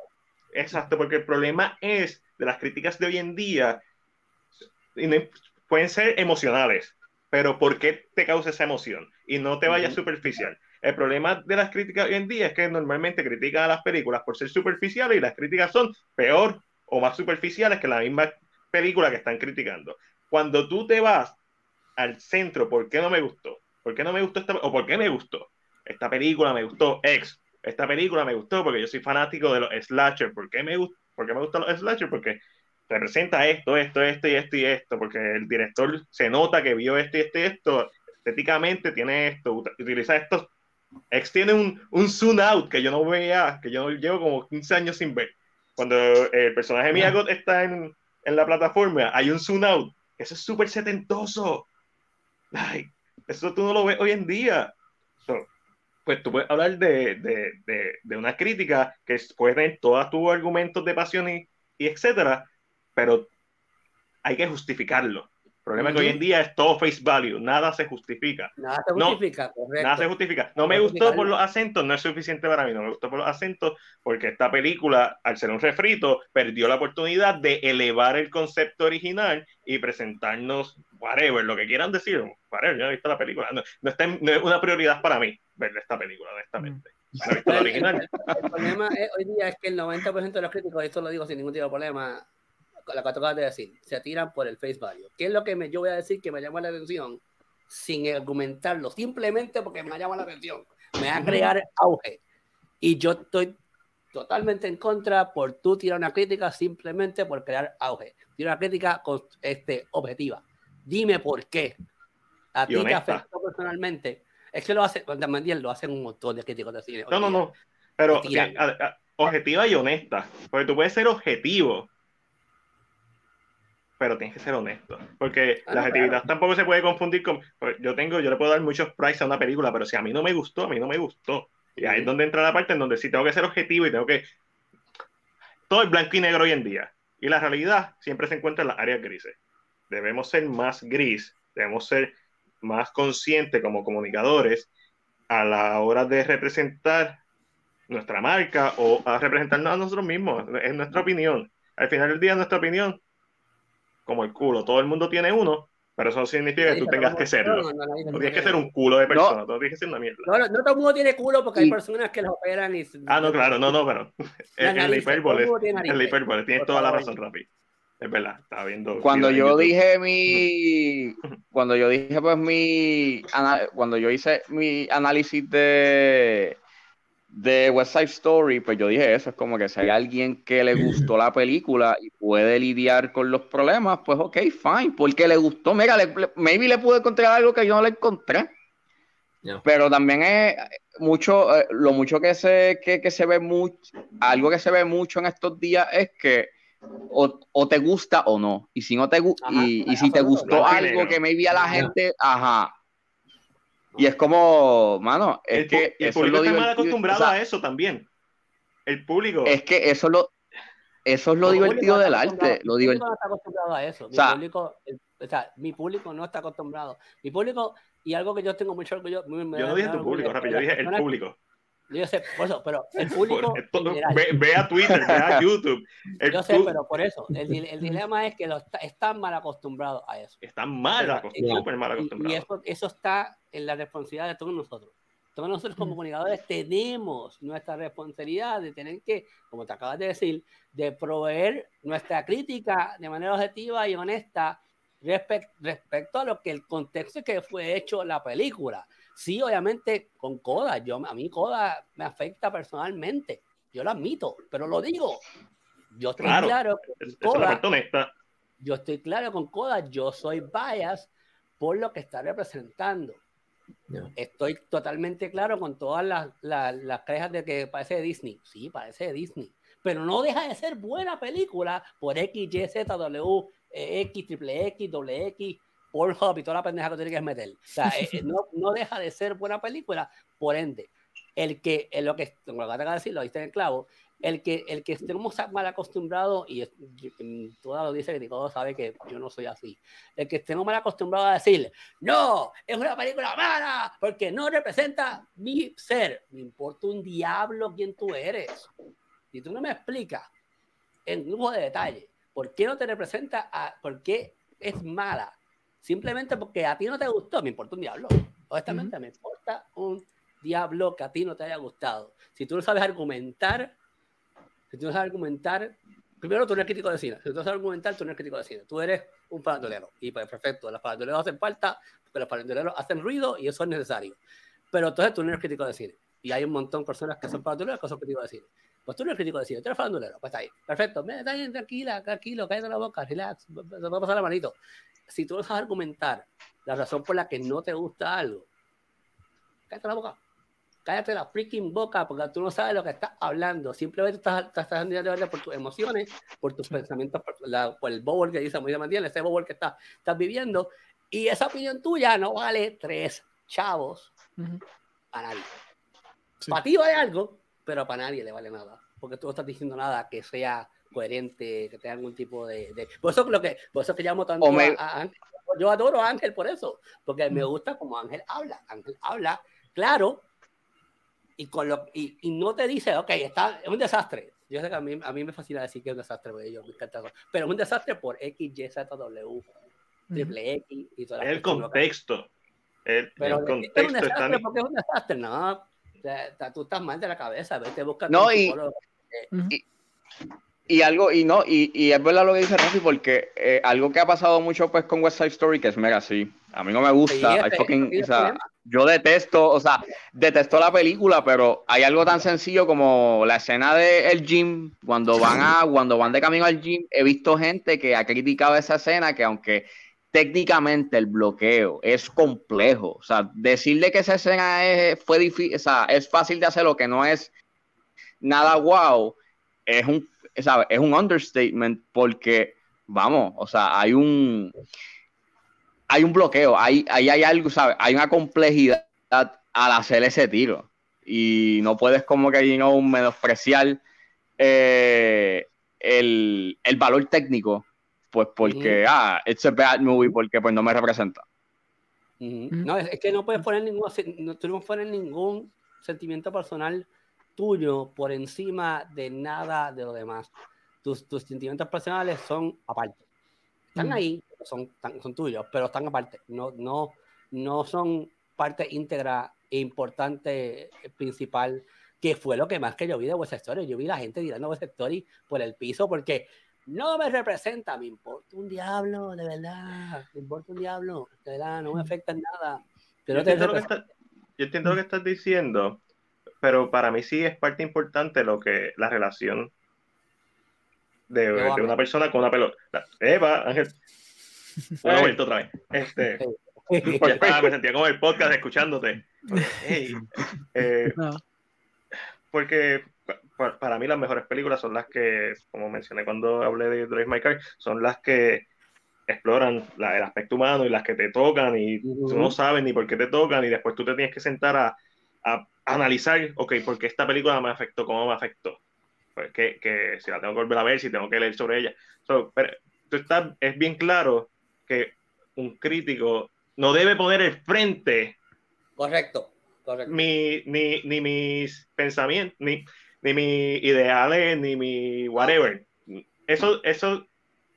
Exacto, porque el problema es de las críticas de hoy en día, y no- pueden ser emocionales, pero ¿por qué te causa esa emoción? Y no te vayas superficial. El problema de las críticas hoy en día es que normalmente critican a las películas por ser superficiales y las críticas son peor o más superficiales que la misma película que están criticando. Cuando tú te vas al centro, ¿por qué no me gustó? ¿Por qué no me gustó esta o por qué me gustó? Esta película me gustó, ex, esta película me gustó porque yo soy fanático de los slasher. ¿Por qué me, gust- por qué me gustan los slasher? Porque representa esto, esto, esto y esto y esto. Porque el director se nota que vio esto y esto y esto. Estéticamente tiene esto, ut- utiliza estos. X tiene un, un zoom out que yo no veía, que yo llevo como 15 años sin ver. Cuando el personaje Miyagot está en, en la plataforma, hay un zoom out. Eso es súper setentoso. Like, eso tú no lo ves hoy en día. So, pues tú puedes hablar de, de, de, de una crítica que es- puede tener todos tus argumentos de pasión y, y etcétera, pero hay que justificarlo. El problema es que hoy en día es todo face value, nada se justifica. Nada se No, justifica, correcto. Nada se justifica. No me No gustó por los acentos, no es suficiente para mí. No me gustó por los acentos porque esta película, al ser un refrito, perdió la oportunidad de elevar el concepto original y presentarnos, whatever, lo que quieran decir. Whatever, yo no he visto la película. No, no está no es una prioridad para mí ver esta película, honestamente. No he visto la El- original. El problema es- hoy día es que el 90% de los críticos, esto lo digo sin ningún tipo de problema, lo que acabas de decir, se tiran por el face value. ¿Qué es lo que me, yo voy a decir que me llama la atención sin argumentarlo? Simplemente porque me llama la atención. Me va a crear auge. Y yo estoy totalmente en contra por tú tirar una crítica simplemente por crear auge. Tira una crítica con, este, objetiva. Dime por qué. A ti te afectó personalmente. Es que lo hace, cuando Mandiel lo hacen un montón de críticos de cine. No, no, no. Pero objetiva y honesta. Porque tú puedes ser objetivo, pero tienes que ser honesto. Porque Ah, la objetividad claro. tampoco se puede confundir con. pues, Yo tengo, yo le puedo dar muchos price a una película, pero si a mí no me gustó, a mí no me gustó. Y ahí es donde entra la parte en donde sí tengo que ser objetivo y tengo que. Todo es blanco y negro hoy en día. Y la realidad siempre se encuentra en las áreas grises. Debemos ser más gris, debemos ser más conscientes como comunicadores a la hora de representar nuestra marca o a representarnos a nosotros mismos, es nuestra opinión. Al final del día, nuestra opinión, como el culo, todo el mundo tiene uno, pero eso no significa que tú tengas que serlo. No, no, no, tienes que ser un culo de persona, no tienes que ser una mierda. No, no, no todo el mundo tiene culo porque hay personas que los operan y. Ah, no, claro, no, no, pero en *laughs* la hipérbole, en la hipérbole, tienes toda la razón, Rafi. Es verdad, estaba viendo. Cuando yo YouTube. dije mi, *laughs* cuando yo dije pues mi, cuando yo hice mi análisis de de West Side Story, pues yo dije eso, es como que si hay alguien que le gustó la película y puede lidiar con los problemas, pues ok, fine, porque le gustó, mira, le- le- maybe le pude encontrar algo que yo no le encontré, Ya. pero también es mucho, eh, lo mucho que se, que, que se ve mucho, algo que se ve mucho en estos días es que o, o te gusta o no. Y si no te Ajá, y, y si te gustó algo que maybe a la gente, ajá. Y es como, mano, es El, que el eso es público lo está mal divertido. acostumbrado o sea, a eso también. El público. es que eso es lo, eso es lo divertido del arte. Lo mi divert- público no está acostumbrado a eso. Mi O sea- público, el- o sea, mi público no está acostumbrado. Mi público, y algo que yo tengo mucho orgullo. muy- me yo no dije tu público, que yo dije el público. Yo sé, por eso, pero el *laughs* público. Esto- general, ve, ve a Twitter, ve a *laughs* YouTube. El yo sé, pero por eso. El, el *laughs* dilema es que los, están mal acostumbrados a eso. Están mal acostumbrados, súper mal Y, y acostumbrados. eso, eso está en la responsabilidad de todos nosotros. Todos nosotros como comunicadores tenemos nuestra responsabilidad de tener que, como te acabas de decir, de proveer nuestra crítica de manera objetiva y honesta respec- respecto a lo que el contexto que fue hecho la película. Sí, obviamente con Coda, yo, a mí Coda me afecta personalmente, yo lo admito, pero lo digo. Yo estoy Claro. claro la Coda yo estoy claro con Coda, yo soy bias por lo que está representando. Estoy totalmente claro con todas las, las, las quejas de que parece de Disney. Sí, parece de Disney. Pero no deja de ser buena película por X, Y, Z, W, X, triple X, doble X, Pornhub y toda la pendeja que tiene que meter. O sea, eh, eh, no, no deja de ser buena película. Por ende, el que, en lo que, lo que de decir, lo diste en el clavo, el que, el que estemos mal acostumbrados, y toda la audiencia que todo sabe que yo no soy así, el que estemos mal acostumbrados a decir, no, es una película mala, porque no representa mi ser, me importa un diablo quién tú eres. Si tú no me explicas en grupo de detalle por qué no te representa, a, por qué es mala, simplemente porque a ti no te gustó, me importa un diablo. Honestamente, me importa un diablo que a ti no te haya gustado. Si tú no sabes argumentar, si tú no sabes argumentar, primero tú no eres crítico de cine. Si tú no sabes argumentar, tú no eres crítico de cine. Tú eres un farandulero. Y pues perfecto, los faranduleros hacen falta, porque los faranduleros hacen ruido y eso es necesario. Pero entonces tú no eres crítico de cine. Y hay un montón de personas que son faranduleros que son críticos de cine. Pues tú no eres crítico de cine, tú eres farandulero. Pues está ahí. Perfecto. Está bien, tranquila, tranquilo, cállate la boca, relax, va a pasar la manito. Si tú no sabes argumentar la razón por la que no te gusta algo, cállate la boca cállate la freaking boca porque tú no sabes lo que estás hablando. Simplemente estás, estás, estás por tus emociones, por tus pensamientos, por, la, por el bowl que dice muy bien, ese bowl que estás, estás viviendo. Y esa opinión tuya no vale tres chavos para nadie. Para ti vale algo, pero para nadie le vale nada. Porque tú no estás diciendo nada que sea coherente, que tenga algún tipo de... Por, eso lo que, por eso que llamo tanto a, Ángel. Yo adoro a Ángel por eso, porque me gusta como Ángel habla. Ángel habla, claro, y, con lo, y, y, no te dice, ok, está, es un desastre. Yo sé que a mí, a mí me fascina decir que es un desastre, yo me encanta pero es un desastre por X, Y, Z, W, triple X y todas El contexto. El, pero el contexto es un desastre porque es un desastre, no. Tú estás mal de la cabeza, vete busca no, y, y, y, algo, y no, y, y, es verdad lo que dice Rafi, porque eh, algo que ha pasado mucho pues con West Side Story, que es mega así. A mí no me gusta. Sí, fucking, o sea, yo detesto, o sea, detesto la película, pero hay algo tan sencillo como la escena del gym, cuando van a, cuando van de camino al gym, he visto gente que ha criticado esa escena que aunque técnicamente el bloqueo es complejo, o sea, decirle que esa escena es, fue difícil, o sea, es fácil de hacer lo que no es nada wow, es un, ¿sabes? es un understatement porque, vamos, o sea, hay un hay un bloqueo, hay, hay, hay algo, ¿sabes? Hay una complejidad al hacer ese tiro. Y no puedes como que you menospreciar eh, el, el, valor técnico, pues porque, ah, it's a bad movie, porque pues no me representa. No, es, que no puedes poner ningún, no, tú no poner ningún sentimiento personal tuyo por encima de nada de lo demás. Tus, tus sentimientos personales son aparte. Están ahí, son, son tuyos, pero están aparte. No, no, no son parte íntegra e importante, eh, principal, que fue lo que más que yo vi de West Story. Yo vi la gente tirando West Story por el piso porque no me representa, me importa un diablo, de verdad, me importa un diablo, de verdad, no me afecta en nada. yo, entiendo lo que yo entiendo lo que estás diciendo, pero para mí sí es parte importante lo que la relación de, de una persona con una pelota. Eva, Ángel, *laughs* un momento otra vez. Este, *laughs* *laughs* me sentía como el podcast escuchándote. Eh, porque para mí las mejores películas son las que, como mencioné cuando hablé de Drive My Car, son las que exploran el aspecto humano y las que te tocan y tú no sabes ni por qué te tocan y después tú te tienes que sentar a, a analizar, ok, ¿por qué esta película me afectó? ¿Cómo me afectó? Pues que, que, si la tengo que volver a ver, si tengo que leer sobre ella. pero tú estás, es bien claro que un crítico no debe poner el frente. Correcto, correcto. Mi, ni, ni mis pensamientos, ni, ni mis ideales, ni mi whatever. Eso, eso,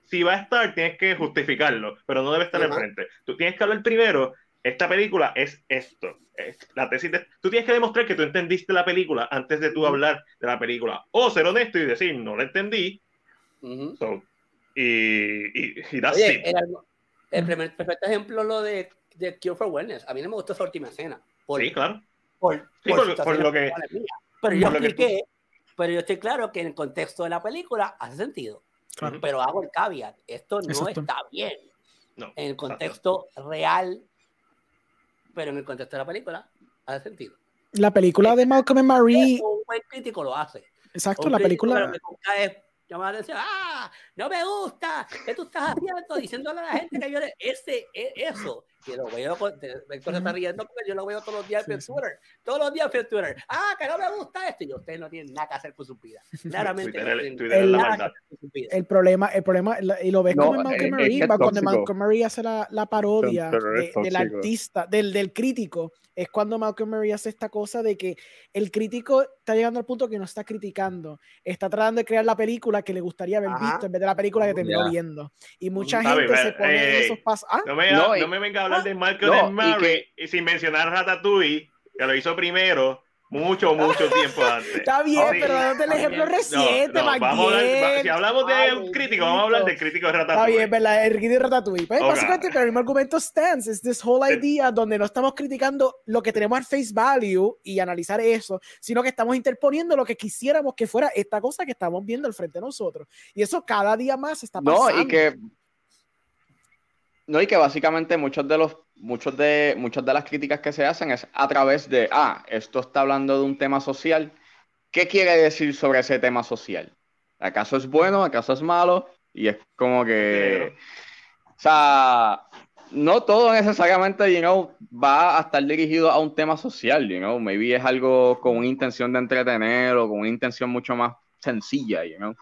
si va a estar, tienes que justificarlo, pero no debe estar al frente. Tú tienes que hablar primero, esta película es esto. Es la tesis de, tú tienes que demostrar que tú entendiste la película antes de tú hablar de la película. O ser honesto y decir, no la entendí. so, y, y, y el primer perfecto ejemplo lo de, de Cure for Wellness. A mí no me gustó esa última escena. sí, claro. Por, por, lo que. Pero yo expliqué, pero yo estoy claro que en el contexto de la película hace sentido. Pero hago el caveat. Esto no está bien. No, en el contexto real pero en el contexto de la película hace sentido. La película de Malcolm and Marie, Un buen crítico lo hace. exacto, Un la película, lo que busca es llamar la atención. ¡Ah! No me gusta. ¿Qué tú estás haciendo? Diciéndole a la gente que yo le... Ese, e- eso. Que lo veo, con- te- Héctor se está riendo porque yo lo veo todos los días en Sí, sí. Twitter. Todos los días en Twitter. Ah, que no me gusta esto. Y ustedes no tienen nada que hacer con su vida. *laughs* Claramente. Twitter no es- tienen Twitter es la nada que maldad. hacer con su vida. el problema, el problema, y lo ves No, como en Malcolm es- que cuando tóxico. Malcolm Marie hace la, la parodia de- del artista, del, del crítico, es cuando Malcolm Marie hace esta cosa de que el crítico está llegando al punto que no está criticando, está tratando de crear la película que le gustaría haber Ajá. visto en vez de la película que terminó viendo. Y mucha gente se pone en ey, esos pasos. ¿Ah? No me, No, no, me venga a hablar de Malcolm No, and y que- y sin mencionar Ratatouille, que lo hizo primero, mucho, mucho tiempo *laughs* antes. Está bien, Sí. pero date el ejemplo No, reciente, No, no, vamos a hablar- si hablamos de Ay, un crítico, vamos a hablar del crítico de Está Ratatouille. bien, ¿verdad? El Ricky de Ratatouille. Pues, Ok. Básicamente, pero el mismo argumento stands. Es this whole idea donde no estamos criticando lo que tenemos al face value y analizar eso, sino que estamos interponiendo lo que quisiéramos que fuera esta cosa que estamos viendo al frente de nosotros. Y eso cada día más está No, pasando. y que no, y que básicamente muchos de los muchos de muchas de las críticas que se hacen es a través de ah, esto está hablando de un tema social. ¿Qué quiere decir sobre ese tema social? ¿Acaso es bueno? ¿Acaso es malo? Y es como que o sea, no todo necesariamente, you know, va a estar dirigido a un tema social, you know, maybe es algo con una intención de entretener o con una intención mucho más sencilla, you know.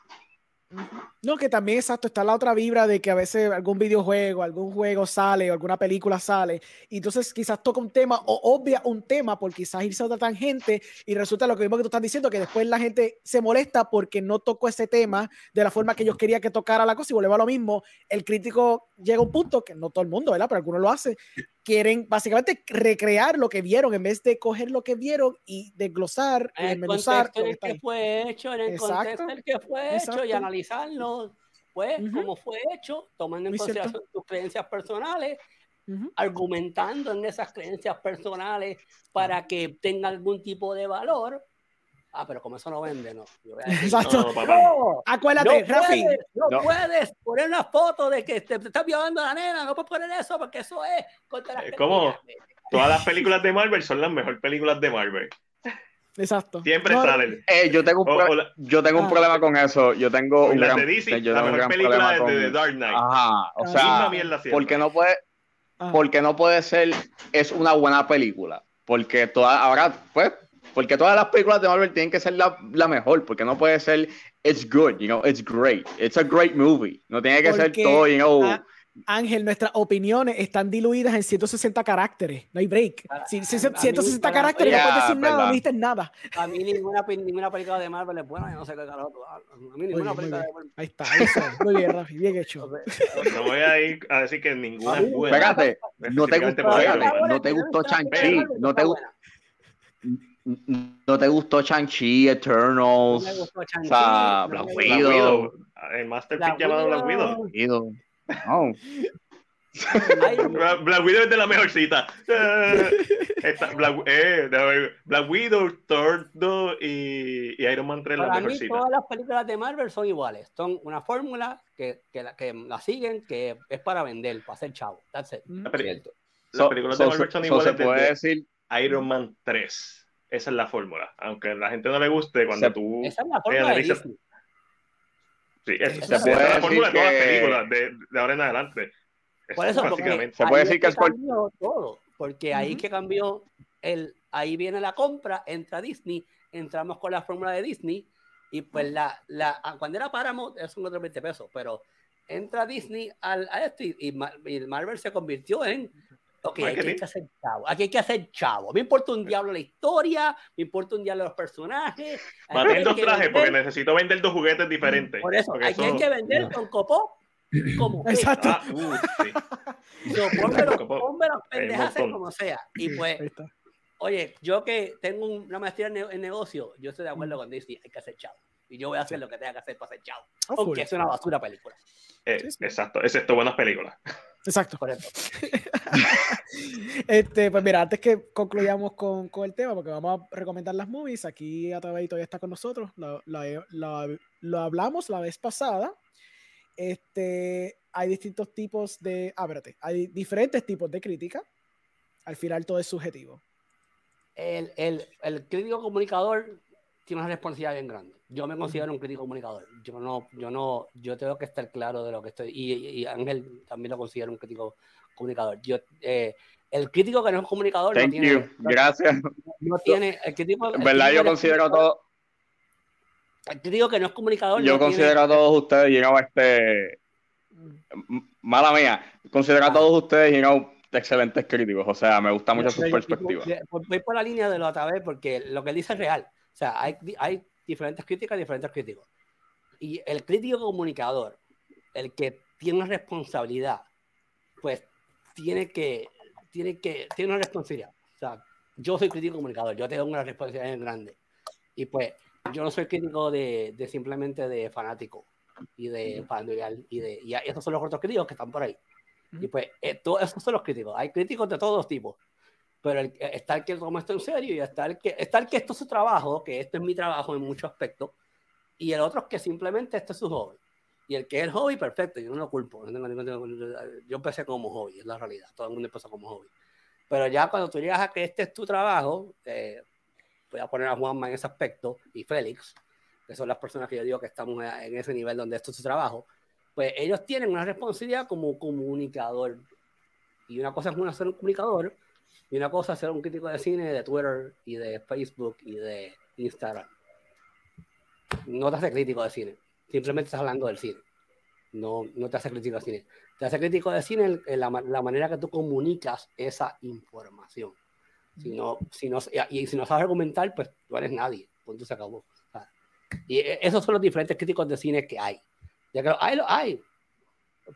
No, que también, exacto, está la otra vibra de que a veces algún videojuego, algún juego sale o alguna película sale, y entonces quizás toca un tema o obvia un tema por quizás irse a otra tangente y resulta lo que mismo que tú estás diciendo, que después la gente se molesta porque no tocó ese tema de la forma que ellos querían que tocara la cosa y volvemos a lo mismo. El crítico llega a un punto que no todo el mundo, ¿verdad? Pero algunos lo hacen, quieren básicamente recrear lo que vieron en vez de coger lo que vieron y desglosar y En el desmenuzar contexto en que el que fue hecho, en el Exacto, contexto en el que fue hecho y exacto. analizarlo, pues, Ujú. cómo fue hecho, tomando en Muy cierto. consideración tus creencias personales, Ujú. argumentando en esas creencias personales para que tenga algún tipo de valor. Ah, pero como eso no vende, no. *laughs* Exacto. No, papá. no, Acuérdate, no Rafi. puedes, no, No. puedes poner una foto de que te, te estás violando a la nena, no puedes poner eso porque eso es contra las creencias. Todas las películas de Marvel son las mejores películas de Marvel. Exacto. Siempre No, salen. Eh, yo tengo un, O- pro- o la- yo tengo un Ah. problema con eso. Yo tengo un las gran, de DC, yo la tengo un mejor gran película problema es con de The Dark Knight. Ajá, o La sea, misma mierda siempre. porque no puede, Ah. porque no puede ser, es una buena película, porque toda, ahora, pues, porque todas las películas de Marvel tienen que ser la, la mejor, porque no puede ser, it's good, you know, it's great, it's a great movie, no tiene que ser todo, you know, ah, Ángel, nuestras opiniones están diluidas en 160 caracteres. No hay break. Ah, Si, si- a- si- a mí, 160 para- caracteres, no puedes decir nada, no dijiste nada. A mí ninguna, ninguna película de Marvel es buena, yo no sé qué carajo tú hablas. A mí ninguna película de Marvel. Ahí está, ahí está. Muy bien, Rafi, bien hecho. No voy a ir a decir que ninguna es buena. espérate, no te gustó, no te gustó buena, no te, está gu- buena. No te gustó Shang-Chi, No Eternals, me gustó o Shang-Chi, sea, no Black Black gustó- Widow. Widow. El Masterpiece Black llamado Black Widow. Widow. Widow. No. Black Widow es de la mejorcita. Eh, está Black, eh. Black Widow, Thor 2 y, y Iron Man 3 la Para mí mejorcita. todas las películas de Marvel son iguales. Son una fórmula que, que, la, que la siguen, que es para vender, para hacer chavo. That's it. Mm. La Cierto. Las So- películas so- de Marvel so- son so iguales se puede desde decir Iron Man 3. Esa es la fórmula. Aunque a la gente no le guste, cuando Se- tú... Esa es la fórmula. Sí, es, se esa es la fórmula de todas las películas de, de ahora en adelante. Por eso, básicamente. Se puede decir que es por- cambió todo, porque ahí Ujú. que cambió el, ahí viene la compra, entra Disney, entramos con la fórmula de Disney y pues la, la ah, cuando era Paramount es un otro 20 pesos, pero entra Disney al, a esto y, y Marvel se convirtió en Ok, aquí hay que hacer chavo. Aquí hay que hacer chavo. Me importa un diablo la historia, me importa un diablo los personajes. hay dos trajes vender- porque necesito vender dos juguetes diferentes. Por eso, aquí hay que vender con copó como. *clears throat* Exacto. Ah, uh, sí. *laughs* Pónmelo, pónmelo pendejas como sea. Y pues, oye, yo que tengo una maestría en, ne- en negocio, yo estoy de acuerdo con Disney, hay que hacer chavo. Y yo voy a hacer lo que tenga que hacer para hacer chavo. Oh, full. Aunque es una basura película. Eh, Sí, sí. Exacto, excepto buenas películas. *laughs* Exacto. Por. *laughs* Este, pues mira, antes que concluyamos con, con el tema, porque vamos a recomendar las movies, aquí Atabay todavía está con nosotros, lo, lo- lo- lo hablamos la vez pasada. Este, hay distintos tipos de, ah, espérate, hay diferentes tipos de crítica. Al final todo es subjetivo. El, el, el crítico comunicador tiene una responsabilidad bien grande. Yo me considero un crítico comunicador. Yo no, yo no, yo tengo que estar claro de lo que estoy. Y, y Ángel también lo considero un crítico comunicador. Yo, eh, el crítico que no es comunicador Thank no tiene. you. Gracias. No tiene el crítico, En el verdad, crítico yo considero a todos, El crítico que no es comunicador. yo no tiene- considero a todos ustedes, you know, este, mala mía, considero a todos ustedes, you know, excelentes críticos. O sea, me gusta mucho sus perspectivas. yo- Voy voy por la línea de lo otra vez porque lo que él dice es real. O sea, hay, hay diferentes críticas, diferentes críticos. Y el crítico comunicador, el que tiene una responsabilidad, pues tiene que, tiene que, tiene una responsabilidad. O sea, yo soy crítico comunicador, yo tengo una responsabilidad grande. Y pues, yo no soy crítico de, de simplemente de fanático y de fanático y de y esos son los otros críticos que están por ahí. Y pues, eh, todos esos son los críticos. Hay críticos de todos tipos. Pero el- está el que toma esto en serio y está el que, está el que esto es su trabajo, que esto es mi trabajo en muchos aspectos. Y el otro es que simplemente esto es su hobby. Y el que es el hobby, perfecto, yo no lo culpo. Yo empecé como hobby, es la realidad. Todo el mundo empezó como hobby. Pero ya cuando tú llegas a que este es tu trabajo, eh, voy a poner a Juanma en ese aspecto y Félix, que son las personas que yo digo que estamos en ese nivel donde esto es su trabajo, pues ellos tienen una responsabilidad como comunicador. Y una cosa es una, ser un comunicador y una cosa es ser un crítico de cine, de Twitter y de Facebook y de Instagram. No te hace crítico de cine, simplemente estás hablando del cine. No, no te hace crítico de cine. Te hace crítico de cine en, en la, la manera que tú comunicas esa información. Si no, si no, y, y si no sabes argumentar, pues tú eres nadie. Punto se acabó. Y e- esos son los diferentes críticos de cine que hay. Ya que hay, los hay.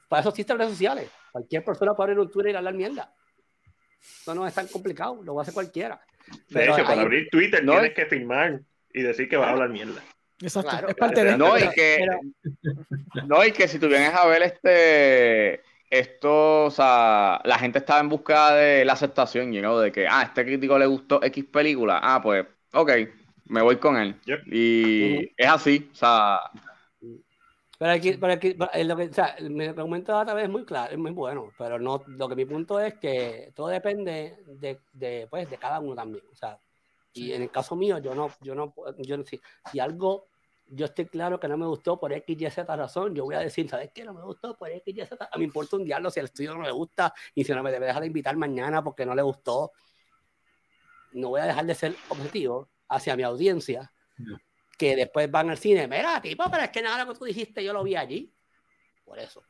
Para eso existen redes sociales. Cualquier persona puede abrir un Twitter y hablar mierda. Eso no es tan complicado, lo va a hacer cualquiera. De hecho, hay- para abrir Twitter No, tienes es- que firmar y decir que vas a hablar mierda. Exacto. Claro, es parte de. No, y que, pero- *laughs* no, y que si tú vienes a ver este, esto, o sea, la gente estaba en busca de la aceptación, you know, de que, ah, este crítico le gustó X película, ah, pues, ok, me voy con él. Yep. Y es así, o sea, Pero aquí, pero eh, lo que, o sea, mi argumento de otra vez es muy claro, es muy bueno, pero no, lo que mi punto es que todo depende de, de, pues, de cada uno también. O sea, y en el caso mío, yo no, yo no, yo no, si, si algo, yo estoy claro que no me gustó por X, Y, Z razón, yo voy a decir, ¿sabes qué? No me gustó por X, Y, Z. A mí me importa un diablo si el estudio no me gusta y si no me debe dejar de invitar mañana porque no le gustó. No voy a dejar de ser objetivo hacia mi audiencia No. Que después van al cine, mira, tipo, pero es que nada lo que tú dijiste yo lo vi allí. Por eso.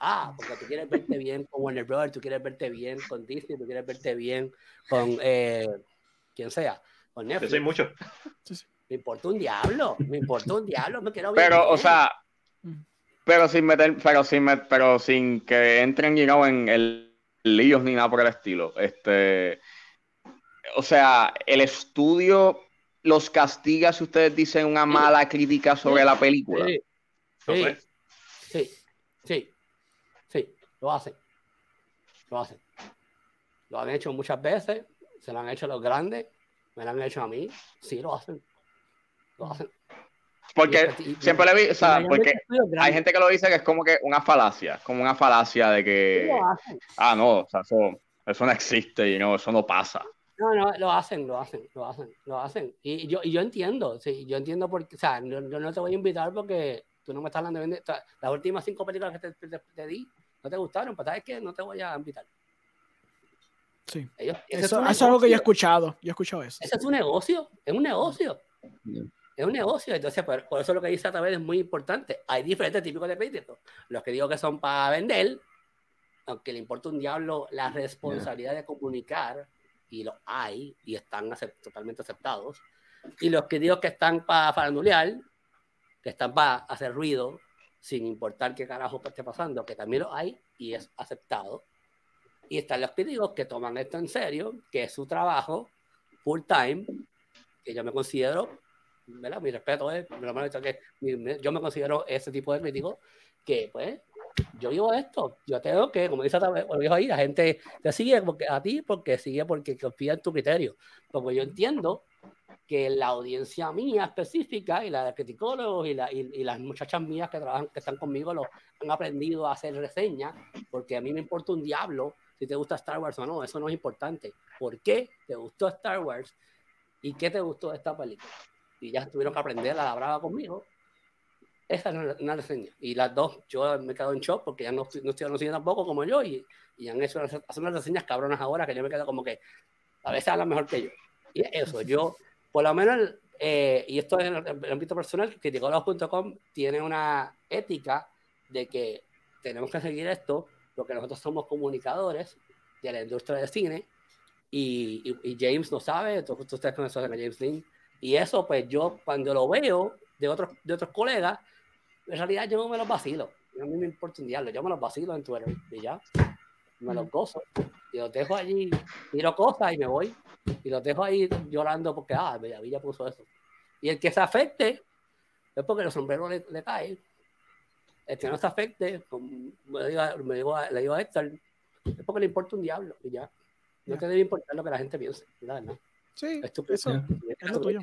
Ah, porque tú quieres verte bien con Warner Brothers, tú quieres verte bien con Disney, tú quieres verte bien con eh, quien sea, con Netflix. hay mucho. Me importa un diablo, me importa un diablo, me quiero ver pero, o sea, Mm. pero sin meter, pero sin met- pero sin que entren, you know, en el líos ni nada por el estilo. Este, o sea, el estudio los castiga si ustedes dicen una mala crítica sobre la película. Sí, sí, sí, sí, sí, lo hacen, lo hacen. Lo han hecho muchas veces, se lo han hecho los grandes, me lo han hecho a mí, sí lo hacen, lo hacen. Porque Y- y- siempre le vi, o sea, porque hay gente que lo dice que es como que una falacia, como una falacia de que, ah, no, o sea, eso, eso no existe y no, eso no pasa. No, no, lo hacen, lo hacen, lo hacen, lo hacen. Y yo, y yo entiendo, sí, yo entiendo porque, o sea, yo, yo no te voy a invitar porque tú no me estás hablando de vender. o sea, las últimas cinco películas que te, te- te di no te gustaron, pero sabes que no te voy a invitar. Sí. Ellos, ese Eso, su eso es algo que yo he escuchado. Yo he escuchado eso. Ese es un negocio, es un negocio. Yeah. Es un negocio, entonces por, por eso lo que dice a través es muy importante. Hay diferentes tipos de créditos. Los que digo que son para vender, aunque le importa un diablo la responsabilidad de comunicar, y lo hay, y están acep- totalmente aceptados. Y los digo que están para farandulear, que están para hacer ruido, sin importar qué carajo esté pasando, que también lo hay y es aceptado. Y están los críticos que toman esto en serio, que es su trabajo full time, que yo me considero, ¿verdad? Mi respeto es, que mi- yo me considero ese tipo de crítico que, pues, yo vivo esto, yo tengo que, como dice dijo ahí, la gente te sigue porque, a ti porque sigue porque confía en tu criterio. Porque yo entiendo que la audiencia mía específica y la de criticólogos y, la, y, y las muchachas mías que trabajan, que están conmigo, lo, han aprendido a hacer reseñas, porque a mí me importa un diablo si te gusta Star Wars o no, eso no es importante. ¿Por qué te gustó Star Wars y qué te gustó de esta película? Y ya tuvieron que aprender la brava conmigo. Esa es una, reseña. Y las dos, yo me quedo en shock porque ya no, no estoy conociendo tampoco como yo y, y han hecho unas, unas reseñas cabronas ahora que yo me quedo como que a veces hablan mejor que yo. Y eso, yo, por lo menos, eh, y esto es en el, ámbito personal, criticolados.com tiene una ética de que tenemos que seguir esto porque nosotros somos comunicadores de la industria del cine y, y- y James lo sabe, todos ustedes conocen a James Lynn, y eso pues yo cuando lo veo de otros, de otros colegas, en realidad yo no me los vacilo, a mí me importa un diablo, yo me los vacilo en Twitter y ya, me los gozo, y los dejo allí, tiro cosas y me voy, y los dejo ahí llorando porque, ah, Bellavilla puso eso. Y el que se afecte es porque los sombreros le, le caen. El que no se afecte, como me digo, me digo le digo a Héctor, es porque le importa un diablo y ya. No Ya. te debe importar lo que la gente piense, la verdad. Sí, Es tu eso. Es tuyo.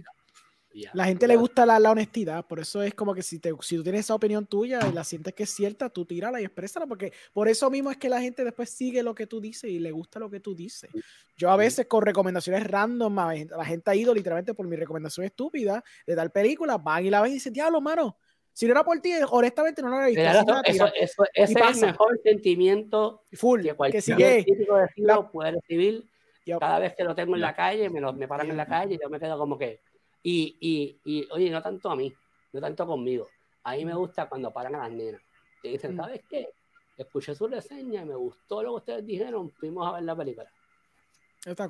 La gente le gusta la, la honestidad, por eso es como que si, te, si tú tienes esa opinión tuya y la sientes que es cierta, tú tírala y exprésala, porque por eso mismo es que la gente después sigue lo que tú dices y le gusta lo que tú dices. Yo a veces con recomendaciones random, a la gente ha ido literalmente por mi recomendación estúpida de tal película, van y la ven y dicen, diablo, mano, si no era por ti, honestamente no la había visto. Razón, eso, tiran. eso- ese es el mejor sentimiento Full, que que cualquier sigue. crítico de La- puede recibir cada vez que lo tengo en la calle, me, lo, me paran en la calle y yo me quedo como que. Y, y, y, oye, no tanto a mí, no tanto conmigo. A mí me gusta cuando paran a las nenas. Y dicen, Mm. ¿sabes qué? Escuché su reseña, me gustó lo que ustedes dijeron, fuimos a ver la película.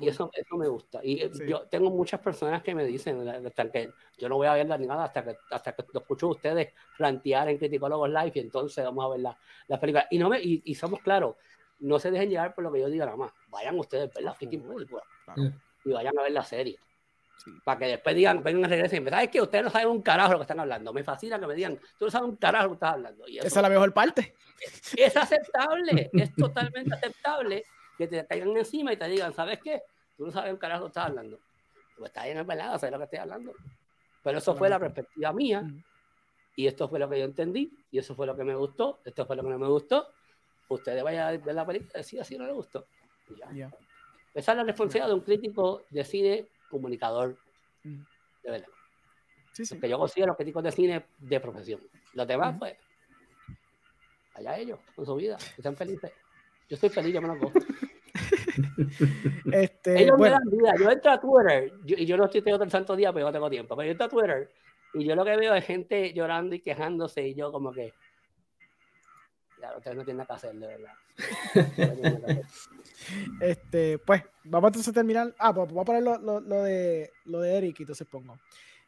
Y eso, eso me gusta. Y eh, Sí. yo tengo muchas personas que me dicen hasta que yo no voy a verla ni nada hasta que, hasta que lo escucho a ustedes plantear en Criticólogos Live y entonces vamos a ver la, las películas. Y, no me, y, y somos claros, no se dejen llevar por lo que yo diga nada más. Vayan ustedes a ver la Claro. y vayan a ver la serie. Sí. Para que después digan, vengan a regresar y me ¿sabes que Ustedes no saben un carajo lo que están hablando. Me fascina que me digan, tú no sabes un carajo lo que estás hablando. Y eso Esa es la mejor parte. *laughs* es aceptable, es totalmente aceptable que te caigan encima y te digan, ¿sabes qué? Tú no sabes un carajo lo que estás hablando. Pues está bien, es verdad, sé lo que estoy hablando. Pero eso fue la perspectiva mía y esto fue lo que yo entendí y eso fue lo que me gustó, esto fue lo que no me gustó. Ustedes vayan a ver la película y decir así no le gustó. Ya. Ya. Esa es la responsabilidad de un crítico de cine comunicador, de verdad. Sí, sí. Que yo considero críticos de cine de profesión. Los demás, Ujú. pues, allá ellos, con su vida, que sean felices. Yo estoy feliz, yo me los gozo. *laughs* Este, Ellos bueno, me dan vida. Yo entro a Twitter, yo- y yo no estoy todo el santo día, pero yo tengo tiempo. Pero yo entro a Twitter y yo lo que veo es gente llorando y quejándose, y yo como que. Ya, ustedes no tienen nada que hacer, de verdad. No *laughs* hacer. Este, pues, vamos entonces a terminar. Ah, pues voy a poner lo, lo- lo de, lo de Eric y entonces pongo.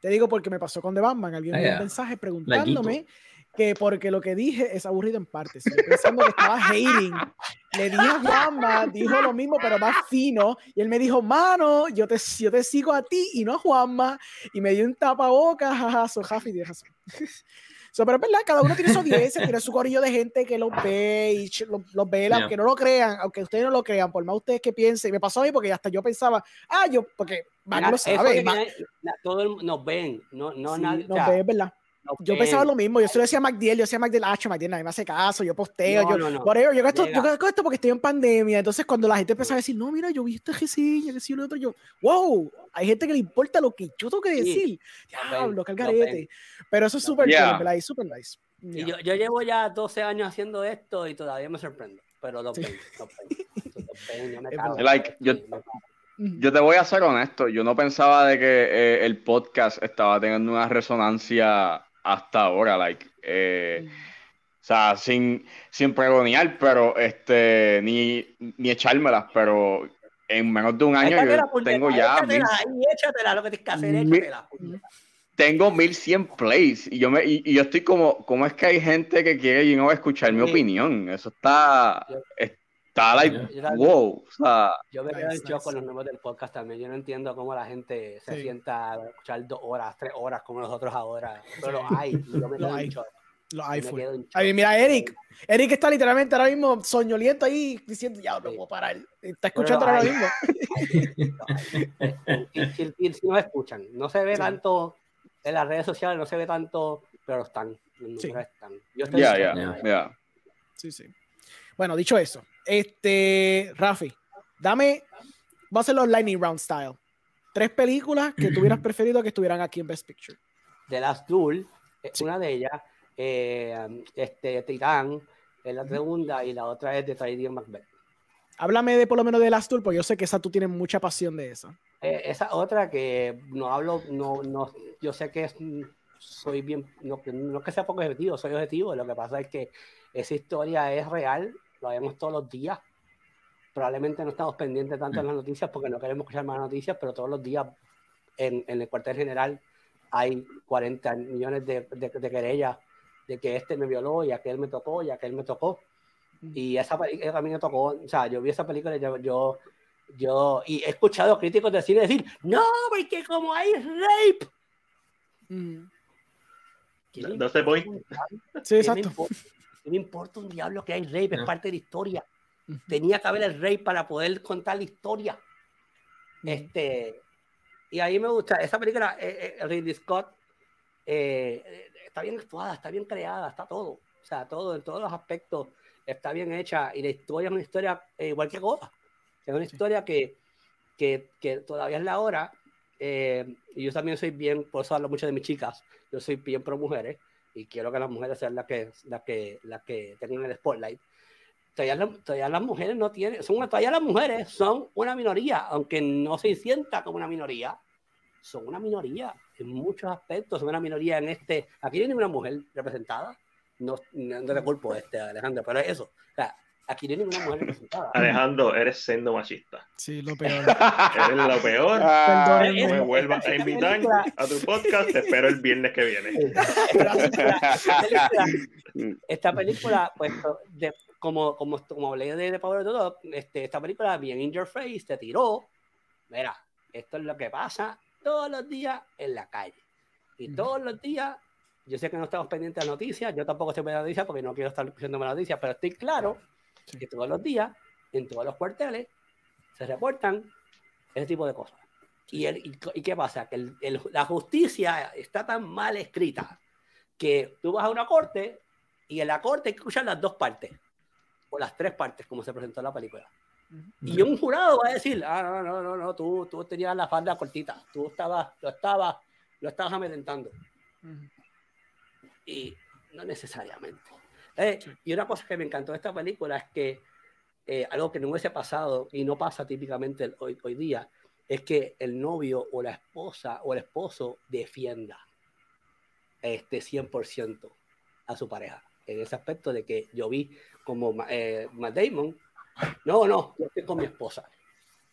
Te digo porque me pasó con The Batman. Alguien Ah, me dio ya. un mensaje preguntándome Laguito. que porque lo que dije es aburrido en partes. Pensando que estaba hating. Le dije a Juanma, dijo lo mismo, pero más fino. Y él me dijo, mano, yo te, yo te sigo a ti y no a Juanma. Y me dio un tapabocas, jaja, so Jafi, razón. So, pero es verdad, cada uno tiene su audiencia, tiene su corillo de gente que los ve y los, ve, Yeah. aunque no lo crean, aunque ustedes no lo crean, por más ustedes que piensen. Y me pasó a mí porque hasta yo pensaba, ah, yo, porque Mac lo sabe, Mac- viene- todo el- nos ven, no, no sí, nadie. o nos sea, ve, es verdad. Yo pensaba lo mismo, yo se lo decía a MacDiel, yo decía a MacDiel, ah, MacDiel, nadie me hace caso, yo posteo, No, yo, no, no. whatever, yo hago esto, yo esto porque estoy en pandemia, entonces cuando la gente empezaba a decir, no, mira, yo vi esta reseña, que sí, lo otro, yo, wow, hay gente que le importa lo que yo tengo que Sí, decir, ven, diablo, que lo garete, pero eso es Lo súper cool, Yeah. Y súper nice. Y Yeah. yo, yo llevo ya 12 años haciendo esto y todavía me sorprendo. Pero los Sí. *laughs* Like, yo- Sí. Yo te voy a ser honesto, yo no pensaba de que eh, el podcast estaba teniendo una resonancia hasta ahora, like, eh, o sea, sin, sin pregonear, pero este, ni, ni echármelas, pero en menos de un año Échatela, yo tengo ya mil, échatela ahí, échatela, lo que tienes que hacer, Mil- échatela. tengo 1100 plays y yo me y, y yo estoy como, ¿cómo es que hay gente que quiere you know, escuchar mi Sí. opinión? Eso está, Yo- está like, Yo wow, o sea, Yo me Nice, quedo en shock nice. con los números del podcast también. Yo no entiendo cómo la gente se Sí. sienta a escuchar dos horas, tres horas como nosotros ahora. Pero Sí. lo hay. Yo me Lo quedo hay. en shock. Los iPhone. en. Ay, mira, Eric. Eric está literalmente ahora mismo soñoliento ahí diciendo, ya no puedo parar. Está escuchando ahora mismo. *laughs* Y si, nos escuchan, no se ve Sí. tanto en las redes sociales, no se ve tanto, pero están. Los Sí. están. Yo estoy ya, en ya, shock. ya. Sí, sí. Bueno, dicho eso, Este, Rafi, dame, vamos a hacerlo lightning round style. Tres películas que tuvieras *clears throat* preferido que estuvieran aquí en Best Picture. The Last Duel, es Sí. una de ellas, eh, este, Titán, es la segunda, y la otra es de Tragedy Macbeth. Háblame de por lo menos de Last Tour, porque yo sé que esa tú tienes mucha pasión de esa. Eh, esa otra que no hablo, no, no, yo sé que es, soy bien, no, no es que sea poco objetivo, soy objetivo, lo que pasa es que esa historia es real, lo vemos todos los días, probablemente no estamos pendientes tanto en las noticias porque no queremos escuchar más noticias, pero todos los días en, en el cuartel general hay 40 millones de, de, de querellas de que este me violó y aquel me tocó y aquel me tocó. Y esa película a mí me tocó, o sea, yo vi esa película y yo, yo, yo- y he escuchado críticos de cine decir, no, porque como hay rape. Mm. ¿Qué le That's the point. importa? Sí, ¿Qué me exacto. ¿Qué me importa un diablo que hay rape? Es No. parte de la historia. Tenía que haber el rape para poder contar la historia. Este, y a mí me gusta, esa película, eh, eh, Ridley Scott, eh, eh, está bien actuada, está bien creada, está todo. O sea, todo, en todos los aspectos está bien hecha. Y la historia es una historia eh, igual que Goda. Es una historia que, que, que todavía es la hora. eh, y yo también soy bien, por eso hablo mucho de mis chicas, yo soy bien pro mujeres y quiero que las mujeres sean las que, las que, las que tengan el spotlight. Todavía, todavía las mujeres no tienen, son, todavía las mujeres son una minoría, aunque no se sienta como una minoría, son una minoría en muchos aspectos, son una minoría en este, aquí no hay ninguna mujer representada, no, no, no te culpo este Alejandro, pero es eso, o sea, aquí no hay ninguna mujer representada. Alejandro, eres sendo machista. Sí, lo peor. *laughs* Eres lo peor. Ah, No me vuelvas a invitar a tu podcast. Te espero el viernes que viene. esta película, esta película- *laughs* esta película, pues, de- como, como, como hablé de, de Power of the Dog, este, esta película, bien in your face, te tiró. Mira, esto es lo que pasa todos los días en la calle. Y todos los días, yo sé que no estamos pendientes de noticias, yo tampoco estoy pendiente de noticias porque no quiero estar escuchando noticias, pero estoy claro Sí. que todos los días, en todos los cuarteles, se reportan ese tipo de cosas. ¿Y, el- y, y qué pasa? Que el- el- la justicia está tan mal escrita que tú vas a una corte y en la corte escuchar las dos partes, o las tres partes, como se presentó en la película. Y un jurado va a decir, ah, no, no, no, no, tú, tú tenías la falda cortita, tú estabas, lo estabas, lo estabas amedrentando. Ujú. Y no necesariamente. Eh, Y una cosa que me encantó de esta película es que eh, algo que no hubiese pasado y no pasa típicamente hoy, hoy día es que el novio o la esposa o el esposo defienda este 100% a su pareja. En ese aspecto de que yo vi como eh, Matt Damon, no, no, yo estoy con mi esposa.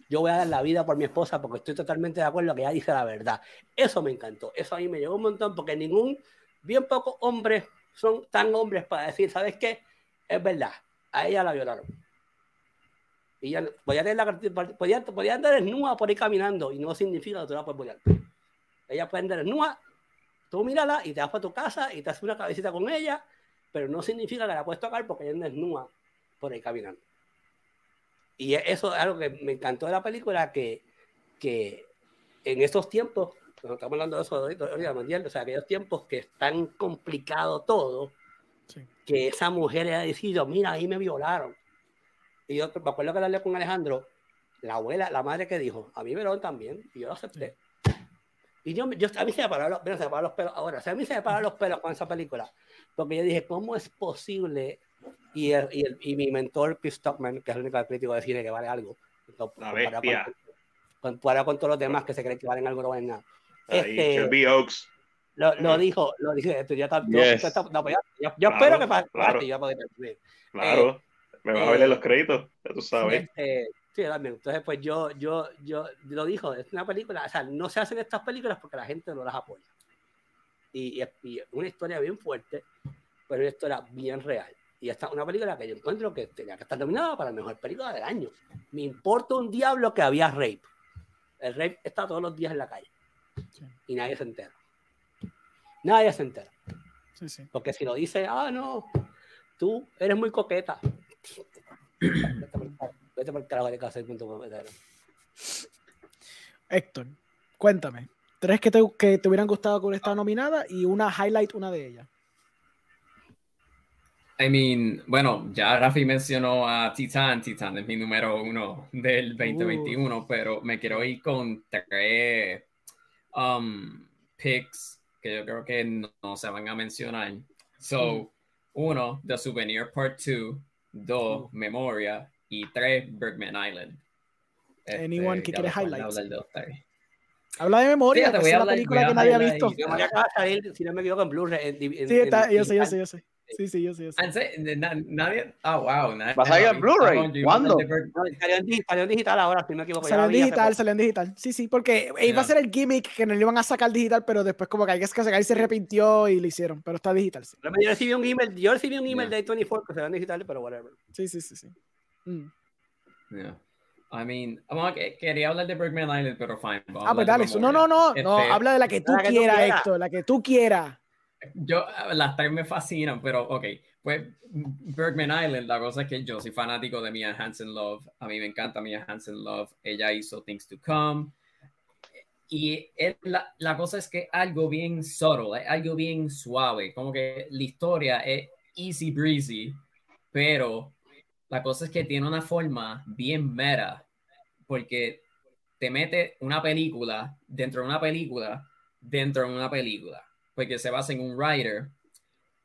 Yo voy a dar la vida por mi esposa porque estoy totalmente de acuerdo que ella dice la verdad. Eso me encantó. Eso a mí me llegó un montón porque ningún, bien pocos hombres son tan hombres para decir, ¿sabes qué? Es verdad, a ella la violaron. Y ya podía, tener la, podía, podía andar desnuda por ahí caminando y no significa que tú la puedes violar. Ella puede andar desnuda, tú mírala y te vas para tu casa y te haces una cabecita con ella, pero no significa que la puedes tocar porque ella anda desnuda por ahí caminando. Y eso es algo que me encantó de la película, que, que en esos tiempos, estamos hablando de eso ahorita, ahorita, mundial, o sea, aquellos tiempos que es tan complicado todo, Sí. que esa mujer haya decidido, mira, ahí me violaron. Y yo me acuerdo que hablé con Alejandro, la abuela, la madre que dijo, a mí me violaron también, y yo lo acepté. Y yo, yo, a mí se me pararon los, se me pararon los pelos ahora, o sea, a mí se me pararon los pelos con esa película, porque yo dije, ¿cómo es posible? Y, el, y, el, y mi mentor, Chris Stockman, que es el único crítico de cine que vale algo, La bestia. con, comparado con todos los demás que se creen que valen algo, no valen nada. Este- Shelby Oaks. Lo, lo dijo, lo dijo, esto ya está, yo- Yes. está- no, pues ya- yo, yo Claro, espero que pase, claro. yo poder- Claro. Me vas a ver en los créditos, ya tú sabes. Este, sí, también. Entonces, pues yo, yo, yo lo dijo, es una película, o sea, no se hacen estas películas porque la gente no las apoya. Y, y y una historia bien fuerte, pero una historia bien real. Y esta es una película que yo encuentro que tenía que estar nominada para la mejor película del año. Me importa un diablo que había rape. El rape está todos los días en la calle. Sí. Y nadie se entera. Nadie se entera. Sí, sí. Porque si lo dice, ah, no, tú eres muy coqueta. Vete por el de casa. Héctor, cuéntame. Tres que te, que te hubieran gustado que hubiera estado nominada y una highlight, una de ellas. I mean, bueno, ya Rafi mencionó a Titan. Titan es mi número uno del 2021, pero me quiero ir con tres um, picks que yo creo que no, se van a mencionar. So, mm. uno, The Souvenir Part 2, dos, Memoria y tres, Bergman Island. Este, Anyone que quiere highlights. Habla de memoria, sí, es la película que nadie ha visto. si no me equivoco, en Blu-ray. Sí, está, yo sé, yo sé, yo sé. Sí, sí, yo sé, yo sé. Nadie. Ah, wow. ¿Vas a ir en Blu-ray? ¿Cuándo? salió, en, digital ahora, si no me equivoco. Salió en digital, salió en digital. Sí, sí, porque iba a ser el gimmick que no le iban a sacar digital, pero después, como que hay que sacar y se arrepintió y lo hicieron. Pero está digital. Sí. Yo recibí un email, yo recibí un email de 24 que salió en digital, pero whatever. Sí, sí, sí. sí. Mm. Yeah. I mean, quería hablar de Bergman Island, pero fine. Ah, pues dale, no, no, no, no, este, habla de la que tú quieras, Héctor, la que tú quieras. Yo, las tres me fascinan, pero ok, pues Bergman Island, la cosa es que yo soy fanático de Mia Hansen Love, a mí me encanta Mia Hansen Love, ella hizo Things to Come, y la, la, cosa es que algo bien subtle, algo bien suave, como que la historia es easy breezy, pero la cosa es que tiene una forma bien mera, porque te mete una película dentro de una película dentro de una película, porque se basa en un writer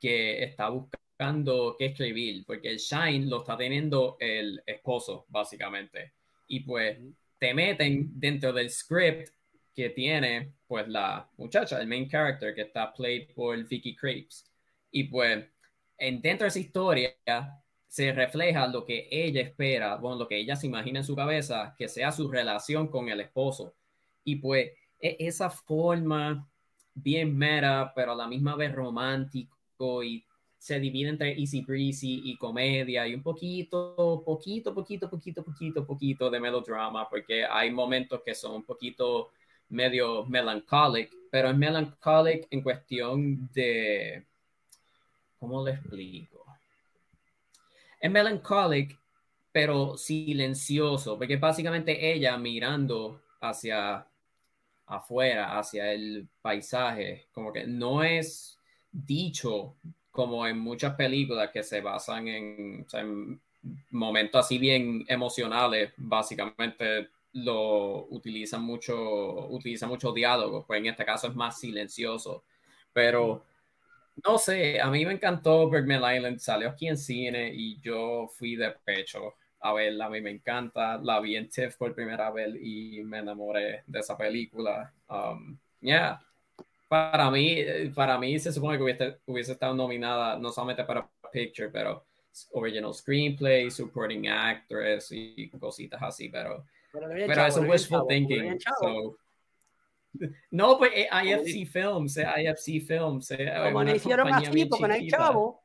que está buscando qué escribir, porque el Shine lo está teniendo el esposo, básicamente. Y pues te meten dentro del script que tiene pues la muchacha, el main character que está played por Vicky Crepes. Y pues en, dentro de esa historia se refleja lo que ella espera, bueno, lo que ella se imagina en su cabeza, que sea su relación con el esposo. Y pues e, esa forma bien mera, pero a la misma vez romántico y se divide entre easy breezy y comedia y un poquito, poquito, poquito, poquito, poquito, poquito de melodrama, porque hay momentos que son un poquito medio melancholic, pero es melancholic en cuestión de, ¿cómo le explico? es melancholic, pero silencioso, porque básicamente ella mirando hacia afuera, hacia el paisaje, como que no es dicho como en muchas películas que se basan en, momentos así bien emocionales, básicamente lo utilizan mucho, utilizan mucho diálogo, pues en este caso es más silencioso, pero no sé, a mí me encantó Bergman Island, salió aquí en cine y yo fui de pecho a verla, a mí me encanta, la vi en TIFF por primera vez y me enamoré de esa película. Um, yeah. Para mí, para mí se supone que hubiese, hubiese estado nominada no solamente para Picture, pero Original Screenplay, Supporting Actress y cositas así, pero, pero, pero eso es wishful thinking. So, no, pues eh, IFC Films, eh, IFC Films. Eh, Como no hicieron así, porque no hay chavo,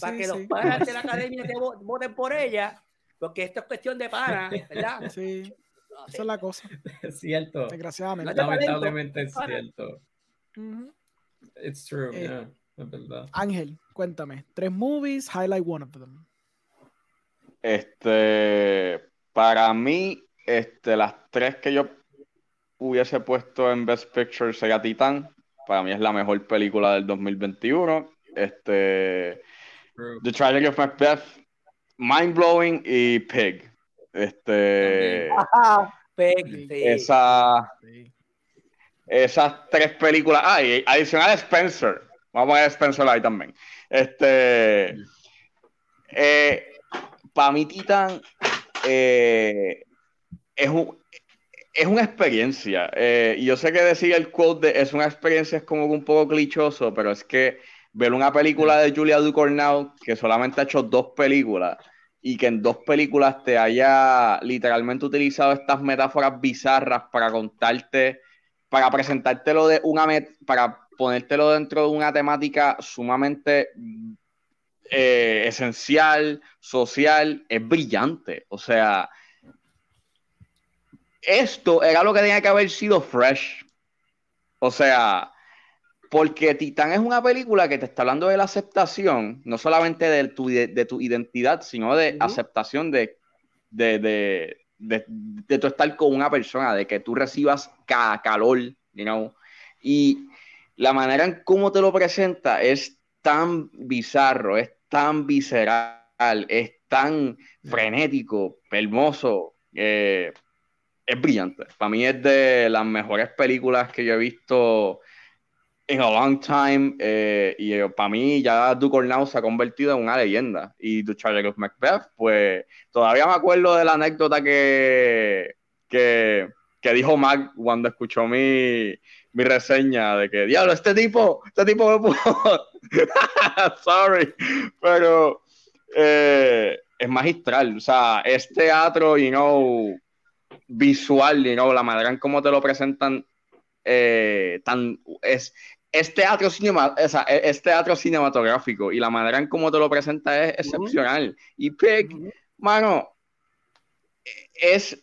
para que los padres de la *laughs* academia te voten por ella, porque esto es cuestión de pana, ¿verdad? *laughs* Sí, esa es la cosa. Es *laughs* cierto. Desgraciadamente. Lamentablemente es cierto. It's true, yeah, es verdad. Ángel, cuéntame, tres movies, highlight one of them. Este, para mí, este, las tres que yo hubiese puesto en Best Picture sería Titan. Para mí es la mejor película del 2021. Este, The Tragedy of Macbeth, Mind Blowing y Pig. Este, Pig, esa, esas tres películas. Ah, y adicional a Spencer. Vamos a ver Spencer ahí también. Este, eh, para mí Titan eh, es un es una experiencia. Eh, yo sé que decir el quote de es una experiencia es como un poco clichoso, pero es que ver una película de Julia Ducournau que solamente ha hecho dos películas y que en dos películas te haya literalmente utilizado estas metáforas bizarras para contarte, para presentártelo de una para ponértelo dentro de una temática sumamente eh, esencial, social, es brillante. O sea, esto era lo que tenía que haber sido fresh. O sea, porque Titán es una película que te está hablando de la aceptación, no solamente de tu, de, tu identidad, sino de aceptación de, de, de, tu estar con una persona, de que tú recibas calor, you know? Y la manera en cómo te lo presenta es tan bizarro, es tan visceral, es tan frenético, hermoso, eh, es brillante. Para mí es de las mejores películas que yo he visto en a long time. eh, y eh, para mí ya Duke Now se ha convertido en una leyenda. Y The Charger of Macbeth, pues todavía me acuerdo de la anécdota que, que, que dijo Mac cuando escuchó mi, mi reseña de que, diablo, este tipo, este tipo me puso... *laughs* Sorry, pero eh, es magistral. O sea, es teatro, you know, visual, you know, la manera en cómo te lo presentan, tan, es, es teatro, cinema, o sea, es, es teatro cinematográfico y la manera en cómo te lo presenta es excepcional. Y Pig, mano, es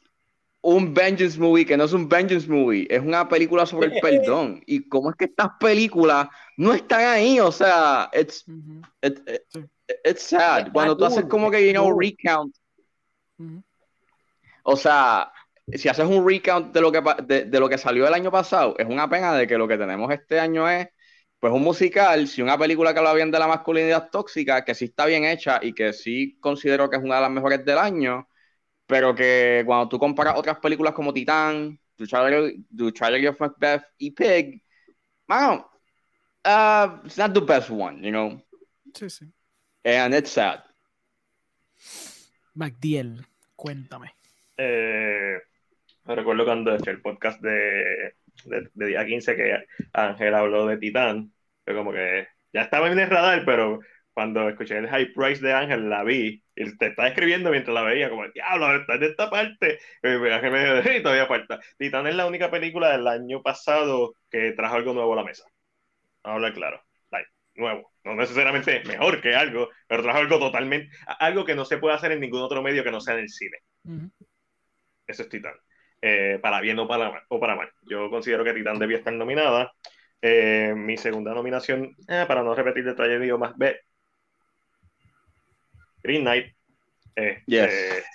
un vengeance movie que no es un vengeance movie, es una película sobre el *laughs* perdón. Y cómo es que estas películas no están ahí, o sea, it's, it- it- Sí. it's sad. Cuando tú haces como que, you know, recount, o sea, si haces un recount de lo que de, de lo que salió el año pasado, es una pena de que lo que tenemos este año es pues un musical, si una película que habla bien de la masculinidad tóxica, que sí está bien hecha y que sí considero que es una de las mejores del año, pero que cuando tú comparas otras películas como Titán, The Tragedy, The Tragedy of Macbeth y Pig, mano, uh, it's not the best one, you know, Sí, sí. and it's sad. MacDiel, cuéntame. Eh, recuerdo cuando escuché el podcast de, de, de día 15 que Ángel habló de Titán, que como que ya estaba en el radar, pero cuando escuché el high price de Ángel la vi y te estaba escribiendo mientras la veía, como diablo, está en esta parte. Y Ángel me dijo, "Sí, *laughs* todavía falta. Titán es la única película del año pasado que trajo algo nuevo a la mesa. Vamos a hablar claro. Like, nuevo. No necesariamente mejor que algo, pero trajo algo totalmente, algo que no se puede hacer en ningún otro medio que no sea en el cine. Eso es Titán. Eh, para bien o para, mal, o para mal. Yo considero que Titán debía estar nominada. Eh, mi segunda nominación, eh, para no repetir de trayectoria más B, Green Knight. Este, Yes.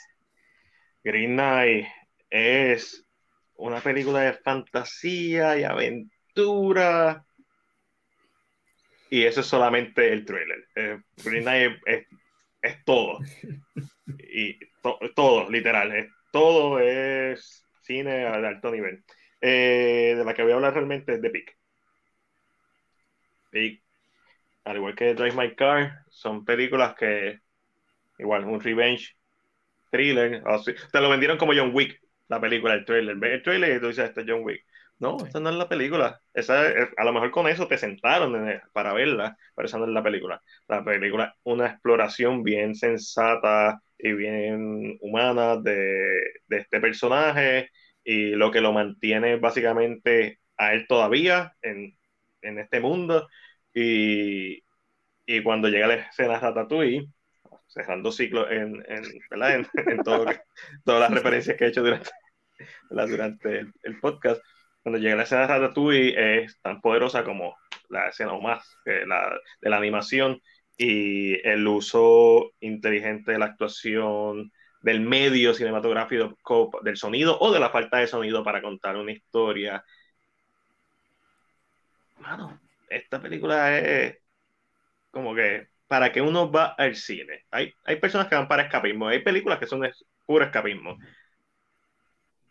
Green Knight es una película de fantasía y aventura. Y eso es solamente el trailer. Eh, Green Knight es, es- es todo. *laughs* Y to- todo, literal. es- todo es cine de alto nivel. Eh, de la que voy a hablar realmente es de Pick. Pick, al igual que Drive My Car, son películas que, igual, un revenge thriller. así. Te lo vendieron como John Wick, la película, el trailer. Ves el trailer y tú dices, este es John Wick. No, Sí. esta no es la película. Esa es- a lo mejor con eso te sentaron en- para verla, pero esa no es la película. La película una exploración bien sensata y bien humana de, de este personaje y lo que lo mantiene básicamente a él todavía en, en este mundo. Y, y cuando llega la escena Ratatouille, cerrando ciclos en, en, en, *laughs* en todo todas las referencias que he hecho durante, durante el, el podcast, cuando llega la escena Ratatouille es tan poderosa como la escena o más que la, de la animación y el uso inteligente de la actuación, del medio cinematográfico, del sonido o de la falta de sonido para contar una historia. Mano, esta película es como que para que uno va al cine. Hay, hay personas que van para escapismo, hay películas que son de puro escapismo.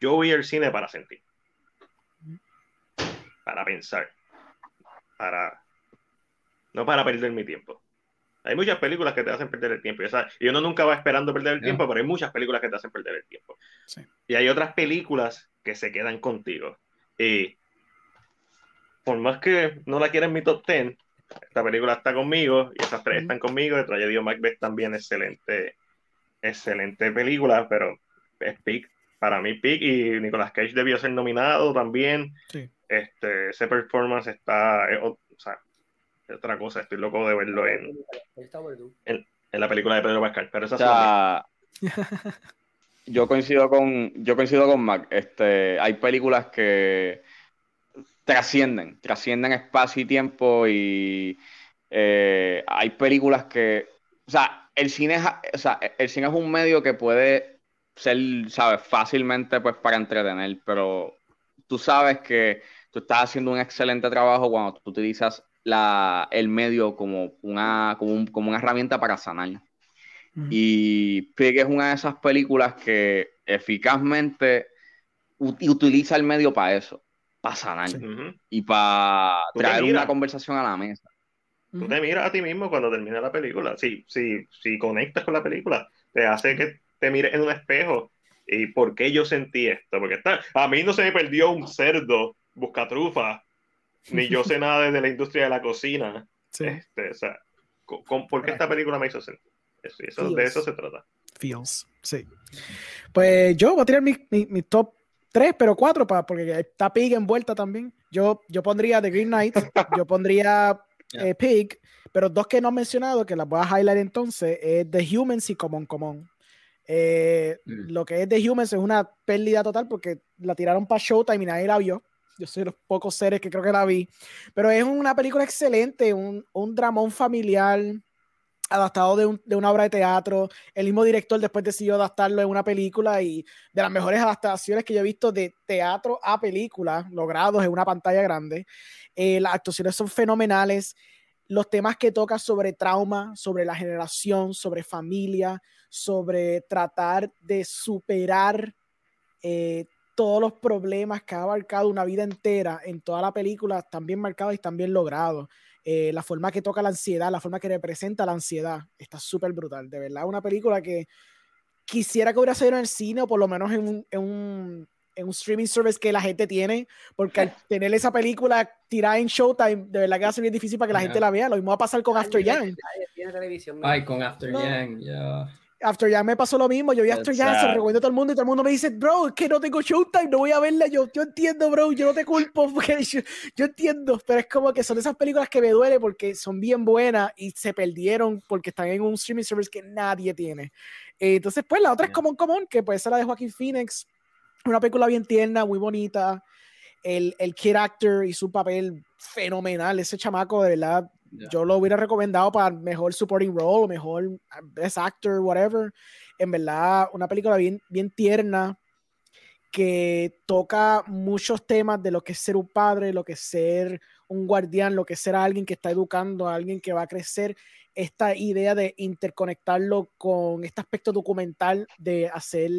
Yo voy al cine para sentir, para pensar, para no para perder mi tiempo. Hay muchas películas que te hacen perder el tiempo. Y, esa- y uno nunca va esperando perder el Yeah. tiempo, pero hay muchas películas que te hacen perder el tiempo. Sí. Y hay otras películas que se quedan contigo. Y por más que no la quiera en mi top 10, esta película está conmigo y esas tres están conmigo. De Tragedy of Macbeth también excelente, excelente película, pero es Pig. Para mí, Pig y Nicolas Cage debió ser nominado también. Sí. Este, ese performance está, es o- sea, otra cosa. Estoy loco de verlo en, en la película de Pedro Pascal. Pero esa O sea, *laughs* yo coincido con, yo coincido con Mac. Este, hay películas que trascienden, trascienden espacio y tiempo y eh, hay películas que, o sea, el cine es, o sea, el cine es un medio que puede ser, sabes, fácilmente pues para entretener, pero tú sabes que tú estás haciendo un excelente trabajo cuando tú utilizas la, el medio como una, como, un- como una herramienta para sanar. Ujú. Y Pig es una de esas películas que eficazmente ut- utiliza el medio para eso, para sanar y para Tú traer una conversación a la mesa. Tú Ujú. te miras a ti mismo cuando termina la película. Si, si, si conectas con la película, te hace que te mires en un espejo. ¿Y por qué yo sentí esto? Porque está, a mí no se me perdió un cerdo buscatrufa, ni yo sé nada de la industria de la cocina. Sí. Este, o sea, con- con- ¿por qué esta película me hizo sentir? Eso, eso- de eso se trata. Feels, sí. Pues yo voy a tirar mi, mi- mi top 3, pero 4, pa, porque está Pig envuelta también. Yo, yo pondría The Green Knight, *laughs* yo pondría Yeah. eh, Pig, pero dos que no he mencionado, que las voy a highlight entonces, es The Humans y Common Common. Eh, Mm. Lo que es The Humans es una pérdida total porque la tiraron para Showtime y nadie la vio. Yo soy de los pocos seres que creo que la vi. Pero es una película excelente, un, un dramón familiar adaptado de, un- de una obra de teatro. El mismo director después decidió adaptarlo en una película y de las mejores adaptaciones que yo he visto de teatro a película, logrados en una pantalla grande. Eh, las actuaciones son fenomenales. Los temas que toca sobre trauma, sobre la generación, sobre familia, sobre tratar de superar eh, todos los problemas que ha abarcado una vida entera en toda la película, están bien marcados y están bien logrados. Eh, la forma que toca la ansiedad, la forma que representa la ansiedad, está súper brutal. De verdad, una película que quisiera que hubiera salido en el cine o por lo menos en un, en un, en un streaming service que la gente tiene, porque al *laughs* tener esa película tirada en Showtime, de verdad que va a ser bien difícil para que la gente la vea. Lo mismo va a pasar con After Yang. Ay, con After No. Yang, ya. After Yang me pasó lo mismo. Yo vi After Yang, se recomiendo a todo el mundo y todo el mundo me dice, bro, es que no tengo Showtime, no voy a verla. Yo, yo entiendo, bro, yo no te culpo, *laughs* porque yo, yo entiendo, pero es como que son esas películas que me duele porque son bien buenas y se perdieron porque están en un streaming service que nadie tiene. Eh, entonces, pues la otra es. Common Common, que pues esa la de Joaquín Phoenix, una película bien tierna, muy bonita. El, el kid actor y su papel fenomenal, ese chamaco de verdad yo lo hubiera recomendado para mejor supporting role, mejor uh, best actor, whatever. En verdad, una película bien, bien tierna que toca muchos temas de lo que es ser un padre, lo que es ser un guardián, lo que es ser alguien que está educando alguien que va a crecer. Esta idea de interconectarlo con este aspecto documental de hacer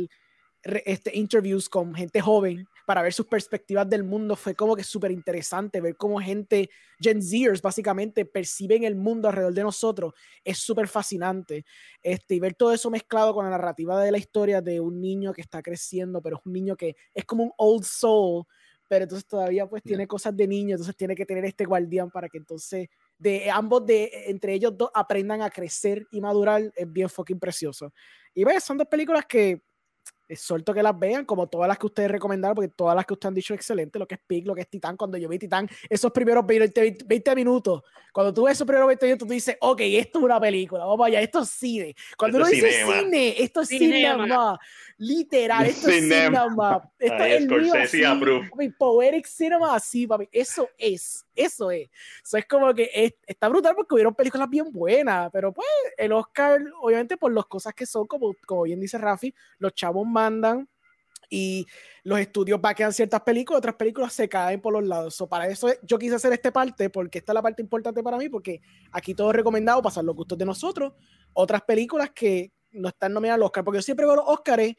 este, interviews con gente joven para ver sus perspectivas del mundo fue como que súper interesante ver cómo gente Gen Zers básicamente perciben el mundo alrededor de nosotros. Es súper fascinante este, y ver todo eso mezclado con la narrativa de la historia de un niño que está creciendo pero es un niño que es como un old soul pero entonces todavía pues tiene cosas de niño entonces tiene que tener este guardián para que entonces de ambos de entre ellos dos aprendan a crecer y madurar es bien fucking precioso. Y ves son dos películas que es suelto que las vean, como todas las que ustedes recomendaron, porque todas las que ustedes han dicho excelente, lo que es Pig, lo que es Titán, cuando yo vi Titán, esos primeros 20, 20 20 minutos, cuando tú ves esos primeros 20 minutos, tú dices, ok, esto es una película, vamos allá, esto es cine. Cuando Esto uno dice cinema. cine, esto es Cinema. cinema, literal, esto es Cinema. cinema. *laughs* Esto Ahí es el mío Scorsese así, poetic cinema así, papi, eso es, eso es. Eso es como que es- está brutal porque hubieron películas bien buenas, pero pues el Oscar, obviamente por las cosas que son, como, como bien dice Rafi, los chavos mandan y los estudios vaquean ciertas películas, otras películas se caen por los lados. So, para eso yo quise hacer esta parte, porque esta es la parte importante para mí, porque aquí todo es recomendado pasar los gustos de nosotros, otras películas que no están nominadas al Oscar, porque yo siempre veo los Oscars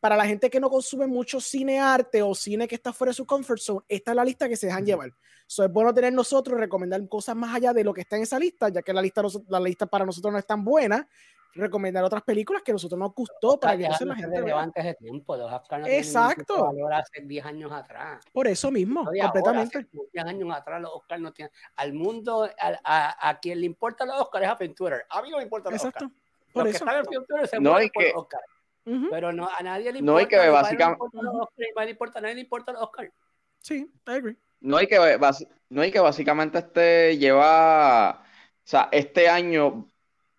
para la gente que no consume mucho cine arte o cine que está fuera de su comfort zone, esta es la lista que se dejan llevar. So, es bueno tener nosotros recomendar cosas más allá de lo que está en esa lista, ya que la lista, la lista para nosotros no es tan buena, recomendar otras películas que a nosotros nos gustó para que entonces la gente vea. relevante ese tiempo. Los Oscars no tienen Exacto. valor hace 10 años atrás. Por eso mismo, No de ahora, completamente. hace 10 años atrás los Oscars no tienen. Al mundo, al- a, a quien le importa los Oscars es a Twitter. A mí no me importan los Exacto. Oscars. Por los eso. que están en Twitter se No, mueren y por que- los Oscars. Ujú. Pero no, a nadie le importa. No, y que a no le básicamente- a le importa, a nadie le importan los Oscars. Sí, I agree. No hay que, no hay que básicamente este lleva, o sea, este año,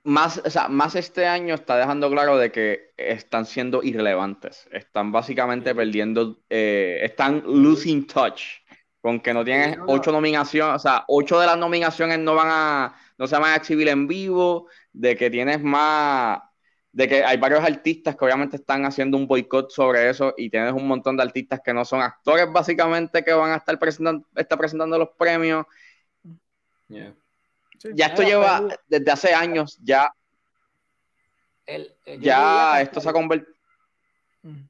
más, o sea, más este año está dejando claro de que están siendo irrelevantes. Están básicamente perdiendo, eh, están losing touch. Con que no no. ocho nominaciones, o sea, ocho de las nominaciones no van a, no se van a exhibir en vivo, de que tienes más, de que hay varios artistas que obviamente están haciendo un boicot sobre eso y tienes un montón de artistas que no son actores básicamente que van a estar presentando, estar presentando los premios Yeah. Sí. Ya esto lleva pero- desde hace años, ya, El- el- yo ya esto se ha convertido. Mm.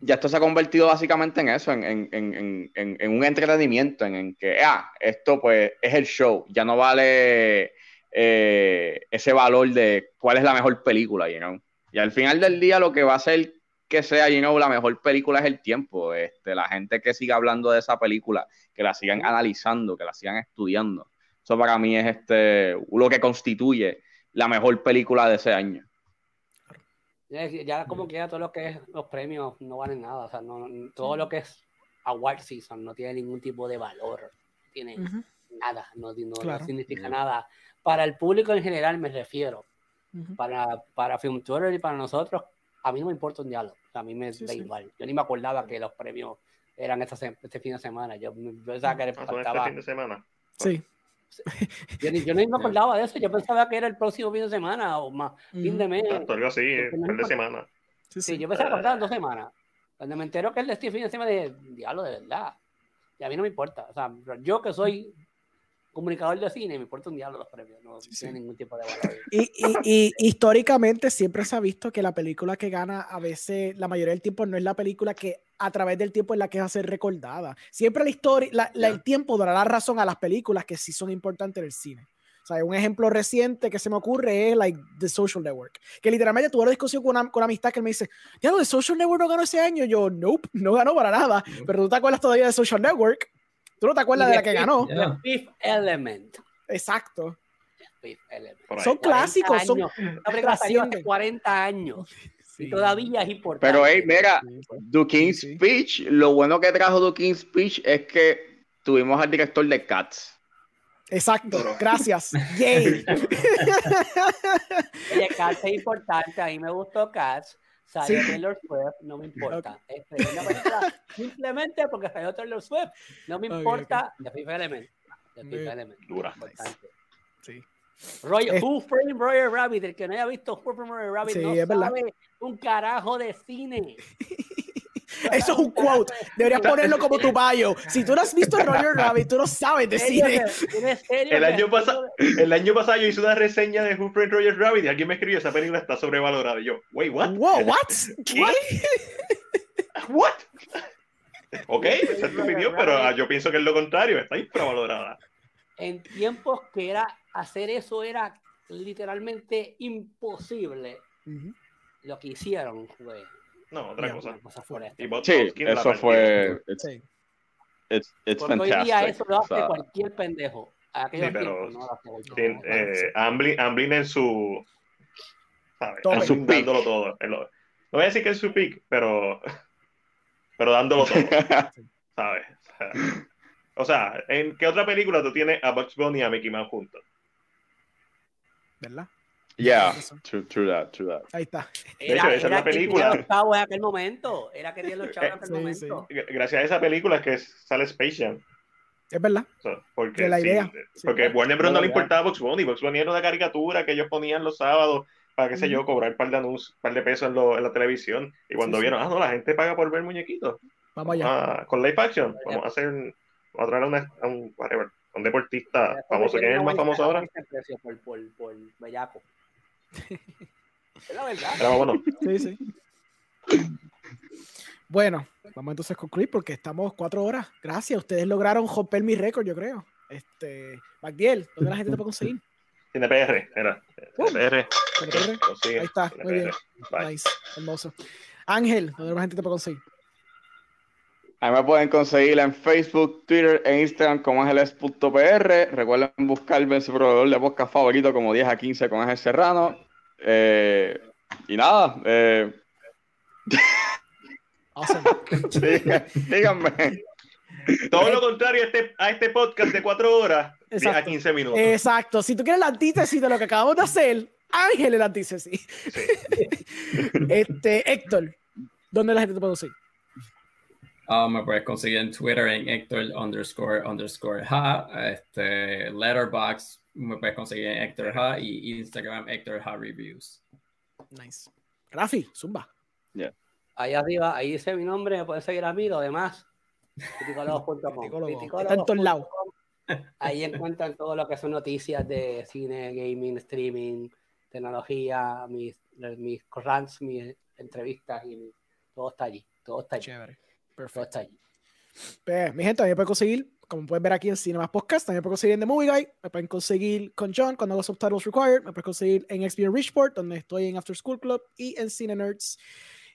Ya esto se ha convertido básicamente en eso, en, en- en- en- en- en un entretenimiento, en, en que, ah, esto pues es el show, ya no vale eh, ese valor de cuál es la mejor película, you know. Y al final del día lo que va a hacer que sea, you know, la mejor película es el tiempo, este, la gente que siga hablando de esa película, que la sigan analizando, que la sigan estudiando. Eso para mí es este, lo que constituye la mejor película de ese año. Ya, ya como que ya todo lo que es los premios no valen nada. O sea, no, no- todo lo que es award season no tiene ningún tipo de valor. No tiene Ujú, nada, no, no- no Claro. significa Mm. nada. Para el público en general me refiero. ujú. Para, para Film Twitter y para nosotros, a mí no me importa un diálogo. A mí me Sí, da sí. igual. Yo ni me acordaba que los premios eran esta este fin de semana. Yo yo pensaba que Ah, son este faltaba- fin de semana. Sí. *laughs* yo, ni, yo ni me acordaba de eso. Yo pensaba que era el próximo fin de semana o más, fin de mes. Algo así, no fin de semana. Sí, Sí, sí. yo pensaba que faltaban dos semanas. Cuando me entero que el de este fin de semana de diablo de verdad. Y a mí no me importa. O sea, yo que soy comunicador de cine, me importa un diablo los premios. No Sí, tiene sí. ningún tipo de valor. Y, y- y históricamente siempre se ha visto que la película que gana a veces, la mayoría del tiempo, no es la película que a través del tiempo es la que va a ser recordada. Siempre la historia, la- la- el tiempo dará la razón a las películas que sí son importantes en el cine. O sea, un ejemplo reciente que se me ocurre es like The Social Network, que literalmente tuve una discusión con una, con una amistad que me dice, ya The Social Network no ganó ese año. Yo, nope, no ganó para nada. Pero tú te acuerdas todavía de Social Network. Tú no te acuerdas de la que Fifth- ganó. The Fifth Element. Exacto. Fifth Element. Son 40 clásicos, son hace trascienden. 40 años y todavía es importante. Pero, hey, mira, Sí, sí. The King's Sí. Speech, lo bueno que trajo The King's Speech es que tuvimos al director de Cats. Exacto, gracias. *laughs* Yay. Oye, Cats es importante, a mí me gustó Cats. Salió Sí. Taylor Swift, no me importa. Este, es una película *laughs* simplemente porque salió Taylor Swift. No me importa The Fifth Element. The Fifth. Element. Dura. Importante. Sí. Roger, Es- Who Framed Roger Rabbit? El que no haya visto Who Framed Roger Rabbit Sí, no verdad. sabe un carajo de cine. *laughs* Eso es un quote. Deberías ponerlo como tu bio. Si tú no has visto Roger *laughs* Rabbit, tú no sabes de ¿Serio cine. El año pasado- El año pasado yo hice una reseña de Who Framed Roger Rabbit y alguien me escribió esa película está sobrevalorada. Y yo, wait, what? Wow, what? *laughs* ¿Qué? What? ok, esa es tu opinión, pero yo pienso que es lo contrario, está infravalorada. En tiempos que era hacer eso era literalmente imposible. Lo que hicieron fue No, otra cosa. cosa fuera Sí, eso fue. It's, Sí. it's, it's Porque hoy día eso lo O hace sea, cualquier pendejo. Aquellos Sí, pero no eh, Amblin, Amblin en su. ¿sabes? En su dándolo todo. En lo- no voy a decir que es su pick, pero. Pero dándolo todo, *laughs* ¿sabes? O sea, o sea, ¿en qué otra película tú tienes a Bugs Bunny y a Mickey Mouse juntos? ¿Verdad? Yeah, true, true that, true that. Ahí está. de hecho, esa es la que película. los chavos en aquel momento. Era que los chavos en aquel Sí, momento. G- Gracias a esa película es que sale Space Jam. Es verdad. Porque, De la sí, idea. de- Sí. porque Warner Bros. no le importaba Bugs Bunny. Bugs Bunny era una caricatura que ellos ponían los sábados para, qué sé yo, cobrar un par de anuncios, un par de pesos en, lo- en la televisión. Y cuando Sí, sí. vieron, ah, no, la gente paga por ver muñequitos. Vamos allá. Ah, con live action, Ya. vamos a hacer, un- vamos a traer una- a un, whatever, un deportista famoso. ¿Quién es el más famoso ahora? Por, por, por bellaco. Es la verdad. Era más bueno. Sí, sí. Bueno, vamos entonces a concluir porque estamos cuatro horas. Gracias. Ustedes lograron romper mi récord, yo creo. Este, Magdiel, ¿dónde la gente te puede conseguir? Tiene PR, era. PR. PR. consigue, Ahí está, muy bien. Nice, hermoso. Ángel, ¿dónde la gente te puede conseguir? Ahí me pueden conseguir en Facebook, Twitter e Instagram como ángeles.pr. Recuerden buscarme en su proveedor de podcast favorito como 10 a 15 con Ángel Serrano. Eh, y nada, eh, Awesome. *laughs* díganme. Todo lo contrario a este, a este podcast de cuatro horas, 10 a Exacto. 15 minutos. Exacto. Si tú quieres la antítesis de lo que acabamos de hacer, Ángel es la antítesis. *laughs* Este, Héctor, ¿dónde la gente te puede conseguir? Ah, me puedes conseguir en Twitter en Héctor underscore underscore ha. Este, Letterbox me puedes conseguir en Héctor ha y Instagram Héctor ha Reviews. Nice. Rafi, Zumba. Ahí arriba, ahí dice mi nombre, me pueden seguir a mí, lo demás. Criticólogos.com. Ahí encuentran todo lo que son noticias de cine, gaming, streaming, tecnología, mis, mis rants, mis entrevistas y todo está allí. Todo está allí. Chévere. Perfecto. está allí. Pues, mi gente, también pueden conseguir, como pueden ver aquí en Cinemas Podcast, también pueden conseguir en The Movie Guy, me pueden conseguir con John cuando hago Subtitles Required, me pueden conseguir en XB Richport, donde estoy en After School Club y en Cine Nerds.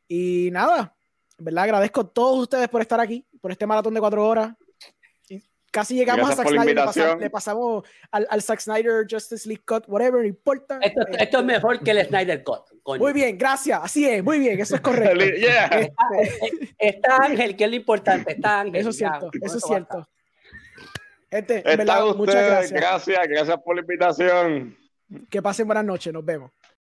Y nada, en verdad agradezco a todos ustedes por estar aquí, por este maratón de cuatro horas. Y casi llegamos Gracias a Zack Snyder, le pasamos, le pasamos al, al Zack Snyder Justice League Cut, whatever, no importa. Esto, Eh, esto es mejor que el Snyder Cut. Coño. muy bien, gracias, así es, muy bien, eso es correcto. *laughs* Yeah. Este, Está Ángel, que es lo importante. Está Ángel. Eso es cierto, eso es cierto. Gente, en muchas gracias. gracias, gracias por la invitación. Que pasen buenas noches, nos vemos.